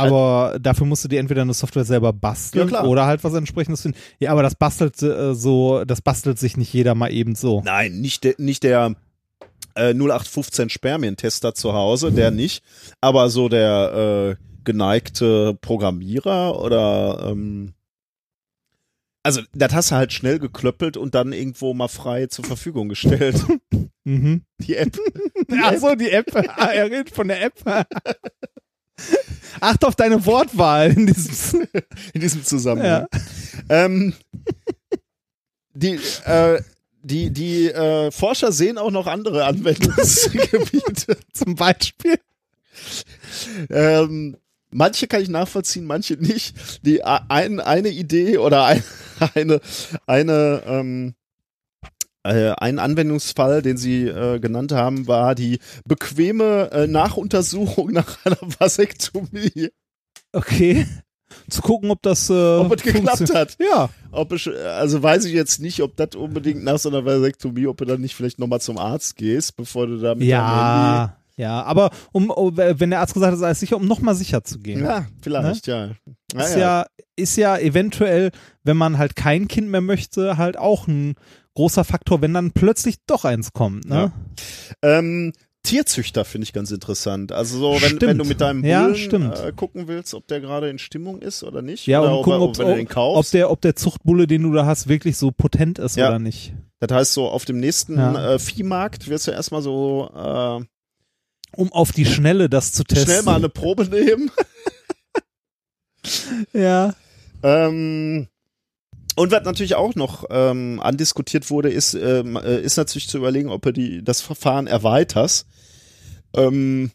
aber dafür musst du dir entweder eine Software selber basteln Ja, oder halt was entsprechendes finden. Ja, aber das bastelt äh, so, das bastelt sich nicht jeder mal eben so. Nein, nicht der, nicht der äh, 0815 Spermientester zu Hause, der nicht, aber so der äh, geneigte Programmierer oder ähm, also das hast du halt schnell geklöppelt und dann irgendwo mal frei zur Verfügung gestellt. [LAUGHS] Mhm. Die App. Ach so, die App. [LAUGHS] Ah, er redet von der App. Acht auf deine Wortwahl in diesem. [LAUGHS] in diesem Zusammenhang. Ähm, die, äh, die, die äh, Forscher sehen auch noch andere Anwendungsgebiete. [LAUGHS] Zum Beispiel. Ähm, manche kann ich nachvollziehen, manche nicht. Die ein, eine Idee oder ein, [LAUGHS] eine, eine ähm, äh, ein Anwendungsfall, den sie äh, genannt haben, war die bequeme äh, Nachuntersuchung [LAUGHS] nach einer Vasektomie. Okay. Zu gucken, ob das. Äh, Ob es geklappt hat. Ja. Ob es, also weiß ich jetzt nicht, ob das unbedingt nach so einer Vasektomie, ob du dann nicht vielleicht nochmal zum Arzt gehst, bevor du da mit Ja. Ja, aber um, oh, wenn der Arzt gesagt hat, ist alles sicher, um nochmal sicher zu gehen. Ja, vielleicht, ja. Ja, ist ja. ist ja eventuell, wenn man halt kein Kind mehr möchte, halt auch ein großer Faktor, wenn dann plötzlich doch eins kommt. Ne? Ähm, Tierzüchter finde ich ganz interessant. Also so, wenn, wenn du mit deinem Ja, Bullen stimmt. äh, gucken willst, ob der gerade in Stimmung ist oder nicht. Ja, oder und gucken, ob, den ob, ob, kaufst. der, ob der Zuchtbulle, den du da hast, wirklich so potent ist Ja. oder nicht. das heißt so, auf dem nächsten Ja. äh, Viehmarkt wirst du erstmal so äh, Um auf die Schnelle das zu testen. schnell mal eine Probe nehmen. [LAUGHS] ja. Ähm, und was natürlich auch noch ähm, andiskutiert wurde, ist, ähm, äh, ist natürlich zu überlegen, ob du die, das Verfahren erweiterst ähm,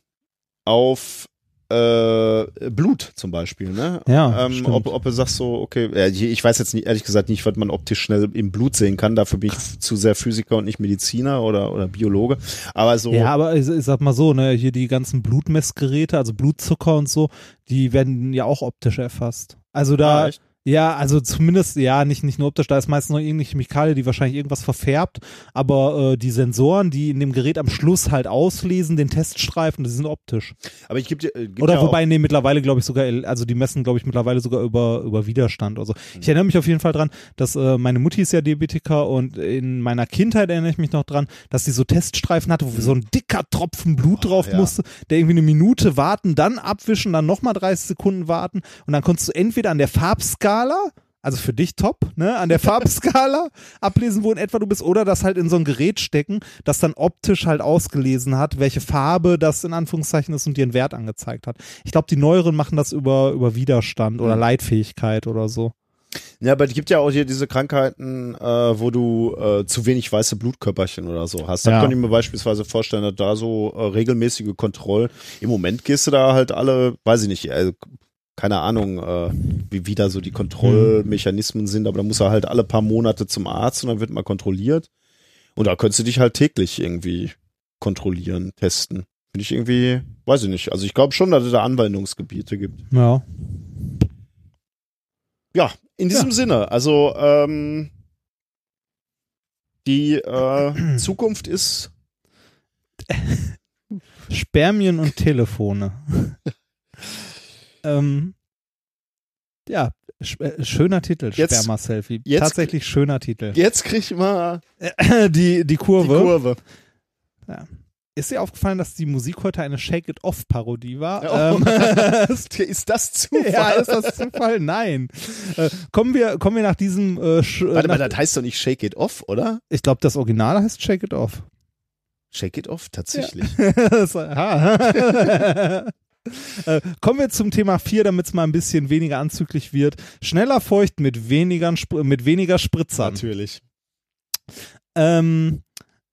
auf äh, Blut zum Beispiel, ne? Ja, ähm, ob, ob du sagst so, okay, ich weiß jetzt nicht, ehrlich gesagt nicht, was man optisch schnell im Blut sehen kann, dafür bin ich zu sehr Physiker und nicht Mediziner oder, oder Biologe, aber so, Ja, aber ich, ich sag mal so, ne, hier die ganzen Blutmessgeräte, also Blutzucker und so, die werden ja auch optisch erfasst. Also da, Ah, echt? Ja, also zumindest, ja, nicht, nicht nur optisch, da ist meistens noch irgendeine Chemikalie, die wahrscheinlich irgendwas verfärbt, aber äh, die Sensoren, die in dem Gerät am Schluss halt auslesen, den Teststreifen, die sind optisch. aber ich gebe dir, äh, gib Oder ja wobei, nee, mittlerweile glaube ich sogar, also die messen, glaube ich, mittlerweile sogar über, über Widerstand oder so. Ich erinnere mich auf jeden Fall dran, dass äh, meine Mutti ist ja Diabetiker und in meiner Kindheit erinnere ich mich noch dran, dass sie so Teststreifen hatte, wo so ein dicker Tropfen Blut drauf ja. musste, der irgendwie eine Minute warten, dann abwischen, dann nochmal 30 Sekunden warten und dann konntest du entweder an der Farbskala also für dich top, ne, an der [LAUGHS] Farbskala ablesen, wo in etwa du bist, oder das halt in so ein Gerät stecken, das dann optisch halt ausgelesen hat, welche Farbe das in Anführungszeichen ist und dir einen Wert angezeigt hat. Ich glaube, die neueren machen das über, über Widerstand oder Leitfähigkeit oder so. Ja, aber es gibt ja auch hier diese Krankheiten, äh, wo du äh, zu wenig weiße Blutkörperchen oder so hast. Da Ja. könnte ich mir beispielsweise vorstellen, dass da so äh, regelmäßige Kontrollen. Im Moment gehst du da halt alle, weiß ich nicht, äh, keine Ahnung, äh, wie, wie da so die Kontrollmechanismen sind, aber da muss er halt alle paar Monate zum Arzt und dann wird mal kontrolliert. Und da könntest du dich halt täglich irgendwie kontrollieren, testen. Finde ich irgendwie, weiß ich nicht. Also ich glaube schon, dass es da Anwendungsgebiete gibt. Ja. Ja, in diesem Sinne, also ähm, die äh, Zukunft ist Spermien und Telefone. [LAUGHS] ähm, ja, äh, schöner Titel, Sperma-Selfie. Tatsächlich schöner Titel. jetzt krieg ich mal die, die die Kurve. Kurve. Ist dir aufgefallen, dass die Musik heute eine Shake It Off Parodie war? Oh. Ähm, [LAUGHS] [LAUGHS] Ist das Zufall? ja, ist das Zufall? Nein. Äh, kommen wir, kommen wir nach diesem, äh, Sch- Warte mal, das heißt doch nicht Shake It Off, oder? ich glaube, das Original heißt Shake It Off. Shake it off, tatsächlich. [LAUGHS] Aha. Äh, Kommen wir zum Thema 4, damit es mal ein bisschen weniger anzüglich wird. Schneller feucht mit weniger, mit weniger Spritzern. Natürlich. Ähm,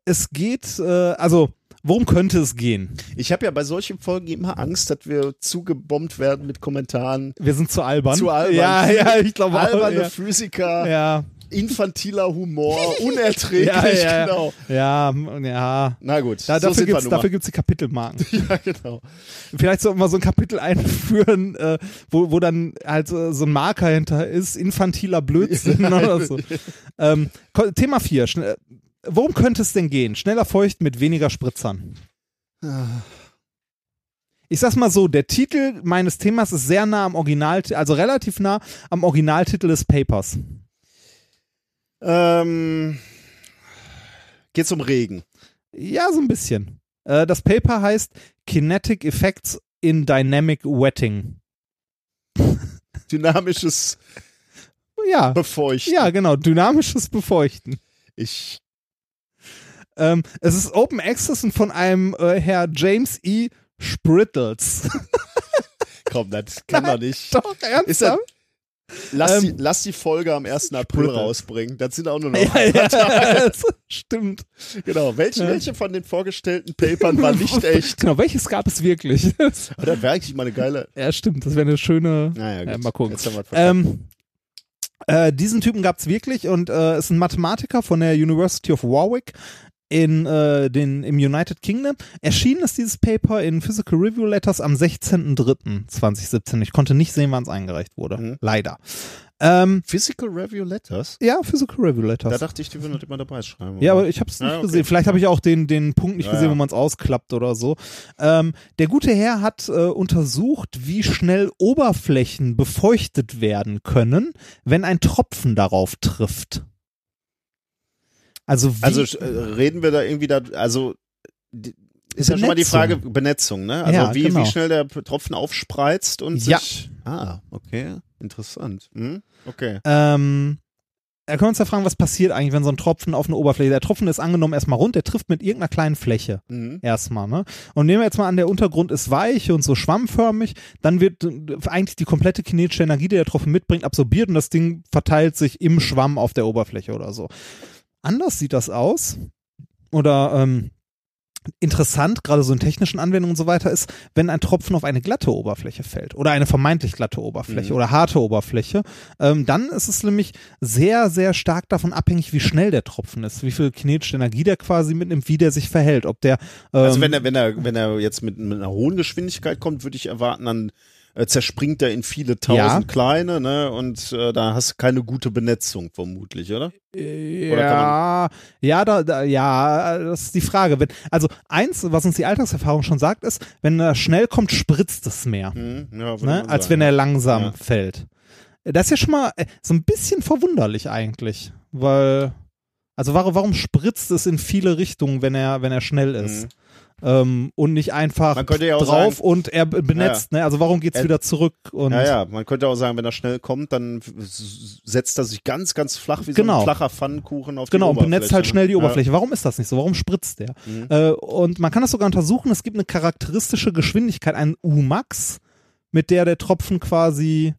es geht, äh, also, worum könnte es gehen? Ich habe ja bei solchen Folgen immer Angst, dass wir zugebombt werden mit Kommentaren. Wir sind zu albern. Zu albern. Ja, ja, ich glaube auch. Alberne Ja. Physiker, ja. Infantiler Humor, [LAUGHS] unerträglich, Ja, ja. genau. Ja, ja. Na gut, Da, so dafür gibt's dafür gibt's die Kapitelmarken. [LAUGHS] Ja, genau. Vielleicht sollten wir so ein Kapitel einführen, äh, wo, wo dann halt äh, so ein Marker hinter ist, infantiler Blödsinn [LAUGHS] oder so. Ähm, Thema 4. Schnell, worum könnte es denn gehen? Schneller feucht mit weniger Spritzern. Ich sag's mal so, der Titel meines Themas ist sehr nah am Original, also relativ nah am Originaltitel des Papers. Ähm, geht's um Regen. Ja, so ein bisschen. Äh, das Paper heißt Kinetic Effects in Dynamic Wetting. [LAUGHS] Dynamisches Ja, Befeuchten. ja, genau, dynamisches Befeuchten. Ich, Ähm, es ist Open Access und von einem äh, Herr James E. Sprittles. [LAUGHS] komm, das kann doch [LAUGHS] nicht. Doch, ernsthaft? Ist er- Lass, Ähm, die, lass die Folge am 1. April Spritte. rausbringen. Das sind auch nur noch [LAUGHS] ja, [LAUGHS] ja, das stimmt. Genau. Welche, welche von den vorgestellten Papern war nicht [LAUGHS] echt? Genau, welches gab es wirklich? Aber das wäre eigentlich mal eine geile. ja, stimmt, das wäre eine schöne. Naja, gut. Ja, mal gucken. Jetzt haben wir verkackt. Ähm, äh, diesen Typen gab es wirklich und äh, ist ein Mathematiker von der University of Warwick in äh, den im United Kingdom. Erschienen ist dieses Paper in Physical Review Letters am 16.03.2017. Ich konnte nicht sehen, wann es eingereicht wurde. Mhm. Leider. Ähm, Physical Review Letters? ja, Physical Review Da Letters. dachte ich, die würden das immer dabei schreiben. Ja, aber ich habe es nicht Ja, okay. gesehen. Vielleicht habe ich auch den, den Punkt nicht Ja, gesehen, ja. wo man es ausklappt oder so. Ähm, der gute Herr hat äh, untersucht, wie schnell Oberflächen befeuchtet werden können, wenn ein Tropfen darauf trifft. Also wie, Also äh, reden wir da irgendwie da, also die, ist ja schon mal die Benetzung. Frage Benetzung, ne? Also Ja, wie, genau. wie schnell der Tropfen aufspreizt und Ja. sich. Ah, okay, interessant. Hm? Okay. ähm, da können wir uns ja fragen, was passiert eigentlich, wenn so ein Tropfen auf eine Oberfläche, der Tropfen ist angenommen erstmal rund, der trifft mit irgendeiner kleinen Fläche. Mhm. erstmal, ne? Und nehmen wir jetzt mal an, der Untergrund ist weich und so schwammförmig, dann wird äh, eigentlich die komplette kinetische Energie, die der Tropfen mitbringt, absorbiert und das Ding verteilt sich im Schwamm auf der Oberfläche oder so. Anders sieht das aus. Oder ähm, interessant, gerade so in technischen Anwendungen und so weiter, ist, wenn ein Tropfen auf eine glatte Oberfläche fällt oder eine vermeintlich glatte Oberfläche Mhm. oder harte Oberfläche, ähm, dann ist es nämlich sehr, sehr stark davon abhängig, wie schnell der Tropfen ist, wie viel kinetische Energie der quasi mitnimmt, wie der sich verhält, ob der ähm, Also wenn er, wenn er, wenn er jetzt mit, mit einer hohen Geschwindigkeit kommt, würde ich erwarten, dann äh, zerspringt er in viele tausend Ja. kleine, ne? Und äh, da hast du keine gute Benetzung vermutlich, oder? Ja, ja, da, da, ja, das ist die Frage. Wenn, also eins, was uns die Alltagserfahrung schon sagt, ist, wenn er schnell kommt, spritzt es mehr, Hm? Ja, ne, als sagen. wenn er langsam Ja. fällt. Das ist ja schon mal äh, so ein bisschen verwunderlich eigentlich, weil, also warum, warum spritzt es in viele Richtungen, wenn er, wenn er schnell ist? Mhm. Ähm, und nicht einfach ja drauf sagen- und er be- benetzt, ne? Also warum geht's Er- wieder zurück und Ja, ja, man könnte auch sagen, wenn er schnell kommt, dann setzt er sich ganz, ganz flach wie so Genau. ein flacher Pfannkuchen auf Genau, die und Oberfläche. benetzt halt schnell die Ja. Oberfläche. Warum ist das nicht so? Warum spritzt der? Mhm. Äh, und man kann das sogar untersuchen. Es gibt eine charakteristische Geschwindigkeit, einen U-Max, mit der der Tropfen quasi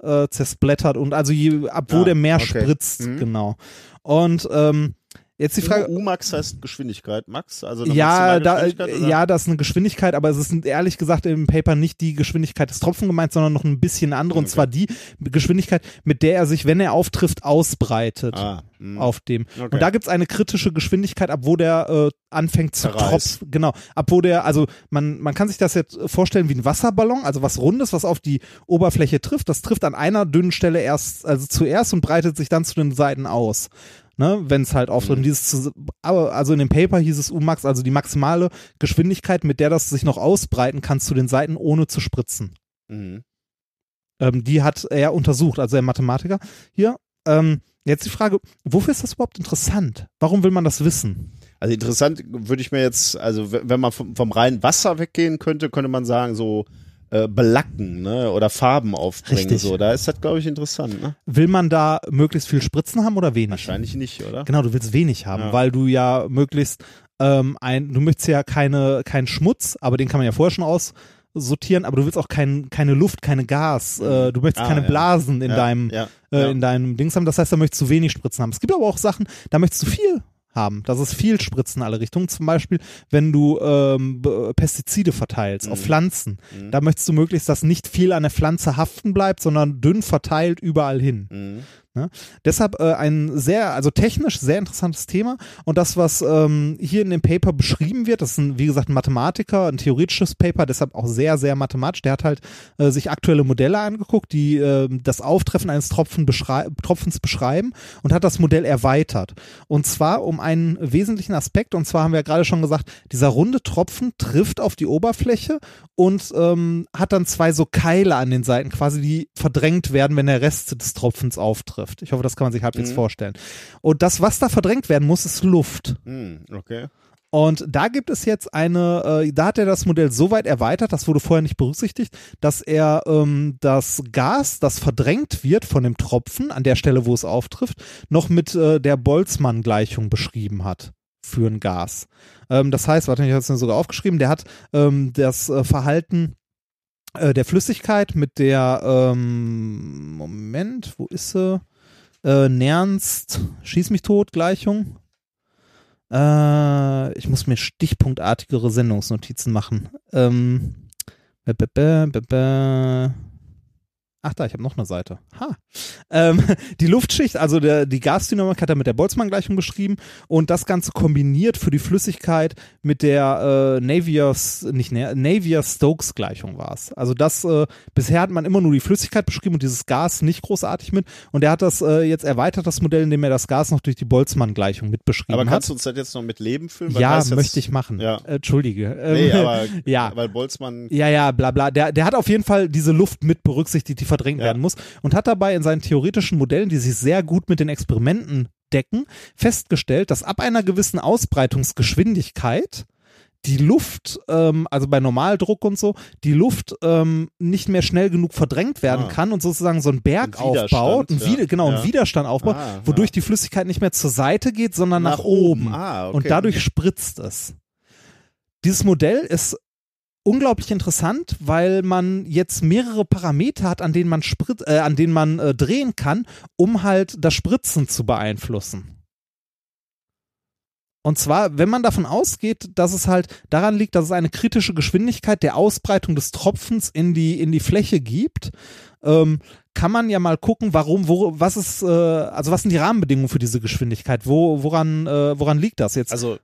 äh, zersplittert und also je, ab wo Ah, der mehr okay. spritzt, Mhm. genau. Und ähm, jetzt die Frage, U, Max heißt Geschwindigkeit, Max? Also ja, da, ja, das ist eine Geschwindigkeit, aber es ist ehrlich gesagt im Paper nicht die Geschwindigkeit des Tropfen gemeint, sondern noch ein bisschen andere. Und Okay. zwar die Geschwindigkeit, mit der er sich, wenn er auftrifft, ausbreitet. Ah, mh. auf dem. Okay. Und da gibt's eine kritische Geschwindigkeit, ab wo der äh, anfängt zu tropfen. Genau, ab wo der, also man, man kann sich das jetzt vorstellen wie ein Wasserballon, also was Rundes, was auf die Oberfläche trifft. Das trifft an einer dünnen Stelle erst, also zuerst und breitet sich dann zu den Seiten aus. Ne, wenn es halt auftritt. Und dieses, aber also in dem Paper hieß es Umax, also die maximale Geschwindigkeit, mit der das sich noch ausbreiten kann zu den Seiten, ohne zu spritzen. Mhm. Ähm, die hat er untersucht, also der Mathematiker hier. Ähm, jetzt die Frage, wofür ist das überhaupt interessant? Warum will man das wissen? Also interessant würde ich mir jetzt, also wenn man vom, vom reinen Wasser weggehen könnte, könnte man sagen, so äh, belacken, ne? Oder Farben aufbringen. Richtig. So, da ist das, glaube ich, interessant, ne? Will man da möglichst viel Spritzen haben oder wenig? Wahrscheinlich nicht, oder? Genau, du willst wenig haben, Ja. weil du ja möglichst ähm, ein, du möchtest ja keine, keinen Schmutz, aber den kann man ja vorher schon aussortieren, aber du willst auch kein, keine Luft, keine Gas, äh, du möchtest Ah, keine ja. Blasen in Ja, deinem, ja, äh, in deinem Dings haben. Das heißt, da möchtest du wenig Spritzen haben. Es gibt aber auch Sachen, da möchtest du viel haben. Das ist viel Spritzen in alle Richtungen. Zum Beispiel, wenn du ähm, Pestizide verteilst auf Pflanzen. Da möchtest du möglichst, dass nicht viel an der Pflanze haften bleibt, sondern dünn verteilt überall hin. Mhm. Ne? Deshalb äh, ein sehr, also technisch sehr interessantes Thema. Und das, was ähm, hier in dem Paper beschrieben wird, das ist ein, wie gesagt, ein Mathematiker, ein theoretisches Paper, deshalb auch sehr, sehr mathematisch. Der hat halt äh, sich aktuelle Modelle angeguckt, die äh, das Auftreffen eines Tropfen beschrei Tropfens beschreiben und hat das Modell erweitert. Und zwar um einen wesentlichen Aspekt. Und zwar haben wir ja gerade schon gesagt, dieser runde Tropfen trifft auf die Oberfläche und ähm, hat dann zwei so Keile an den Seiten, quasi die verdrängt werden, wenn der Rest des Tropfens auftrifft. Ich hoffe, das kann man sich halbwegs vorstellen. Und das, was da verdrängt werden muss, ist Luft. Mhm, okay. Und da gibt es jetzt eine, äh, da hat er das Modell so weit erweitert, das wurde vorher nicht berücksichtigt, dass er ähm, das Gas, das verdrängt wird von dem Tropfen, an der Stelle, wo es auftrifft, noch mit äh, der Boltzmann-Gleichung beschrieben hat für ein Gas. Ähm, das heißt, warte, ich habe es mir sogar aufgeschrieben, der hat ähm, das äh, Verhalten äh, der Flüssigkeit mit der, ähm, Moment, wo ist sie? Äh, Nernst, schieß mich tot, Gleichung. Äh, ich muss mir stichpunktartigere Sendungsnotizen machen. Ähm, bä, bä, bä. Ach da, ich habe noch eine Seite. Ha. Ähm, [LAUGHS] die Luftschicht, also der, die Gasdynamik hat er mit der Boltzmann-Gleichung beschrieben und das Ganze kombiniert für die Flüssigkeit mit der äh, Navier-S- nicht Na- Navier-Stokes-Gleichung war es. Also das, äh, bisher hat man immer nur die Flüssigkeit beschrieben und dieses Gas nicht großartig mit und er hat das äh, jetzt erweitert, das Modell, indem er das Gas noch durch die Boltzmann-Gleichung mitbeschrieben Aber hat. kannst du uns das jetzt noch mit Leben füllen? Weil ja, möchte ich machen. Ja. Entschuldige. Ähm, Nee, aber [LAUGHS] ja. weil Boltzmann Ja, ja, bla bla. Der, der hat auf jeden Fall diese Luft mit berücksichtigt, die verdrängt Ja. werden muss und hat dabei in seinen theoretischen Modellen, die sich sehr gut mit den Experimenten decken, festgestellt, dass ab einer gewissen Ausbreitungsgeschwindigkeit die Luft, ähm, also bei Normaldruck und so, die Luft ähm, nicht mehr schnell genug verdrängt werden Ah. kann und sozusagen so einen Berg Ein aufbaut, Wider- ja. genau, Ja. einen Widerstand aufbaut, Ah, wodurch ja. die Flüssigkeit nicht mehr zur Seite geht, sondern nach, Nach oben. oben. Ah, okay. Und dadurch spritzt es. Dieses Modell ist unglaublich interessant, weil man jetzt mehrere Parameter hat, an denen man sprit äh, an denen man äh, drehen kann, um halt das Spritzen zu beeinflussen. Und zwar, wenn man davon ausgeht, dass es halt daran liegt, dass es eine kritische Geschwindigkeit der Ausbreitung des Tropfens in die, in die Fläche gibt, ähm, kann man ja mal gucken, warum, wo, was ist, äh, also was sind die Rahmenbedingungen für diese Geschwindigkeit? Wo, woran, äh, woran liegt das jetzt? Also,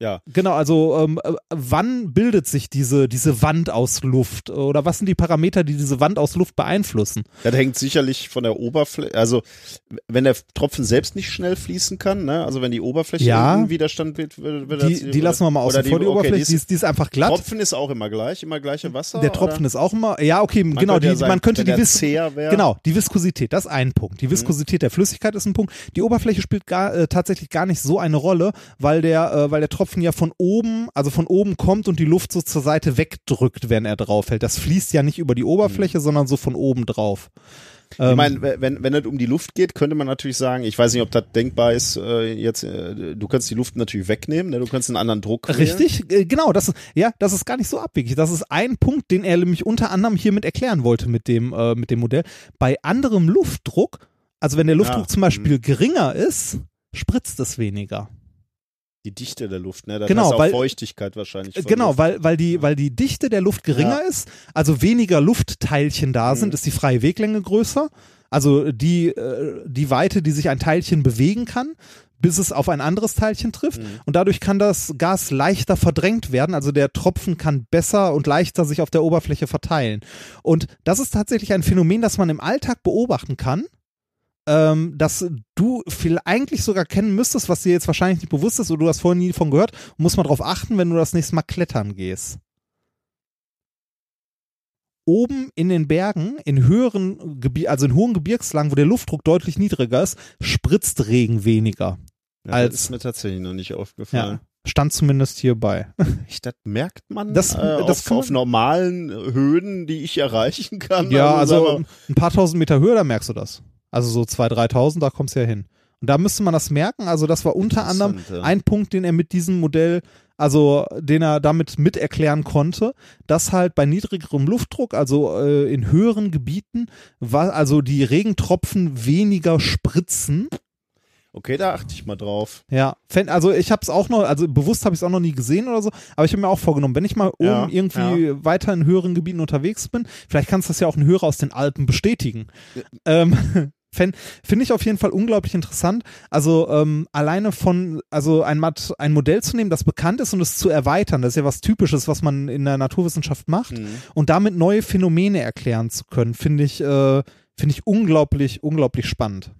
ja. Genau, also ähm, äh, wann bildet sich diese, diese Wand aus Luft? Oder was sind die Parameter, die diese Wand aus Luft beeinflussen? Das hängt sicherlich von der Oberfläche, also wenn der Tropfen selbst nicht schnell fließen kann, ne? also wenn die Oberfläche Ja. Widerstand wird, wird, wird Die, die lassen wir mal außen vor, die okay, Oberfläche, ist- die ist, die ist einfach glatt. Tropfen ist auch immer gleich, immer gleiche Wasser. Der Tropfen oder? ist auch immer, ja, okay, genau, könnte die, ja sein, man könnte die der Vis genau, die Viskosität, das ist ein Punkt. Mhm. Die Viskosität der Flüssigkeit ist ein Punkt. Die Oberfläche spielt gar, äh, tatsächlich gar nicht so eine Rolle, weil der, äh, weil der Tropfen ja von oben, also von oben kommt und die Luft so zur Seite wegdrückt, wenn er draufhält. Das fließt ja nicht über die Oberfläche, sondern so von oben drauf. Ich meine, wenn, wenn es um die Luft geht, könnte man natürlich sagen, ich weiß nicht, ob das denkbar ist, äh, jetzt, äh, du kannst die Luft natürlich wegnehmen, ne? du kannst einen anderen Druck wählen. Richtig, äh, genau, das ist, ja, das ist gar nicht so abwegig. Das ist ein Punkt, den er nämlich unter anderem hiermit erklären wollte mit dem, äh, mit dem Modell. Bei anderem Luftdruck, also wenn der Luftdruck Ja, zum Beispiel geringer ist, spritzt es weniger. Die Dichte der Luft, ne? Das Genau, weil- Feuchtigkeit wahrscheinlich. Äh, Genau, Luft. weil, weil, die, weil die Dichte der Luft geringer Ja. ist, also weniger Luftteilchen da Mhm. sind, ist die freie Weglänge größer. Also die, äh, die Weite, die sich ein Teilchen bewegen kann, bis es auf ein anderes Teilchen trifft. Mhm. Und dadurch kann das Gas leichter verdrängt werden. Also der Tropfen kann besser und leichter sich auf der Oberfläche verteilen. Und das ist tatsächlich ein Phänomen, das man im Alltag beobachten kann. Ähm, dass du viel eigentlich sogar kennen müsstest, was dir jetzt wahrscheinlich nicht bewusst ist oder du hast vorher nie davon gehört, muss man darauf achten, wenn du das nächste Mal klettern gehst. Oben in den Bergen, in höheren Gebi also in hohen Gebirgslagen, wo der Luftdruck deutlich niedriger ist, spritzt Regen weniger. ja, als- das ist mir tatsächlich noch nicht Ja. aufgefallen. Stand zumindest hierbei. Ich, das merkt man Das- äh, das auf, auf normalen Höhen, die ich erreichen kann. Ja, also wir- ein paar tausend Meter höher, da merkst du das. Also so 2.000, 3.000, da kommst du ja hin. Und da müsste man das merken. Also das war unter anderem ja. ein Punkt, den er mit diesem Modell, also den er damit mit erklären konnte, dass halt bei niedrigerem Luftdruck, also äh, in höheren Gebieten, war also die Regentropfen weniger spritzen. Okay, da achte ich mal drauf. Ja, also ich habe es auch noch, also bewusst habe ich es auch noch nie gesehen oder so, aber ich habe mir auch vorgenommen, wenn ich mal oben Ja, irgendwie weiter in höheren Gebieten unterwegs bin, vielleicht kannst das ja auch ein Hörer aus den Alpen bestätigen. Ähm, fänd- Finde ich auf jeden Fall unglaublich interessant. Also ähm, alleine von, also ein, Mat ein Modell zu nehmen, das bekannt ist und es zu erweitern, das ist ja was Typisches, was man in der Naturwissenschaft macht Mhm. und damit neue Phänomene erklären zu können, finde ich, äh, finde ich unglaublich, unglaublich spannend.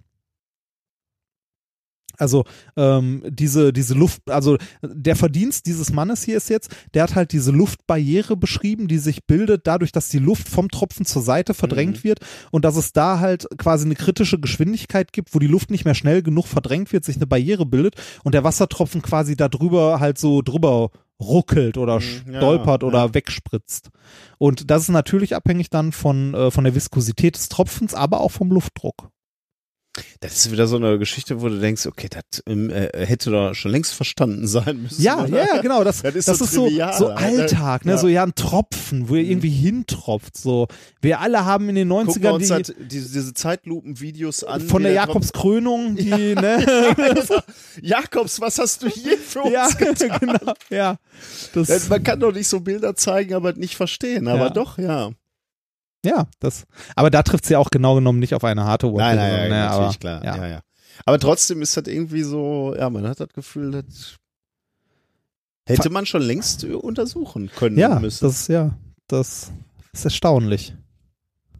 Also ähm, diese, diese Luft, also der Verdienst dieses Mannes hier ist jetzt, der hat halt diese Luftbarriere beschrieben, die sich bildet dadurch, dass die Luft vom Tropfen zur Seite verdrängt wird und dass es da halt quasi eine kritische Geschwindigkeit gibt, wo die Luft nicht mehr schnell genug verdrängt wird, sich eine Barriere bildet und der Wassertropfen quasi da drüber halt so drüber ruckelt oder Mhm, ja, stolpert oder ja. wegspritzt. Und das ist natürlich abhängig dann von, äh, von der Viskosität des Tropfens, aber auch vom Luftdruck. Das ist wieder so eine Geschichte, wo du denkst, okay, das ähm, äh, hätte doch schon längst verstanden sein müssen. Ja, oder? ja, ja, genau. Das, Das [LAUGHS] das ist ist, so so, trivial, so Alter. Alltag, ne? Ja. So ja, ein Tropfen, wo ihr irgendwie hintropft. So, wir alle haben in den Gucken wir 90ern uns die, halt diese, diese Zeitlupen-Videos an. von der Tropfen- Jakobskrönung, [LAUGHS] die, ne? Jakobs, was hast du hier für uns ja, [LAUGHS] getan? genau, ja. Das, Das, man kann doch nicht so Bilder zeigen, aber nicht verstehen. Aber Ja. doch, ja. Ja, das. Aber da trifft sie ja auch genau genommen nicht auf eine harte Wurzel. Nein, nein, nein, ne, natürlich, aber, klar. Ja. Ja. ja, Aber trotzdem ist das irgendwie so, ja, man hat das Gefühl, das hätte man schon längst untersuchen können Ja, müssen. das, ja, das ist erstaunlich.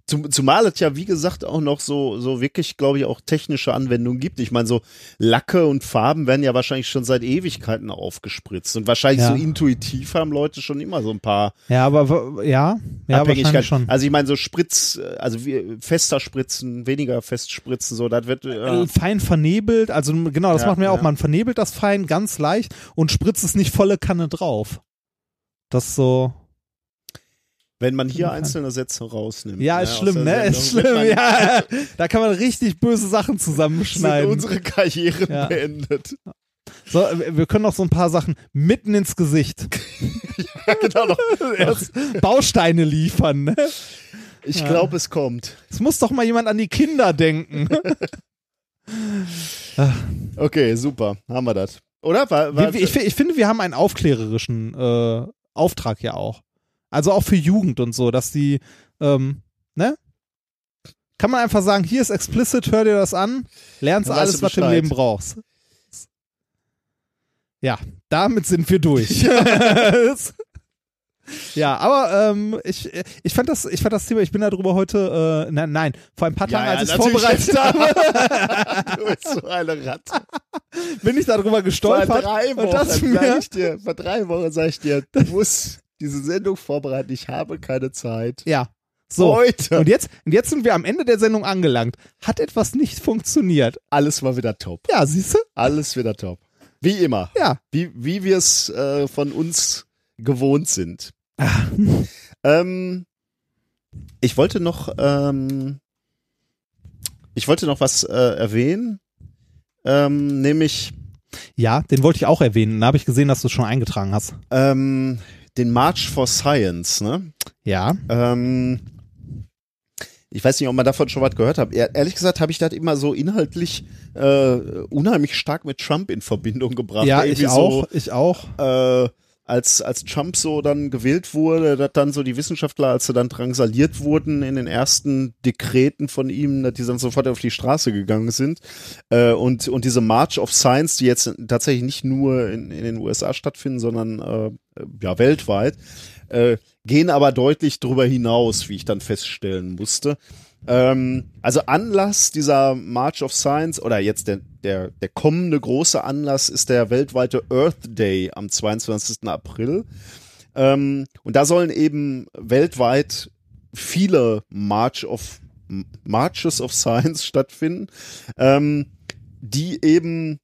Zum, zumal es ja, wie gesagt, auch noch so, so wirklich, glaube ich, auch technische Anwendungen gibt. Ich meine, so Lacke und Farben werden ja wahrscheinlich schon seit Ewigkeiten aufgespritzt. Und wahrscheinlich Ja. so intuitiv haben Leute schon immer so ein paar Ja, aber, ja, ja, wahrscheinlich schon. Also ich meine, so Spritz, also wie, fester Spritzen, weniger fest spritzen, so, das wird, äh, Äh, fein vernebelt, also genau, das Ja, macht man ja auch, man vernebelt das fein ganz leicht und spritzt es nicht volle Kanne drauf. Das so, wenn man hier einzelne Sätze rausnimmt. ja, ist aus schlimm, ne? Ist schlimm, man- ja. [LAUGHS] Da kann man richtig böse Sachen sind zusammenschneiden. unsere Karrieren Ja. beendet. So, wir können noch so ein paar Sachen mitten ins Gesicht. [LAUGHS] genau noch. [LAUGHS] Erst Bausteine liefern, ne? Ich Ja. glaube, es kommt. Es muss doch mal jemand an die Kinder denken. Okay, super. Haben wir das. Oder? War, war, ich, fi- ich finde, wir haben einen aufklärerischen äh, Auftrag ja auch. Also auch für Jugend und so, dass die, ähm, ne? Kann man einfach sagen, hier ist explicit, hör dir das an, lernst Dann alles, was du im. Leben brauchst. Ja, damit sind wir durch. [LAUGHS] [LAUGHS] ja, aber ähm, ich, ich, fand das, ich fand das Thema, ich bin darüber heute, äh, nein, nein, vor ein paar Ja, Tagen, ja, als ich es vorbereitet [LAUGHS] habe, du bist so eine Ratte. bin ich darüber Vor gestolpert. drei und Wochen das sag ich dir, vor drei Wochen sag ich dir, du musst diese Sendung vorbereiten, ich habe keine Zeit. ja, so. Heute. Und jetzt, und jetzt sind wir am Ende der Sendung angelangt. Hat etwas nicht funktioniert? Alles war wieder top. Ja, siehst du? Alles wieder top. Wie immer. Ja. Wie, wie wir es äh, von uns gewohnt sind. Ah. [LAUGHS] Ähm, ich wollte noch, ähm, ich wollte noch was äh, erwähnen, ähm, nämlich Ja, den wollte ich auch erwähnen. Da habe ich gesehen, dass du es schon eingetragen hast. ähm, den March for Science. Ne? Ja. Ähm, ich weiß nicht, ob man davon schon was gehört hat. Ehr- Ehrlich gesagt habe ich das immer so inhaltlich äh, unheimlich stark mit Trump in Verbindung gebracht. ja, Irgendwie ich so, auch. Ich auch. äh, als, als Trump so dann gewählt wurde, dass dann so die Wissenschaftler, als sie dann drangsaliert wurden in den ersten Dekreten von ihm, dass die dann sofort auf die Straße gegangen sind. Äh, und, und diese March of Science, die jetzt tatsächlich nicht nur in, in den USA stattfinden, sondern äh, ja weltweit, äh, gehen aber deutlich darüber hinaus, wie ich dann feststellen musste. Ähm, also Anlass dieser March of Science oder jetzt der, der, der kommende große Anlass ist der weltweite Earth Day am 22. April. Ähm, und da sollen eben weltweit viele March of Marches of Science [LAUGHS] stattfinden, ähm, die eben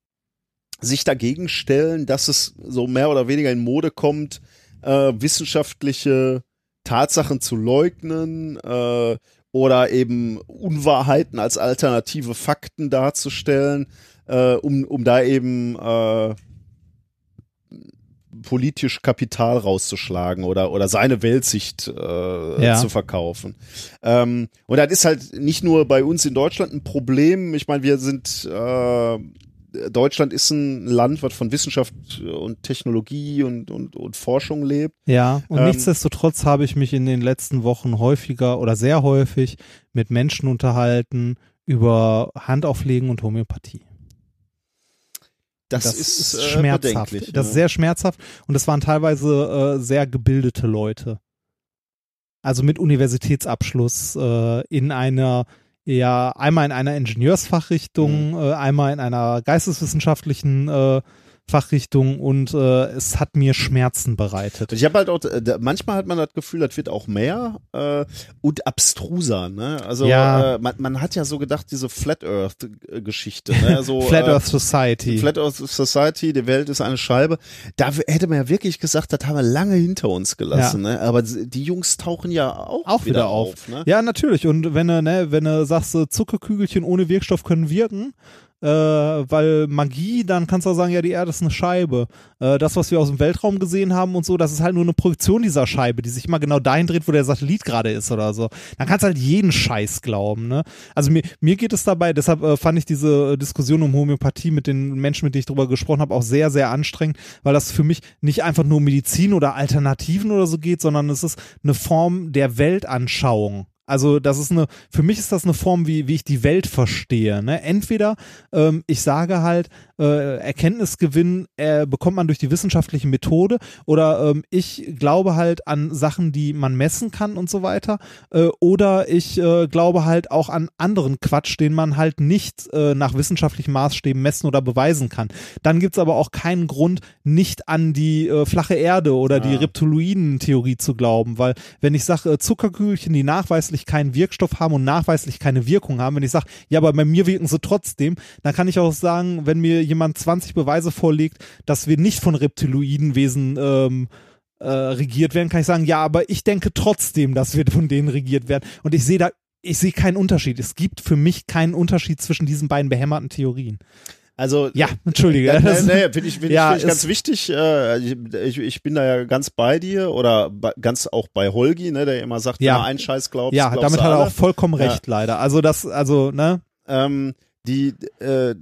sich dagegen stellen, dass es so mehr oder weniger in Mode kommt, äh, wissenschaftliche Tatsachen zu leugnen äh, oder eben Unwahrheiten als alternative Fakten darzustellen. äh, um, um da eben äh, politisch Kapital rauszuschlagen oder, oder seine Weltsicht äh, Ja. zu verkaufen. Ähm, und das ist halt nicht nur bei uns in Deutschland ein Problem. Ich meine, wir sind äh, Deutschland ist ein Land, was von Wissenschaft und Technologie und, und, und Forschung lebt. Ja, und Ähm, nichtsdestotrotz habe ich mich in den letzten Wochen häufiger oder sehr häufig mit Menschen unterhalten über Handauflegen und Homöopathie. Das, Das ist, ist äh, schmerzhaft. bedenklich, Das ist sehr schmerzhaft und es waren teilweise äh, sehr gebildete Leute. Also mit Universitätsabschluss äh, in einer, ja, einmal in einer Ingenieursfachrichtung, Mhm. äh, einmal in einer geisteswissenschaftlichen äh, Fachrichtung und äh, es hat mir Schmerzen bereitet. Ich habe halt auch, äh, manchmal hat man das Gefühl, das wird auch mehr äh, und abstruser. Ne? Also Ja. äh, man, man hat ja so gedacht, diese Flat Earth-Geschichte. Ne? [LAUGHS] So, Flat äh, Earth Society. Flat Earth Society, die Welt ist eine Scheibe. Da hätte man ja wirklich gesagt, das haben wir lange hinter uns gelassen. Ne? Aber die Jungs tauchen ja auch, auch wieder auf. ne? Ja, natürlich. Und wenn du, ne, wenn du sagst, äh, Zuckerkügelchen ohne Wirkstoff können wirken, äh, weil Magie, dann kannst du auch sagen, ja, die Erde ist eine Scheibe. Äh, das, was wir aus dem Weltraum gesehen haben und so, das ist halt nur eine Projektion dieser Scheibe, die sich immer genau dahin dreht, wo der Satellit gerade ist oder so. Dann kannst du halt jeden Scheiß glauben, ne? Also mir, mir geht es dabei, deshalb äh, fand ich diese Diskussion um Homöopathie mit den Menschen, mit denen ich drüber gesprochen habe, auch sehr, sehr anstrengend, weil das für mich nicht einfach nur Medizin oder Alternativen oder so geht, sondern es ist eine Form der Weltanschauung. Also das ist eine, für mich ist das eine Form, wie, wie ich die Welt verstehe. Ne? Entweder ähm, ich sage halt, äh, Erkenntnisgewinn äh, bekommt man durch die wissenschaftliche Methode oder ähm, ich glaube halt an Sachen, die man messen kann und so weiter. Äh, oder ich äh, glaube halt auch an anderen Quatsch, den man halt nicht äh, nach wissenschaftlichen Maßstäben messen oder beweisen kann. Dann gibt's aber auch keinen Grund, nicht an die äh, flache Erde oder die Reptiloiden-Theorie zu glauben, weil wenn ich sage, äh, Zuckerkügelchen, die nachweislich keinen Wirkstoff haben und nachweislich keine Wirkung haben, wenn ich sage, ja, aber bei mir wirken sie trotzdem, dann kann ich auch sagen, wenn mir jemand 20 Beweise vorlegt, dass wir nicht von Reptiloidenwesen ähm, äh, regiert werden, kann ich sagen, ja, aber ich denke trotzdem, dass wir von denen regiert werden. Und ich sehe da, ich sehe keinen Unterschied. Es gibt für mich keinen Unterschied zwischen diesen beiden behämmerten Theorien. Also Ja, entschuldige. Ja, nee, nee, [LAUGHS] finde ich, find Ja, ich, find ich ganz wichtig. Äh, ich, ich, bin da ja ganz bei dir oder bei, ganz auch bei Holgi, ne, der immer sagt, Ja. du einen Scheiß glaubst, ja, glaubst damit du hat er alle. auch vollkommen Ja. recht, leider. Also das, also, ne? ähm, die, äh,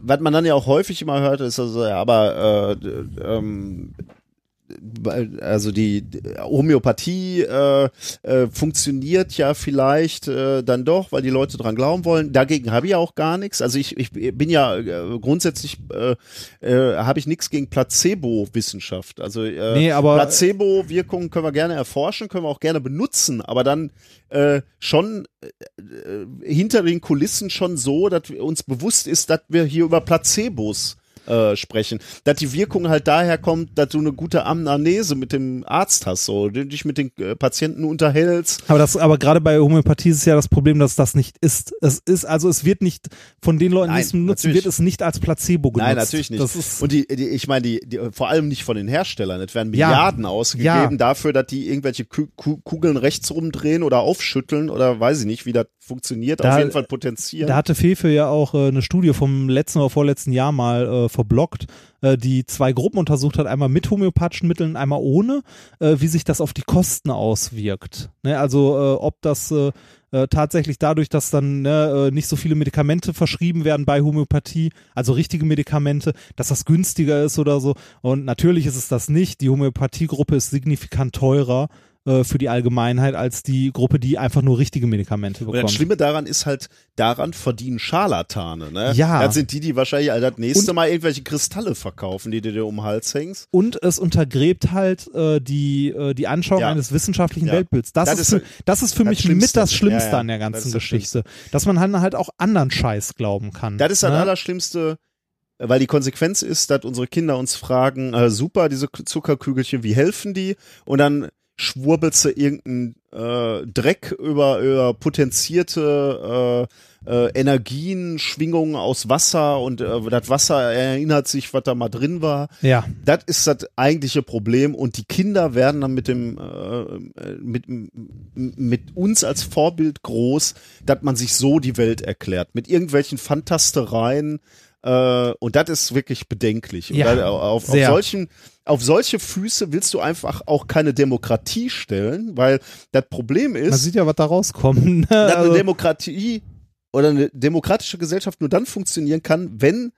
was man dann ja auch häufig immer hört, ist also, ja, aber äh, ähm, also die Homöopathie äh, äh, funktioniert ja vielleicht äh, dann doch, weil die Leute dran glauben wollen. Dagegen habe ich ja auch gar nichts. Also ich, ich bin ja äh, grundsätzlich äh, äh, habe ich nichts gegen Placebo-Wissenschaft. Also Nee, Placebo-Wirkungen können wir gerne erforschen, können wir auch gerne benutzen, aber dann schon hinter den Kulissen schon so, dass uns bewusst ist, dass wir hier über Placebos äh, sprechen. Dass die Wirkung halt daher kommt, dass du eine gute Amnese mit dem Arzt hast, so, du dich mit den äh, Patienten unterhältst. Aber das, aber gerade bei Homöopathie ist ja das Problem, dass das nicht ist. Es ist, also es wird nicht von den Leuten, die es benutzen, wird es nicht als Placebo genutzt. Nein, natürlich nicht. Das ist, und die, die, ich meine, die, die, vor allem nicht von den Herstellern. Es werden Ja. Milliarden ausgegeben Ja. dafür, dass die irgendwelche Ku Ku Kugeln rechts rumdrehen oder aufschütteln oder weiß ich nicht, wie das funktioniert. Da- Auf jeden Fall potenzieren. Da hatte Fefe ja auch äh, eine Studie vom letzten oder vorletzten Jahr mal äh, verblockt, äh, die zwei Gruppen untersucht hat, einmal mit homöopathischen Mitteln, einmal ohne, äh, wie sich das auf die Kosten auswirkt. Ne? Also äh, ob das äh, äh, tatsächlich dadurch, dass dann ne, äh, nicht so viele Medikamente verschrieben werden bei Homöopathie, also richtige Medikamente, dass das günstiger ist oder so. Und natürlich ist es das nicht. Die Homöopathiegruppe ist signifikant teurer äh, für die Allgemeinheit als die Gruppe, die einfach nur richtige Medikamente Und bekommt. das Schlimme daran ist halt, daran verdienen Scharlatane. Ne? Ja. Das sind die, die wahrscheinlich all das nächste Und- Mal irgendwelche Kristalle verkaufen, die du dir um den Hals hängst. und es untergräbt halt äh, die, äh, die Anschauung Ja. eines wissenschaftlichen Ja. Weltbilds. Das, Das ist, ist für, das ist für das mich Schlimmste. mit das Schlimmste Ja, an der ganzen ist das Geschichte. Dass man halt, halt auch anderen Scheiß glauben kann. Das ist das ne? Allerschlimmste, weil die Konsequenz ist, dass unsere Kinder uns fragen, äh, super, diese Zuckerkügelchen, wie helfen die? Und dann schwurbelst du irgendeinen äh, Dreck über, über potenzierte äh, äh, Energien, Schwingungen aus Wasser und äh, das Wasser erinnert sich, was da mal drin war. Ja. Das ist das eigentliche Problem und die Kinder werden dann mit dem äh, mit, mit uns als Vorbild groß, dass man sich so die Welt erklärt mit irgendwelchen Fantastereien Äh, und das ist wirklich bedenklich. Ja, auf, auf, solchen, auf solche Füße willst du einfach auch keine Demokratie stellen, weil das Problem Man ist, sieht ja, was da rauskommt. ne? dass Also, eine Demokratie oder eine demokratische Gesellschaft nur dann funktionieren kann, wenn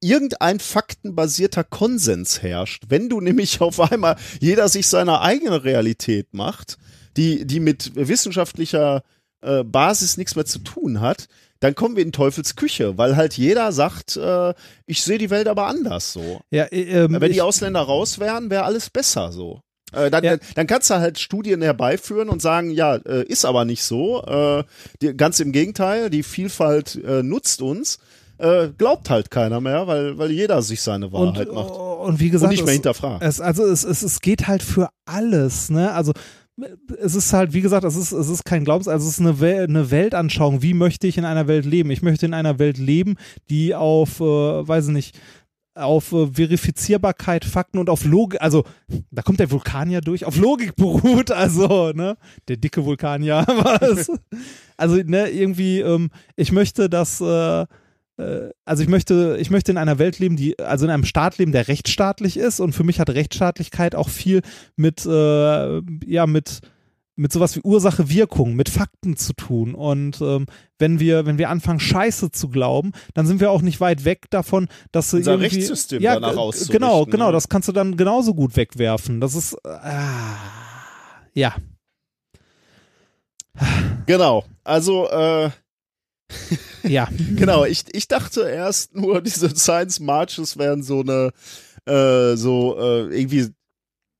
irgendein faktenbasierter Konsens herrscht. Wenn du nämlich [LAUGHS] auf einmal jeder sich seine eigene Realität macht, die, die mit wissenschaftlicher äh, Basis nichts mehr zu tun hat, dann kommen wir in Teufels Küche, weil halt jeder sagt, äh, ich sehe die Welt aber anders so. ja, äh, ähm, Wenn die Ausländer raus wären, wäre alles besser so. Äh, dann, Ja. dann kannst du halt Studien herbeiführen und sagen, ja, äh, ist aber nicht so. Äh, die, ganz im Gegenteil, die Vielfalt äh, nutzt uns. Äh, glaubt halt keiner mehr, weil, weil jeder sich seine und, Wahrheit macht. und wie gesagt, Und nicht mehr es- hinterfragt. Es, also es, es, es geht halt für alles, ne? Also es ist halt, wie gesagt, es ist, es ist kein Glaubens, also es ist eine, Wel eine Weltanschauung. Wie möchte ich in einer Welt leben? Ich möchte in einer Welt leben, die auf, äh, weiß ich nicht, auf äh, Verifizierbarkeit, Fakten und auf Logik, also da kommt der Vulkanier durch, auf Logik beruht, also, ne, der dicke Vulkanier, [LAUGHS] was? Also, ne, irgendwie, ähm, ich möchte, dass, äh, also ich möchte, ich möchte in einer Welt leben, die, also in einem Staat leben, der rechtsstaatlich ist und für mich hat Rechtsstaatlichkeit auch viel mit, äh, ja, mit, mit sowas wie Ursache Wirkung, mit Fakten zu tun. Und ähm, wenn wir, wenn wir anfangen, Scheiße zu glauben, dann sind wir auch nicht weit weg davon, dass Unser irgendwie, Rechtssystem ja, danach g- auszurichten, Genau, genau, ne? das kannst du dann genauso gut wegwerfen. Das ist äh, ja. Genau. Also, äh, [LAUGHS] Ja. genau, ich, ich dachte erst nur, [LAUGHS] diese Science Marches wären so eine, äh, so äh, irgendwie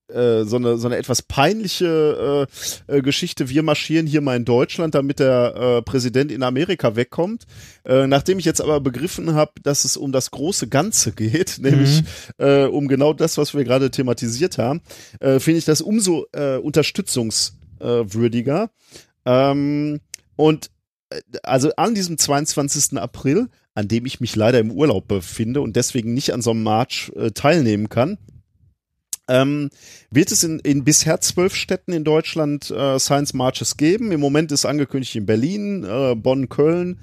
äh, so eine so eine etwas peinliche äh, äh, Geschichte. Wir marschieren hier mal in Deutschland, damit der äh, Präsident in Amerika wegkommt. Nachdem ich jetzt aber begriffen habe, dass es um das große Ganze geht, [LAUGHS] nämlich äh, um genau das, was wir gerade thematisiert haben, finde ich das umso unterstützungswürdiger. Ähm, und also an diesem 22. April, an dem ich mich leider im Urlaub befinde und deswegen nicht an so einem March äh, teilnehmen kann, ähm, wird es in, in bisher zwölf Städten in Deutschland äh, Science Marches geben. Im Moment ist angekündigt in Berlin, äh, Bonn, Köln,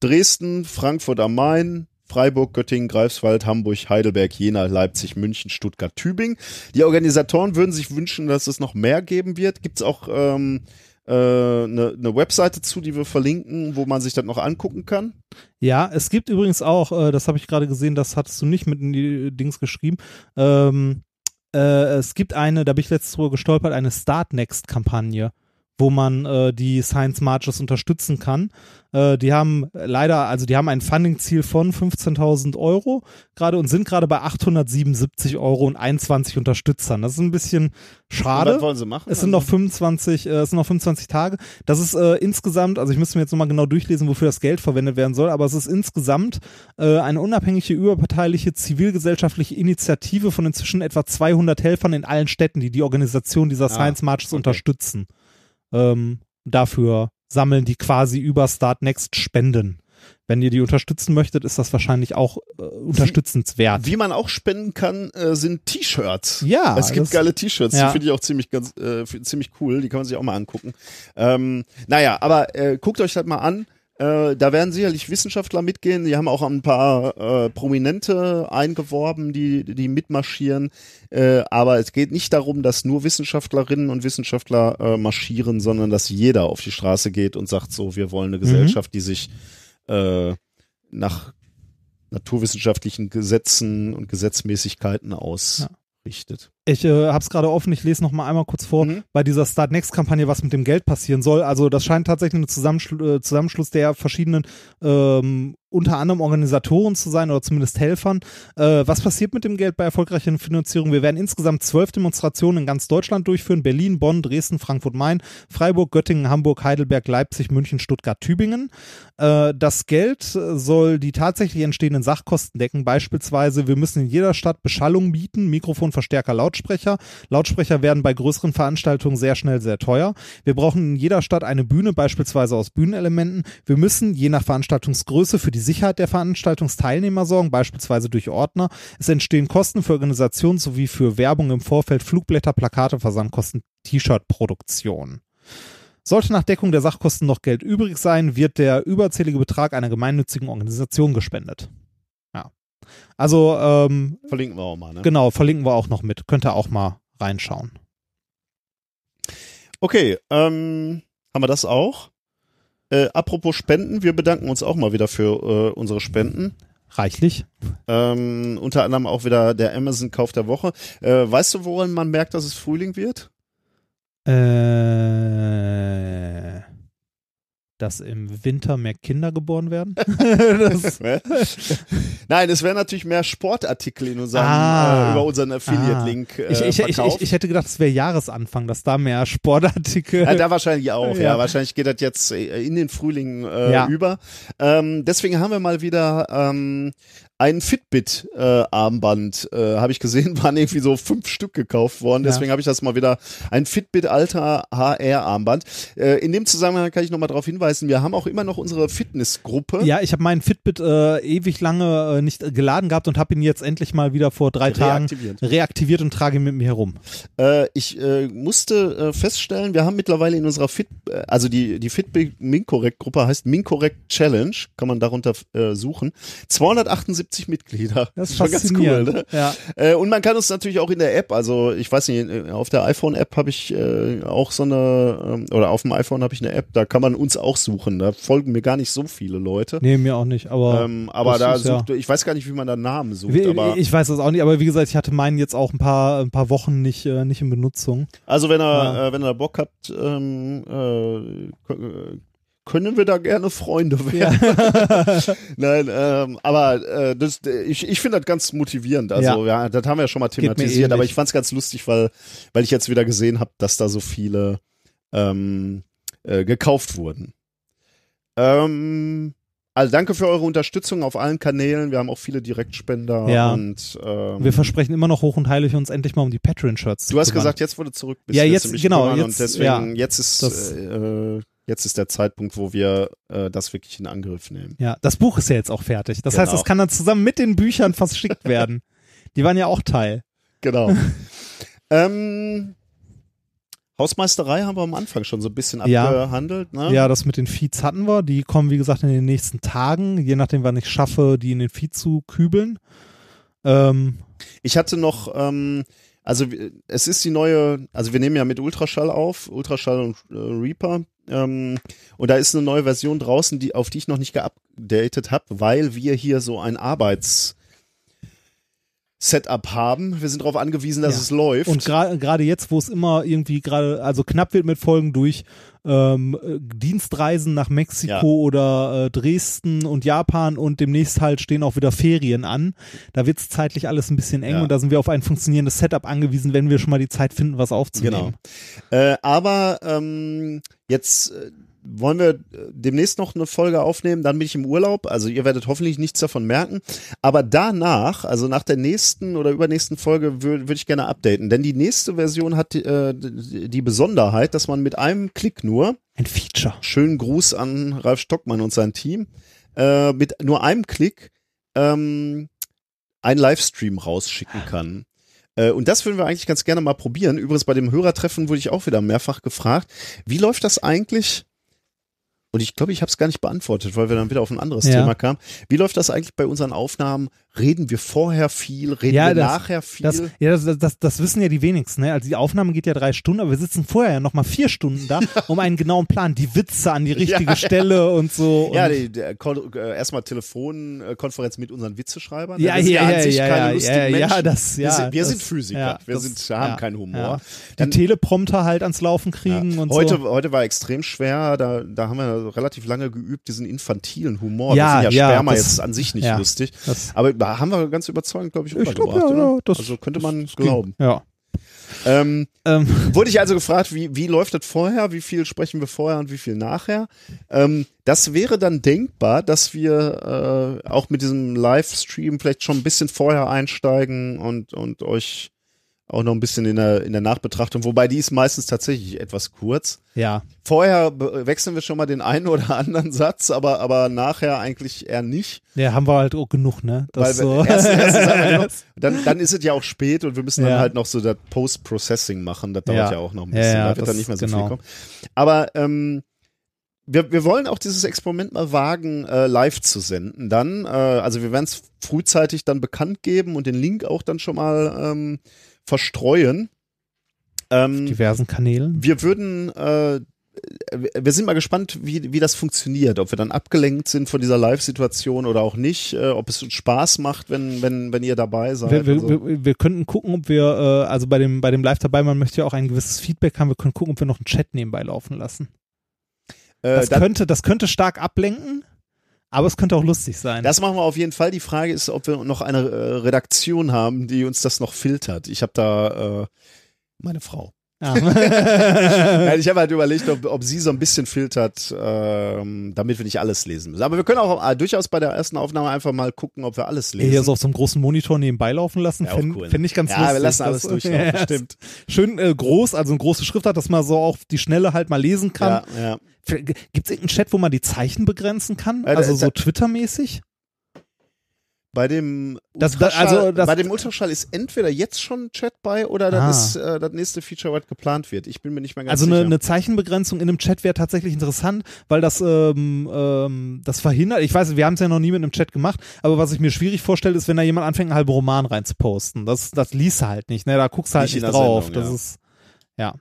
Dresden, Frankfurt am Main, Freiburg, Göttingen, Greifswald, Hamburg, Heidelberg, Jena, Leipzig, München, Stuttgart, Tübingen. Die Organisatoren würden sich wünschen, dass es noch mehr geben wird. Gibt es auch ähm, äh, eine, eine Webseite zu, die wir verlinken, wo man sich das noch angucken kann? Ja, es gibt übrigens auch, äh, das habe ich gerade gesehen, das hattest du nicht mit in die Dings geschrieben. Ähm, äh, es gibt eine, da bin ich letztes Mal gestolpert, eine Start Next-Kampagne, wo man äh, die Science Marches unterstützen kann. Äh, die haben leider, also die haben ein Funding-Ziel von 15.000 Euro gerade und sind gerade bei 877 Euro und 21 Unterstützern. Das ist ein bisschen schade. Was wollen sie machen? Es sind noch 25, äh, es sind noch 25 Tage. Das ist äh, insgesamt, also ich müsste mir jetzt nochmal genau durchlesen, wofür das Geld verwendet werden soll, aber es ist insgesamt äh, eine unabhängige, überparteiliche, zivilgesellschaftliche Initiative von inzwischen etwa 200 Helfern in allen Städten, die die Organisation dieser Science Marches okay. unterstützen. Ähm, dafür sammeln die quasi über Start Next Spenden. Wenn ihr die unterstützen möchtet, ist das wahrscheinlich auch äh, unterstützenswert. Wie man auch spenden kann, äh, sind T-Shirts. Ja, es gibt das- geile T-Shirts, Ja. die finde ich auch ziemlich ganz, äh, ziemlich cool. Die kann man sich auch mal angucken. Ähm, naja, aber äh, guckt euch das mal an. Äh, da werden sicherlich Wissenschaftler mitgehen. Die haben auch ein paar äh, Prominente eingeworben, die, die mitmarschieren. Äh, aber es geht nicht darum, dass nur Wissenschaftlerinnen und Wissenschaftler äh, marschieren, sondern dass jeder auf die Straße geht und sagt so, wir wollen eine Gesellschaft, die sich äh, nach naturwissenschaftlichen Gesetzen und Gesetzmäßigkeiten ausrichtet. Ich äh, habe es gerade offen, ich lese noch mal einmal kurz vor, Mhm. bei dieser Start Next Kampagne, was mit dem Geld passieren soll. Also das scheint tatsächlich ein Zusammenschlu äh, Zusammenschluss der verschiedenen ähm, unter anderem Organisatoren zu sein oder zumindest Helfern. Äh, was passiert mit dem Geld bei erfolgreicher Finanzierung? Wir werden insgesamt zwölf Demonstrationen in ganz Deutschland durchführen. Berlin, Bonn, Dresden, Frankfurt, Main, Freiburg, Göttingen, Hamburg, Heidelberg, Leipzig, München, Stuttgart, Tübingen. Äh, das Geld soll die tatsächlich entstehenden Sachkosten decken. Beispielsweise, wir müssen in jeder Stadt Beschallung bieten, Mikrofon, Verstärker, Lautsprecher. Lautsprecher werden bei größeren Veranstaltungen sehr schnell sehr teuer. Wir brauchen in jeder Stadt eine Bühne, beispielsweise aus Bühnenelementen. Wir müssen je nach Veranstaltungsgröße für die Sicherheit der Veranstaltungsteilnehmer sorgen, beispielsweise durch Ordner. Es entstehen Kosten für Organisationen sowie für Werbung im Vorfeld, Flugblätter, Plakate, Versandkosten, T-Shirt-Produktion. Sollte nach Deckung der Sachkosten noch Geld übrig sein, wird der überzählige Betrag einer gemeinnützigen Organisation gespendet. Also, ähm, Verlinken wir auch mal, ne? genau, verlinken wir auch noch mit. Könnt ihr auch mal reinschauen. Okay, ähm, haben wir das auch? Äh, apropos Spenden, wir bedanken uns auch mal wieder für äh, unsere Spenden. Reichlich. Ähm, unter anderem auch wieder der Amazon-Kauf der Woche. Äh, weißt du, woran man merkt, dass es Frühling wird? Äh, dass im Winter mehr Kinder geboren werden. [LAUGHS] Nein, es wären natürlich mehr Sportartikel in unserem, Ah. äh, über unseren Affiliate-Link äh, ich, ich, ich, ich hätte gedacht, es wäre Jahresanfang, dass da mehr Sportartikel. Ja, da wahrscheinlich auch, ja. Ja. Wahrscheinlich geht das jetzt äh, in den Frühling äh, Ja. über. Ähm, deswegen haben wir mal wieder ähm, ein Fitbit-Armband, äh, habe ich gesehen, [LAUGHS] waren irgendwie so fünf Stück gekauft worden. Ja. Deswegen habe ich das mal wieder, ein Fitbit Alter HR-Armband. Äh, in dem Zusammenhang kann ich nochmal darauf hinweisen, wir haben auch immer noch unsere Fitnessgruppe. Ja, ich habe meinen Fitbit äh, ewig lange äh, nicht geladen gehabt und habe ihn jetzt endlich mal wieder vor drei Reaktiviert. Tagen reaktiviert und trage ihn mit mir herum. Äh, ich äh, musste äh, feststellen, wir haben mittlerweile in unserer Fit, äh, also die, die Fitbit Mincorrect Gruppe heißt Mincorrect Challenge, kann man darunter äh, suchen. 278 Mitglieder. Das ist schon ganz cool, ne? Ja. Äh, und man kann uns natürlich auch in der App, also ich weiß nicht, äh, auf der iPhone-App habe ich äh, auch so eine, ähm, oder auf dem iPhone habe ich eine App, da kann man uns auch suchen. Da folgen mir gar nicht so viele Leute. Nee, mir auch nicht, aber, Ähm, aber da ist ja- sucht, ich weiß gar nicht, wie man da Namen sucht, Wie- aber ich weiß das auch nicht, aber wie gesagt, ich hatte meinen jetzt auch ein paar, ein paar Wochen nicht, äh, nicht in Benutzung. Also wenn ihr, Ja. äh, wenn ihr Bock habt, ähm, äh, äh, können wir da gerne Freunde werden. [LAUGHS] Nein, ähm, aber äh, das, ich, ich finde das ganz motivierend. Also ja. das haben wir ja schon mal thematisiert, aber ich fand es ganz lustig, weil, weil ich jetzt wieder gesehen habe, dass da so viele ähm, äh, gekauft wurden. Ähm, also danke für eure Unterstützung auf allen Kanälen. Wir haben auch viele Direktspender Ja. und ähm, Wir versprechen immer noch hoch und heilig, uns endlich mal um die Patreon-Shirts Du hast gesagt, jetzt wurde zurück. Ja, jetzt- genau, jetzt- und deswegen ja, jetzt ist das- äh, jetzt ist der Zeitpunkt, wo wir äh, das wirklich in Angriff nehmen. Ja, das Buch ist ja jetzt auch fertig. Das heißt, Genau. das kann dann zusammen mit den Büchern verschickt [LAUGHS] werden. Die waren ja auch Teil. Genau. [LAUGHS] ähm, Hausmeisterei haben wir am Anfang schon so ein bisschen Ja. abgehandelt. Ne? Ja, das mit den Feeds hatten wir. Die kommen, wie gesagt, in den nächsten Tagen, je nachdem, wann ich schaffe, die in den Feed zu kübeln. Ähm, Ich hatte noch, ähm, also es ist die neue, also wir nehmen ja mit Ultraschall auf, Ultraschall und äh, Reaper. Ähm, und da ist eine neue Version draußen, die, auf die ich noch nicht geupdatet habe, weil wir hier so ein Arbeits Setup haben. Wir sind darauf angewiesen, dass Ja. es läuft. und gra- gerade jetzt, wo es immer irgendwie gerade, also knapp wird mit Folgen durch ähm, äh, Dienstreisen nach Mexiko Ja. oder äh, Dresden und Japan und demnächst halt stehen auch wieder Ferien an. Da wird es zeitlich alles ein bisschen eng Ja. und da sind wir auf ein funktionierendes Setup angewiesen, wenn wir schon mal die Zeit finden, was Genau. aufzunehmen. Äh, aber ähm, jetzt äh, wollen wir äh, demnächst noch eine Folge aufnehmen, dann bin ich im Urlaub, also ihr werdet hoffentlich nichts davon merken, aber danach, also nach der nächsten oder übernächsten Folge würde würd ich gerne updaten, denn die nächste Version hat äh, die Besonderheit, dass man mit einem Klick nur, Ein Feature. schönen Gruß an Ralf Stockmann und sein Team, äh, mit nur einem Klick ähm, einen Livestream rausschicken kann. Äh, Und das würden wir eigentlich ganz gerne mal probieren. Übrigens bei dem Hörertreffen wurde ich auch wieder mehrfach gefragt, wie läuft das eigentlich? Und ich glaube, ich habe es gar nicht beantwortet, weil wir dann wieder auf ein anderes Ja. Thema kamen. Wie läuft das eigentlich bei unseren Aufnahmen? Reden wir vorher viel? Reden Ja, wir das- nachher viel? Das, ja, das, das, das wissen ja die wenigsten. Ne? Also die Aufnahme geht ja drei Stunden, aber wir sitzen vorher ja noch mal vier Stunden da, [LAUGHS] um einen genauen Plan, die Witze an die richtige Ja, Stelle und so. ja, und, die, der, Kon- äh, erstmal Telefonkonferenz mit unseren Witzeschreibern. Ja, wir ja, ja, ja, ja, ja, ja, das- wir ja, sind, wir sind Physiker. ja, wir sind, haben ja, keinen Humor. ja. Die Dann- Teleprompter halt ans Laufen kriegen und heute, so. heute war extrem schwer, da, da haben wir relativ lange geübt, diesen infantilen Humor. Ja, das sind ja, ja, Sperma das- jetzt an sich nicht ja, lustig. Aber da haben wir ganz überzeugend, glaube ich, Ich glaub, rübergebracht, ja, ja, das- also könnte man das ging. glauben. Ja. Ähm, Ähm, wurde ich also gefragt, wie, wie läuft das vorher, wie viel sprechen wir vorher und wie viel nachher? Ähm, das wäre dann denkbar, dass wir äh, auch mit diesem Livestream vielleicht schon ein bisschen vorher einsteigen und, und euch auch noch ein bisschen in der, in der Nachbetrachtung, wobei die ist meistens tatsächlich etwas kurz. ja. Vorher wechseln wir schon mal den einen oder anderen Satz, aber, aber nachher eigentlich eher nicht. Ja, haben wir halt auch genug, ne? Das Weil so. [LAUGHS] erst, [LAUGHS] genau, dann, dann ist es ja auch spät und wir müssen dann Ja. halt noch so das Post-Processing machen. Das dauert Ja. ja, auch noch ein bisschen. ja, da wird dann nicht mehr so genau. viel kommen. Aber ähm, wir, wir wollen auch dieses Experiment mal wagen, äh, live zu senden. Dann, äh, also wir werden es frühzeitig dann bekannt geben und den Link auch dann schon mal ähm, verstreuen. Ähm, Diversen Kanälen. wir würden, äh, wir sind mal gespannt, wie, wie das funktioniert, ob wir dann abgelenkt sind von dieser Live-Situation oder auch nicht, äh, ob es uns Spaß macht, wenn, wenn, wenn ihr dabei seid. Wir, wir, Also, wir, wir könnten gucken, ob wir, äh, also bei dem, bei dem Live dabei, man möchte ja auch ein gewisses Feedback haben, wir können gucken, ob wir noch einen Chat nebenbei laufen lassen. äh, Das, könnte, das könnte stark ablenken, aber es könnte auch lustig sein. Das machen wir auf jeden Fall. Die Frage ist, ob wir noch eine äh, Redaktion haben, die uns das noch filtert. Ich habe da äh, meine Frau. [LAUGHS] ja. Ja, ich habe halt überlegt, ob, ob sie so ein bisschen filtert, ähm, damit wir nicht alles lesen müssen. Aber wir können auch äh, durchaus bei der ersten Aufnahme einfach mal gucken, ob wir alles lesen. Hier so auf so einem großen Monitor nebenbei laufen lassen, Ja, fände cool, ne? fänd ich ganz Ja, lustig. wir lassen alles [LAUGHS] durchlaufen, Ja, stimmt. Schön äh, groß, also eine große Schrift hat, dass man so auch die Schnelle halt mal lesen kann. ja, ja. Gibt es irgendeinen Chat, wo man die Zeichen begrenzen kann? Äh, Also da- so Twitter-mäßig? Bei dem Das- da- Ultraschall, also das- bei dem Ultraschall ist entweder jetzt schon Chat bei oder das Ah. ist äh, das nächste Feature, was geplant wird. Ich bin mir nicht mehr ganz Also sicher. eine, eine Zeichenbegrenzung in einem Chat wäre tatsächlich interessant, weil das ähm, ähm, das verhindert. Ich weiß, wir haben es ja noch nie mit einem Chat gemacht, aber was ich mir schwierig vorstelle, ist, wenn da jemand anfängt, einen halben Roman reinzuposten. Das, das liest du halt nicht, ne? Da guckst du halt Nicht nicht, drauf. Sendung, das ja. ist ja.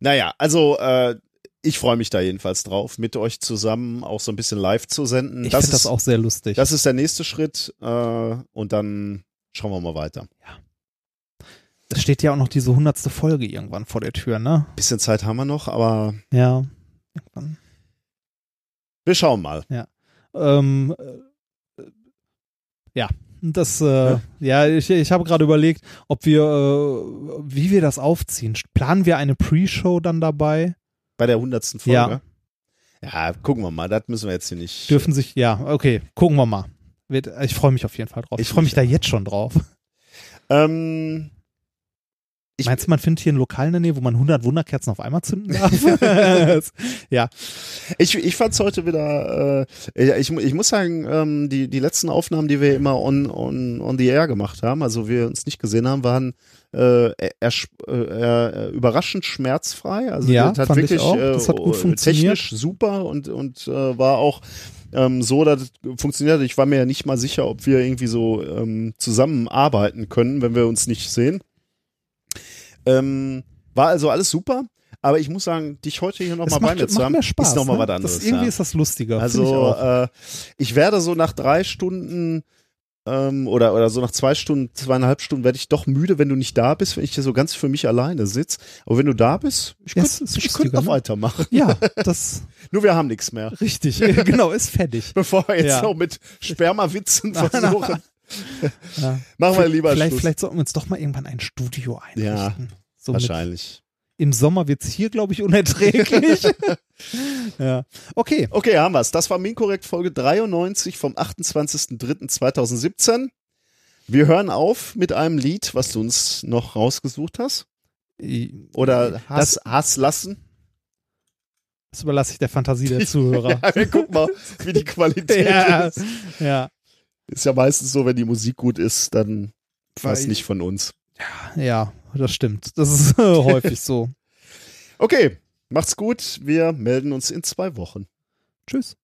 Naja, also äh, ich freue mich da jedenfalls drauf, mit euch zusammen auch so ein bisschen live zu senden. Ich finde das auch sehr lustig. Das ist der nächste Schritt äh, und dann schauen wir mal weiter. Es steht ja auch noch diese hundertste Folge irgendwann vor der Tür, ne? Bisschen Zeit haben wir noch, aber Ja. Irgendwann. wir schauen mal. Ähm, äh, ja, das, äh, ja, ich, ich habe gerade überlegt, ob wir, äh, wie wir das aufziehen. Planen wir eine Pre-Show dann dabei? Bei der hundertsten Folge. Ja. Ja, gucken wir mal. Das müssen wir jetzt hier nicht. Dürfen sich, ja, okay, gucken wir mal. Ich freue mich auf jeden Fall drauf. Ich, Ich freue mich da jetzt schon drauf. Ähm, ich, Meinst du, man findet hier ein Lokal in der Nähe, wo man 100 Wunderkerzen auf einmal zünden darf? [LAUGHS] ja, ich, ich fand's heute wieder. Äh, ich, ich muss sagen, ähm, die die letzten Aufnahmen, die wir immer on on on the air gemacht haben, also wir uns nicht gesehen haben, waren äh, ersch- äh, äh, überraschend schmerzfrei. Also Ja, das hat fand ich wirklich. Das hat gut äh, funktioniert. technisch super und und äh, war auch ähm, so, dass es funktioniert. Ich war mir ja nicht mal sicher, ob wir irgendwie so ähm, zusammenarbeiten können, wenn wir uns nicht sehen. Ähm, war also alles super. Aber ich muss sagen, dich heute hier nochmal bei mir zu haben, Spaß. ist nochmal ne? was anderes. Das, irgendwie ja. ist das lustiger. ich Also auch. äh, ich werde so nach drei Stunden ähm, oder oder so nach zwei Stunden, zweieinhalb Stunden werde ich doch müde, wenn du nicht da bist, wenn ich hier so ganz für mich alleine sitze. Aber wenn du da bist, ich Ja, könnte ich könnte noch ne? weitermachen. ja, [LAUGHS] das, Nur wir haben nichts mehr. richtig, [LAUGHS] genau, ist fertig. Bevor wir jetzt Ja. noch mit Spermawitzen versuchen, Ja. [LAUGHS] machen wir lieber vielleicht, Schluss. vielleicht sollten wir uns doch mal irgendwann ein Studio einrichten. so mit, Wahrscheinlich. Im Sommer wird's hier, glaube ich, unerträglich. [LAUGHS] [LAUGHS] ja. Okay. Okay, haben wir's. Das war Minkorrekt Folge 93 vom 28.03.2017. Wir hören auf mit einem Lied, was du uns noch rausgesucht hast. Oder hast, hast lassen. Das überlasse ich der Fantasie der Zuhörer. Ja, wir gucken mal, wie die Qualität ja, ist. ja, Ist ja meistens so, wenn die Musik gut ist, dann fast Weil- nicht von uns. ja, das stimmt. Das ist [LAUGHS] häufig so. Okay, macht's gut. Wir melden uns in zwei Wochen. Tschüss.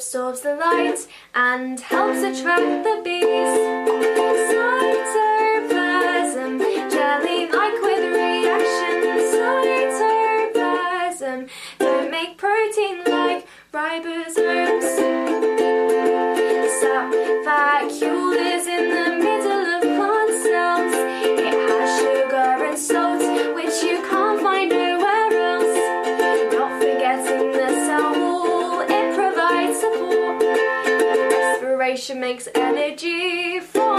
Absorbs the light and helps attract the bees. Cytoplasm, jelly-like with reactions. Cytoplasm, don't make protein like ribosomes. Sap vacuole is in the middle of plant cells. It has sugar and salt, Vibration makes energy flow.